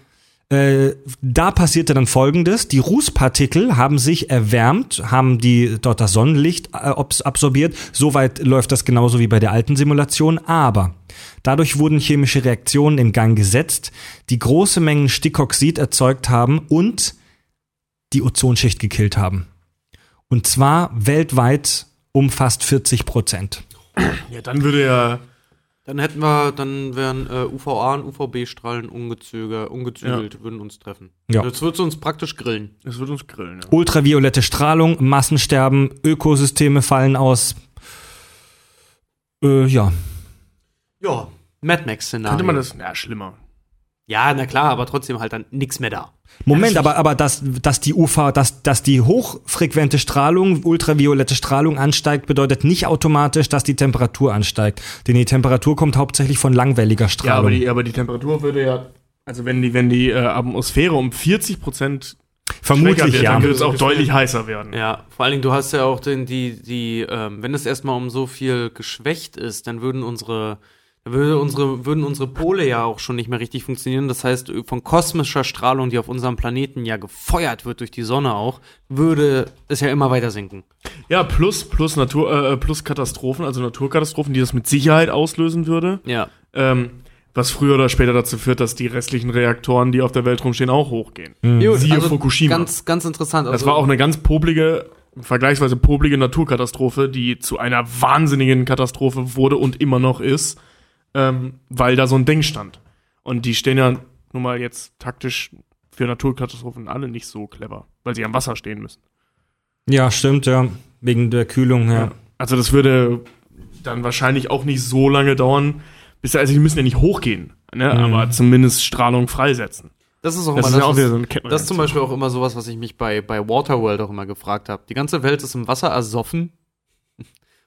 Äh, da passierte dann folgendes. Die Rußpartikel haben sich erwärmt, haben die dort das Sonnenlicht äh, absorbiert. Soweit läuft das genauso wie bei der alten Simulation. Aber dadurch wurden chemische Reaktionen in Gang gesetzt, die große Mengen Stickoxid erzeugt haben und die Ozonschicht gekillt haben. Und zwar weltweit um fast 40 Prozent. ja, dann würde ja. Dann hätten wir, dann wären äh, UVA und UVB-Strahlen ungezögert, ungezügelt, würden uns treffen. Ja. Jetzt wird uns praktisch grillen. Es wird uns grillen. Ja. Ultraviolette Strahlung, Massensterben, Ökosysteme fallen aus. Äh, ja. Ja. Mad Max-Szenario. Könnte man das. Ja, schlimmer. Ja, na klar, aber trotzdem halt dann nichts mehr da. Moment, aber, aber dass, dass die UV, dass, dass die hochfrequente Strahlung, ultraviolette Strahlung ansteigt, bedeutet nicht automatisch, dass die Temperatur ansteigt. Denn die Temperatur kommt hauptsächlich von langwelliger Ja, Strahlung. aber die, aber die Temperatur würde ja. Also wenn die, wenn die äh, Atmosphäre um 40 Prozent Vermutlich wird, ja. dann wird es auch deutlich heißer werden. Ja, vor allen Dingen, du hast ja auch den, die, die, ähm, wenn es erstmal um so viel geschwächt ist, dann würden unsere, dann würde unsere, würden unsere Pole ja auch schon nicht mehr richtig funktionieren. Das heißt, von kosmischer Strahlung, die auf unserem Planeten ja gefeuert wird durch die Sonne auch, würde es ja immer weiter sinken. Ja, plus, plus Natur, äh, plus Katastrophen, also Naturkatastrophen, die das mit Sicherheit auslösen würde. Ja. Ähm, was früher oder später dazu führt, dass die restlichen Reaktoren, die auf der Welt rumstehen, auch hochgehen. Gut, Siehe Fukushima. Ganz, ganz interessant. Das Also, war auch eine ganz poblige, vergleichsweise poblige Naturkatastrophe, die zu einer wahnsinnigen Katastrophe wurde und immer noch ist, ähm, weil da so ein Ding stand. Und die stehen ja nun mal jetzt taktisch für Naturkatastrophen alle nicht so clever, weil sie am Wasser stehen müssen. Ja, stimmt, ja. Wegen der Kühlung, ja. Also das würde dann wahrscheinlich auch nicht so lange dauern, bis also die müssen ja nicht hochgehen, ne? aber zumindest Strahlung freisetzen. Das ist auch Das immer ist ja auch so Kettenreaktion. Das ist zum Beispiel auch immer sowas, was ich mich bei, bei Waterworld auch immer gefragt habe. Die ganze Welt ist im Wasser ersoffen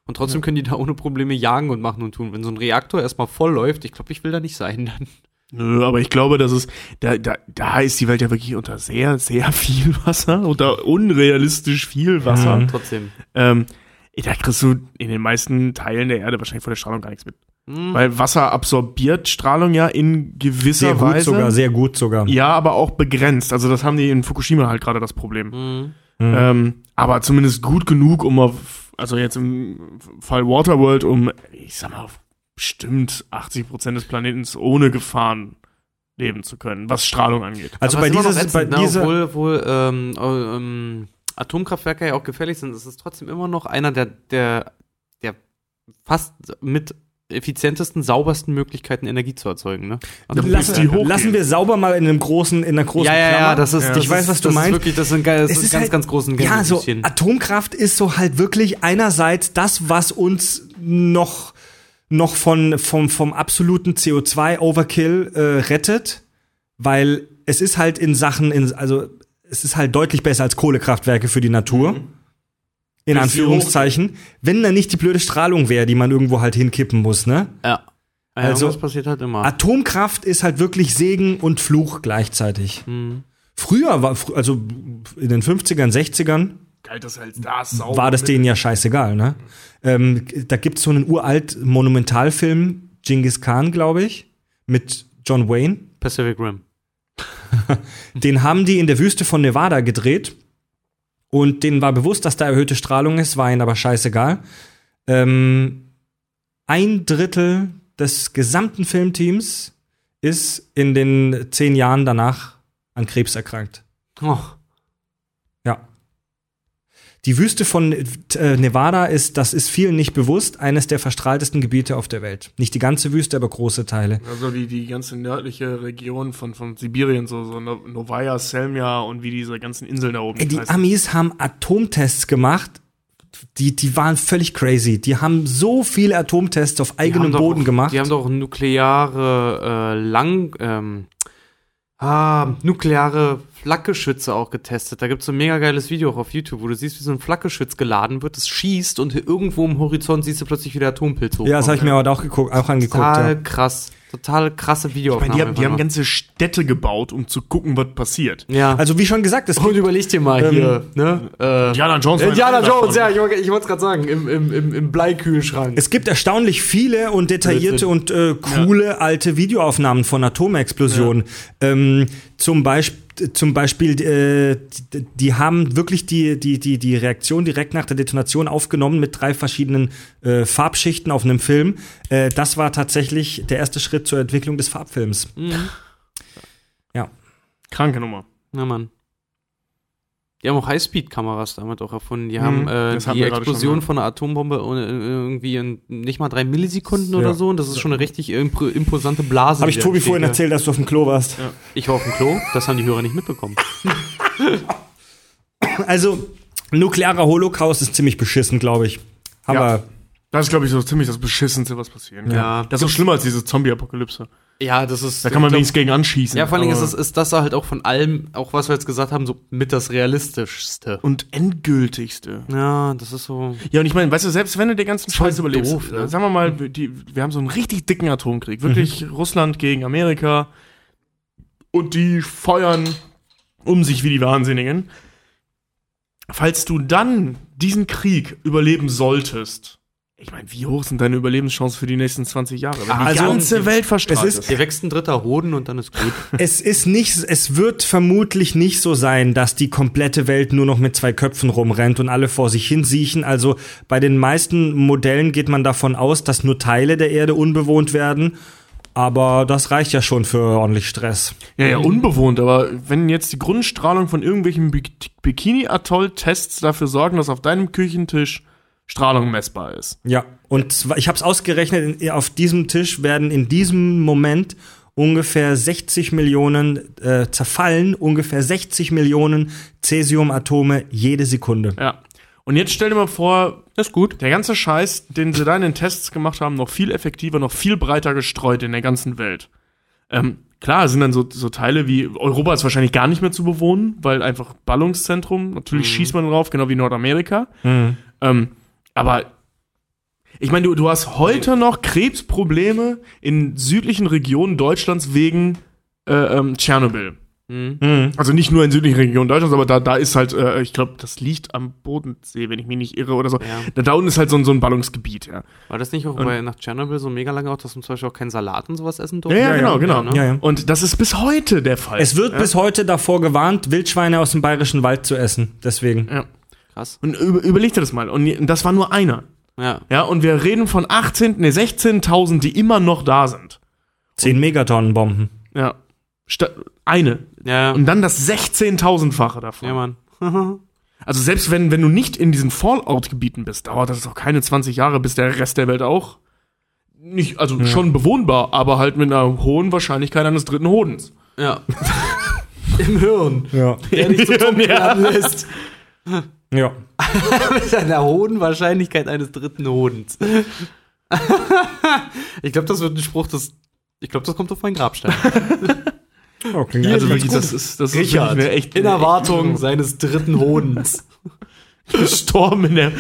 und trotzdem können die da ohne Probleme jagen und machen und tun. Wenn so ein Reaktor erstmal voll läuft, ich glaube, ich will da nicht sein dann. Nö, aber ich glaube, dass es, da, da, da ist die Welt ja wirklich unter sehr, sehr viel Wasser, unter unrealistisch viel Wasser. Mhm. Trotzdem. Ähm, da kriegst du in den meisten Teilen der Erde wahrscheinlich von der Strahlung gar nichts mit. Weil Wasser absorbiert Strahlung ja in gewisser Sehr gut Weise. sogar, sehr gut sogar. Ja, aber auch begrenzt. Also das haben die in Fukushima halt gerade das Problem. Mhm. Ähm, aber zumindest gut genug, um auf, also jetzt im Fall Waterworld, um, ich sag mal, auf bestimmt 80 Prozent des Planetens ohne Gefahren leben zu können, was Strahlung angeht. Also Aber bei noch dieses, bei ätzend, ne? dieser, obwohl, obwohl ähm, äh, ähm, Atomkraftwerke ja auch gefährlich sind, ist es trotzdem immer noch einer der, der, der fast mit effizientesten, saubersten Möglichkeiten, Energie zu erzeugen. Ne? Also, lassen, die hochgehen. lassen wir sauber mal in einem großen, in einer großen ja, ja, ja, Klammer. das ist, Ja. das Ich weiß, ist, was du das meinst. Ist wirklich, das sind, geil, das ist ganz, halt- ganz großen Ja, so. Atomkraft ist so halt wirklich einerseits das, was uns noch noch von vom vom absoluten CO2 Overkill äh, rettet, weil es ist halt in Sachen in also es ist halt deutlich besser als Kohlekraftwerke für die Natur. In Anführungszeichen, wenn da nicht die blöde Strahlung wäre, die man irgendwo halt hinkippen muss, ne? Ja. Ja, Also- das passiert halt immer. Atomkraft ist halt wirklich Segen und Fluch gleichzeitig. Früher war, also in den 50ern, 60ern, Galt das halt da sauber. war das denen ja scheißegal, ne? Ähm, da gibt's so einen uralt Monumentalfilm, Genghis Khan, glaube ich, mit John Wayne. Pacific Rim. Den haben die in der Wüste von Nevada gedreht. Und denen war bewusst, dass da erhöhte Strahlung ist, war ihnen aber scheißegal. Ähm, ein Drittel des gesamten Filmteams ist in den zehn Jahren danach an Krebs erkrankt. Oh. Die Wüste von äh, Nevada ist, das ist vielen nicht bewusst, eines der verstrahltesten Gebiete auf der Welt. Nicht die ganze Wüste, aber große Teile. Also die, die ganze nördliche Region von, von Sibirien, so, so No- Novaya, Selmia und wie diese ganzen Inseln da oben Ey, die heißen. Amis haben Atomtests gemacht. Die, die waren völlig crazy. Die haben so viele Atomtests auf eigenem doch Boden auch, gemacht. Die haben doch nukleare äh, Lang ähm, ah, nukleare Flakgeschütze auch getestet. Da gibt's so ein mega geiles Video auch auf YouTube, wo du siehst, wie so ein Flakgeschütz geladen wird, das schießt und irgendwo im Horizont siehst du plötzlich wieder Atompilz hoch. ja, das habe ich mir aber auch, geguckt, auch angeguckt. Total Ja. krass. Total krasse ich Videoaufnahmen. meine, die haben, die haben ganze Städte gebaut, um zu gucken, was passiert. ja. Also wie schon gesagt, es und überleg dir mal Ähm, hier, ne? Äh, Indiana Jones war Indiana Jones, ja, ich, wollte- ich wollte es gerade sagen, im, im, im, im Bleikühlschrank. es gibt erstaunlich viele und detaillierte und äh, coole alte Videoaufnahmen von Atomexplosionen. Ähm, zum Beispiel zum Beispiel, äh, die, die haben wirklich die, die, die, die Reaktion direkt nach der Detonation aufgenommen mit drei verschiedenen äh, Farbschichten auf einem Film. Äh, das war tatsächlich der erste Schritt zur Entwicklung des Farbfilms. Ja. Kranke Nummer. Na Mann. Die haben auch Highspeed-Kameras damit auch erfunden. Die Mhm, haben äh, das hatten die Explosion schon, ja. von einer Atombombe äh, irgendwie in nicht mal drei Millisekunden Ja. oder so. Und das ist schon eine richtig impro- imposante Blase. Habe ich Tobi entsteht, vorhin ja. erzählt, dass du auf dem Klo warst. Ich war auf dem Klo, das haben die Hörer nicht mitbekommen. Also, nuklearer Holocaust ist ziemlich beschissen, glaube ich. Aber Ja. Das ist, glaube ich, so ziemlich das Beschissenste, was passieren kann. Ja. Das ist auch schlimmer als diese Zombie-Apokalypse. Ja, das ist. Da kann man glaub- wenigstens gegen anschießen. Ja, vor allen Dingen ist ist das halt auch von allem, auch was wir jetzt gesagt haben, so mit das Realistischste. Und endgültigste. Ja, das ist so. Ja, und ich meine, weißt du, selbst wenn du den ganzen Scheiß überlebst, doof, ne? äh, sagen wir mal, die, wir haben so einen richtig dicken Atomkrieg. Wirklich Russland gegen Amerika. Und die feuern um sich wie die Wahnsinnigen. Falls du dann diesen Krieg überleben solltest, ich meine, wie hoch sind deine Überlebenschancen für die nächsten 20 Jahre? Wenn die Also, ganze Welt verstrahlt es ist- Dir wächst ein dritter Hoden und dann ist gut. es ist nicht, es wird vermutlich nicht so sein, dass die komplette Welt nur noch mit zwei Köpfen rumrennt und alle vor sich hin siechen. Also bei den meisten Modellen geht man davon aus, dass nur Teile der Erde unbewohnt werden. Aber das reicht ja schon für ordentlich Stress. Ja, ja, unbewohnt, aber wenn jetzt die Grundstrahlung von irgendwelchen Bik- Bikini-Atoll-Tests dafür sorgen, dass auf deinem Küchentisch Strahlung messbar ist. Ja, und zwar, ich habe es ausgerechnet, auf diesem Tisch werden in diesem Moment ungefähr 60 Millionen äh, zerfallen, ungefähr 60 Millionen Cäsiumatome jede Sekunde. Ja. Und jetzt stell dir mal vor, Das ist gut. der ganze Scheiß, den sie da in den Tests gemacht haben, noch viel effektiver, noch viel breiter gestreut in der ganzen Welt. Ähm, klar, sind dann so, so Teile wie Europa ist wahrscheinlich gar nicht mehr zu bewohnen, weil einfach Ballungszentrum, natürlich schießt man drauf, genau wie Nordamerika. Ähm, aber ich meine, du, du hast heute noch Krebsprobleme in südlichen Regionen Deutschlands wegen äh, ähm, Tschernobyl. Also nicht nur in südlichen Regionen Deutschlands, aber da, da ist halt, äh, ich glaube, das liegt am Bodensee, wenn ich mich nicht irre oder so. Ja. Da, da unten ist halt so, ein- so ein Ballungsgebiet, ja. War das nicht auch bei, nach Tschernobyl so mega lange auch, dass man zum Beispiel auch keinen Salat und sowas essen durfte? Ja, ja, genau, genau. ne? Ja, ja. Und das ist bis heute der Fall. Es wird ja? bis heute davor gewarnt, Wildschweine aus dem bayerischen Wald zu essen. Deswegen. Ja. Krass. Und über, überleg dir das mal. Und das war nur einer. Ja. Ja, und wir reden von 18, nee, 16.000, die immer noch da sind. 10 Megatonenbomben. Ja. Sta eine. Ja, Und dann das 16.000-fache davon. ja, Mann. Also selbst wenn, wenn du nicht in diesen Fallout-Gebieten bist, dauert das doch keine 20 Jahre, bis der Rest der Welt auch nicht, also schon bewohnbar, aber halt mit einer hohen Wahrscheinlichkeit eines dritten Hodens. Ja. Im Hirn. Ja. Der dich so dumm Ja. lässt. Ja. Mit einer hohen Wahrscheinlichkeit eines dritten Hodens. ich glaube, das wird ein Spruch, das. Ich glaube, das kommt auf meinen Grabstein. Klingt Also wirklich, das ist, das ist Richard, eine echt in Erwartung seines dritten Hodens. gestorben in der,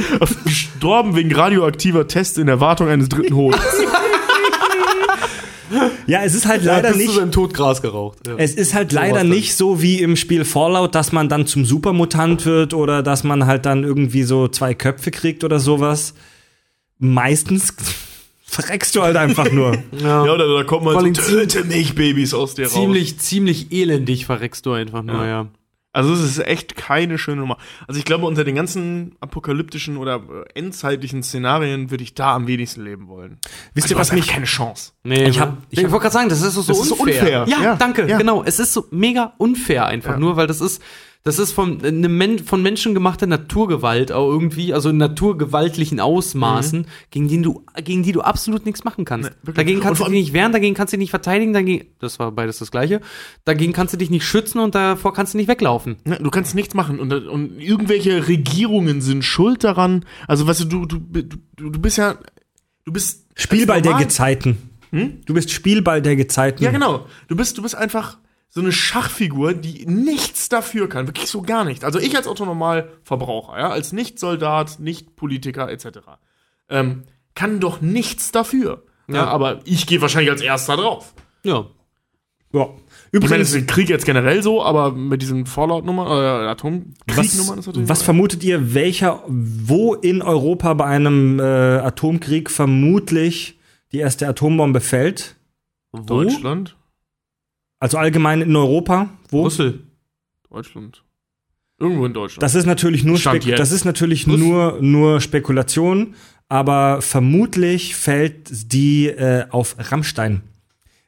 gestorben wegen radioaktiver Tests in Erwartung eines dritten Hodens. Ja, es ist halt leider Bist nicht. du beim Todgras geraucht. Ja. Es ist halt So leider nicht so wie im Spiel Fallout, dass man dann zum Supermutant wird oder dass man halt dann irgendwie so zwei Köpfe kriegt oder sowas. Meistens verreckst du halt einfach nur. Ja, oder da kommt allem so, töte mich, Babys aus dir raus. ziemlich, ziemlich elendig verreckst du einfach nur, ja. Also es ist echt keine schöne Nummer. Also ich glaube, unter den ganzen apokalyptischen oder äh, endzeitlichen Szenarien würde ich da am wenigsten leben wollen. Wisst ihr, Also, was mich- keine Chance. Nee, Ich hab- ich, wollte gerade sagen, das ist so, Das ist so unfair. unfair. Ja, Ja, danke, ja. genau. Es ist so mega unfair einfach, Ja. nur weil das ist, das ist von, eine Men von Menschen gemachte Naturgewalt auch irgendwie, also in naturgewaltlichen Ausmaßen, gegen, die du, gegen die du absolut nichts machen kannst. Mhm. Nee, dagegen kannst du dich nicht wehren, dagegen kannst du dich nicht verteidigen, dagegen, das war beides das Gleiche, dagegen kannst du dich nicht schützen und davor kannst du nicht weglaufen. Ne, Du kannst nichts machen und, und irgendwelche Regierungen sind schuld daran. Also weißt du, du, du, du, du bist ja, du bist Spielball der Gezeiten. Du bist Spielball der Gezeiten. Ja, genau. Du bist, du bist einfach so eine Schachfigur, die nichts dafür kann. Wirklich so gar nicht. Also ich als Autonormalverbraucher, ja, als Nicht-Soldat, Nicht-Politiker etc. Ähm, kann doch nichts dafür. Ja. Ja. aber ich gehe wahrscheinlich als erster drauf. Ja. Ja. Ich meine, Übrigens, das ist Krieg jetzt generell so, aber mit diesen Fallout-Nummern, äh, Atomkrieg-Nummern ist natürlich. was vermutet ihr, welcher, wo in Europa bei einem äh, Atomkrieg vermutlich die erste Atombombe fällt? Deutschland? Also allgemein in Europa? Wo? Brüssel. Deutschland. Irgendwo in Deutschland. Das ist natürlich nur, Stand Spek jetzt. das ist natürlich nur, nur Spekulation, aber vermutlich fällt die äh, auf Rammstein.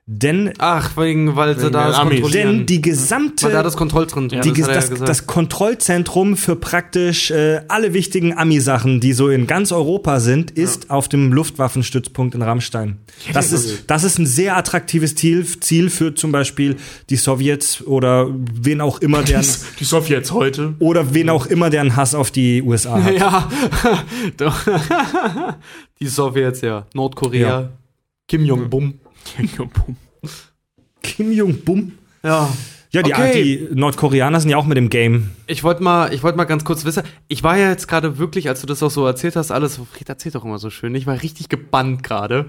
Denn, Ach, wegen, weil sie Wegen da das Amis. kontrollieren. denn die gesamte weil da das Kontrollzentrum die, das hat er ja das, das Kontrollzentrum für praktisch äh, alle wichtigen Ami-Sachen, die so in ganz Europa sind, ist auf dem Luftwaffenstützpunkt in Rammstein. Das ist, das ist ein sehr attraktives Ziel, Ziel für zum Beispiel die Sowjets oder wen auch immer, deren, die Sowjets heute. oder wen auch immer, deren Hass auf die USA hat. Ja, Doch. die Sowjets, ja. Nordkorea, Ja. Kim Jong-bum. Kim Jong-bum. Ja. Ja, die, Okay. die Nordkoreaner sind ja auch mit dem Game. Ich wollte mal, ich wollte mal ganz kurz wissen, ich war ja jetzt gerade wirklich, als du das auch so erzählt hast, alles, Fred erzählt doch immer so schön, ich war richtig gebannt gerade.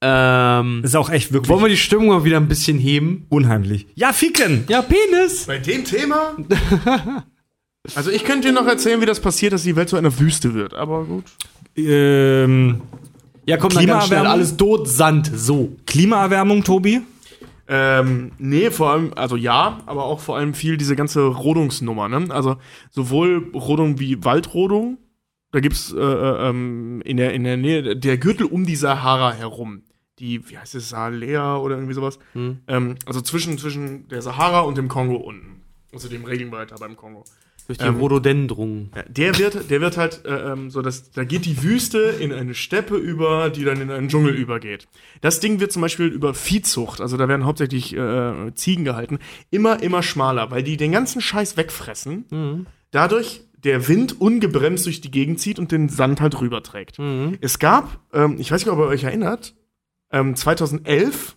Ähm, Das ist auch echt wirklich wollen wir die Stimmung mal wieder ein bisschen heben? unheimlich. Ja, ficken! Ja, Penis! Bei dem Thema? also ich könnte dir noch erzählen, wie das passiert, dass die Welt zu einer Wüste wird, aber gut. Ähm, Ja, komm, dann ganz schnell, Klimaerwärmung? alles tot, Sand, so. Klimaerwärmung, Tobi? Ähm, nee, vor allem, also ja, aber auch vor allem viel diese ganze Rodungsnummer, ne? Also sowohl Rodung wie Waldrodung, da gibt's äh, äh, ähm, in, der, in der Nähe, der Gürtel um die Sahara herum, die, wie heißt es, Sahelea oder irgendwie sowas, ähm, also zwischen, zwischen der Sahara und dem Kongo unten, also dem Regenwald da beim Kongo. Durch die Ähm, Rhododendron. Der wird, der wird halt äh, ähm, so, dass da geht die Wüste in eine Steppe über, die dann in einen Dschungel übergeht. Das Ding wird zum Beispiel über Viehzucht, also da werden hauptsächlich äh, Ziegen gehalten, immer immer schmaler, weil die den ganzen Scheiß wegfressen. Dadurch der Wind ungebremst durch die Gegend zieht und den Sand halt rüberträgt. Es gab, ähm, ich weiß nicht, ob ihr euch erinnert, ähm, 2011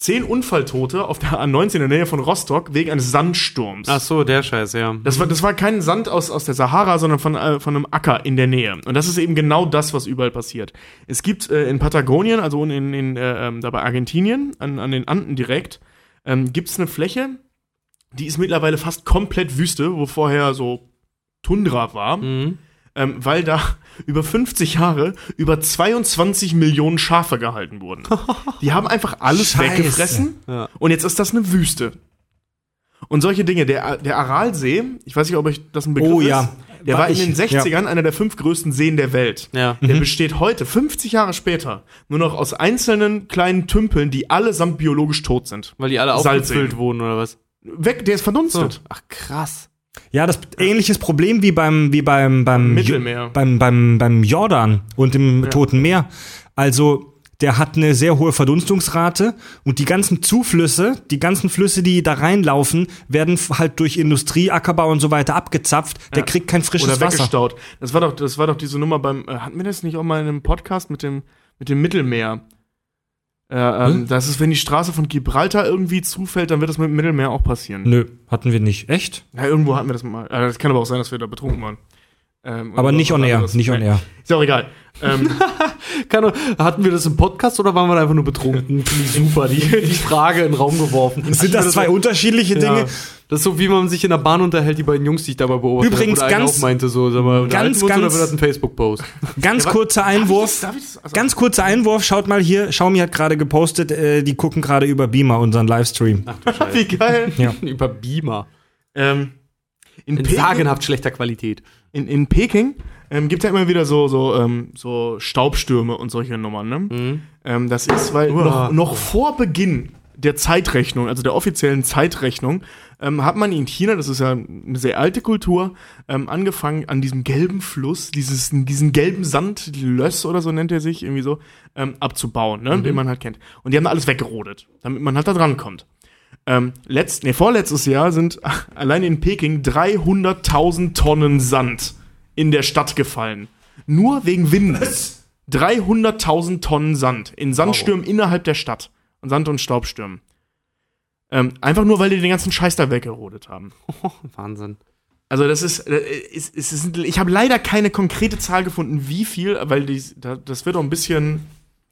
zehn Unfalltote auf der A19 in der Nähe von Rostock wegen eines Sandsturms. Ach so, der Scheiß, ja. Das war, das war kein Sand aus, aus der Sahara, sondern von, äh, von einem Acker in der Nähe. Und das ist eben genau das, was überall passiert. Es gibt äh, in Patagonien, also in, in, äh, ähm, da bei Argentinien, an, an den Anden direkt, ähm, gibt es eine Fläche, die ist mittlerweile fast komplett Wüste, wo vorher so Tundra war, Mhm. Ähm, weil da über 50 Jahre über 22 Millionen Schafe gehalten wurden. Die haben einfach alles Scheiße. weggefressen Ja. und jetzt ist das eine Wüste. Und solche Dinge, der, der Aralsee, ich weiß nicht, ob euch das ein Begriff Oh, ist, ja. der War war in den 60ern einer der fünf größten Seen der Welt. Ja. Der besteht heute, 50 Jahre später, nur noch aus einzelnen kleinen Tümpeln, die allesamt biologisch tot sind. Weil die alle aufgefüllt wurden, oder was? Weg, der ist verdunstet. Ach, krass. Ja, das ähnliches Problem wie beim wie beim beim Mittelmeer. beim beim beim Jordan und im Toten Meer. Also der hat eine sehr hohe Verdunstungsrate und die ganzen Zuflüsse, die ganzen Flüsse, die da reinlaufen, werden halt durch Industrie, Ackerbau und so weiter abgezapft. Der kriegt kein frisches Oder Wasser. weggestaut. Das war doch, das war doch diese Nummer beim, äh, hatten wir das nicht auch mal in einem Podcast mit dem, mit dem Mittelmeer? Äh, ähm, Das ist, wenn die Straße von Gibraltar irgendwie zufällt, dann wird das mit dem Mittelmeer auch passieren. Nö, hatten wir nicht. Echt? Ja, irgendwo hatten wir das mal. Äh, Das kann aber auch sein, dass wir da betrunken waren. Ähm, Aber oder nicht on air, anderes. nicht on air. Ist ja auch egal. Ähm, Keine, hatten wir das im Podcast oder waren wir da einfach nur betrunken? Finde ich super, die, die Frage in den Raum geworfen. Sind das zwei unterschiedliche Ja. Dinge? Das ist so, wie man sich in der Bahn unterhält, die beiden Jungs, die ich dabei beobachtet Übrigens habe, eine ganz- auch meinte, so, sag mal, ganz, oder ganz- wird das ein Facebook-Post? Ganz Ja, kurzer Einwurf. Darf ich das? Also, Ganz kurzer Einwurf, schaut mal hier, Xiaomi hat gerade gepostet, äh, die gucken gerade über Beamer unseren Livestream. wie geil. Ja. Über Beamer. Ähm, In, In sagenhaft schlechter Qualität. In, in Peking ähm, gibt es ja immer wieder so, so, ähm, so Staubstürme und solche Nummern. Ne? Mhm. Ähm, das ist, weil noch, noch vor Beginn der Zeitrechnung, also der offiziellen Zeitrechnung, ähm, hat man in China, das ist ja eine sehr alte Kultur, ähm, angefangen an diesem gelben Fluss, dieses, diesen gelben Sand, Löss oder so nennt er sich, irgendwie so, ähm, abzubauen, ne? den man halt kennt. Und die haben da alles weggerodet, damit man halt da dran kommt. Ähm, letzt, nee, vorletztes Jahr sind allein in Peking 300.000 Tonnen Sand in der Stadt gefallen. Nur wegen Windes. 300.000 Tonnen Sand in Sandstürmen innerhalb der Stadt. Und Sand- und Staubstürmen. Ähm, einfach nur, weil die den ganzen Scheiß da weggerodet haben. Oh, Wahnsinn. Also das ist, äh, ist, ist, ist ich habe leider keine konkrete Zahl gefunden, wie viel, weil die, da, das wird auch ein bisschen,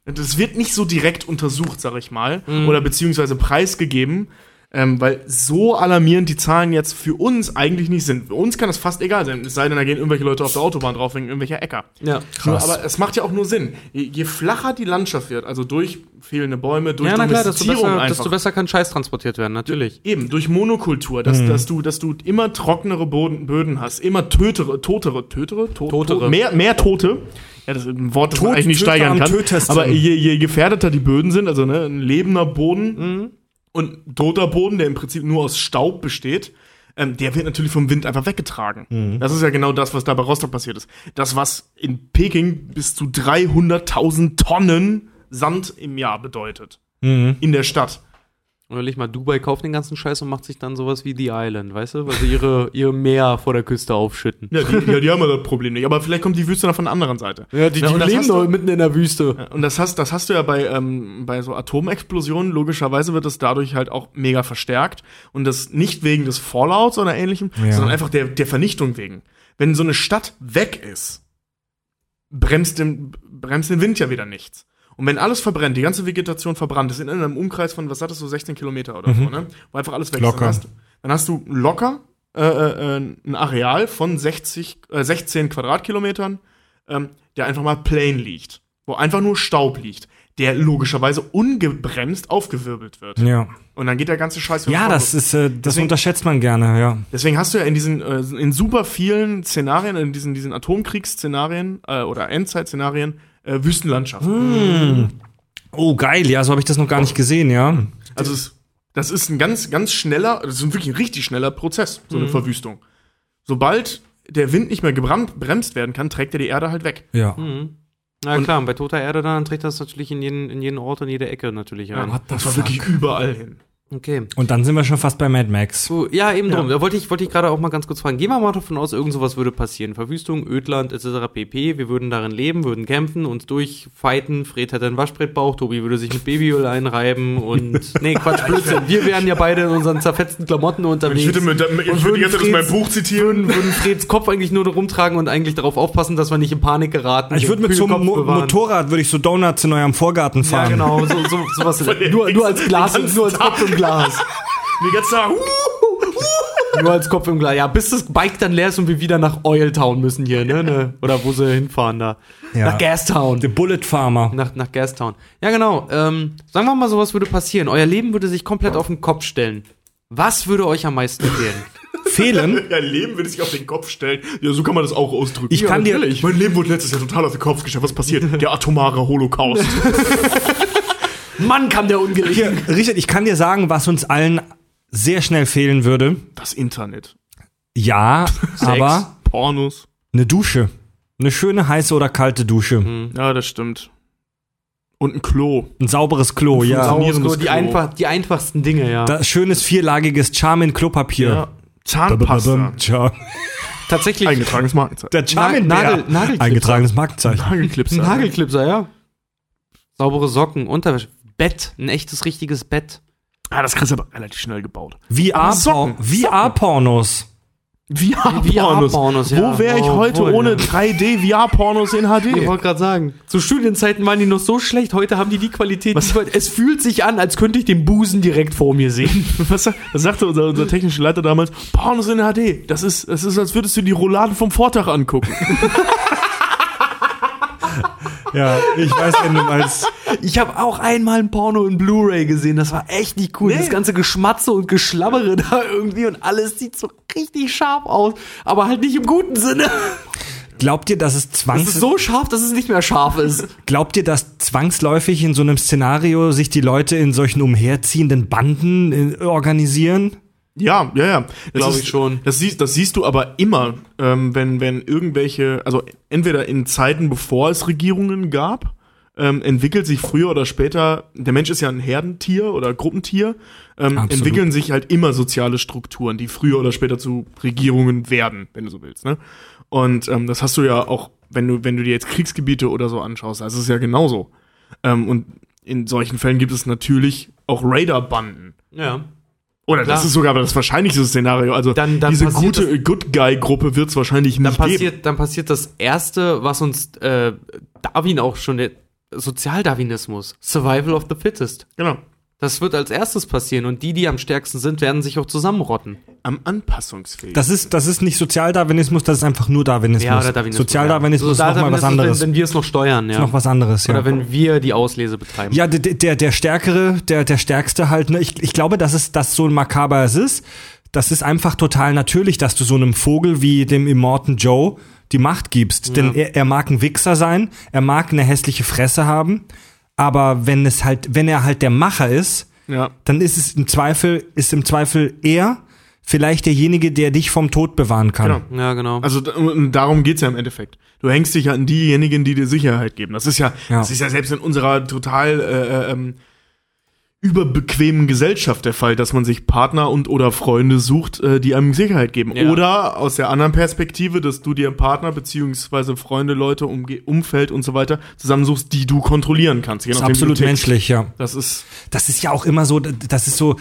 das wird nicht so direkt untersucht, sag ich mal, oder beziehungsweise preisgegeben, ähm, weil so alarmierend die Zahlen jetzt für uns eigentlich nicht sind. Für uns kann das fast egal sein, es sei denn, da gehen irgendwelche Leute auf der Autobahn drauf wegen irgendwelcher Äcker. Ja. Nur, aber es macht ja auch nur Sinn. Je, je flacher die Landschaft wird, also durch fehlende Bäume, durch Ja, na klar, desto besser, einfach. desto besser kann Scheiß transportiert werden, natürlich. Eben, durch Monokultur, dass, dass, du, dass du immer trockenere Boden, Böden hast, immer tötere, totere, tötere, to, Totere. To, mehr, mehr Tote. Ja, das ist ein Wort, das man Tot- eigentlich nicht Töter steigern kann. tötesten. Aber je, je gefährdeter die Böden sind, also ne, ein lebender Boden und ein toter Boden, der im Prinzip nur aus Staub besteht, ähm, der wird natürlich vom Wind einfach weggetragen. Das ist ja genau das, was da bei Rostock passiert ist. Das, was in Peking bis zu 300.000 Tonnen Sand im Jahr bedeutet. In der Stadt. Überleg mal, Dubai kauft den ganzen Scheiß und macht sich dann sowas wie The Island, weißt du? Weil sie ihre, ihre Meer vor der Küste aufschütten. Ja, die, ja, die haben ja das Problem nicht. Aber vielleicht kommt die Wüste dann von der anderen Seite. Ja, die, Ja, und das hast du- mitten in der Wüste. Und das hast, das hast du ja bei, ähm, bei so Atomexplosionen. Logischerweise wird das dadurch halt auch mega verstärkt. Und das nicht wegen des Fallouts oder ähnlichem, Ja. sondern einfach der, der Vernichtung wegen. Wenn so eine Stadt weg ist, bremst den, bremst den Wind ja wieder nichts. Und wenn alles verbrennt, die ganze Vegetation verbrannt ist, in einem Umkreis von, was hattest du, 16 Kilometer oder so, ne? Wo einfach alles weg ist. Dann hast, du- dann hast du locker äh, äh, äh, ein Areal von 60, äh, 16 Quadratkilometern, ähm, der einfach mal plain liegt. Wo einfach nur Staub liegt, der logischerweise ungebremst aufgewirbelt wird. Ja. Und dann geht der ganze Scheiß wieder Ja, das ist, äh, das Deswegen- unterschätzt man gerne, ja. Deswegen hast du ja in diesen, äh, in super vielen Szenarien, in diesen, diesen Atomkriegsszenarien äh, oder Endzeitszenarien, äh, Wüstenlandschaften. Oh, geil, ja, so habe ich das noch gar nicht gesehen, ja. Also es, das ist ein ganz, ganz schneller, das ist ein wirklich ein richtig schneller Prozess, so eine Verwüstung. Sobald der Wind nicht mehr gebremst werden kann, trägt er die Erde halt weg. Ja. Na klar, und bei toter Erde dann trägt das natürlich in jeden, in jeden Ort und jede Ecke natürlich ein. The Das war wirklich überall hin. Okay. Und dann sind wir schon fast bei Mad Max. So, ja, eben drum. Da wollte ich, wollte ich gerade auch mal ganz kurz fragen. Gehen wir mal davon aus, irgend sowas würde passieren. Verwüstung, Ödland etc. pp. Wir würden darin leben, würden kämpfen, uns durchfighten. Fred hätte einen Waschbrettbauch, Tobi würde sich mit Babyöl einreiben und. nee, Quatsch, Blödsinn. Wir wären ja beide in unseren zerfetzten Klamotten unterwegs. Ich würde, mit, ich würde meinem Freds- Buch zitieren. würden Freds Kopf eigentlich nur rumtragen und eigentlich darauf aufpassen, dass wir nicht in Panik geraten. Ich würde mit so einem Mo Motorrad, würde ich so Donuts in eurem Vorgarten Ja, fahren. genau, so, so, sowas. nur, nur als Glas, nur als Kopf Glas. Die ganze Zeit, Nur als Kopf im Glas. Ja, bis das Bike dann leer ist und wir wieder nach Oiltown müssen hier, ne? ne? Oder wo sie hinfahren da. Ja. Nach Gastown. The Bullet Farmer. Nach, nach Gastown. Ja, genau. Ähm, sagen wir mal, sowas würde passieren. Euer Leben würde sich komplett auf den Kopf stellen. Was würde euch am meisten fehlen? Fehlen? ja, Leben würde sich auf den Kopf stellen. Ja, so kann man das auch ausdrücken. Ich kann dir- natürlich. Mein Leben wurde letztes Jahr total auf den Kopf gestellt. Was passiert? Der atomare Holocaust. Mann, kam der ungelegen. Hier, Richard, ich kann dir sagen, was uns allen sehr schnell fehlen würde. Das Internet. Ja, aber Pornos. eine Dusche. Eine schöne heiße oder kalte Dusche. Ja, das stimmt. Und ein Klo. Ein sauberes Klo, ja. Funktionierendes die, Klo. einfach, die einfachsten Dinge, ja. Da, schönes vierlagiges Charmin Klopapier. Ja. Zahnpasta. Tja. Tatsächlich. Eingetragenes Markenzeichen. Der Charmin Nagel- Nagelklipser. Eingetragenes Markenzeichen. Nagelclipser. Ein Nagelklipser, ja. Saubere Socken, Unterwäsche. Bett, ein echtes, richtiges Bett. Ah, das kriegst du aber relativ schnell gebaut. VR-Pornos. VR-Pornos. VR-Pornos. VR-Pornos, ja. Wo wäre ich Oh, heute wohl, ohne ja. 3D-VR-Pornos in Ich HD? wollte gerade sagen, zu Studienzeiten waren die noch so schlecht, heute haben die die Qualität. Was- die- es fühlt sich an, als könnte ich den Busen direkt vor mir sehen. Was, was sagte unser, unser technischer Leiter damals? Pornos in HD. Das ist, das ist, als würdest du die Rouladen vom Vortag angucken. Ja, ich weiß, wenn du meinst. Ich habe auch einmal ein Porno in Blu-ray gesehen. Das war echt nicht cool. Das ganze Geschmatze und Geschlabbere da irgendwie und alles sieht so richtig scharf aus, aber halt nicht im guten Sinne. Glaubt ihr, dass es Es zwangs ist so scharf, dass es nicht mehr scharf ist. Glaubt ihr, dass zwangsläufig in so einem Szenario sich die Leute in solchen umherziehenden Banden äh, organisieren? Ja, ja, ja. Das Glaub ist- ich schon. Das siehst, das siehst du aber immer, ähm, wenn, wenn irgendwelche, also entweder in Zeiten, bevor es Regierungen gab, ähm, entwickelt sich früher oder später, der Mensch ist ja ein Herdentier oder Gruppentier, ähm, entwickeln sich halt immer soziale Strukturen, die früher oder später zu Regierungen werden, wenn du so willst. Ne? Und ähm, das hast du ja auch, wenn du, wenn du dir jetzt Kriegsgebiete oder so anschaust, also es ist ja genauso. Ähm, und in solchen Fällen gibt es natürlich auch Raiderbanden. Ja. Oder das Klar. ist sogar das wahrscheinlichste Szenario. Also Dann- dann diese gute Good Guy Gruppe wird es wahrscheinlich Dann nicht geben. passiert, dann passiert das erste, was uns äh, Darwin auch schon der Sozialdarwinismus, Survival of the Fittest. Genau. Das wird als erstes passieren und die, die am stärksten sind, werden sich auch zusammenrotten. Am anpassungsfähig. Das ist, das ist nicht Sozialdarwinismus, das ist einfach nur Darwinismus. Ja, oder Darwinismus. Sozialdarwinismus ja. ist noch mal was anderes. Wenn, wenn wir es noch steuern, ja. ist noch was anderes, ja. Oder wenn wir die Auslese betreiben. Ja, der, der, der Stärkere, der, der Stärkste halt, ne? ich, ich glaube, dass es das so makaber es ist. Das ist einfach total natürlich, dass du so einem Vogel wie dem Immortan Joe die Macht gibst. Denn er, er mag ein Wichser sein, er mag eine hässliche Fresse haben, aber wenn es halt, wenn er halt der Macher ist, ja. dann ist es im Zweifel, ist im Zweifel er vielleicht derjenige, der dich vom Tod bewahren kann. Genau. Ja, genau. Also darum geht's ja im Endeffekt. Du hängst dich ja an diejenigen, die dir Sicherheit geben. Das ist ja, Ja. das ist ja selbst in unserer total äh, ähm, überbequemen Gesellschaft der Fall, dass man sich Partner und oder Freunde sucht, äh, die einem Sicherheit geben. Ja. Oder aus der anderen Perspektive, dass du dir Partner beziehungsweise Freunde, Leute, Umge Umfeld und so weiter zusammensuchst, die du kontrollieren kannst. Das ist absolut menschlich, ja. Das ist das ist ja auch immer so, das ist so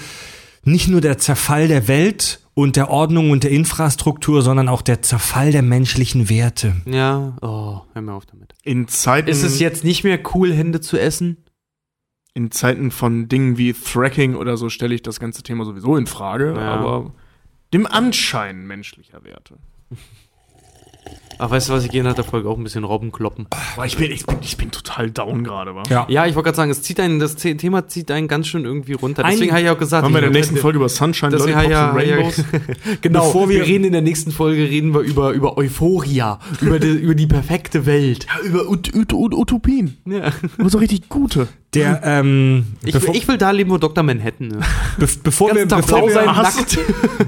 nicht nur der Zerfall der Welt und der Ordnung und der Infrastruktur, sondern auch der Zerfall der menschlichen Werte. ja, oh, hör mir auf damit. in Zeiten Ist es jetzt nicht mehr cool, Hände zu essen? In Zeiten von Dingen wie Thracking oder so stelle ich das ganze Thema sowieso in Frage, Ja. aber dem Anschein menschlicher Werte. Ach, weißt du was, ich gehe nach der Folge auch ein bisschen Robben kloppen. Boah, ich bin, ich bin, ich bin total down gerade, wa? Ja. Ja, ich wollte gerade sagen, es zieht einen, das The- Thema zieht einen ganz schön irgendwie runter. Deswegen habe ich auch gesagt, Machen wir in der nächsten Folge über Sunshine, Lollipops ja, und ja, Rainbows. genau. Bevor wir, wir- reden in der nächsten Folge reden wir über über Euphoria, über die, über die perfekte Welt. Ja, über Ut Ut Ut Utopien. Ja. Über so richtig gute. Der, ähm, Ich, will, ich will da leben, wo Dr. Manhattan ist. be bevor, wir, bevor, wir, nackt.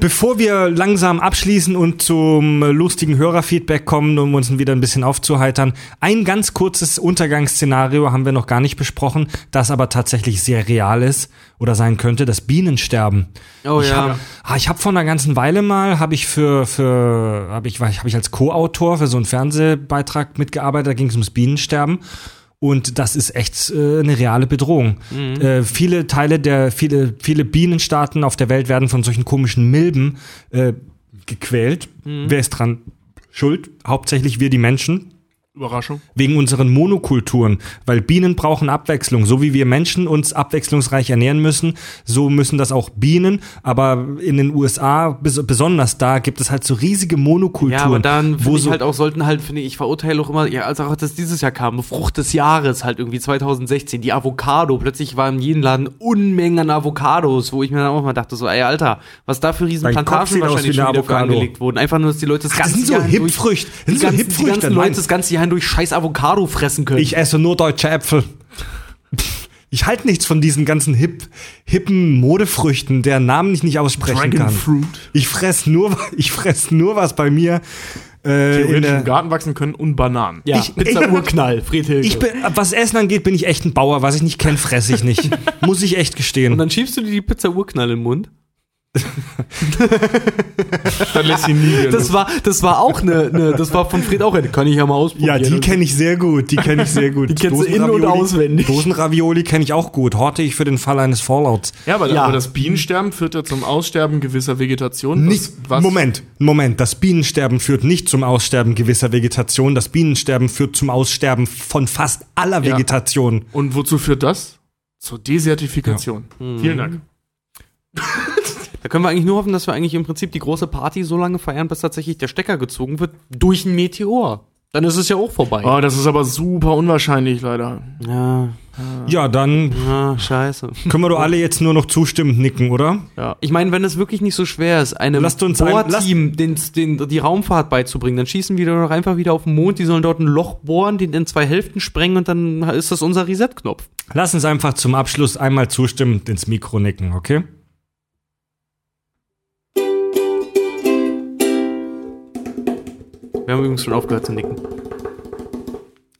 bevor wir langsam abschließen und zum äh, lustigen Hörerfeedback kommen, um uns wieder ein bisschen aufzuheitern, ein ganz kurzes Untergangsszenario haben wir noch gar nicht besprochen, das aber tatsächlich sehr real ist oder sein könnte, das Bienensterben. Oh ich ja. Hab, ah, ich habe vor einer ganzen Weile mal, habe ich für, für habe ich, hab ich als Co-Autor für so einen Fernsehbeitrag mitgearbeitet, da ging es ums Bienensterben. Und das ist echt äh, eine reale Bedrohung. Äh, viele Teile der, viele, viele Bienenstaaten auf der Welt werden von solchen komischen Milben äh, gequält. Wer ist dran schuld? Hauptsächlich wir die Menschen. Überraschung. Wegen unseren Monokulturen, weil Bienen brauchen Abwechslung. So wie wir Menschen uns abwechslungsreich ernähren müssen, so müssen das auch Bienen. Aber in den USA, bes besonders da, gibt es halt so riesige Monokulturen. Ja, aber dann wo ich so halt auch, sollten halt, finde ich, ich verurteile auch immer, ja, als auch das dieses Jahr kam, Frucht des Jahres halt irgendwie 2016, die Avocado, plötzlich war in jedem Laden Unmengen an Avocados, wo ich mir dann auch mal dachte, so, ey, Alter, was da für riesen Dein Kopf Plantagen sieht aus wahrscheinlich schon wieder Avocado. angelegt wurden. Einfach nur, dass die Leute das Ach, das ganze sind so Jahr Hipfrüchte. Das die sind so ganzen, die Hipfrüchte, ganzen Leute das ganze Jahr hindurch scheiß Avocado fressen können. Ich esse nur deutsche Äpfel. Ich halte nichts von diesen ganzen hip, hippen Modefrüchten, deren Namen ich nicht aussprechen Dragon kann. Fruit. Ich fress nur, ich fress nur was bei mir äh, in der, im Garten wachsen können und Bananen. ja, ich- Pizza ich- Urknall, Friedhilfe. Ich bin, was Essen angeht, bin ich echt ein Bauer. Was ich nicht kenne, fresse ich nicht. Muss ich echt gestehen. und dann schiebst du dir die Pizza Urknall in den Mund. Dann lässt sie nie gehen. Das war, das war auch eine, eine das war von Fred auch eine, kann ich ja mal ausprobieren. ja, die kenne ich sehr gut. Die kenne ich sehr gut. Die kennst du in- und auswendig. Dosenravioli kenne ich auch gut. Horte ich für den Fall eines Fallouts. ja, aber, Ja. aber das Bienensterben führt ja zum Aussterben gewisser Vegetation. Nicht, Moment, Moment. Das Bienensterben führt nicht zum Aussterben gewisser Vegetation. Das Bienensterben führt zum Aussterben von fast aller Ja. Vegetation. Und wozu führt das? Zur Desertifikation. Vielen Dank. Da können wir eigentlich nur hoffen, dass wir eigentlich im Prinzip die große Party so lange feiern, bis tatsächlich der Stecker gezogen wird durch ein Meteor. Dann ist es ja auch vorbei. Oh, das ist aber super unwahrscheinlich, leider. Ja, Ja, dann ja, scheiße. können wir doch alle jetzt nur noch zustimmend nicken, oder? Ich meine, wenn es wirklich nicht so schwer ist, einem Bohrteam den, den, die Raumfahrt beizubringen, dann schießen wir doch einfach wieder auf den Mond, die sollen dort ein Loch bohren, den in zwei Hälften sprengen und dann ist das unser Reset-Knopf. Lass uns einfach zum Abschluss einmal zustimmend ins Mikro nicken, okay? Wir haben übrigens schon aufgehört zu nicken.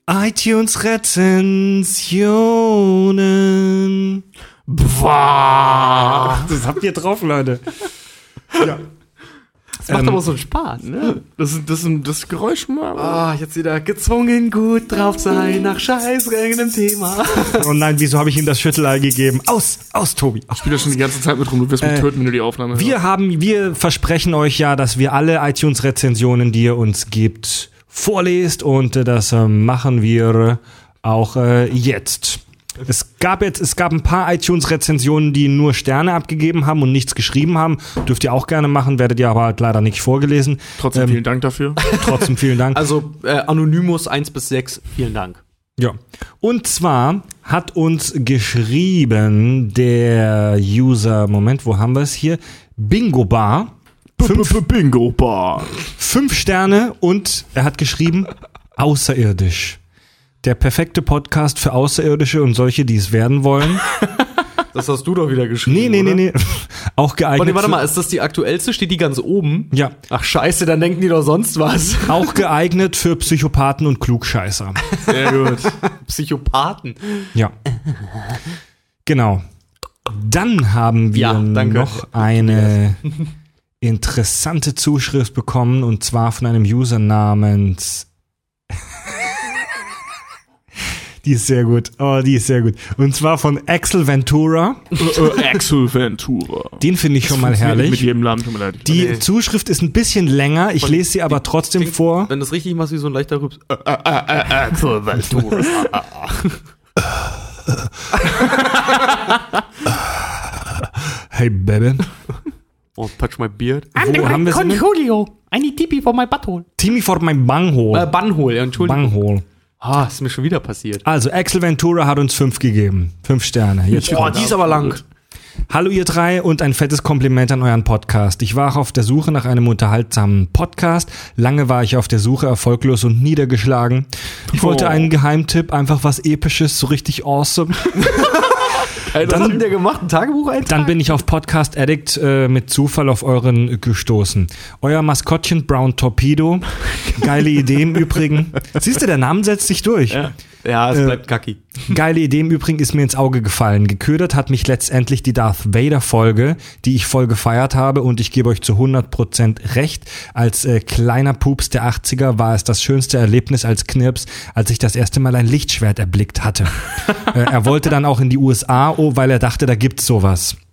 iTunes Rezensionen. Boah. Das habt ihr drauf, Leute. Das macht Ähm, aber so einen Spaß. Ne? Das, ist- das, ist- das Geräusch mal. Ah, jetzt wieder gezwungen, gut drauf sein, nach scheiß irgendeinem Thema. Oh nein, wieso habe ich ihm das Schüttelei gegeben? Aus, aus, Tobi. Ich spiele schon die ganze Zeit mit rum. Du wirst mich Äh, töten, wenn du die Aufnahme hörst. Wir haben, wir versprechen euch ja, dass wir alle iTunes-Rezensionen, die ihr uns gibt, vorlest und äh, das äh, machen wir auch äh, jetzt. Es gab jetzt, es gab ein paar iTunes-Rezensionen, die nur Sterne abgegeben haben und nichts geschrieben haben. Dürft ihr auch gerne machen, werdet ihr aber halt leider nicht vorgelesen. Trotzdem Ähm, vielen Dank dafür. Trotzdem vielen Dank. Also, äh, Anonymous 1 bis 6, vielen Dank. Ja. Und zwar hat uns geschrieben der User, Moment, wo haben wir es hier? Bingo Bar. Fünf, Bingo Bar. fünf Sterne und er hat geschrieben, außerirdisch. Der perfekte Podcast für Außerirdische und solche, die es werden wollen. Das hast du doch wieder geschrieben. Nee, nee, nee, nee. Auch geeignet. Warte, warte mal, ist das die aktuellste? Steht die ganz oben? Ja. Ach scheiße, dann denken die doch sonst was. Auch geeignet für Psychopathen und Klugscheißer. Sehr gut. Psychopathen. Ja. Genau. Dann haben wir Ja, noch eine interessante Zuschrift bekommen und zwar von einem User namens. Die ist sehr gut. Oh, die ist sehr gut. Und zwar von Axel Ventura. äh, Axel Ventura. Den finde ich schon mal nicht Mit herrlich. jedem Namen, tut mir leid. Die Nee. Zuschrift ist ein bisschen länger. Ich lese sie aber trotzdem Klingt- vor. Wenn das richtig machst, wie so ein leichter Rübs. Äh, Axel Ventura. Hey, Baby. Oh, touch my beard. Wo haben wir denn? Julio. I need TP for my butthole. Timmy vor mein Äh, Banghole. Bannhole, ja, Entschuldigung. Banghole. Ah, ist mir schon wieder passiert. Also, Axel Ventura hat uns fünf gegeben. Fünf Sterne. Jetzt Boah, die ist aber lang. Hallo ihr drei und ein fettes Kompliment an euren Podcast. Ich war auf der Suche nach einem unterhaltsamen Podcast. Lange war ich auf der Suche, erfolglos und niedergeschlagen. Ich wollte Oh. einen Geheimtipp, einfach was episches, so richtig awesome. Was hat denn der gemacht? Ein Tagebucheintrag? Dann bin ich auf Podcast Addict äh, mit Zufall auf euren gestoßen. Euer Maskottchen Brown Torpedo. Geile Idee im Übrigen. Siehst du, der Name setzt sich durch. Ja, es Äh, bleibt kacki. Geile Idee im Übrigen ist mir ins Auge gefallen. Geködert hat mich letztendlich die Darth Vader Folge, die ich voll gefeiert habe und ich gebe euch zu 100% recht. Als äh, kleiner Pups der 80er war es das schönste Erlebnis als Knirps, als ich das erste Mal ein Lichtschwert erblickt hatte. äh, er wollte dann auch in die USA, oh, weil er dachte, da gibt's sowas.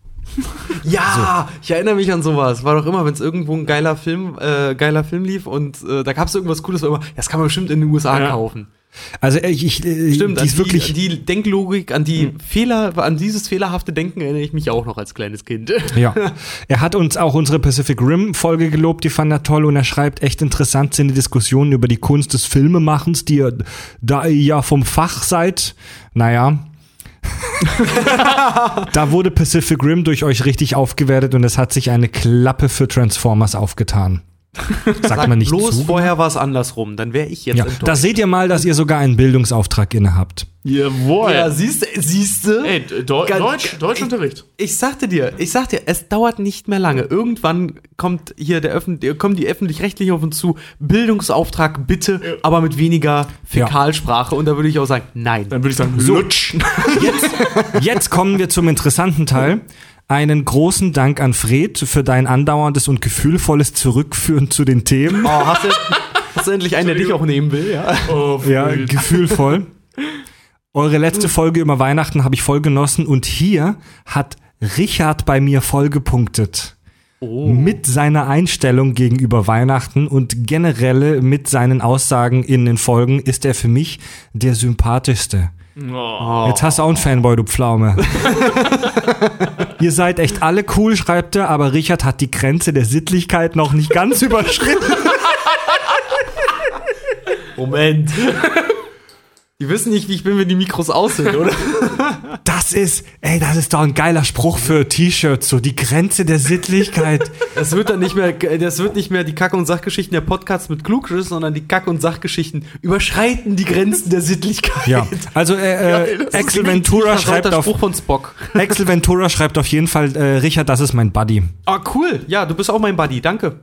Ja, ich erinnere mich an sowas. War doch immer, wenn es irgendwo ein geiler Film, äh, geiler Film lief und äh, da gab es irgendwas Cooles, war immer, das kann man bestimmt in den USA Ja. kaufen. Also äh, ich, ich äh, Stimmt, die ist wirklich die, an die Denklogik, an die Fehler, an dieses fehlerhafte Denken erinnere ich mich auch noch als kleines Kind. Ja. Er hat uns auch unsere Pacific Rim Folge gelobt, die fand er toll und er schreibt, echt interessant sind die Diskussionen über die Kunst des Filmemachens, die ihr, da ihr ja vom Fach seid. Naja. da wurde Pacific Rim durch euch richtig aufgewertet und es hat sich eine Klappe für Transformers aufgetan. Sagt man nicht Bloß zu? vorher war es andersrum, dann wäre ich jetzt Ja, enttäuscht. da seht ihr mal, dass ihr sogar einen Bildungsauftrag innehabt. Jawohl. ja, siehst siehste? Ey, Deu Ganz- Deutsch, Deutschunterricht. Ich sagte dir, ich sagte dir, es dauert nicht mehr lange. Irgendwann kommt hier der Öffn kommen die öffentlich-rechtlichen auf uns zu. Bildungsauftrag bitte, aber mit weniger Fäkalsprache. Und da würde ich auch sagen, nein. Dann würde ich sagen, So. lutsch. Jetzt, jetzt kommen wir zum interessanten Teil. Einen großen Dank an Fred für dein andauerndes und gefühlvolles Zurückführen zu den Themen. Oh, hast du, hast du endlich einen, der dich auch nehmen will? Ja. Oh, Ja, gefühlvoll. Eure letzte Folge über Weihnachten habe ich voll genossen und hier hat Richard bei mir voll gepunktet. Mit seiner Einstellung gegenüber Weihnachten und generell mit seinen Aussagen in den Folgen ist er für mich der sympathischste. Oh. Jetzt hast du auch einen Fanboy, du Pflaume. Ihr seid echt alle cool, schreibt er, aber Richard hat die Grenze der Sittlichkeit noch nicht ganz überschritten. Moment. Die wissen nicht, wie ich bin, wenn die Mikros aus sind, oder? Das ist, ey, das ist doch ein geiler Spruch für T-Shirts, so die Grenze der Sittlichkeit. Das wird dann nicht mehr, das wird nicht mehr die Kack- und Sachgeschichten der Podcasts mit Klugschiss, sondern die Kack- und Sachgeschichten überschreiten die Grenzen der Sittlichkeit. Ja, also äh, äh, Axel Ventura schreibt der auf Spruch von Spock. Axel Ventura schreibt auf jeden Fall, äh, Richard, das ist mein Buddy. Ah, cool. Ja, du bist auch mein Buddy. Danke.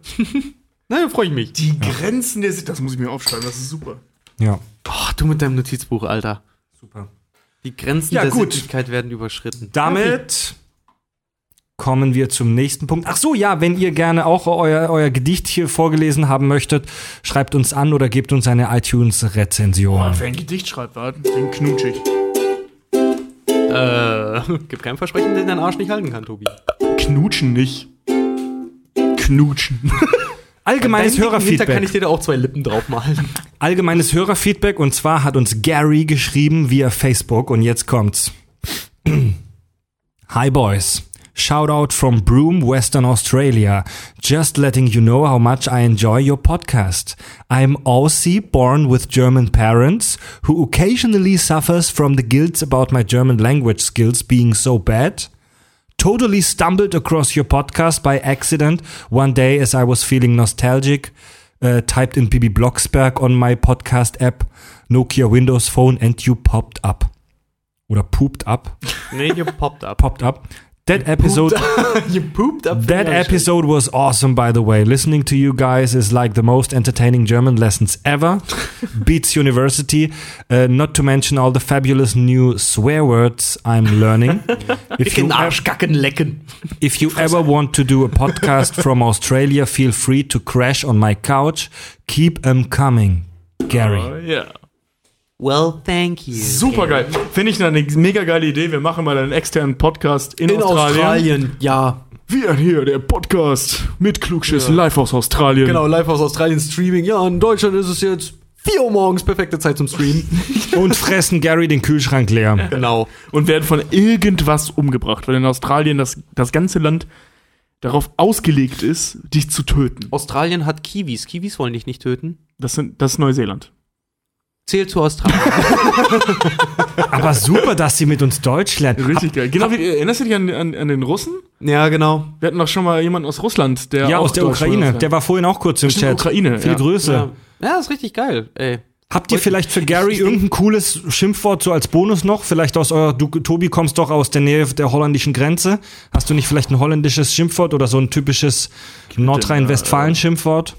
Na, freue ich mich. Die Grenzen der Sicht, das muss ich mir aufschreiben, das ist super. Ja. Oh, du mit deinem Notizbuch, Alter. Super. Die Grenzen Ja, der gut. Sittlichkeit werden überschritten. Damit kommen wir zum nächsten Punkt. Ach so, ja, wenn ihr gerne auch euer, euer Gedicht hier vorgelesen haben möchtet, schreibt uns an oder gebt uns eine iTunes-Rezension. Wer ein Gedicht schreibt, war, den knutschig. Äh, gibt kein Versprechen, den dein Arsch nicht halten kann, Tobi. Knutschen nicht. Knutschen. Allgemeines Dein Hinter kann Hörerfeedback. ich dir da auch zwei Lippen drauf malen. Allgemeines Hörerfeedback und zwar hat uns Gary geschrieben via Facebook und jetzt kommt's. Hi boys. Shout out from Broome, Western Australia. Just letting you know how much I enjoy your podcast. I'm Aussie, born with German parents, who occasionally suffers from the guilt about my German language skills being so bad. Totally stumbled across your podcast by accident one day as I was feeling nostalgic. Uh, typed in Bibi Blocksberg on my podcast app, Nokia Windows Phone, and you popped up. Oder pooped up. Nee, you popped up. Popped up. That episode. you pooped up. That episode was awesome, by the way. Listening to you guys is like the most entertaining German lessons ever. Beats university. Uh, not to mention all the fabulous new swear words I'm learning. If you, Den Arsch kacken lecken. if you ever want to do a podcast from Australia, feel free to crash on my couch. Keep them coming. Gary. Ja. Well, thank you. Super geil. Finde ich eine mega geile Idee. Wir machen mal einen externen Podcast in, In Australien. Australien, ja. Wir hier, der Podcast mit Klugschiss live aus Australien. Genau, live aus Australien Streaming. Ja, in Deutschland ist es jetzt 4 Uhr morgens, perfekte Zeit zum Streamen. Und fressen Gary den Kühlschrank leer. genau. Und werden von irgendwas umgebracht, weil in Australien das, das ganze Land darauf ausgelegt ist, dich zu töten. Australien hat Kiwis. Kiwis wollen dich nicht töten. Das, sind, das ist Neuseeland. Zählt zu Australien. Aber super, dass sie mit uns Deutsch lernen. Richtig geil. Genau wie, erinnerst du dich an, an, an den Russen? ja, genau. Wir hatten doch schon mal jemanden aus Russland, der Ja, auch aus der Deutsch Ukraine. Der war vorhin auch kurz im Chat. Ukraine, Viele ja. Grüße. Ja. ja, ist richtig geil, ey. Habt ihr vielleicht für Gary irgendein cooles Schimpfwort so als Bonus noch? Vielleicht aus eurer, du, Tobi, kommst doch aus der Nähe der holländischen Grenze. Hast du nicht vielleicht ein holländisches Schimpfwort oder so ein typisches Nordrhein-Westfalen-Schimpfwort?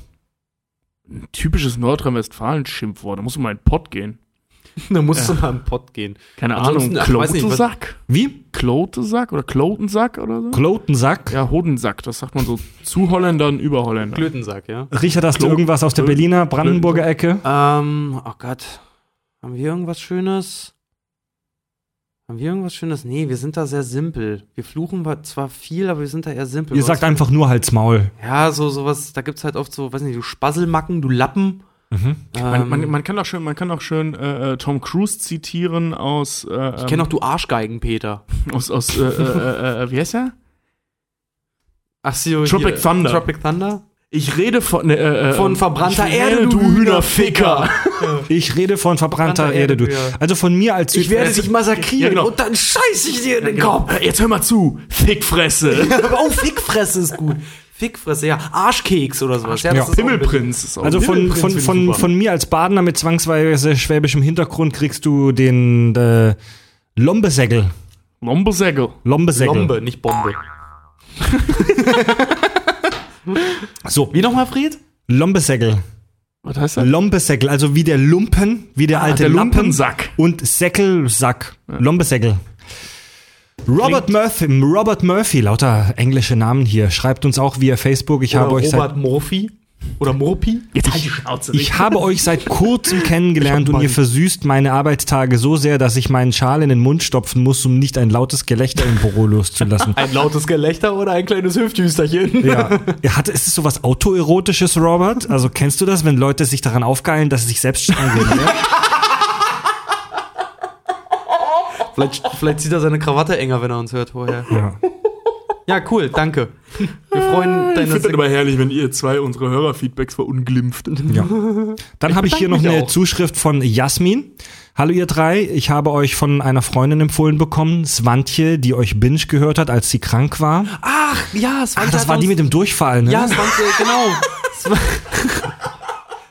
Typisches Nordrhein-Westfalen-Schimpfwort. Da muss man mal in den Pott gehen. Da musst du mal im Pott gehen. Keine Ansonsten, Ahnung. Klotesack? Wie? Klotesack oder Klotensack oder so? Klotensack? ja, Hodensack. Das sagt man so zu Holländern über Holländer. Klötensack, ja. Richard, hast du Klo- irgendwas aus der Berliner, Brandenburger Ecke? Ähm, oh Gott. Haben wir irgendwas Schönes? Haben wir irgendwas Schönes? Nee, wir sind da sehr simpel. Wir fluchen zwar viel, aber wir sind da eher simpel. Ihr sagt einfach nur Hals Maul. Ja, so sowas, da gibt's halt oft so, weiß nicht, du Spasselmacken, du Lappen. Mhm. Man, Ähm, man, man kann auch schön, man kann auch schön äh, äh, Tom Cruise zitieren aus, äh, ich kenne auch du Arschgeigen, Peter. aus, aus äh, äh, äh, äh, wie heißt er? Ach so, Tropic hier, Thunder. Tropic Thunder? Ich rede von äh, äh, Von verbrannter ich Erde, du Hühnerficker. Ich rede von verbrannter Verbrannter Erde, du. ja. Also von mir als Ich werde dich massakrieren Ja, genau. und dann scheiß ich dir in den Genau. Kopf. Äh, Jetzt hör mal zu, Fickfresse. Aber auch Fickfresse ist gut. Fickfresse, ja. Arschkeks oder sowas. Ja, das ist auch ein Pimmelprinz ist auch Also von, von, von, von mir als Badener mit zwangsweise schwäbischem Hintergrund kriegst du den äh, Lombesegel. Lombesägel. Lombesegel. Bombe, nicht Bombe. So, Wie nochmal, Fried? Lombesegel. Was heißt das? Lombesegel, also wie der Lumpen, wie der alte der Lumpensack. und Säckelsack. Lombesegel. Robert Murphy, Robert Murphy, lauter englische Namen hier, schreibt uns auch via Facebook. Ich habe Oder euch seit Robert Murphy? Oder Murphy? Jetzt halt die Schnauze. Ich habe euch seit kurzem kennengelernt und ihr versüßt meine Arbeitstage so sehr, dass ich meinen Schal in den Mund stopfen muss, um nicht ein lautes Gelächter im Büro loszulassen. Ein lautes Gelächter oder ein kleines Hüftdüsterchen? Ja. Hatte, ist es sowas Autoerotisches, Robert? Also kennst du das, wenn Leute sich daran aufgeilen, dass sie sich selbst strangulieren? Vielleicht, vielleicht zieht er seine Krawatte enger, wenn er uns hört vorher. ja. Ja, cool, danke. Wir freuen Ich deine finde das aber herrlich, wenn ihr zwei unsere Hörerfeedbacks verunglimpft. Ja. Dann habe ich hier noch eine auch. Zuschrift von Jasmin. Hallo ihr drei, ich habe euch von einer Freundin empfohlen bekommen, Swantje, die euch Binge gehört hat, als sie krank war. Ach, ja, war, Ach, das war die mit dem Durchfall, ne? Ja, war, genau.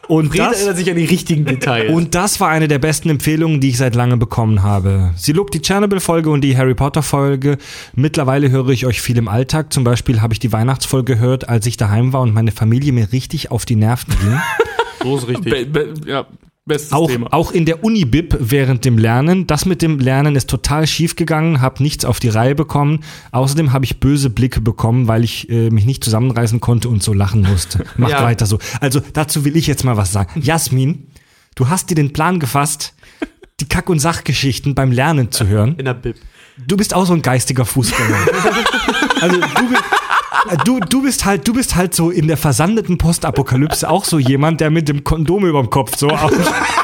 Und Fred erinnert sich an die richtigen Details. Und das war eine der besten Empfehlungen, die ich seit langem bekommen habe. Sie lobt die Chernobyl-Folge und die Harry Potter-Folge. Mittlerweile höre ich euch viel im Alltag. Zum Beispiel habe ich die Weihnachtsfolge gehört, als ich daheim war und meine Familie mir richtig auf die Nerven ging. so ist richtig. Be be ja, bestes auch, Thema. auch in der Uni-Bib während dem Lernen. Das mit dem Lernen ist total schief gegangen, habe nichts auf die Reihe bekommen. Außerdem habe ich böse Blicke bekommen, weil ich äh, mich nicht zusammenreißen konnte und so lachen musste. Macht Ja. weiter so. Also dazu will ich jetzt mal was sagen. Jasmin, du hast dir den Plan gefasst, die Kack- und Sachgeschichten beim Lernen zu hören. In der Bib. Du bist auch so ein geistiger Fußgänger. also du bist, du, du bist halt, du bist halt so in der versandeten Postapokalypse auch so jemand, der mit dem Kondom überm Kopf so am,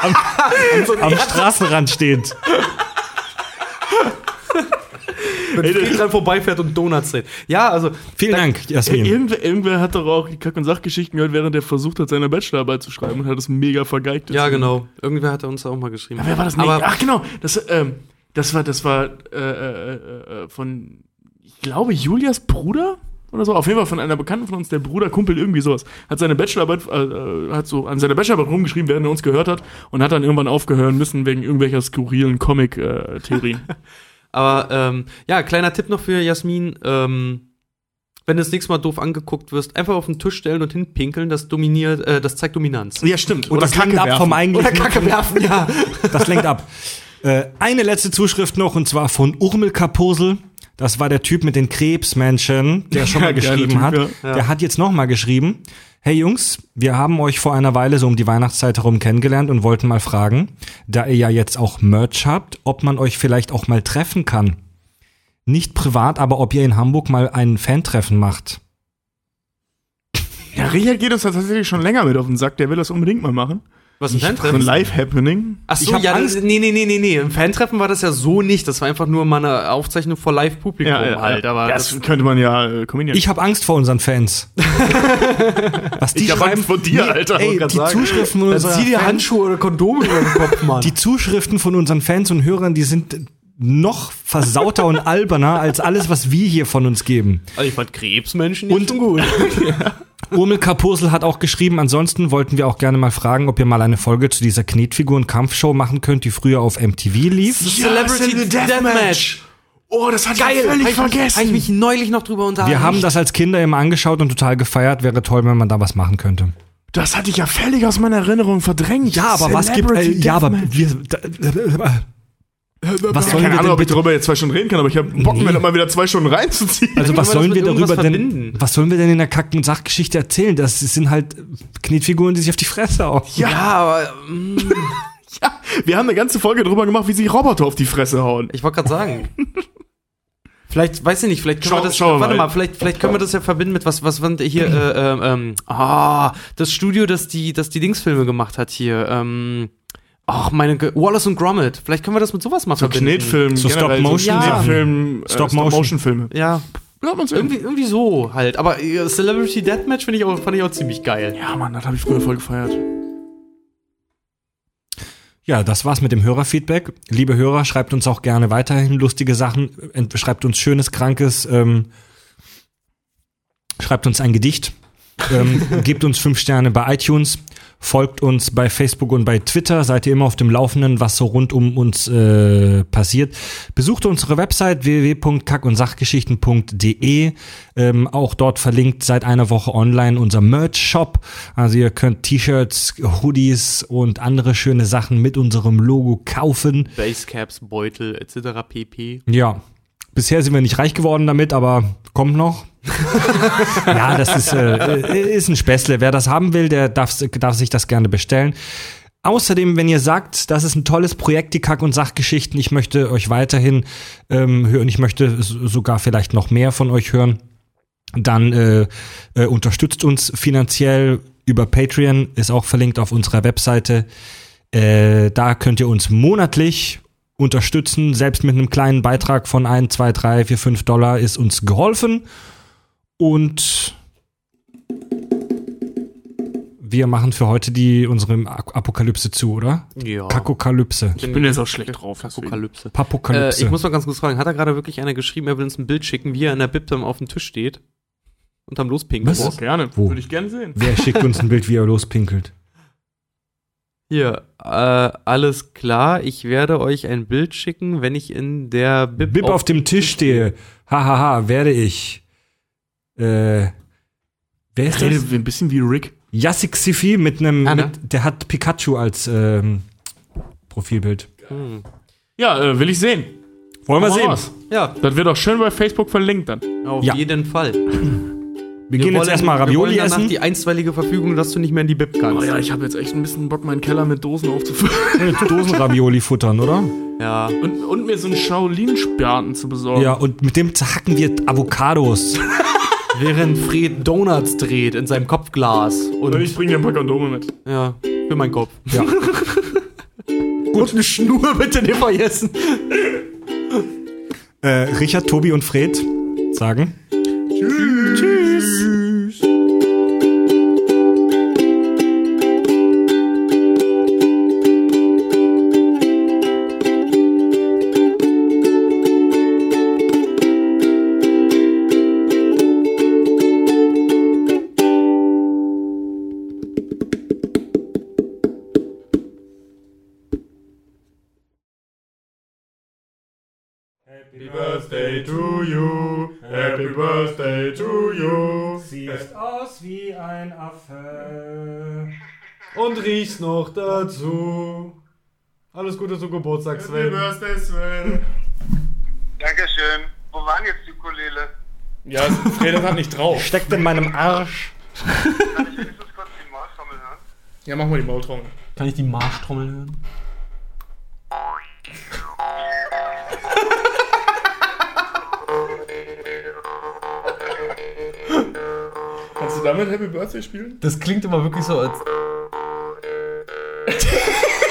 am, am Straßenrand steht. Wenn Fred dran vorbeifährt und Donuts dreht. Ja, also. Vielen Dank, Jasmin. Irgendwer, irgendwer hat doch auch die Kack- und Sachgeschichten gehört, während er versucht hat, seine Bachelorarbeit zu schreiben und hat es mega vergeigt. Ja, genau. Irgendwer hat er uns auch mal geschrieben. Ja, wer war das? Aber Ach genau, das, ähm, das war, das war äh, äh, äh, von, ich glaube, Julias Bruder oder so. Auf jeden Fall von einer Bekannten von uns, der Bruder, Kumpel, irgendwie sowas. Hat seine Bachelorarbeit, äh, äh, hat so an seiner Bachelorarbeit rumgeschrieben, während er uns gehört hat und hat dann irgendwann aufgehören müssen wegen irgendwelcher skurrilen Comic-Theorien. Aber ähm, ja, kleiner Tipp noch für Jasmin. Ähm, wenn du das nächste Mal doof angeguckt wirst, einfach auf den Tisch stellen und hinpinkeln, das dominiert, äh, das zeigt Dominanz. ja, stimmt. Und das lenkt ab vom eigentlichen. werfen, ja. Das lenkt ab. Äh, eine letzte Zuschrift noch und zwar von Urmel Kaposel. Das war der Typ mit den Krebsmenschen, der schon mal Ja, geschrieben Typ, hat. ja. Der hat jetzt noch mal geschrieben. Hey Jungs, wir haben euch vor einer Weile so um die Weihnachtszeit herum kennengelernt und wollten mal fragen, da ihr ja jetzt auch Merch habt, ob man euch vielleicht auch mal treffen kann. Nicht privat, aber ob ihr in Hamburg mal ein Fan-Treffen macht. Ja, Richard geht uns tatsächlich schon länger mit auf den Sack. Der will das unbedingt mal machen. Was ein So ein Fantreffen? Live-Happening. Ach so, Ich hab ja, Angst- das, nee, nee, nee, nee, nee. Im Fantreffen war das ja so nicht. Das war einfach nur mal eine Aufzeichnung vor Live-Publikum halt. Aber ja, das, könnte man ja äh, kombinieren. Ich habe Angst vor unseren Fans. Was die Ich hab Angst vor dir, Alter. Ey, die sagen. Zuschriften von dann unserer zieh dir Handschuhe oder Kondome über den Kopf, Mann. Die Zuschriften von unseren Fans und Hörern, die sind noch versauter und alberner als alles, was wir hier von uns geben. also ich fand Krebsmenschen Und- schon gut. Urmel Kaposel hat auch geschrieben, ansonsten wollten wir auch gerne mal fragen, ob ihr mal eine Folge zu dieser Knetfiguren-Kampfshow machen könnt, die früher auf MTV lief. Celebrity Deathmatch. Oh, das hatte Geil. ich völlig Hab ich- vergessen. Hab ich mich neulich noch drüber unterhalten. Wir haben das als Kinder immer angeschaut und total gefeiert. Wäre toll, wenn man da was machen könnte. Das hatte ich ja völlig aus meiner Erinnerung verdrängt. Ja, aber was gibt, äh, ja, aber wir, da, was sollen Keine wir Ahnung, denn ob ich darüber jetzt zwei Stunden reden kann, aber ich habe Bock, Nee. mir da mal wieder zwei Stunden reinzuziehen. also was sollen wir darüber denn, was sollen wir denn in der kacken Sachgeschichte erzählen? Das sind halt Knetfiguren, die sich auf die Fresse hauen. Ja, aber mm, ja, wir haben eine ganze Folge drüber gemacht, wie sich Roboter auf die Fresse hauen. ich wollte gerade sagen. Vielleicht, weiß ich nicht, vielleicht können Schau- wir das, warte mal. vielleicht, vielleicht können wir das ja verbinden mit was, was waren hier, äh, ähm, ähm, ah, das Studio, das die, das die Dingsfilme gemacht hat hier, ähm, ach, meine, Ge Wallace und Gromit. Vielleicht können wir das mit sowas mal So verbinden. Knetfilm, So generell, Stop-Motion so. Knetfilm, äh, Stop-Motion. Stop-Motion-Filme. Ja, Ja, man's irgendwie, irgendwie so halt. Aber äh, Celebrity Deathmatch finde ich auch, fand ich auch ziemlich geil. Ja, Mann, das habe ich früher voll gefeiert. Ja, das war's mit dem Hörerfeedback. Liebe Hörer, schreibt uns auch gerne weiterhin lustige Sachen. Schreibt uns schönes, krankes, ähm, schreibt uns ein Gedicht. ähm, gebt uns fünf Sterne bei iTunes. Folgt uns bei Facebook und bei Twitter. Seid ihr immer auf dem Laufenden, was so rund um uns äh, passiert. Besucht unsere Website www.kackundsachgeschichten.de. Ähm, auch dort verlinkt seit einer Woche online unser Merch-Shop. Also ihr könnt T-Shirts, Hoodies und andere schöne Sachen mit unserem Logo kaufen. Basecaps, Beutel, etc. pp. Ja, bisher sind wir nicht reich geworden damit, aber kommt noch. ja, das ist, äh, ist ein Späßle. Wer das haben will, der darf, darf sich das gerne bestellen. Außerdem, wenn ihr sagt, das ist ein tolles Projekt, die Kack- und Sachgeschichten, ich möchte euch weiterhin ähm, hören, ich möchte sogar vielleicht noch mehr von euch hören, dann äh, äh, unterstützt uns finanziell über Patreon, ist auch verlinkt auf unserer Webseite. Äh, da könnt ihr uns monatlich unterstützen. Selbst mit einem kleinen Beitrag von 1, 2, 3, 4, 5 Dollar ist uns geholfen. Und wir machen für heute die unsere Ap- Apokalypse zu, oder? Ja. Kakokalypse. Ich bin jetzt auch schlecht drauf. Apokalypse. Äh, Papokalypse. ich muss mal ganz kurz fragen, hat er gerade wirklich einer geschrieben, er will uns ein Bild schicken, wie er in der Bib dann auf dem Tisch steht? Und am Lospinken. Was? Boah, gerne. Wo? Würde ich gerne sehen. Wer schickt uns ein Bild, wie er lospinkelt? Hier, äh, alles klar, ich werde euch ein Bild schicken, wenn ich in der Bib, Bib auf dem Tisch stehe. Hahaha, werde ich. Äh, wer ist das? Rede ein bisschen wie Rick. Yassik Sifi mit einem, Ah, ne? mit, der hat Pikachu als ähm, Profilbild. Ja, äh, will ich sehen. Wollen wir sehen. raus. Ja, Das wird auch schön bei Facebook verlinkt dann. auf Ja. jeden Fall. Wir, gehen jetzt erstmal wir Ravioli danach essen. die einstweilige Verfügung, dass du nicht mehr in die Bib kannst. Oh ja, ich habe jetzt echt ein bisschen Bock, meinen Keller mit Dosen aufzufüllen. Mit Dosenravioli futtern, oder? Ja. Und, und mir so einen Shaolin-Sperten zu besorgen. Ja, und mit dem zerhacken wir Avocados. Während Fred Donuts dreht in seinem Kopfglas. Und Und ich bringe dir ein paar Kondome mit. ja, für meinen Kopf. Ja. Und eine Schnur bitte nicht vergessen. äh, Richard, Tobi und Fred sagen. Happy Affe. Und riechst noch dazu. Alles Gute zum Geburtstag, Sven. Birthday, Sven. Dankeschön. Wo waren jetzt die Ukulele? Ja, Fred hat nicht drauf. Steckt in meinem Arsch. Kann ich wenigstens kurz die Maßtrommel hören? Ja, mach mal die Maultrommel. Kann ich die Marschtrommel hören? Du damit Happy Birthday spielen? Das klingt immer wirklich so, als.